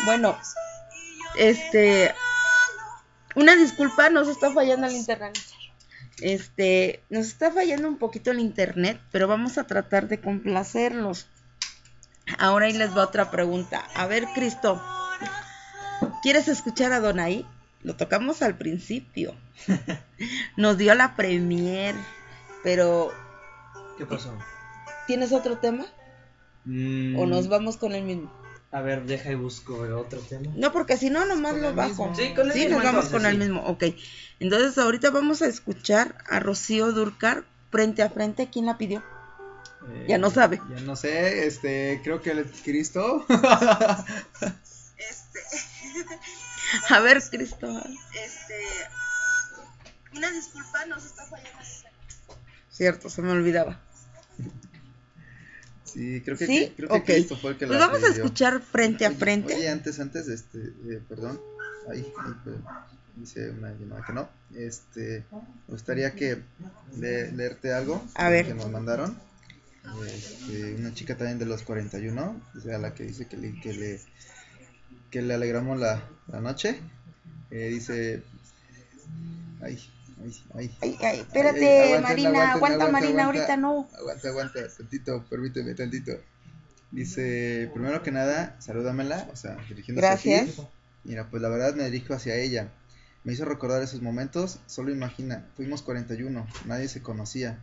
Speaker 3: bueno, este, una disculpa, nos está fallando el internet. Este, nos está fallando un poquito el internet, pero vamos a tratar de complacerlos. Ahora ahí les va otra pregunta. A ver, Cristo, ¿quieres escuchar a Donaí? Lo tocamos al principio. Nos dio la premier, pero
Speaker 4: ¿Qué pasó?
Speaker 3: ¿tienes otro tema?
Speaker 4: Mm,
Speaker 3: ¿O nos vamos con el mismo?
Speaker 4: A ver, deja y busco el otro tema.
Speaker 3: No, porque si no, nomás lo bajo.
Speaker 4: Sí, con el mismo,
Speaker 3: nos vamos
Speaker 4: entonces,
Speaker 3: con el
Speaker 4: sí.
Speaker 3: mismo. Ok. Entonces, ahorita vamos a escuchar a Rocío Durcar frente a frente. ¿Quién la pidió?
Speaker 8: Eh,
Speaker 3: Ya no sabe.
Speaker 8: Ya no sé, este, creo que el Cristo.
Speaker 3: A ver, Cristóbal. Este. Una disculpa, nos está fallando. Cierto, se me olvidaba.
Speaker 8: Sí, creo que,
Speaker 3: ¿Sí?
Speaker 8: creo que
Speaker 3: Ok.
Speaker 8: Cristo fue el que
Speaker 3: Pues
Speaker 8: la
Speaker 3: vamos a escuchar frente a frente.
Speaker 8: Oye, antes, antes, este, eh, perdón. Ahí. Dice una llamada que no. Este, me gustaría que le- leerte algo
Speaker 3: A ver.
Speaker 8: que nos mandaron. Este, una chica también de los 41, o sea, la que dice que le, que le, que le alegramos la, la noche. Eh, dice, ay, ay, ay.
Speaker 3: Ay, ay, espérate, Marina, aguanta, Marina, ahorita no.
Speaker 8: Aguanta, aguanta, tantito, permíteme tantito. Dice, primero que nada, salúdamela, o sea, dirigiéndose a ti.
Speaker 3: Gracias.
Speaker 8: Mira, pues la verdad me dirijo hacia ella. Me hizo recordar esos momentos, solo imagina, fuimos 41, nadie se conocía.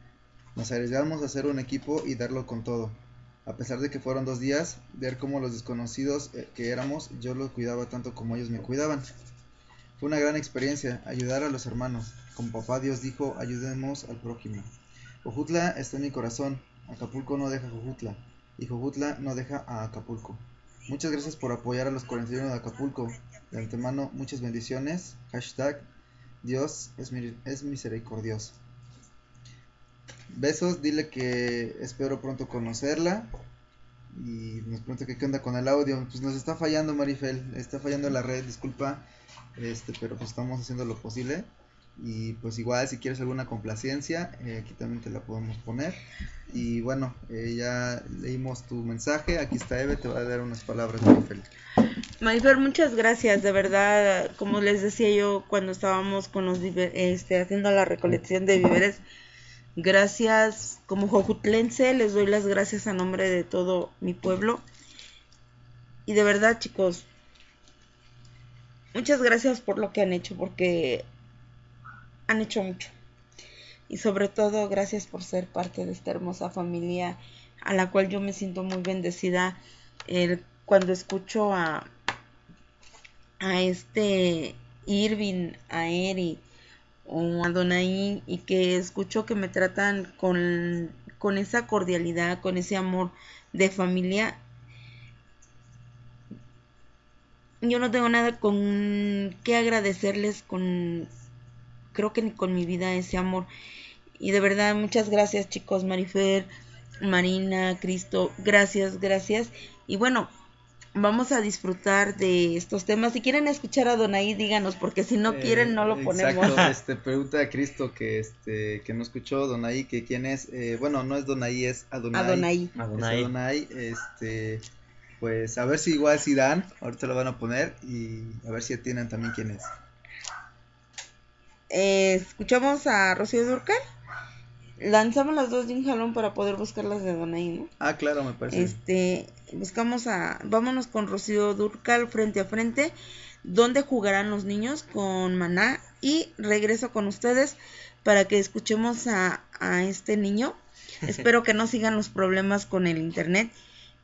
Speaker 8: Nos arriesgamos a hacer un equipo y darlo con todo. A pesar de que fueron dos días, ver cómo los desconocidos eh, que éramos, yo los cuidaba tanto como ellos me cuidaban. Fue una gran experiencia, ayudar a los hermanos. Como papá Dios dijo, ayudemos al prójimo. Jojutla está en mi corazón, Acapulco no deja Jojutla, y Jojutla no deja a Acapulco. Muchas gracias por apoyar a los 41 de Acapulco. De antemano, muchas bendiciones. Hashtag Dios es misericordioso. Besos, dile que espero pronto conocerla. Y nos pregunta que qué onda con el audio. Pues nos está fallando Marifel, está fallando la red, disculpa. Este, pero pues estamos haciendo lo posible. Y pues igual si quieres alguna complacencia, eh, aquí también te la podemos poner. Y bueno, eh, ya leímos tu mensaje, aquí está Eve, te va a dar unas palabras Marifel.
Speaker 3: Marifer, muchas gracias, de verdad, como les decía yo cuando estábamos con los este, haciendo la recolección de víveres, Gracias, como jojutlense, les doy las gracias a nombre de todo mi pueblo. Y de verdad, chicos, muchas gracias por lo que han hecho, porque han hecho mucho. Y sobre todo, gracias por ser parte de esta hermosa familia a la cual yo me siento muy bendecida cuando escucho a, a este Irving, a Eri o a Donaí y que escucho que me tratan con, con esa cordialidad, con ese amor de familia, yo no tengo nada con que agradecerles con creo que ni con mi vida ese amor y de verdad muchas gracias chicos Marifer Marina Cristo gracias gracias y bueno vamos a disfrutar de estos temas si quieren escuchar a Donaí díganos porque si no quieren no lo ponemos
Speaker 8: Exacto, este, pregunta a Cristo que este que no escuchó Donaí que quién es, eh, bueno no es Donaí es Adonai,
Speaker 3: Adonai.
Speaker 8: Es
Speaker 4: Adonai.
Speaker 8: Adonai, este pues a ver si igual si dan, ahorita lo van a poner y a ver si atienden también quién es.
Speaker 3: Eh, escuchamos a Rocío Durcal lanzamos las dos de un jalón para poder buscar las de Donaí, ¿no?
Speaker 8: Ah, claro, me parece.
Speaker 3: Este, buscamos a, vámonos con Rocío Durcal frente a frente, donde jugarán los niños con Maná y regreso con ustedes para que escuchemos a, a este niño. Espero que no sigan los problemas con el internet.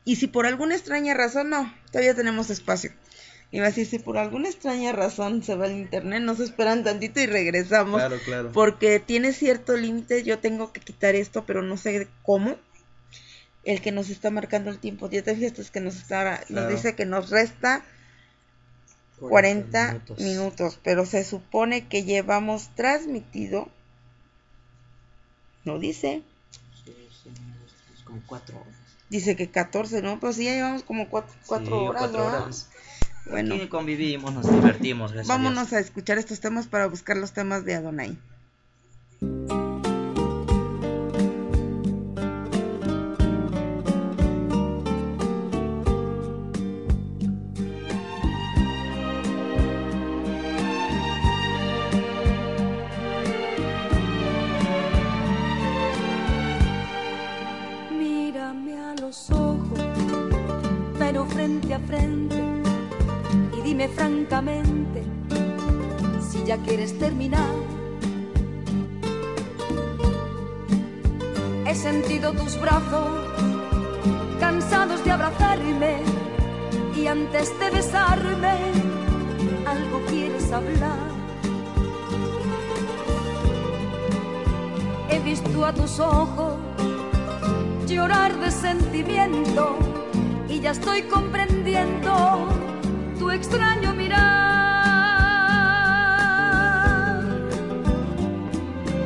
Speaker 3: Y si por alguna extraña razón, no, todavía tenemos espacio. Iba a decir, si por alguna extraña razón se va el internet, nos esperan tantito y regresamos.
Speaker 8: Claro, claro.
Speaker 3: Porque tiene cierto límite, yo tengo que quitar esto, pero no sé cómo. El que nos está marcando el tiempo. Ya te fijas que nos está, nos
Speaker 8: Claro.
Speaker 3: dice que nos resta 40 minutos. pero se supone que llevamos transmitido. No dice.
Speaker 4: Como cuatro horas.
Speaker 3: Dice que 14, ¿no? Pues sí, ya llevamos como 4,
Speaker 4: Sí,
Speaker 3: horas,
Speaker 4: horas.
Speaker 3: Bueno.
Speaker 4: Aquí convivimos, nos divertimos. gracias a
Speaker 3: Vámonos a escuchar estos temas para buscar los temas de Adonai.
Speaker 28: Mírame a los ojos, pero frente a frente, dime francamente si ya quieres terminar. He sentido tus brazos cansados de abrazarme y antes de besarme algo quieres hablar. He visto a tus ojos llorar de sentimiento y ya estoy comprendiendo tu extraño mirar.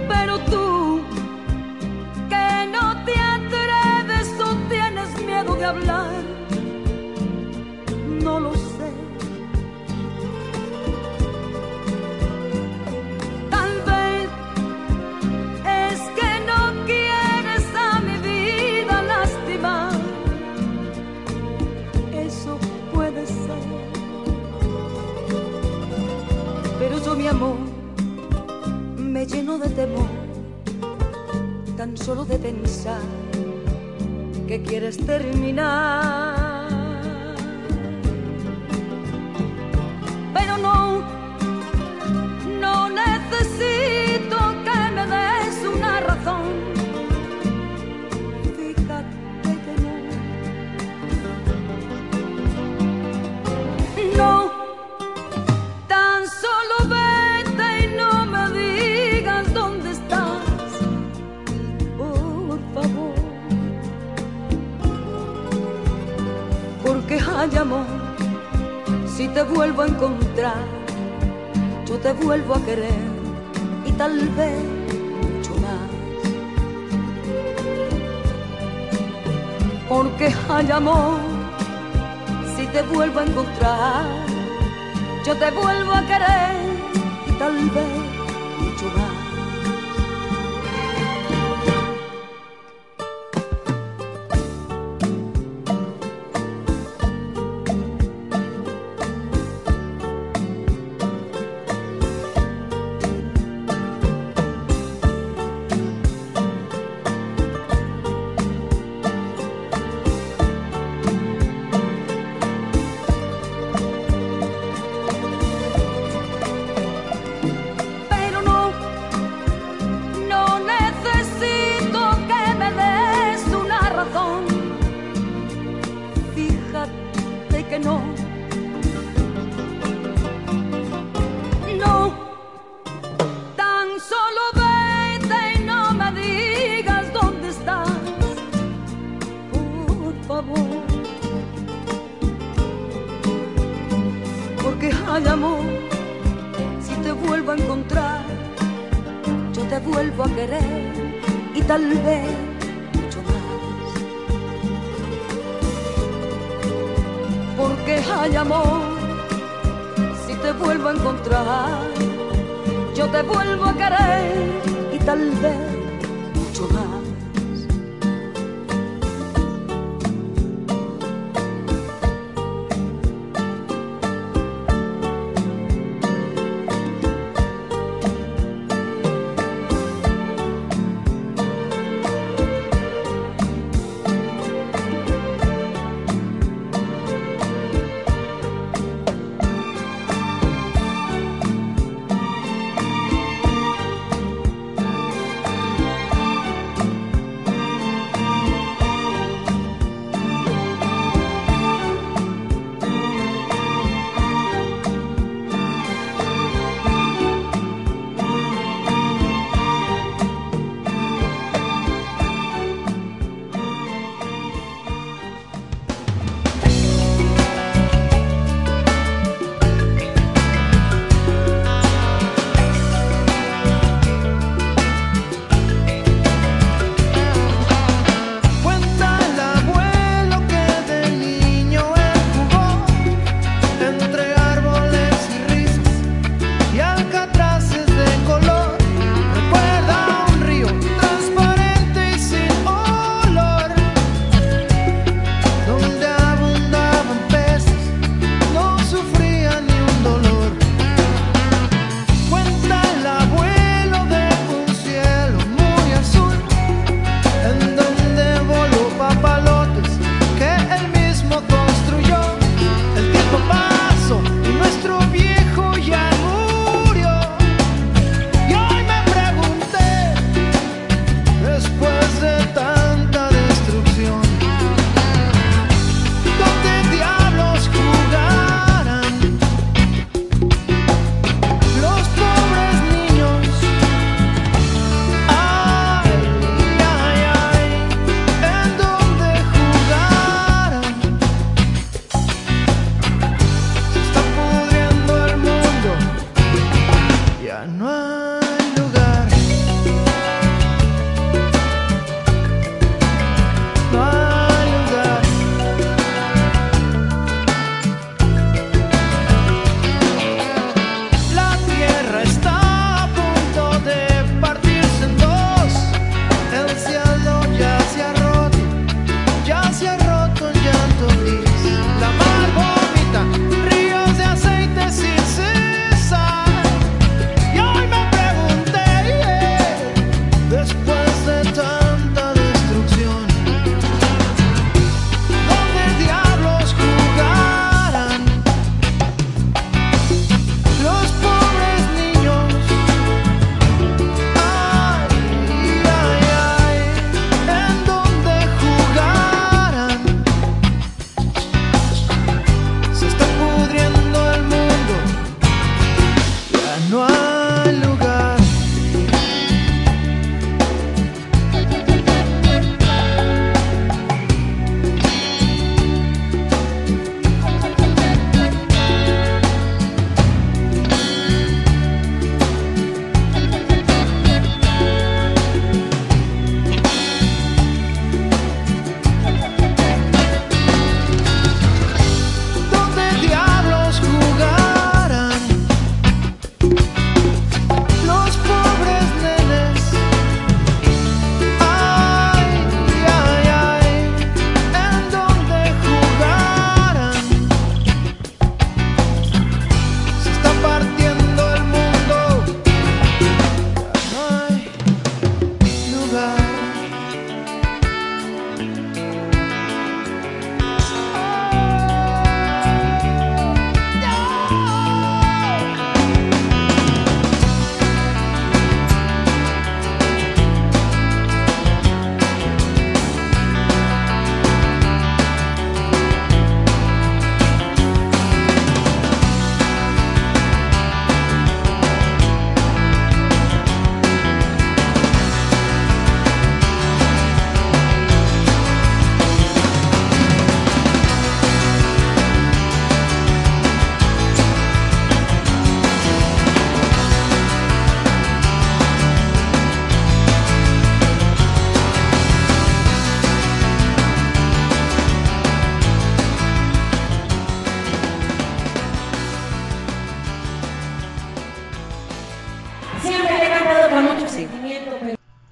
Speaker 28: Pero tú, que no te atreves o tienes miedo de hablar, lleno de temor. Tan solo de pensar que quieres terminar. Hay amor, si te vuelvo a encontrar yo te vuelvo a querer y tal vez mucho más. Porque hay amor, si te vuelvo a encontrar, yo te vuelvo a querer y tal vez mucho más.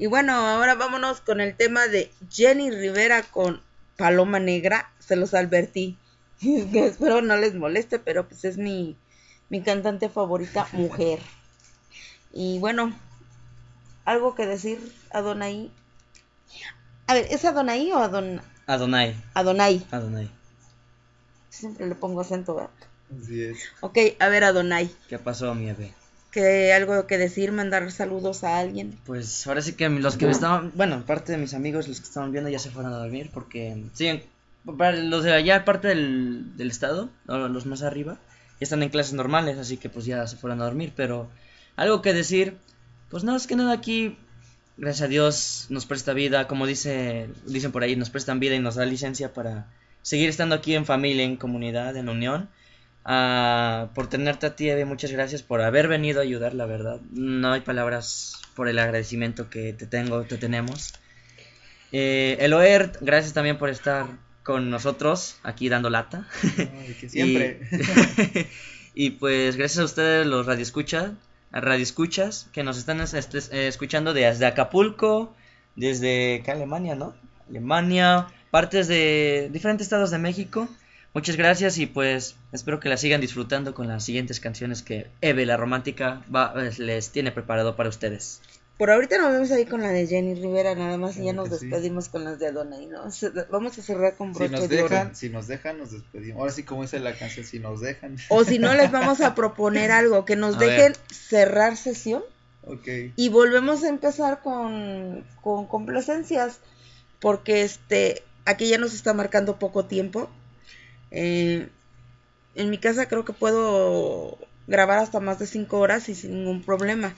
Speaker 3: Bueno, ahora vámonos con el tema de Jenny Rivera con Paloma Negra. Se los advertí. Espero no les moleste, pero pues es mi, mi cantante favorita, mujer. Y bueno, algo que decir, Adonai. A ver, ¿es Adonai o Adon
Speaker 4: Adonai.
Speaker 3: Adonai?
Speaker 4: Adonai.
Speaker 3: Siempre le pongo acento, ¿verdad?
Speaker 8: Así es.
Speaker 3: Ok, a ver, Adonai.
Speaker 4: ¿Qué pasó, mi bebé?
Speaker 3: Que algo que decir, mandar saludos a alguien.
Speaker 4: Pues ahora sí que los que me estaban, bueno, parte de mis amigos, los que estaban viendo ya se fueron a dormir porque siguen, para los de allá, parte del, del estado, los más arriba, ya están en clases normales, así que pues ya se fueron a dormir, pero algo que decir, pues no, es que nada aquí, gracias a Dios, nos presta vida, como dice, dicen por ahí, nos prestan vida y nos da licencia para seguir estando aquí en familia, en comunidad, en unión. Ah, por tenerte a ti, Eve, muchas gracias por haber venido a ayudar, la verdad. No hay palabras por el agradecimiento que te tengo, te tenemos. Eh, Eloer, gracias también por estar con nosotros aquí dando lata.
Speaker 8: Ay, que siempre.
Speaker 4: y, y, pues gracias a ustedes los radioescuchas, radioescuchas que nos están eh, escuchando desde Acapulco, desde. Alemania, ¿no? Alemania, partes de diferentes estados de México. Muchas gracias y pues espero que la sigan disfrutando con las siguientes canciones que Eve la romántica va, les tiene preparado para ustedes.
Speaker 3: Por ahorita nos vemos ahí con la de Jenny Rivera nada más y ya nos despedimos sí. con las de Adonai, ¿no? Vamos a cerrar con broche
Speaker 8: si nos
Speaker 3: de
Speaker 8: dejan,
Speaker 3: oro.
Speaker 8: Si nos dejan, nos despedimos. Ahora sí, como dice la canción, si nos dejan.
Speaker 3: O si no, les vamos a proponer algo, que nos
Speaker 8: A
Speaker 3: dejen
Speaker 8: ver.
Speaker 3: cerrar sesión
Speaker 8: Ok.
Speaker 3: y volvemos a empezar con, con complacencias, porque este aquí ya nos está marcando poco tiempo. Eh, en mi casa creo que puedo grabar hasta más de 5 horas y sin ningún problema.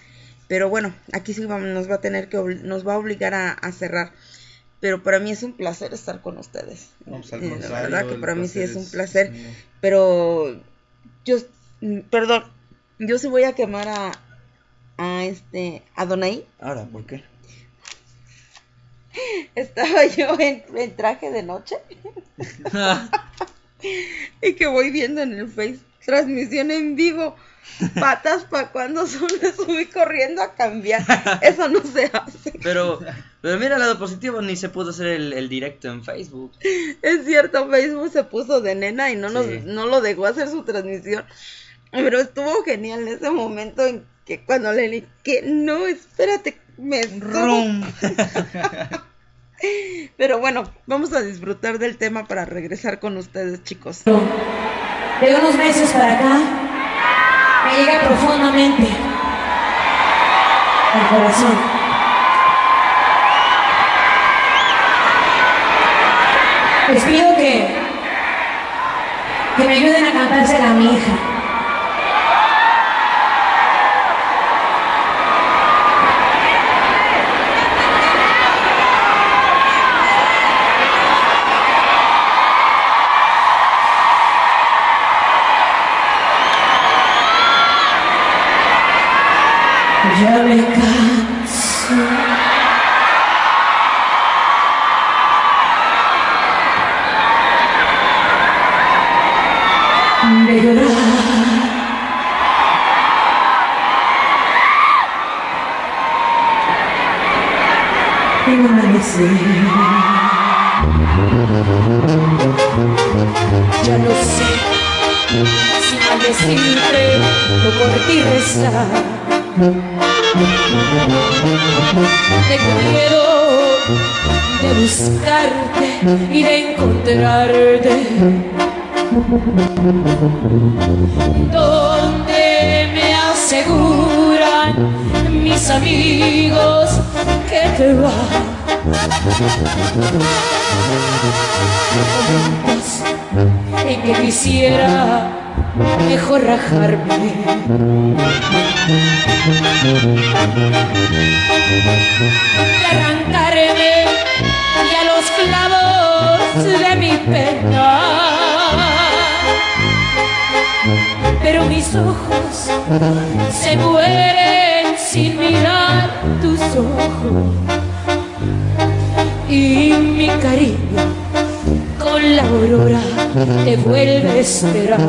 Speaker 3: Pero bueno, aquí sí nos va a tener que nos va a obligar a, a cerrar. Pero para mí es un placer estar con ustedes.
Speaker 8: Vamos al
Speaker 3: Eh, la verdad que para mí sí es un placer. Pero yo, mm, perdón, yo sí voy a quemar a, a este, a Donai.
Speaker 4: Ahora, ¿por qué?
Speaker 3: Estaba yo en, en traje de noche. y que voy viendo en el Face transmisión en vivo. Patas para cuando me subí corriendo a cambiar. Eso no se hace.
Speaker 4: Pero, pero mira el lado positivo, ni se pudo hacer el, el directo en Facebook.
Speaker 3: Es cierto, Facebook se puso de nena y no, nos,
Speaker 4: Sí.
Speaker 3: no lo dejó hacer su transmisión. Pero estuvo genial ese momento en que cuando le dije que no, espérate, me
Speaker 4: Rum.
Speaker 3: Pero bueno, vamos a disfrutar del tema para regresar con ustedes, chicos.
Speaker 29: De unos meses para acá, me llega profundamente al corazón. Les pido que, que me ayuden a cantársela a mi hija. Donde me aseguran mis amigos que te vas. En que quisiera mejor rajarme. de arrancarme y a los clavos de mi pena. Mis ojos se mueren sin mirar tus ojos y mi cariño con la aurora te vuelve a esperar.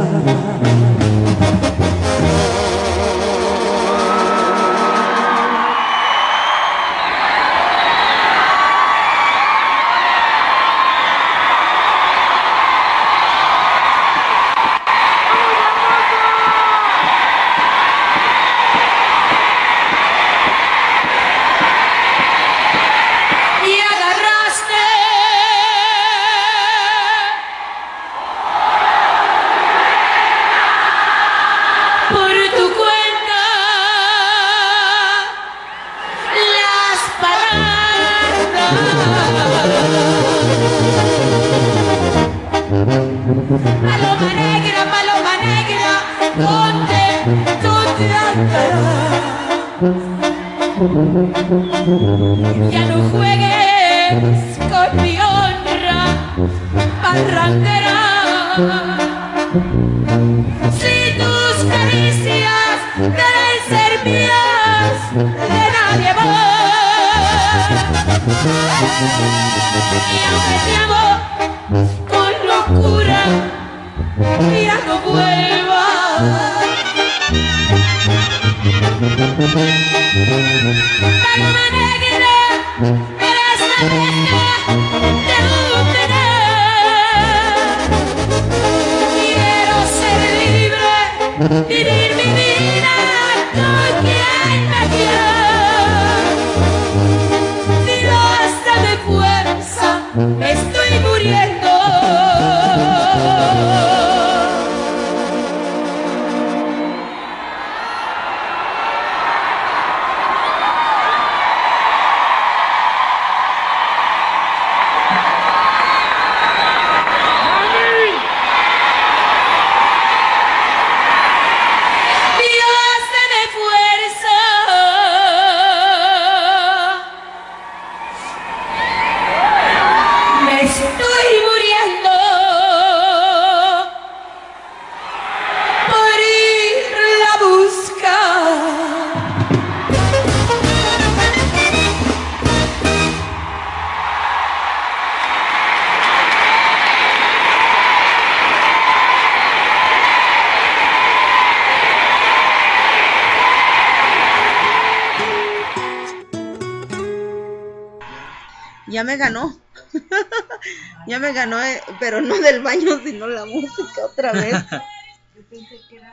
Speaker 3: Ganó. ya me ganó, eh, pero no del baño, sino la música otra vez.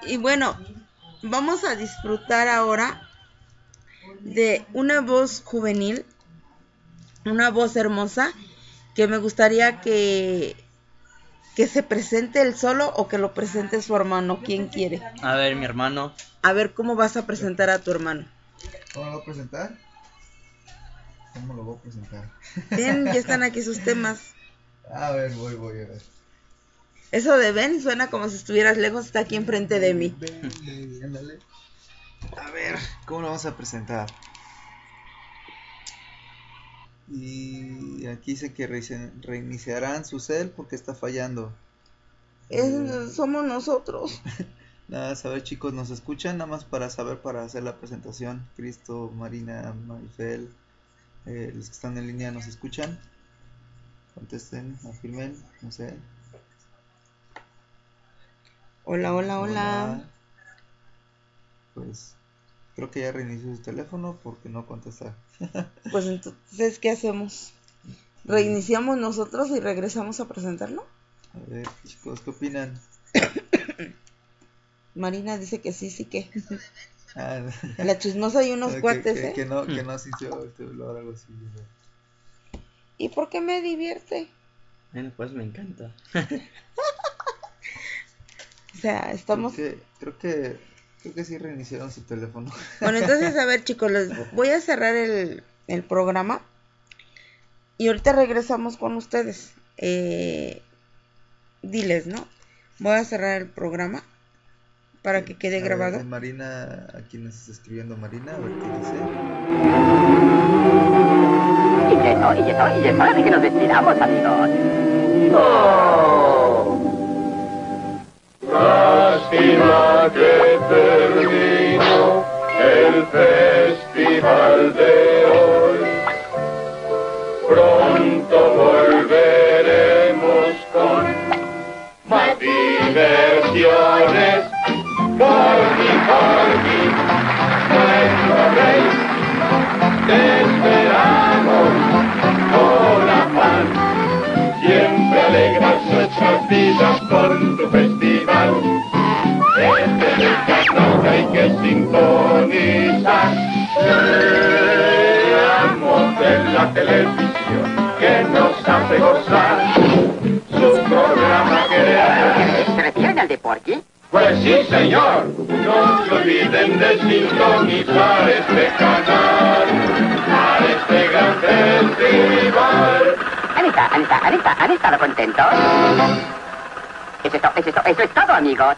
Speaker 3: Y bueno, vamos a disfrutar ahora de una voz juvenil, una voz hermosa, que me gustaría que, que se presente él solo o que lo presente su hermano, quien quiere.
Speaker 4: A ver, mi hermano.
Speaker 3: A ver cómo vas a presentar a tu hermano.
Speaker 8: ¿Cómo lo voy a presentar? ¿Cómo lo voy a presentar?
Speaker 3: Bien, ya están aquí sus temas.
Speaker 8: A ver, voy, voy, a ver.
Speaker 3: Eso de ven suena como si estuvieras lejos, está aquí enfrente de mí.
Speaker 8: Ándale. A ver, ¿cómo lo vamos a presentar? Y aquí dice que reinici- reiniciarán su cel porque está fallando.
Speaker 3: Es- somos nosotros.
Speaker 8: Nada, a ver chicos, ¿nos escuchan? Nada más para saber, para hacer la presentación. Cristo, Marina, Marifel, eh, los que están en línea, ¿nos escuchan? Contesten, afirmen, no sé.
Speaker 3: Hola, hola, hola.
Speaker 8: Pues creo que ya reinició su teléfono porque no contesta.
Speaker 3: Pues entonces, ¿qué hacemos? ¿Reiniciamos nosotros y regresamos a presentarlo?
Speaker 8: A ver, chicos, ¿qué opinan?
Speaker 3: Marina dice que sí, sí que.
Speaker 8: Ah,
Speaker 3: La chismosa y unos
Speaker 8: que-
Speaker 3: cuates,
Speaker 8: que,
Speaker 3: ¿eh?
Speaker 8: Que no, que no sintió el celular o algo así. ¿no?
Speaker 3: ¿Y por qué me divierte?
Speaker 4: Bueno, pues me encanta.
Speaker 3: O sea, estamos...
Speaker 8: Creo que, creo que, creo que sí reiniciaron su teléfono.
Speaker 3: Bueno, entonces, a ver, chicos, les voy a cerrar el, el programa. Y ahorita regresamos con ustedes. Eh, diles, ¿no? Voy a cerrar el programa para que quede
Speaker 8: A ver,
Speaker 3: grabado.
Speaker 8: Marina, aquí nos está escribiendo Marina, a ver qué dice.
Speaker 30: Y que no, y que no, y es hora de que nos despidamos, amigos.
Speaker 31: Lástima que terminó el festival de hoy. Pronto volveremos con más diversiones. Corny, Corny, nuestro rey, te esperamos con afán. Siempre alegras nuestras vidas con tu festival. Desde nuestra noche hay que sintonizar. Veamos en la televisión que nos hace gozar. Su programa que
Speaker 30: ¿Se refieren al deporte?
Speaker 31: Pues sí, señor. No se olviden de sintonizar este canal para este gran festival.
Speaker 30: ¿Han estado, han estado, han estado, contentos? Eso es, to- eso es to- eso es todo, amigos.